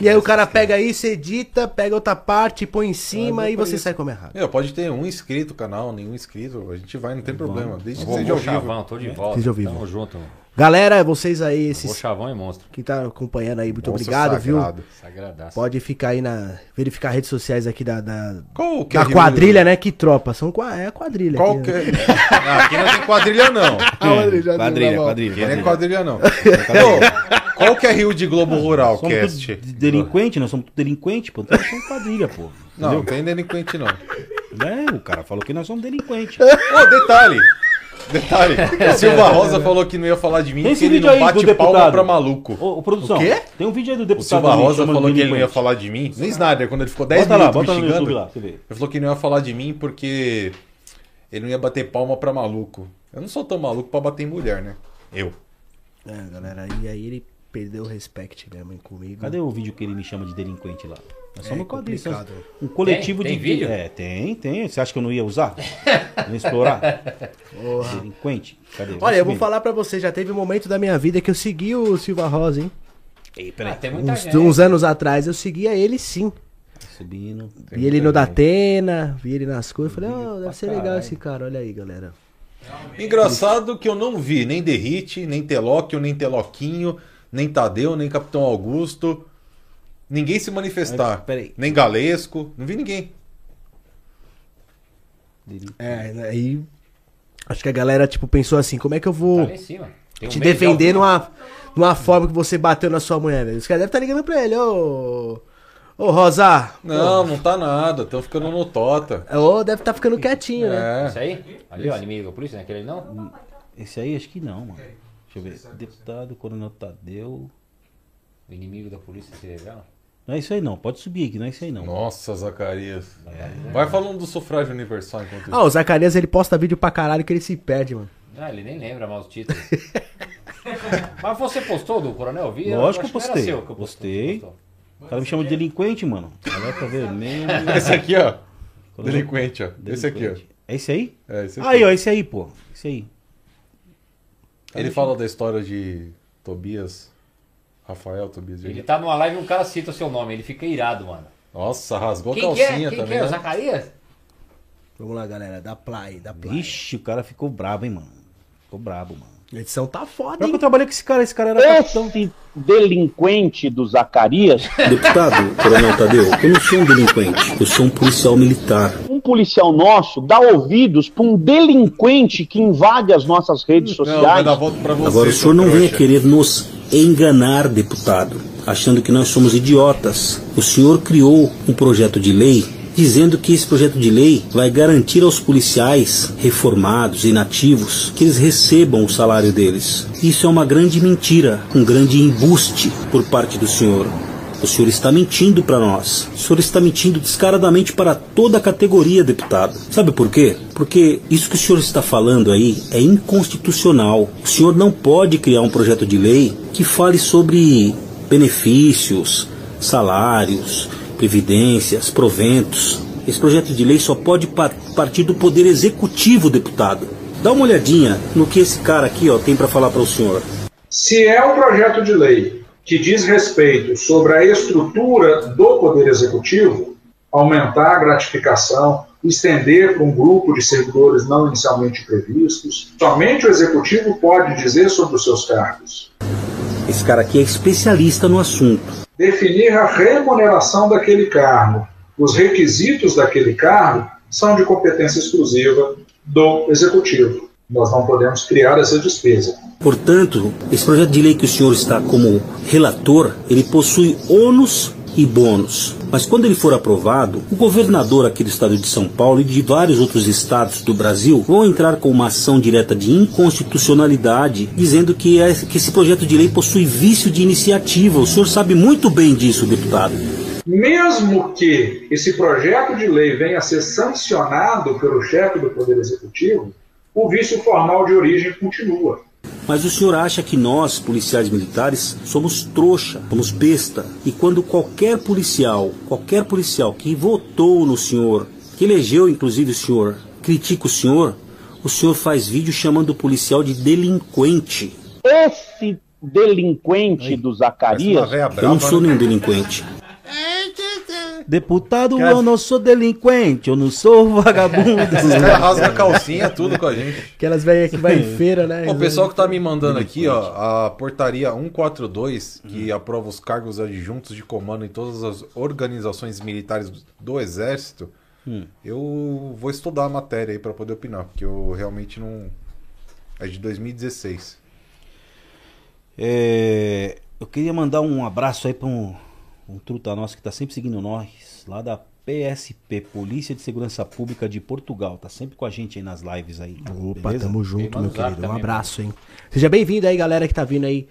E aí o cara pega isso, edita, pega outra parte, põe em cima e você sai como errado. Meu, pode ter um inscrito no canal, nenhum inscrito. A gente vai, não tem problema. Desde que seja ao vivo. Chavão, tô de volta. Seja ao vivo. Tamo junto. Galera, vocês aí, esses. Vou Chavão e monstro. Que tá acompanhando aí, muito Monstro obrigado, sagrado. viu? Sagradaço. Pode ficar aí na. Verificar redes sociais aqui da. da, Qual que é da Rio- quadrilha, né? Que tropa. São, é a quadrilha. Qual aqui, que né? é? Ah, aqui não tem quadrilha, não. quadrilha, Quadrilha, não, quadrilha. Aqui não é quadrilha, não. Qual que é Rio de Globo Rural, Somos cast? tudo delinquente, nós somos tudo delinquente, pô. Então nós somos quadrilha, pô. Não, não tem delinquente, não. É, o cara falou que nós somos delinquente. Ô, detalhe. Detalhe. O Silva Rosa falou que não ia falar de mim Tem porque esse ele vídeo não aí bate do palma deputado. pra maluco. Ô, ô, produção, O quê? tem um vídeo aí do O deputado Silva ali Rosa falou que ele não ia falar de mim. No Snyder, quando ele ficou 10 Bota lá, minutos bota me xingando. Lá, você vê. Ele falou que não ia falar de mim porque ele não ia bater palma pra maluco. Eu não sou tão maluco pra bater em mulher, né? Eu. É, galera, e aí ele perdeu o respeito mesmo comigo. Cadê o vídeo que ele me chama de delinquente lá? Nós É somos quadrilha, complicado. somos um coletivo Tem? de. Tem vídeo? É, tem, tem. Você acha que eu não ia usar? não ia explorar? Porra. Delinquente? Cadê? Olha, eu vou falar pra você, já teve um momento da minha vida que eu segui o Silva Rosa, hein? Ei, peraí. Ah, tem muita Uns, gente. uns anos atrás eu seguia ele sim. Subindo. Vi ele no Datena, vi ele nas coisas. Falei, oh, deve ser legal esse cara, olha aí, galera. Engraçado que eu não vi nem Derrite, nem Telóquio, nem Teloquinho, nem Tadeu, nem Capitão Augusto. Ninguém se manifestar. Mas, peraí. Nem Galesco. Não vi ninguém. É, aí. Acho que a galera, tipo, pensou assim: como é que eu vou Tá um te de defender numa, numa forma que você bateu na sua mulher, velho? Os caras devem estar ligando pra ele, ô. Ô, Rosa. Não, não tá nada. Estão ficando no Tota. Ô, deve estar ficando quietinho, né? Isso aí? Ali, ó, inimigo da polícia, né? Aquele não? Esse aí acho que não, mano. Deixa eu ver. Deputado, Coronel Tadeu. O inimigo da polícia legal? Não é isso aí não. Pode subir aqui, não é isso aí não. Nossa, Zacarias. Vai falando do sufrágio universal enquanto isso. Ah, o Zacarias ele posta vídeo pra caralho que ele se perde, mano. Ah, ele nem lembra mais os títulos. Mas você postou do Coronel? Eu Vi, Lógico que eu postei. seu que eu postei. postou. O cara me chama de delinquente, mano. Alerta vermelho. Esse aqui, ó. Delinquente, ó. Esse aqui, ó. Delinquente. É esse aí? É, esse aqui. Aí, ó, esse aí, pô. Esse aí. Ele fala da história de Tobias. Rafael Tobias. Ele tá numa live e um cara cita o seu nome, ele fica irado, mano. Nossa, rasgou a Quem que é? calcinha Quem também. que é? O né? Zacarias? Vamos lá, galera. Dá play, dá play. Ixi, o cara ficou brabo, hein, mano. Ficou brabo, mano. A edição tá foda, Pior que hein? eu trabalhei com esse cara, esse cara era capitão. Esse delinquente do Zacarias, Deputado, Coronel Tadeu, eu não sou um delinquente, eu sou um policial militar. Policial nosso dá ouvidos para um delinquente que invade as nossas redes sociais. Agora o senhor não venha querer nos enganar, deputado, achando que nós somos idiotas. O senhor criou um projeto de lei dizendo que esse projeto de lei vai garantir aos policiais reformados e inativos que eles recebam o salário deles. Isso é uma grande mentira, um grande embuste por parte do senhor. O senhor está mentindo para nós. O senhor está mentindo descaradamente para toda a categoria, deputado. Sabe por quê? Porque isso que o senhor está falando aí é inconstitucional. O senhor não pode criar um projeto de lei que fale sobre benefícios, salários, previdências, proventos. Esse projeto de lei só pode par- partir do poder executivo, deputado. Dá uma olhadinha no que esse cara aqui ó, tem para falar para o senhor. Se é um projeto de lei que diz respeito sobre a estrutura do Poder Executivo, aumentar a gratificação, estender para um grupo de servidores não inicialmente previstos, somente o Executivo pode dizer sobre os seus cargos. Esse cara aqui é especialista no assunto. Definir a remuneração daquele cargo. Os requisitos daquele cargo são de competência exclusiva do Executivo. Nós não podemos criar essa despesa. Portanto, esse projeto de lei que o senhor está como relator, ele possui ônus e bônus. Mas quando ele for aprovado, o governador aqui do estado de São Paulo e de vários outros estados do Brasil vão entrar com uma ação direta de inconstitucionalidade, dizendo que, é- que esse projeto de lei possui vício de iniciativa. O senhor sabe muito bem disso, deputado. Mesmo que esse projeto de lei venha a ser sancionado pelo chefe do Poder Executivo, o vício formal de origem continua. Mas o senhor acha que nós, policiais militares, somos trouxa, somos besta? E quando qualquer policial, qualquer policial que votou no senhor, que elegeu inclusive o senhor, critica o senhor, o senhor faz vídeo chamando o policial de delinquente. Esse delinquente do Zacarias. Eu não sou nenhum delinquente. Deputado, eu não sou delinquente, eu não sou vagabundo. Caras rasgam a calcinha, tudo com a gente. Aquelas velhas que vai em feira, né? O pessoal que tá me mandando aqui, ó, a portaria 142, que aprova os cargos adjuntos de comando em todas as organizações militares do Exército, Hum. eu vou estudar a matéria aí pra poder opinar, porque eu realmente não. É de 2016. É, eu queria mandar um abraço aí pra um, um truta nosso que tá sempre seguindo nós, lá da PSP, Polícia de Segurança Pública de Portugal. Tá sempre com a gente aí nas lives aí. Opa, beleza? tamo junto, meu querido. Um abraço, hein? Seja bem-vindo aí, galera que tá vindo aí.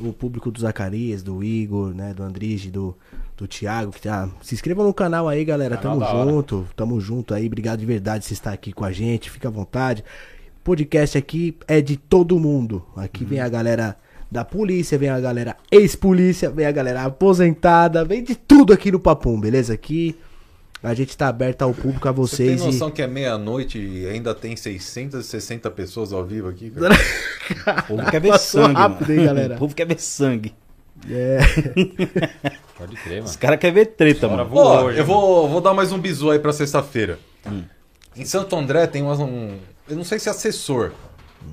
O público do Zacarias, do Igor, né? Do Andrige, do, do Thiago. Que tá... Se inscrevam no canal aí, galera. Canal tamo da hora. junto. Tamo junto aí. Obrigado de verdade por estar aqui com a gente. Fica à vontade. Podcast aqui é de todo mundo. Aqui vem a galera da polícia, vem a galera ex-polícia, vem a galera aposentada, vem de tudo aqui no Papum, beleza? Aqui a gente tá aberto ao público, a Você vocês. tem e- noção que é meia-noite e ainda tem 660 pessoas ao vivo aqui? cara? O povo quer ver sangue, rápido, mano. hein, galera? O povo quer ver sangue. É. Pode crer, mano. Os caras querem ver treta, mano. Ó, hoje, eu vou, vou dar mais um bisu aí pra sexta-feira. Hum. Em Santo André tem umas- um. Eu não sei se é assessor,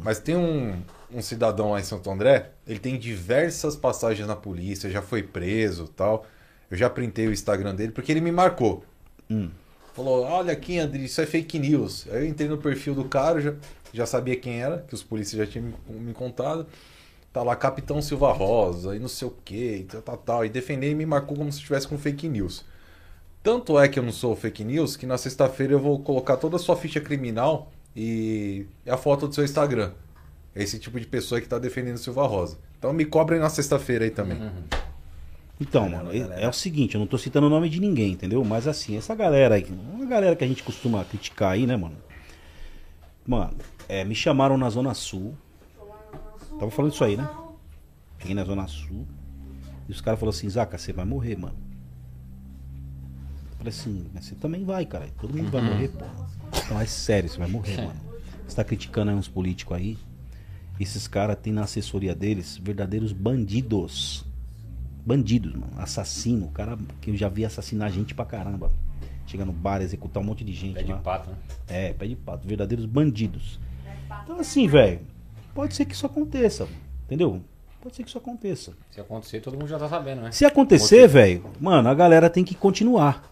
mas tem um, um cidadão lá em Santo André. Ele tem diversas passagens na polícia, já foi preso tal. Eu já printei o Instagram dele porque ele me marcou. Hum. Falou: Olha aqui, André, isso é fake news. Aí eu entrei no perfil do cara, já, já sabia quem era, que os polícias já tinham me, me contado. Tá lá, Capitão Silva Rosa, e não sei o que, e tal, tal, tal. E defender e me marcou como se estivesse com fake news. Tanto é que eu não sou fake news que na sexta-feira eu vou colocar toda a sua ficha criminal e a foto do seu Instagram. Esse tipo de pessoa que tá defendendo Silva Rosa. Então me cobrem na sexta-feira aí também. Então, mano, é, é o seguinte, eu não tô citando o nome de ninguém, entendeu? Mas assim, essa galera aí, uma galera que a gente costuma criticar aí, né, mano? Mano, é, me chamaram na Zona Sul. Tava falando isso aí, né? Cheguei na Zona Sul. E os caras falaram assim, Zaca, você vai morrer, mano. Eu falei assim, mas você também vai, cara. Todo mundo vai Uhum. morrer, pô. Não, é sério, você vai morrer, mano. Você tá criticando aí uns políticos aí. Esses caras têm na assessoria deles verdadeiros bandidos. Bandidos, mano. Assassino. Cara que eu já vi assassinar gente pra caramba. Chega no bar, executar um monte de gente Pé de lá. pato, né? É, pé de pato, verdadeiros bandidos. Então assim, velho, pode ser que isso aconteça, entendeu? Pode ser que isso aconteça. Se acontecer, todo mundo já tá sabendo, né? Se acontecer, velho, mano, a galera tem que continuar.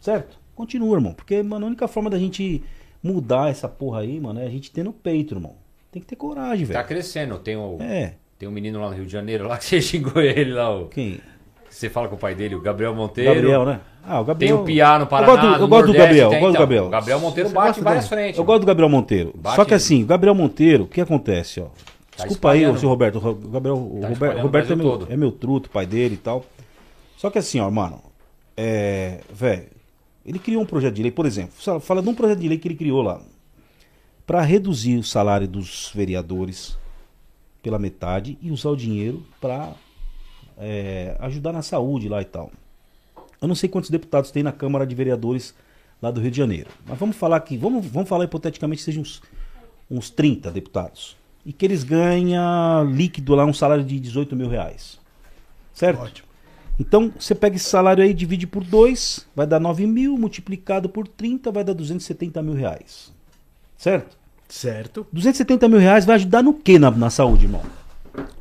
Certo? Continua, irmão. Porque, mano, a única forma da gente mudar essa porra aí, mano, é a gente ter no peito, irmão. Tem que ter coragem, Tá velho. crescendo. Tem o, É. tem um menino lá no Rio de Janeiro, lá que você xingou ele lá. O... Quem? Você fala com o pai dele, o Gabriel Monteiro. Gabriel, né? Ah, o Gabriel. Tem o Piá no Eu Paraná. gosto do- eu gosto do Nordeste, Gabriel, tem, eu gosto do então. Gabriel. O Gabriel Monteiro bate em várias do- frentes. Eu gosto do Gabriel Monteiro. Bate Só que ele. assim, o Gabriel Monteiro, o que acontece, ó? Desculpa aí, o seu Roberto. O Gabriel, o Tá Roberto, Roberto é, meu, é meu truto, pai dele e tal. Só que assim, ó, mano. É. Velho, ele criou um projeto de lei, por exemplo, fala de um projeto de lei que ele criou lá. Pra reduzir o salário dos vereadores pela metade e usar o dinheiro pra é, ajudar na saúde lá e tal. Eu não sei quantos deputados tem na Câmara de Vereadores lá do Rio de Janeiro. Mas vamos falar aqui, vamos, vamos falar hipoteticamente que sejam uns, uns 30 deputados. E que eles ganham líquido lá um salário de 18 mil reais. Certo? Ótimo. Então, você pega esse salário aí, divide por 2, vai dar 9 mil, multiplicado por 30, vai dar 270 mil reais. Certo? Certo. 270 mil reais vai ajudar no que na, na saúde, irmão?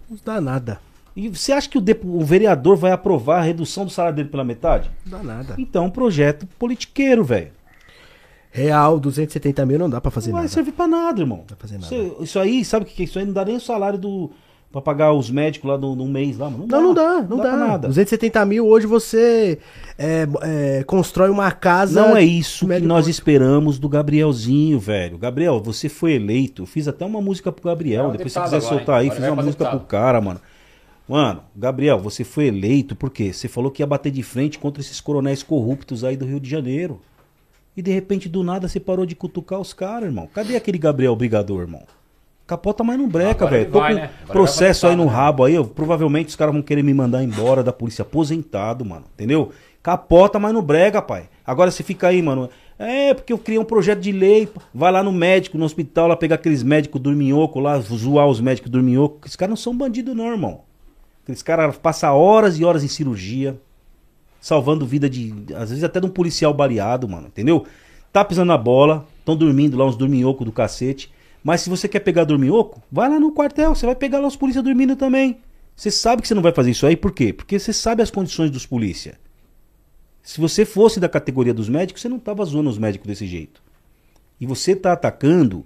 Não dá nada. E você acha que o, o vereador vai aprovar a redução do salário dele pela metade? Não dá nada. Então, é um projeto politiqueiro, velho. Real, 270 mil não dá pra fazer Não vai nada. servir pra nada, irmão. Não vai fazer nada. Isso, isso aí, sabe o que que é isso aí? Não dá nem o salário do. Pra pagar os médicos lá no, no mês lá, mano. Não, não dá, não dá. pra nada. 270 mil, hoje você é, é, constrói uma casa. Não é isso que nós esperamos do Gabrielzinho, velho. Gabriel, você foi eleito. Eu fiz até uma música pro Gabriel. É Depois se quiser agora, soltar hein? aí, fiz vai uma música deputado. pro cara, mano. Mano, Gabriel, você foi eleito porque você falou que ia bater de frente contra esses coronéis corruptos aí do Rio de Janeiro. E de repente, do nada, você parou de cutucar os caras, irmão. Cadê aquele Gabriel brigador, irmão? Capota mais não breca, velho. Tô vai, com né? Processo aí no deputado, rabo aí. eu- provavelmente os caras vão querer me mandar embora da polícia aposentado, mano. Entendeu? Capota, mas não brega, pai. Agora você fica aí, mano. É, porque eu criei um projeto de lei. Vai lá no médico, no hospital, lá pegar aqueles médicos dorminhoco lá, zoar os médicos dorminhoco. Esses caras não são bandidos, não, irmão. Aqueles caras passam horas e horas em cirurgia, salvando vida de. Às vezes até de um policial baleado, mano. Entendeu? Tá pisando na bola, estão dormindo lá uns dorminhoco do cacete. Mas se você quer pegar dorminhoco, vai lá no quartel, você vai pegar lá os polícia dormindo também. Você sabe que você não vai fazer isso aí, por quê? Porque você sabe as condições dos polícia. Se você fosse da categoria dos médicos, você não tava zoando os médicos desse jeito. E você tá atacando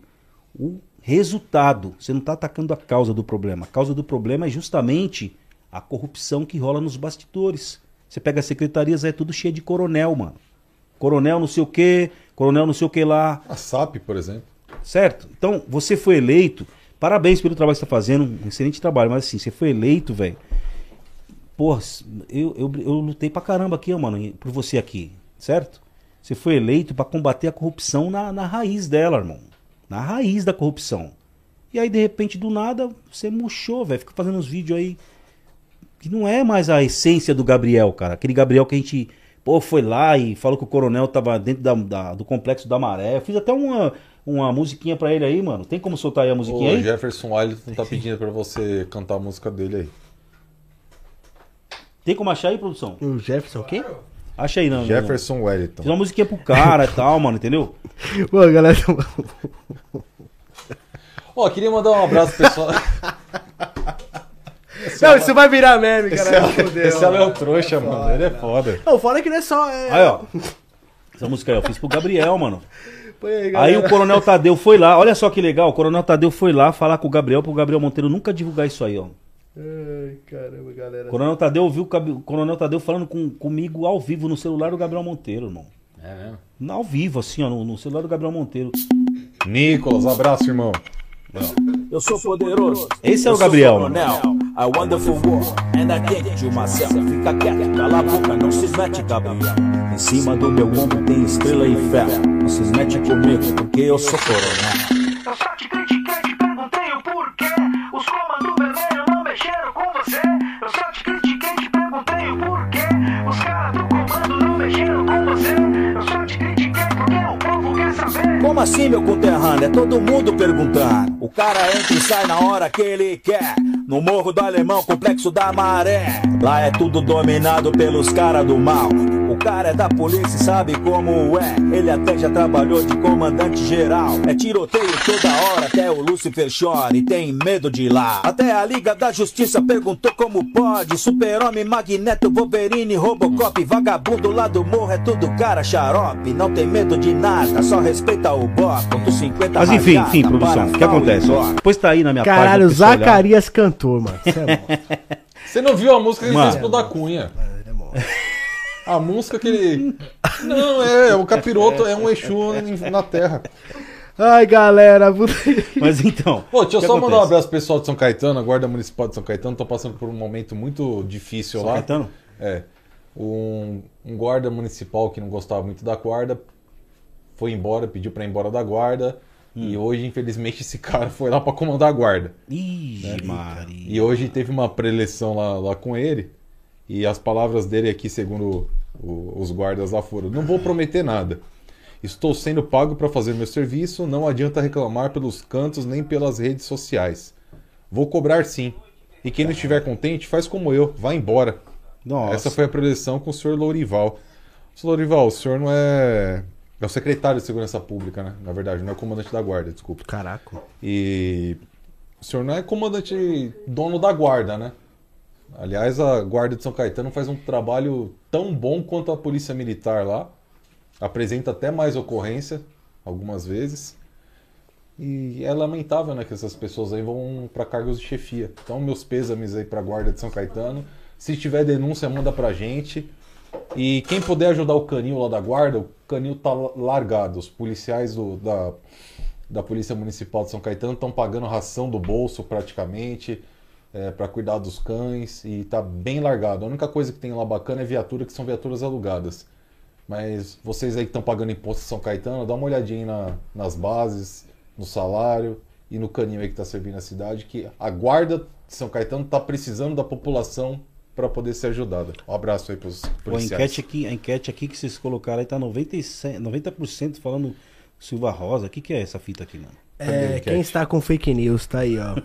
o resultado. Você não tá atacando a causa do problema. A causa do problema é justamente a corrupção que rola nos bastidores. Você pega as secretarias, é tudo cheio de coronel, mano. Coronel não sei o que, coronel não sei o que lá. A SAP, por exemplo. Certo? Então, você foi eleito. Parabéns pelo trabalho que você tá fazendo. Um excelente trabalho. Mas assim, você foi eleito, velho. Porra, eu, eu, eu lutei pra caramba aqui, mano, por você aqui. Certo? Você foi eleito pra combater a corrupção na, na raiz dela, irmão. Na raiz da corrupção. E aí, de repente, do nada, você murchou, velho. Fica fazendo uns vídeos aí. Que não é mais a essência do Gabriel, cara. Aquele Gabriel que a gente. Pô, foi lá e falou que o coronel tava dentro da, da- do complexo da maré. Eu fiz até uma, uma musiquinha pra ele aí, mano. Tem como soltar aí a musiquinha O aí? Jefferson Wellington tá pedindo pra você cantar a música dele aí. Tem como achar aí, produção? O Jefferson quem? Acha aí, não. Jefferson não. Wellington. Fiz uma musiquinha pro cara e tal, mano, entendeu? Pô, galera. Ó, queria mandar um abraço pro pessoal. Não, isso vai virar meme, Esse cara. é, Fudeu, esse é o Trouxa, mano. Ele é foda. Não, fora que não é só. É... Aí, ó. Essa música aí, eu fiz pro Gabriel, mano. Aí, Aí o Coronel Tadeu foi lá, olha só que legal, o Coronel Tadeu foi lá falar com o Gabriel, pro Gabriel Monteiro nunca divulgar isso aí, ó. Ai, caramba, galera. O Coronel Tadeu ouviu o o Coronel Tadeu falando com, comigo ao vivo no celular do Gabriel Monteiro, irmão. É mesmo? Ao vivo, assim, ó, no, no celular do Gabriel Monteiro. Nicolas, abraço, irmão. Eu sou poderoso. Esse é o Eu sou Gabriel, coronel. I wonderful war, and I can't do myself. Fica quieto, cala a boca, não se mete, Gabriel. Em cima do meu ombro tem estrela e ferro. Não se mete comigo, porque eu sou coronel. Eu só te critiquei, Como assim, meu conterrâneo? É todo mundo perguntando. O cara entra e sai na hora que ele quer. No Morro do Alemão, complexo da maré. Lá é tudo dominado pelos caras do mal. O cara é da polícia e sabe como é. Ele até já trabalhou de comandante geral. É tiroteio toda hora, até o Lucifer chora e tem medo de ir lá. Até a Liga da Justiça perguntou como pode. Super-Homem, Magneto, Wolverine, Robocop, vagabundo lá do morro é tudo cara xarope. Não tem medo de nada, só respeita o bloco. Dos 50 Mas enfim, enfim, produção, o que acontece? Depois tá aí na minha Caralho, página. olhar. Zacarias cantor, mano. Isso é bom. Você não viu a música que ele Mano. fez pro da Cunha? A música que ele. Não, é, o capiroto é um Exu na terra. Ai, galera. Mas então. Pô, deixa eu só mandar um acontece? abraço pro pessoal de São Caetano, a Guarda Municipal de São Caetano. Tô passando por um momento muito difícil São lá. Caetano? É. Um, um guarda municipal que não gostava muito da guarda foi embora, pediu pra ir embora da guarda. E hoje, infelizmente, esse cara foi lá pra comandar a guarda. Ih, né? Maria. E hoje teve uma preleção lá, lá com ele. E as palavras dele aqui, segundo o- os guardas lá foram: Não vou prometer nada. Estou sendo pago para fazer meu serviço, não adianta reclamar pelos cantos nem pelas redes sociais. Vou cobrar sim. E quem não estiver contente, faz como eu, vai embora. Nossa. Essa foi a preleção com o senhor Lourival. Senhor Lourival, o senhor não é. É o secretário de Segurança Pública, né? Na verdade, não é o comandante da guarda, desculpa. Caraca. E o senhor não é comandante dono da guarda, né? Aliás, a guarda de São Caetano faz um trabalho tão bom quanto a polícia militar lá. Apresenta até mais ocorrência, algumas vezes. E é lamentável, né, que essas pessoas aí vão para cargos de chefia. Então, meus pêsames aí para a guarda de São Caetano. Se tiver denúncia, manda pra gente. E quem puder ajudar o canil lá da guarda, o canil tá largado. Os policiais do- da, da Polícia Municipal de São Caetano estão pagando ração do bolso praticamente para cuidar dos cães e tá bem largado. A única coisa que tem lá bacana é viatura, que são viaturas alugadas. Mas vocês aí que estão pagando imposto em São Caetano, dá uma olhadinha aí na- nas bases, no salário e no canil aí que está servindo a cidade, que a guarda de São Caetano está precisando da população para poder ser ajudada. Um abraço aí para os Pô, a, policiais. enquete aqui, a enquete aqui que vocês colocaram aí tá 97, 90% falando Silva Rosa. O que, que é essa fita aqui, mano? É, quem está com fake news, tá aí, ó.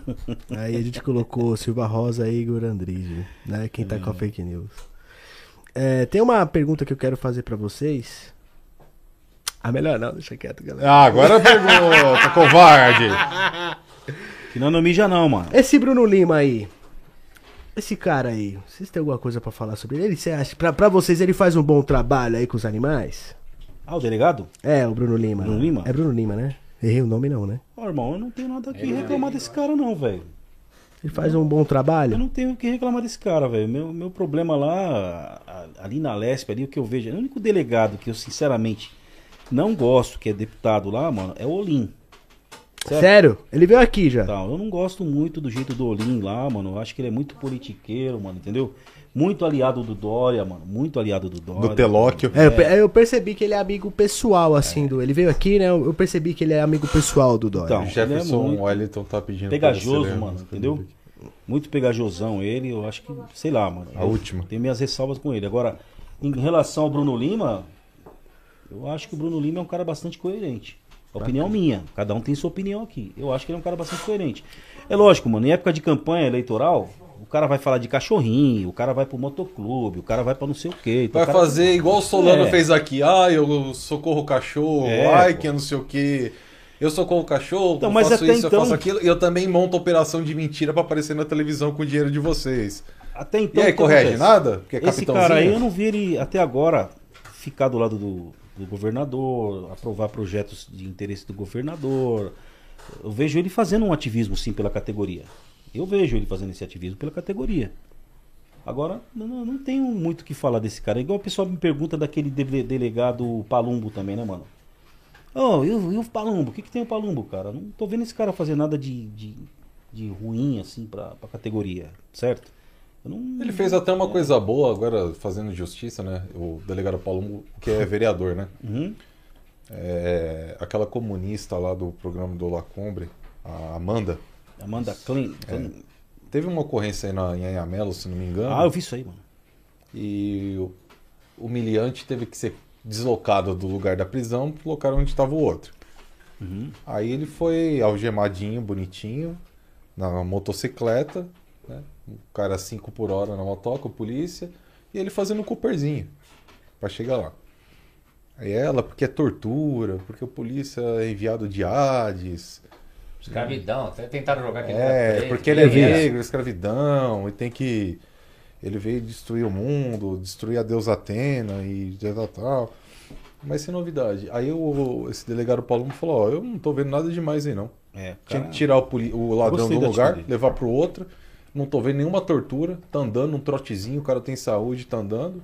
aí a gente colocou Silva Rosa e Igor Andrige, né? Quem tá com a fake news. É, tem uma pergunta que eu quero fazer pra vocês. Ah, melhor não, deixa quieto, galera. Ah, agora pergunta, covarde. Que não, não mija não, mano. Esse Bruno Lima aí. Esse cara aí, vocês têm alguma coisa pra falar sobre ele? Você acha, pra, pra vocês, ele faz um bom trabalho aí com os animais? Ah, o delegado? É, o Bruno Lima. Bruno Lima? É Bruno Lima, né? Errei o nome não, né? Ó, irmão, eu não tenho nada que reclamar desse cara não, velho. Ele faz um bom Eu trabalho? não tenho o que reclamar desse cara, velho. Meu, meu problema lá, a- ali na Lespe, ali o que eu vejo, o único delegado que eu sinceramente não gosto, que é deputado lá, mano, é o Olim. Certo? Sério? Ele veio aqui já. Então, eu não gosto muito do jeito do Olim lá, mano. Eu acho que ele é muito politiqueiro, mano, entendeu? Muito aliado do Dória, mano. Muito aliado do Dória. Do Telóquio. É, eu, pe- eu percebi que ele é amigo pessoal, assim, do. Ele veio aqui, né? Eu percebi que ele é amigo pessoal do Dória. Então, Jefferson ele é muito Wellington tá pedindo Pegajoso, a mano, entendeu? Muito pegajosão ele, eu acho que, sei lá, mano. A última. Tenho minhas ressalvas com ele. Agora, em relação ao Bruno Lima, eu acho que o Bruno Lima é um cara bastante coerente. Opinião minha. Cada um tem sua opinião aqui. Eu acho que ele é um cara bastante coerente. É lógico, mano, em época de campanha eleitoral, o cara vai falar de cachorrinho, o cara vai pro motoclube, o cara vai pra não sei o quê. Então, Vai o cara- fazer igual o Solano É. fez aqui. Ah, eu socorro o cachorro. É, ai, pô. que não sei o quê. Eu socorro o cachorro, Então, eu mas faço até isso, então- eu faço aquilo. E eu também monto operação de mentira pra aparecer na televisão com o dinheiro de vocês. Até então, E aí, acontece? nada? Porque é Esse cara aí, eu não vi ele até agora ficar do lado do, do governador, aprovar projetos de interesse do governador. Eu vejo ele fazendo um ativismo, sim, pela categoria. Eu vejo ele fazendo esse ativismo pela categoria. Agora, não, não- tenho muito o que falar desse cara. Igual o pessoal me pergunta daquele dele- delegado Palumbo também, né, mano? Oh, e o, Palumbo? O que, que tem o Palumbo, cara? Não tô vendo esse cara fazer nada de, de, de ruim, assim, pra, pra categoria, certo? Não- Ele fez até uma coisa boa agora, fazendo justiça, né? O delegado Paulo, que é vereador, né? Uhum. É, aquela comunista lá do programa do Lacombre, a Amanda. Amanda Klein. É, teve uma ocorrência aí na, em Anhamelo, se não me engano. Ah, eu vi isso aí, mano. E o, o miliante teve que ser deslocado do lugar da prisão pro local onde estava o outro. Uhum. Aí ele foi algemadinho, bonitinho, na motocicleta, né? O cara 5 por hora na motoca, polícia, e ele fazendo o Cooperzinho. pra chegar lá. Aí ela, porque é tortura, porque o polícia é enviado de Hades. Escravidão, até tentaram jogar aquele É, porque ele é negro, escravidão, e tem que. Ele veio destruir o mundo, destruir a deusa Atena e tal, tal. Mas sem novidade. Aí o, esse delegado Paulo falou: Ó, eu não tô vendo nada demais aí não. É, Tinha que tirar o, o ladrão do lugar, levar pro outro. Não tô vendo nenhuma tortura. Tá andando um trotezinho, o cara tem saúde, tá andando.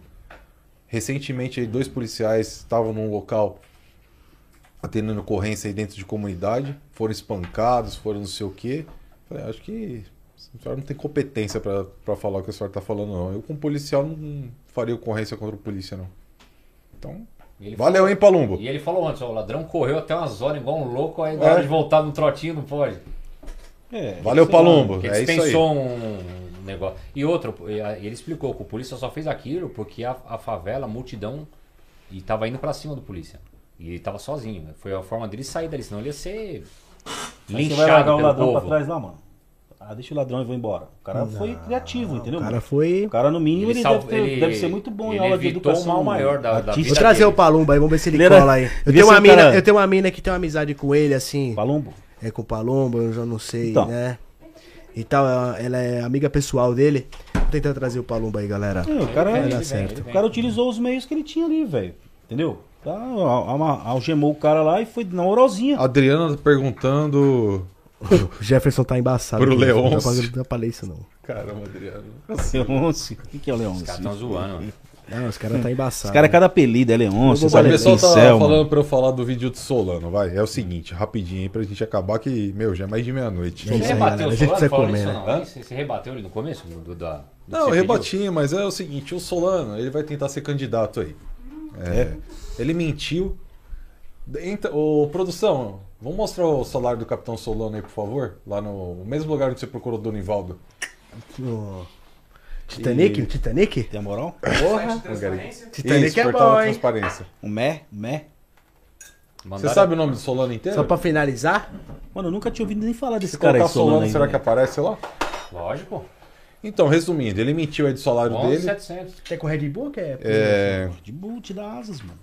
Recentemente aí, dois policiais estavam num local atendendo ocorrência aí dentro de comunidade. Foram espancados, foram não sei o quê. Falei, acho que a senhora não tem competência pra pra falar o que a senhora tá falando, não. Eu, como policial, não faria ocorrência contra o polícia, não. Então, ele valeu, falou- hein, Palumbo? E ele falou antes, ó, o ladrão correu até umas horas igual um louco, aí na É. hora de voltar no trotinho não pode. É, Valeu, Palumbo, porque é isso dispensou um negócio. E outro, ele explicou que o polícia só fez aquilo porque a, a favela, a multidão, e tava indo pra cima do polícia. E ele tava sozinho. Foi a forma dele sair dali, senão ele ia ser Aí você vai linchado largar o ladrão pra povo. trás lá, mano. Ah, deixa o ladrão e vou embora. O cara foi criativo, entendeu? O cara mano? foi. O cara, no mínimo, ele, Ele deve, ter- ele- deve ser muito bom em aula de educação. mal maior da- da. Vou trazer o Palumba aí, vamos ver se ele, Ele era- cola aí. Eu tenho, uma um mina, cara- eu tenho uma mina que tem uma amizade com ele, assim. Palumbo? É com o Palumbo, eu já não sei, Então. né? E tal, ela- é amiga pessoal dele. Vou tentar trazer o Palumba aí, galera. É, o cara, dar certo. o cara utilizou os meios que ele tinha ali, velho. Entendeu? Tá, al- al- algemou o cara lá e foi na oralzinha. A Adriana tá perguntando. O Jefferson tá embaçado. Pro aqui, Não Leôncio. dá pra- não dá pra ler isso, não. Caramba, Adriano. Leôncio. O que, que é Leôncio? Os caras tão zoando, mano. Não, os caras tá embaçado. Os caras é cada apelido, é Leôncio, O pessoal tá falando mano. pra eu falar do vídeo do Solano, vai. É o seguinte, rapidinho aí pra gente acabar que, meu, já é mais de meia-noite. Você rebateu o Solano isso, não? Você, rebateu ele no começo? Do, do, da, do Não, eu rebati, mas é o seguinte, o Solano, ele vai tentar ser candidato aí. É, Ele mentiu. Entra, ô, produção, vamos mostrar o salário do Capitão Solano aí, por favor? Lá no mesmo lugar onde você procurou o Donivaldo. No Titanic? E- Titanic? Tem a moral? Porra. Isso, Titanic é portal bom, da hein? transparência. Um mé, mé. Você sabe o nome do Solano inteiro? Só pra finalizar? Mano, eu nunca tinha ouvido nem falar desse Se cara aí, Solano, Solano aí, será velho. que aparece lá? Lógico. Então, resumindo, ele mentiu aí do salário dele. 11,700. Quer com Red Bull quer? É, De Bull, te dá asas, mano.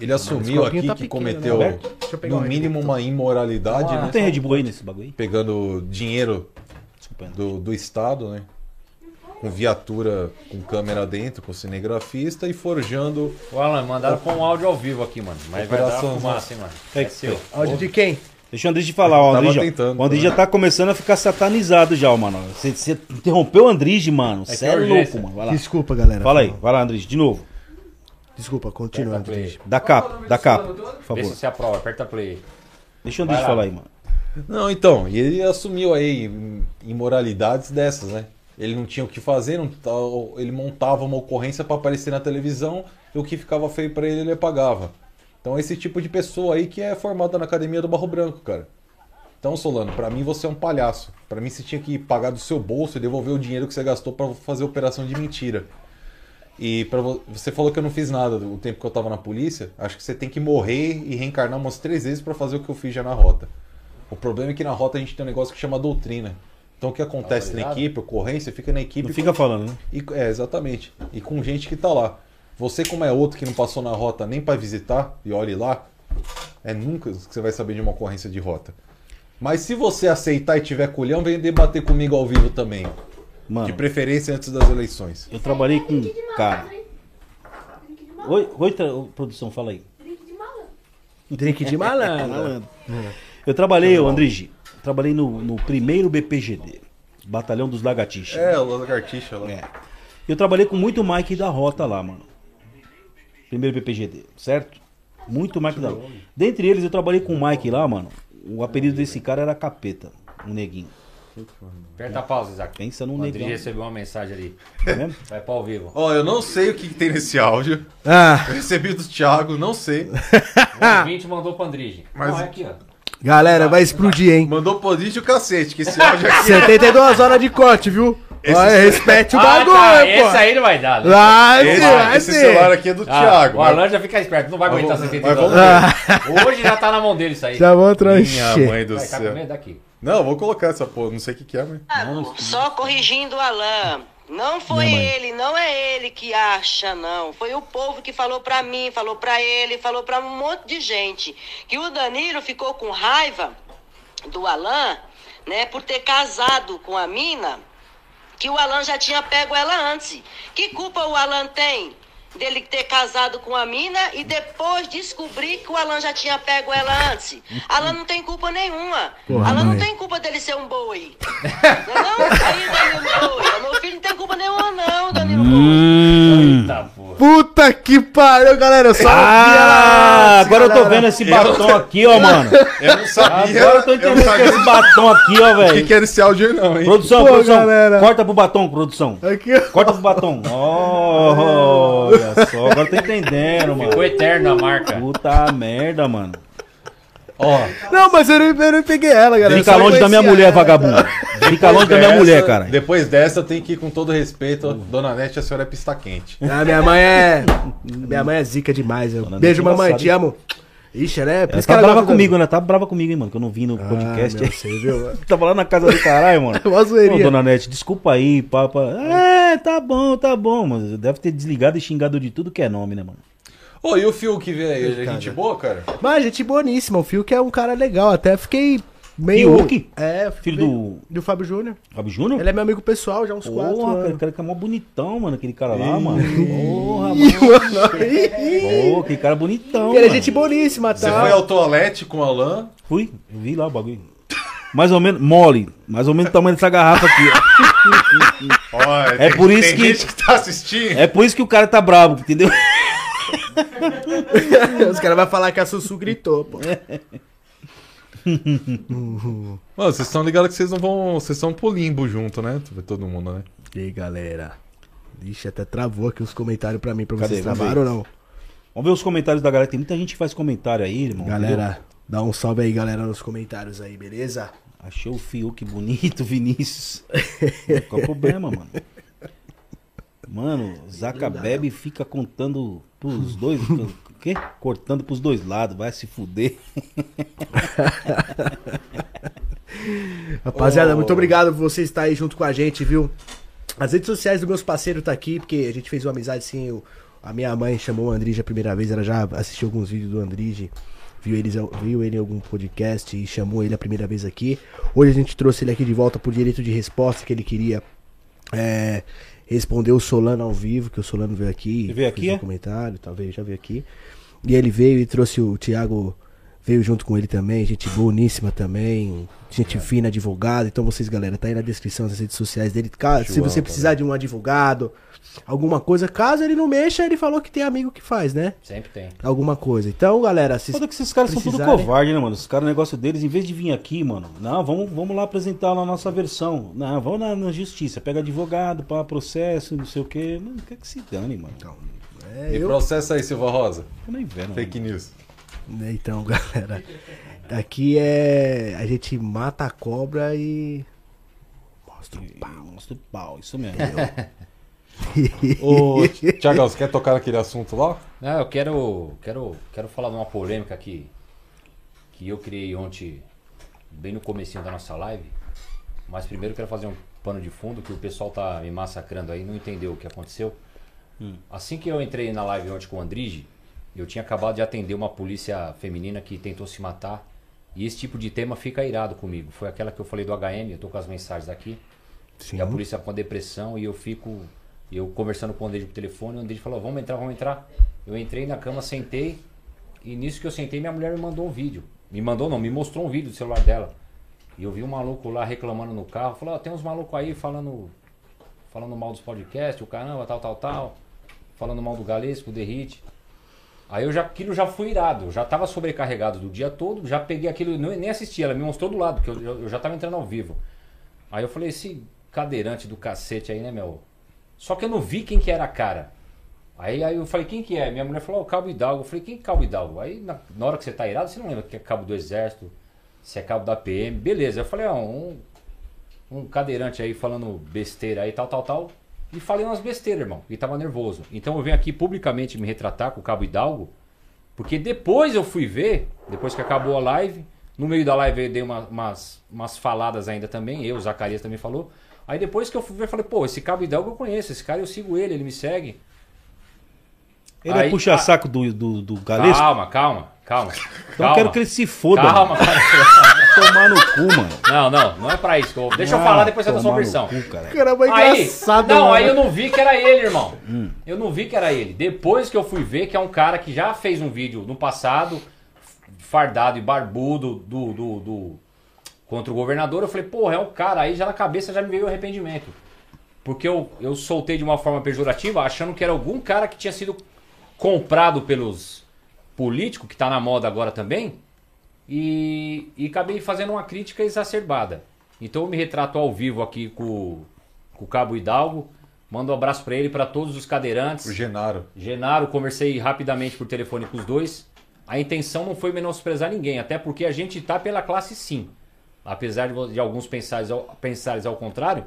Ele assumiu aqui tá que pequeno, cometeu, né? No um mínimo, uma imoralidade, Não né? tem Red Bull aí nesse bagulho? Pegando dinheiro do, do Estado, né? Com viatura com câmera dentro, com cinegrafista e forjando. O Alan, mandaram com um áudio ao vivo aqui, mano. Mas vai dar fumaça, hein, mano. É, É seu. Áudio de quem? Deixa o Andrés de falar, ó. O já, tentando, o né? já tá começando a ficar satanizado já, ó, mano. Você, interrompeu o Andrés, mano. É que Você é é urgência. louco, mano. Vai lá. Desculpa, galera. Fala aí, vai lá, Andrés, de novo. Desculpa, continua. Da capa, da capa, por Vê favor. se você aprova, aperta play. Deixa lá. falar aí, mano. Não, então, e ele assumiu aí imoralidades dessas, né? Ele não tinha o que fazer, não tá- ele montava uma ocorrência pra aparecer na televisão e o que ficava feio pra ele, ele apagava. Então, esse tipo de pessoa aí que é formada na academia do Barro Branco, cara. Então, Solano, pra mim você é um palhaço. Pra mim você tinha que pagar do seu bolso e devolver o dinheiro que você gastou pra fazer operação de mentira. E para você falou que eu não fiz nada o tempo que eu tava na polícia. Acho que você tem que morrer e reencarnar umas três vezes pra fazer o que eu fiz já na rota. O problema é que na rota a gente tem um negócio que chama doutrina. Então o que acontece na Autorizado? equipe, ocorrência, fica na equipe. Não fica com- falando, né? E, é, exatamente. E com gente que tá lá. Você, como é outro que não passou na rota nem pra visitar, e olhe lá, é nunca que você vai saber de uma ocorrência de rota. Mas se você aceitar e tiver culhão, vem debater comigo ao vivo também. Mano, De preferência antes das eleições. eu trabalhei com um cara. Oi, oi, produção, fala aí. Drink de malandro. Eu trabalhei, ô Andrigi, trabalhei no, no primeiro BPGD, Batalhão dos Lagartixas. É, o lagartixa lá. É. Eu trabalhei com muito Mike da Rota lá, mano. Primeiro BPGD, certo? Muito Mike da Rota. Dentre eles, eu trabalhei com o Mike lá, mano. O apelido desse cara era Capeta, um neguinho. Aperta a pausa, Isaac. Pensa num negão. recebeu uma mensagem ali. Tá vendo? Vai pra ao vivo. Ó, eu não sei o que, que tem nesse áudio. Ah, Eu recebi do Thiago, não sei. O ouvinte mandou pro Andrige. Mas- Não, é aqui, ó. galera, vai explodir, hein? Mandou podite o cacete, que esse áudio aqui. 72 horas de corte, viu? Olha, respeite o Ah, bagulho, tá, pô. Esse aí não vai dar. né? Vai Esse, vai esse celular aqui é do Ah, Thiago. o Alan já fica esperto, não vai aguentar vamos- 72 mas vamos horas. Hoje já tá na mão dele isso aí. Já vou Minha trancher. mãe do Vai, tá com céu. medo daqui. Não, vou colocar essa porra, não sei o que, que é, mas. Só corrigindo o Alain. Não foi ele, não é ele que acha, não. Foi o povo que falou pra mim, falou pra ele, falou pra um monte de gente. Que o Danilo ficou com raiva do Alan, né, por ter casado com a mina, que o Alan já tinha pego ela antes. Que culpa o Alan tem dele ter casado com a mina e depois descobrir que o Alan já tinha pego ela antes? Alan não tem culpa nenhuma. Porra, Alan mãe. não tem culpa dele ser um boi. Não, é não? Aí, Danilo Boi, meu filho não tem culpa nenhuma, não, Danilo Hum. Puta que pariu, galera. Eu só Ah, agora eu tô galera. vendo esse batom aqui, ó, mano. Eu não sabia. Agora eu tô entendendo que é esse batom aqui, ó, O velho. que, que era esse áudio aí, não, hein? Produção, Pô, produção. galera. Corta pro batom, produção. Aqui, ó. Corta pro batom. Oh, olha só, agora eu tô entendendo, mano. Ficou eterno a marca. Puta merda, mano. Ó, Não, mas eu não, eu não peguei ela, galera. Fica longe da minha mulher, vagabundo. Fica longe da minha mulher, cara. Depois dessa, eu tenho que ir com todo respeito. Dona Nete, a senhora é pista quente. Ah, minha mãe é. Minha mãe é zica demais. Eu... Beijo, Nete é mamãe, te amo. Ixi, ela é. Por Ela isso tá que ela brava comigo, né? Tá brava comigo, hein, mano, que eu não vim no podcast. meu, você viu? Tava lá na casa do caralho, mano. Uma zoeirinha. Ô, dona Nete, desculpa aí, papa. É, tá bom, tá bom, mas deve ter desligado e xingado de tudo que é nome, né, mano? Ô, e o Fio que veio aí? É Cara. gente boa, cara? Mas gente boníssima. O Fio que é um cara legal. Até fiquei meio. Fiuk? É, Filho do. Do Fábio Júnior. Fábio Júnior? Ele é meu amigo pessoal já há uns quatro Porra, anos. aquele cara que é mó bonitão, mano, aquele cara lá, mano. Porra, mano. Pô, aquele cara bonitão, Ele é mano. gente boníssima, tá? Você foi ao toalete com o Alan? Fui, eu vi lá o bagulho. Mais ou menos, mole. Mais ou menos o tamanho dessa garrafa aqui, ó. Olha, É tem- por isso tem que- gente que tá assistindo. É por isso que o cara tá bravo, entendeu? Os caras vão falar que a Sussu gritou, pô. Mano, vocês estão ligados que vocês não vão. Vocês estão pro limbo junto, né? Todo mundo, né? E aí, galera? Ixi, até travou aqui os comentários pra mim, pra Cadê? vocês travaram ou não? Vamos ver os comentários da galera. Tem muita gente que faz comentário aí, irmão. Galera, dá um salve aí, galera, nos comentários aí, beleza? Achou o Fiuk bonito, Vinícius. Qual o problema, mano? Mano, Zaca Bebe fica contando pros dois. O quê? Cortando pros dois lados, vai se fuder. Rapaziada, Oh. muito obrigado por você estar aí junto com a gente, viu? As redes sociais dos meus parceiros tá aqui, porque a gente fez uma amizade assim. eu- a minha mãe chamou o Andrige a primeira vez, ela já assistiu alguns vídeos do Andrige, viu, eles, viu ele em algum podcast e chamou ele a primeira vez aqui. Hoje a gente trouxe ele aqui de volta por direito de resposta que ele queria é, responder o Solano ao vivo, que o Solano veio aqui. Ele veio fez aqui, um é? comentário, talvez já veio aqui. E ele veio e trouxe o Thiago, veio junto com ele também, gente boníssima também, gente fina, advogado. Então vocês, galera, tá aí na descrição das redes sociais dele. Ca- se você precisar de um advogado, alguma coisa, caso ele não mexa, ele falou que tem amigo que faz, né? Sempre tem. Alguma coisa. Então, galera, se Foda que esses caras são tudo precisarem- covarde, né, mano? Os caras, o negócio deles, em vez de vir aqui, mano, não, vamos, vamos lá apresentar lá a nossa versão. Não, vamos na, na justiça, pega advogado, para processo, não sei o quê. Mano, quer que se dane, mano. É, E eu- processo aí, Silva Rosa. Eu nem vendo. Fake news. Né, Então, galera, aqui é. A gente mata a cobra e. Mostra o pau. Mostra o pau, isso mesmo. Ô, Thiago, você quer tocar naquele assunto lá? Não, eu quero, quero, quero falar de uma polêmica que, que eu criei ontem, bem no comecinho da nossa live. Mas primeiro eu quero fazer um pano de fundo que o pessoal tá me massacrando aí, não entendeu o que aconteceu. Assim que eu entrei na live ontem com o Andrige, eu tinha acabado de atender uma polícia feminina que tentou se matar. E esse tipo de tema fica irado comigo. Foi aquela que eu falei do HM, eu tô com as mensagens aqui. Sim. E a polícia com a depressão e eu fico eu conversando com o André por telefone, o André falou: "Vamos entrar, vamos entrar". Eu entrei na cama, sentei e nisso que eu sentei, minha mulher me mandou um vídeo. Me mandou não, me mostrou um vídeo do celular dela. E eu vi um maluco lá reclamando no carro, falou: "Ó, tem uns malucos aí falando falando mal dos podcasts, o caramba, tal, tal, tal, falando mal do Galesco, do Derrite". Aí eu já, aquilo já fui irado, eu já tava sobrecarregado do dia todo, já peguei aquilo, nem assisti, ela me mostrou do lado, porque eu, eu, já tava entrando ao vivo. Aí eu falei, esse cadeirante do cacete aí, né, meu? Só que eu não vi quem que era a cara. Aí, aí eu falei, quem que é? Minha mulher falou, o Cabo Hidalgo. Eu falei, quem que é Cabo Hidalgo? Aí na, na hora que você tá irado, você não lembra que é cabo do Exército, se é cabo da PM. Beleza, eu falei, ó, um, um cadeirante aí falando besteira aí, tal, tal, tal. E falei umas besteiras, irmão, e tava nervoso. Então eu venho aqui publicamente me retratar com o Cabo Hidalgo, porque depois eu fui ver, depois que acabou a live, no meio da live eu dei uma- umas, umas faladas ainda também, eu, o Zacarias também falou. Aí depois que eu fui ver, eu falei, pô, esse Cabo Hidalgo eu conheço, esse cara eu sigo ele, ele me segue. Ele é Aí- puxa ah, saco do, do, do Galesco? Calma, calma, calma. Então eu quero que ele se foda. Calma, mano. cara. Tomar no cu, mano. Não, não, não é pra isso. que eu- Deixa eu Ah, falar depois da sua tomar no versão. cu, cara. Caramba, é aí, engraçado, Não, mano. aí eu não vi que era ele, irmão. Hum. Eu não vi que era ele. Depois que eu fui ver que é um cara que já fez um vídeo no passado, fardado e barbudo, do, do, do- contra o governador, eu falei, porra, é um cara. Aí já na cabeça já me veio o arrependimento. Porque eu, eu soltei de uma forma pejorativa, achando que era algum cara que tinha sido comprado pelos políticos, que tá na moda agora também, e, e acabei fazendo uma crítica exacerbada. Então eu me retrato ao vivo aqui com, com o Cabo Hidalgo. Mando um abraço pra ele, pra todos os cadeirantes. O Genaro. Genaro, conversei rapidamente por telefone com os dois. A intenção não foi menosprezar ninguém, até porque a gente tá pela classe sim. Apesar de, de alguns pensares ao, pensares ao contrário,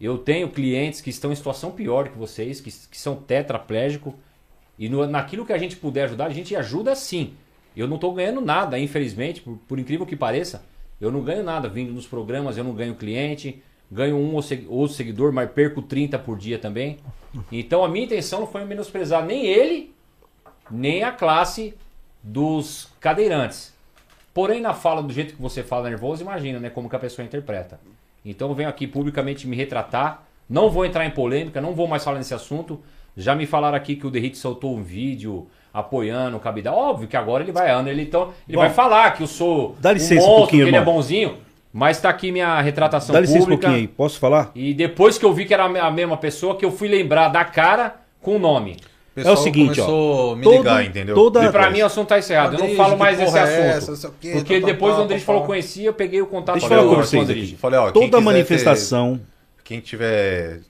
eu tenho clientes que estão em situação pior que vocês, que, que são tetraplégicos. E no- naquilo que a gente puder ajudar, a gente ajuda sim. Eu não estou ganhando nada, infelizmente, por, por incrível que pareça. Eu não ganho nada vindo nos programas, eu não ganho cliente, ganho um ou outro seguidor, mas perco 30 por dia também. Então a minha intenção não foi menosprezar nem ele, nem a classe dos cadeirantes. Porém, na fala, do jeito que você fala nervoso, imagina, né? Como que a pessoa interpreta. Então eu venho aqui publicamente me retratar. Não vou entrar em polêmica, não vou mais falar nesse assunto. Já me falaram aqui que o Derrite soltou um vídeo apoiando o Cabidal. Óbvio que agora ele vai, ele, então, ele Bom, vai falar que eu sou dá um licença um monstro, pouquinho, que ele é bonzinho. Mas tá aqui minha retratação Dá licença um pública. pouquinho aí. Posso falar? E depois que eu vi que era a mesma pessoa, que eu fui lembrar da cara com o nome. É o seguinte, ó. me todo- ligar, entendeu? Toda... E pra mim o assunto tá encerrado. Eu não falo mais desse é assunto. essa, não sei o quê, porque tá, depois tá, o Andrés tá, falou tá. conhecia, eu peguei o contato Deixa eu falar com ó, vocês aqui. Falei, ó, Toda manifestação... ter- quem tiver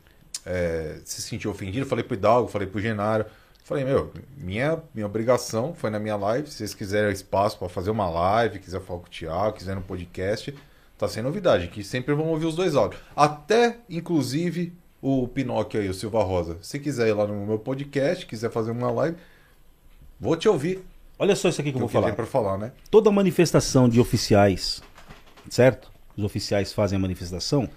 é, se sentir ofendido, falei pro Hidalgo, falei pro Genaro. Falei, meu, minha, minha obrigação foi na minha live. Se vocês quiserem espaço pra fazer uma live, quiser falar com o Thiago, quiser um podcast, tá sem novidade. Que sempre vão ouvir os dois áudios. Até, inclusive, o Pinóquio aí, o Silva Rosa. Se quiser ir lá no meu podcast, quiser fazer uma live, vou te ouvir. Olha só isso aqui que eu vou o falar. pra falar, né? Toda manifestação de oficiais, certo? Os oficiais fazem a manifestação,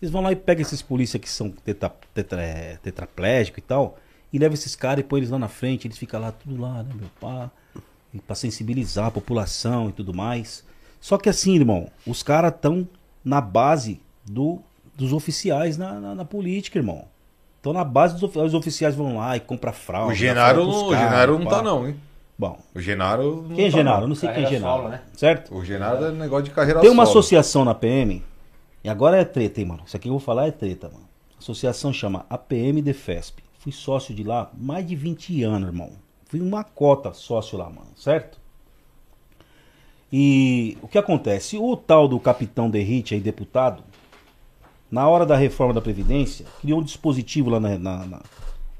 eles vão lá e pegam esses polícias que são tetra, tetra, tetraplégicos e tal, e levam esses caras e põe eles lá na frente, eles ficam lá, tudo lá, né, meu pá, pra sensibilizar a população e tudo mais. Só que assim, irmão, os caras estão na base do, dos oficiais na, na, na política, irmão. Estão na base dos ofi- os oficiais vão lá e compram fralda. O Genaro, pros o Genaro não pá. tá não, hein? Bom. O Genaro não Quem é tá, Genaro? não. Eu não sei quem é Carreira Genaro. solo, né? Certo? O Genaro é negócio de carreira Tem uma solo. associação na PM, e agora é treta, hein, mano. Isso aqui que eu vou falar é treta, mano. A associação chama APM Defesp. Fui sócio de lá mais de 20 anos, irmão. Fui uma cota sócio lá, mano, certo? E o que acontece? O tal do capitão Derrite aí, deputado, na hora da reforma da Previdência, criou um dispositivo lá na, na,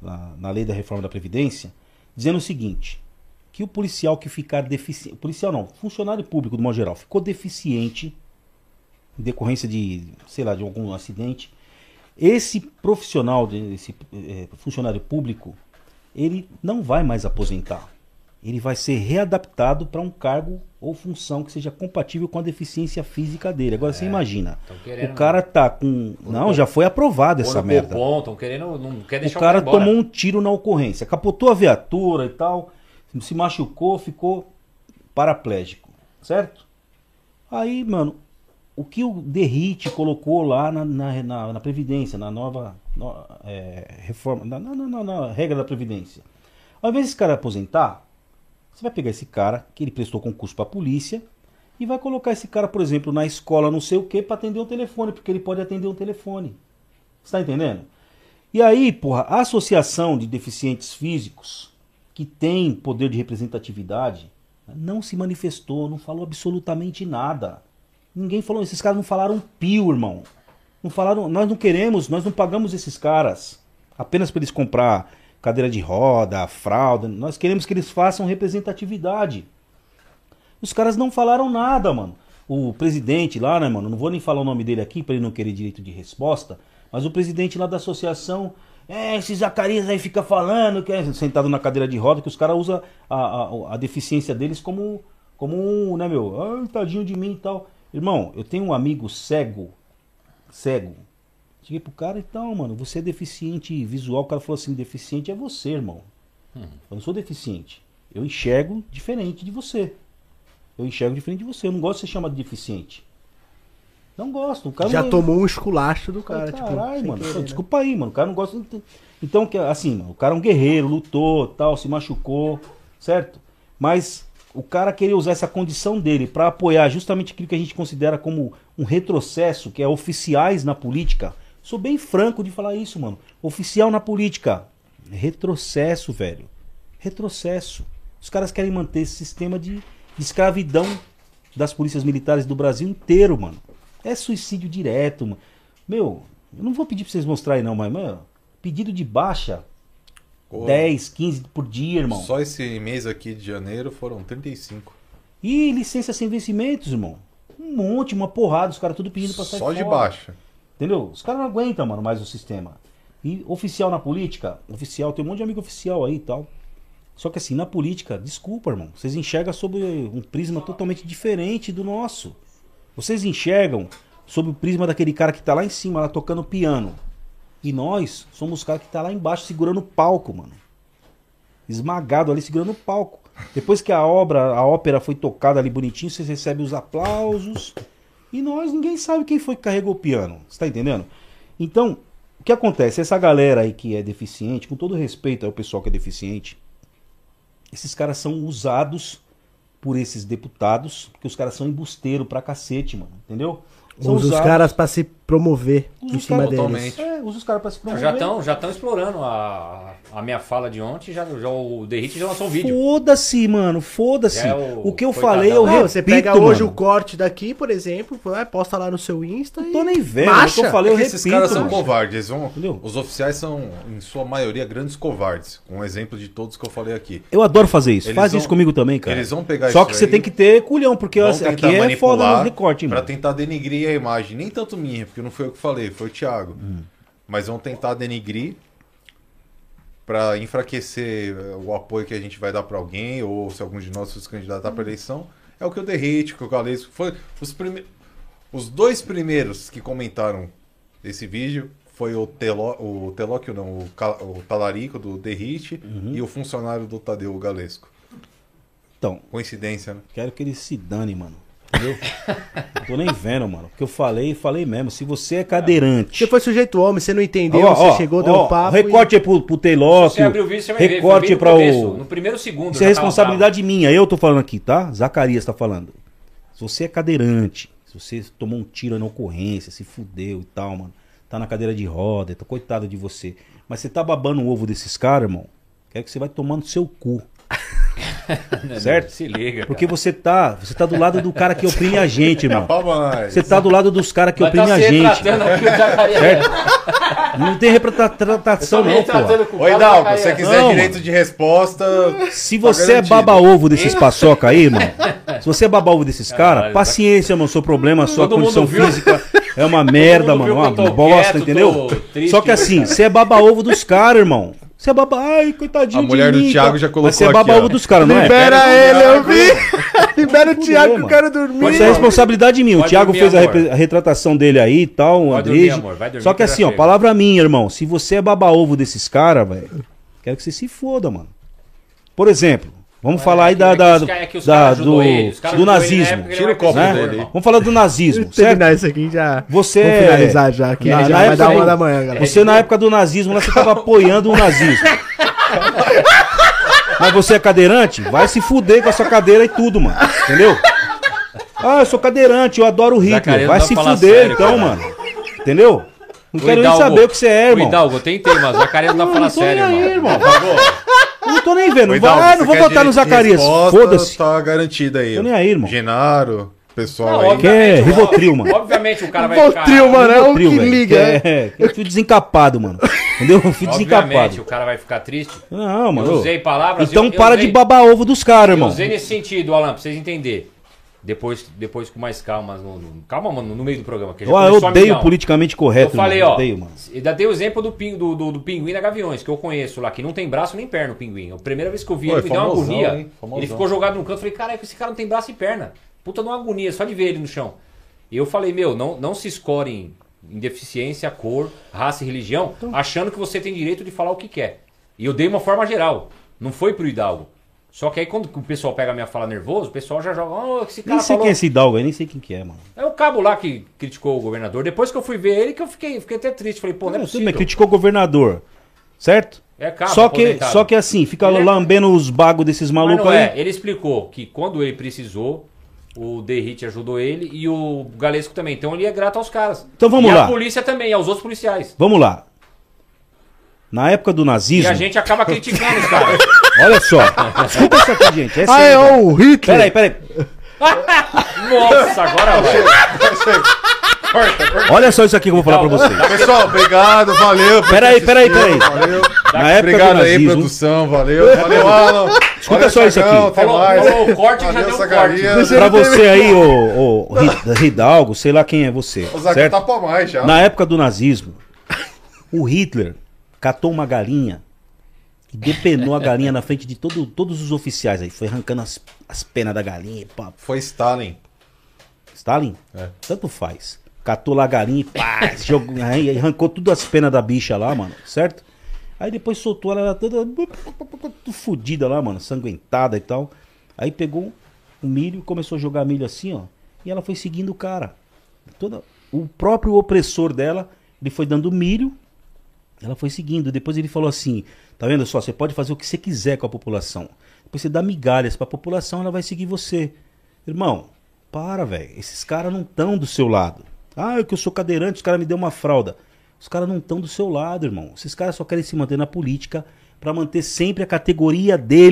na, na- lei da reforma da Previdência, dizendo o seguinte: que o policial que ficar deficiente. Policial não, funcionário público do modo geral, ficou deficiente em decorrência de, sei lá, de algum acidente. Esse profissional, esse eh, funcionário público, ele não vai mais aposentar. Ele vai ser readaptado para um cargo ou função que seja compatível com a deficiência física dele. Agora você imagina, tão querendo- o cara tá com. Não, já foi aprovado essa merda. Estão querendo, não quer O deixar cara embora. tomou um tiro na ocorrência, capotou a viatura e tal, se machucou, ficou paraplégico, certo? Aí, mano, o que o Derrite colocou lá na, na, na- na Previdência, na nova no- é, reforma, na, na- na- na regra da Previdência. Ao invés desse cara aposentar, você vai pegar esse cara, que ele prestou concurso pra polícia, e vai colocar esse cara, por exemplo, na escola não sei o que, pra atender um telefone, porque ele pode atender um telefone. Você tá entendendo? E aí, porra, a associação de deficientes físicos, que tem poder de representatividade, não se manifestou, não falou absolutamente nada. Ninguém falou, esses caras não falaram pio, irmão. Não falaram, nós não queremos, nós não pagamos esses caras apenas para eles comprar cadeira de roda, fralda. Nós queremos que eles façam representatividade. Os caras não falaram nada, mano. O presidente lá, né, mano? Não vou nem falar o nome dele aqui para ele não querer direito de resposta. Mas o presidente lá da associação, é, esse Zacarias aí fica falando, que é sentado na cadeira de roda, que os caras usam a, a, a deficiência deles como, como um, né, meu? Ah, tadinho de mim e tal. Irmão, eu tenho um amigo cego, cego, Cheguei pro cara, então, mano, você é deficiente visual. O cara falou assim, deficiente é você, irmão. Hum. Eu não sou deficiente. Eu enxergo diferente de você. Eu enxergo diferente de você. Eu não gosto de ser chamado de deficiente. Não gosto. O cara Já não... tomou um esculacho do cara, Caralho, tipo. sem mano. querer, né? Desculpa aí, mano. O cara não gosta. Então, que- assim, mano, o cara é um guerreiro, lutou, tal, se machucou, certo? Mas o cara querer usar essa condição dele pra apoiar justamente aquilo que a gente considera como um retrocesso, que é oficiais na política. Sou bem franco de falar isso, mano. Oficial na política. Retrocesso, velho. Retrocesso. Os caras querem manter esse sistema de, de escravidão das polícias militares do Brasil inteiro, mano. É suicídio direto, mano. Meu, eu não vou pedir pra vocês mostrarem não, mas, mano, pedido de baixa. Pô. 10, 15 por dia, irmão. Só esse mês aqui de janeiro foram 35. E licença sem vencimentos, irmão. Um monte, uma porrada, os caras tudo pedindo pra sair Só de fora. baixa. Entendeu? Os caras não aguentam, mano, mais o sistema. E oficial na política, oficial, tem um monte de amigo oficial aí e tal. Só que assim, na política, desculpa, irmão, vocês enxergam sob um prisma totalmente diferente do nosso. Vocês enxergam sob o prisma daquele cara que tá lá em cima, lá tocando piano. E nós somos os caras que tá lá embaixo segurando o palco, mano. Esmagado ali segurando o palco. Depois que a obra, a ópera foi tocada ali bonitinho, vocês recebem os aplausos. E nós, ninguém sabe quem foi que carregou o piano. Você tá entendendo? Então, o que acontece? Essa galera aí que é deficiente, com todo respeito ao pessoal que é deficiente, esses caras são usados por esses deputados, porque os caras são embusteiro pra cacete, mano. Entendeu? São Usa os caras pra se promover usa em os cima caras- deles. É, usa os caras pra se promover. Já estão já tão explorando a, a minha fala de ontem, já, já o Derrite já lançou um vídeo. Foda-se, mano, foda-se. É o o, que eu falei, eu Não, repito, você pega hoje mano. o corte daqui, por exemplo, vai, posta lá no seu Insta e. tô nem vendo, que eu falei, eu É que esses repito, caras são mano. covardes. vão- os oficiais são, em sua maioria, grandes covardes. Um exemplo de todos que eu falei aqui. Eu adoro fazer isso. Eles Faz vão- isso comigo também, cara. Eles vão pegar Só isso que você tem que ter culhão, porque vão aqui é foda no recorte, Pra mano. tentar denigrir a imagem. Nem tanto minha, porque não foi eu que falei, foi o Thiago. Hum. Mas vão tentar denigrir pra enfraquecer o apoio que a gente vai dar pra alguém, ou se algum de nós se candidatar pra eleição. É o que eu derrete, que o Galesco foi. Os, prime... os dois primeiros que comentaram esse vídeo foi o, Telo... o Telóquio, não, o, Ca- o Talarico do Derrite Uhum. e o funcionário do Tadeu, o Galesco. Então. Coincidência, né? Quero que ele se dane, mano. Entendeu? Não tô nem vendo, mano. Porque eu falei, falei mesmo. Se você é cadeirante. Você foi sujeito homem, você não entendeu, Ó, você ó, chegou, ó, deu um papo. e- Recorte aí pro, pro Teilóquio. Se você abrir o vídeo, você vai ver, Recorte no pra começo, o. no primeiro segundo Isso é tava responsabilidade minha. Eu tô falando aqui, tá? Zacarias tá falando. Se você é cadeirante, se você tomou um tiro na ocorrência, se fudeu e tal, mano. Tá na cadeira de roda, tá coitado de você. Mas você tá babando o ovo desses caras, irmão. Quero que você vai tomar no seu cu. certo? Se liga. Porque você tá, você tá do lado do cara que oprime a gente, irmão. Rapaz. Você tá do lado dos caras que Vai oprimem tá a gente. Certo? Não tem retratação não, pô. Oi, Dalco, se você quiser Não, direito mano. de resposta. Se tá você é garantido. baba-ovo desses paçoca aí, mano. Se você é baba-ovo desses caras, Caralho, paciência, mano. Seu problema, sua Todo condição física é uma merda, mano. Uma bosta, quieto, entendeu? triste, Só que assim, você é baba-ovo dos caras, irmão. Você é baba... Ai, coitadinho A mulher de do mim, Thiago tá? já Mas colocou você é ó. dos caras, não é? Libera ele, eu vi! Libera o Thiago que eu quero dormir. Isso é responsabilidade minha. O Pode Thiago fez a, amor. repre- a retratação dele aí e tal, o Vai Andrige. dormir, amor, vai dormir Só que assim, ó, palavra minha, irmão. Se você é baba-ovo desses caras, velho, quero que você se foda, mano. Por exemplo, vamos falar aí da, é que da, é que os da- do, ele, os caras do na nazismo. época Tira o copo né? dele aí. Vamos falar do nazismo, terminar isso aqui já. Você Vamos é- finalizar já, que na- já na vai época dar uma da manhã, galera. Você na época do nazismo, lá você tava apoiando o nazismo. Mas você é cadeirante? Vai se fuder com a sua cadeira e tudo, mano. Entendeu? Ah, eu sou cadeirante, eu adoro o Hitler. Vai se fuder sério, então, cara. mano. Entendeu? Não O quero nem Hidalgo- saber o que você é, O irmão. Hidalgo, eu tentei, mas o Zacarias não Não, fala não tô nem sério, aí, irmão. irmão. Não tô nem vendo. Vai, não vou votar no Zacarias. Foda-se. Tá garantido aí. Tô nem aí, irmão. Genaro, pessoal Não, aí. Quer Obviamente, Rivotril, mano. Obviamente o cara vai Rivotril, ficar... mano, é o que velho. liga. É, é, eu fui desencapado, mano. Entendeu? Eu fui desencapado. Obviamente o cara vai ficar triste. Não, mano. Eu usei palavras... Então eu- eu para usei- de babar ovo dos caras, Eu irmão. usei nesse sentido, Alan, pra vocês entenderem. Depois, depois com mais calma, no, no- calma, mano, no meio do programa. que já Eu, eu começou a odeio milhão. politicamente correto. Eu falei, irmão. ó, Odeio, mano. ainda dei o exemplo do, pin- do, do, do pinguim da Gaviões, que eu conheço lá, que não tem braço nem perna, o pinguim. A primeira vez que eu vi Pô, ele, é me deu uma famosão, agonia. hein? Famosão. Ele ficou jogado no canto, eu falei, caralho, esse cara não tem braço e perna. Puta de uma agonia, só de ver ele no chão. E eu falei, meu, não, não se escorem em deficiência, cor, raça e religião, achando que você tem direito de falar o que quer. E eu dei uma forma geral, não foi pro Hidalgo. Só que aí quando o pessoal pega a minha fala nervoso, o pessoal já joga, oh, esse cara Nem sei falou... quem é esse Hidalgo aí, nem sei quem que é, mano. É o cabo lá que criticou o governador. Depois que eu fui ver ele, que eu fiquei, fiquei até triste. Falei, pô, não é Tudo possível. bem, criticou o governador, certo? É cabo, só que aposentado. Só que assim, fica Ele é- lambendo os bagos desses Mas malucos não aí. é, ele explicou que quando ele precisou, o Derrite ajudou ele e o Galesco também. Então ele é grato aos caras. Então vamos e lá. a polícia também, aos outros policiais. Vamos lá. Na época do E nazismo. a gente acaba criticando os caras. Olha só. Escuta isso aqui, gente. É Ah, é sério. o Hitler. Peraí, peraí. Nossa, agora vai. Corta, corta. Olha só isso aqui que eu vou falar pra vocês. Pessoal, obrigado, valeu. Peraí, peraí, peraí. Valeu. Na época Obrigado do aí, nazismo- produção, valeu. Valeu, Alan. Escuta Valeu, só isso aqui. Até Falou- mais. falou o corte, já Valeu, deu o Zacarias. corte. Pra você aí, ô, ô Hidalgo, sei lá quem é você. O Zac certo? tá pra mais já. Na época do nazismo, o Hitler catou uma galinha e depenou a galinha na frente de todo, todos os oficiais aí. Foi arrancando as, as penas da galinha. e Pá. Foi Stalin. Stalin? É. Tanto faz. Catou lá a galinha e pá, jogou, aí arrancou tudo as penas da bicha lá, mano. Certo? Aí depois soltou ela toda tudo fodida lá, mano. Sanguentada e tal. Aí pegou o milho, começou a jogar milho assim, ó. E ela foi seguindo o cara. Toda, o próprio opressor dela, ele foi dando milho. Ela foi seguindo. Depois ele falou assim: tá vendo só? Você pode fazer o que você quiser com a população. Depois você dá migalhas pra população, ela vai seguir você. Irmão, para, velho. Esses caras não estão do seu lado. Ah, é que eu sou cadeirante, os caras me deu uma fralda. Os caras não estão do seu lado, irmão. Esses caras só querem se manter na política pra manter sempre a categoria dele.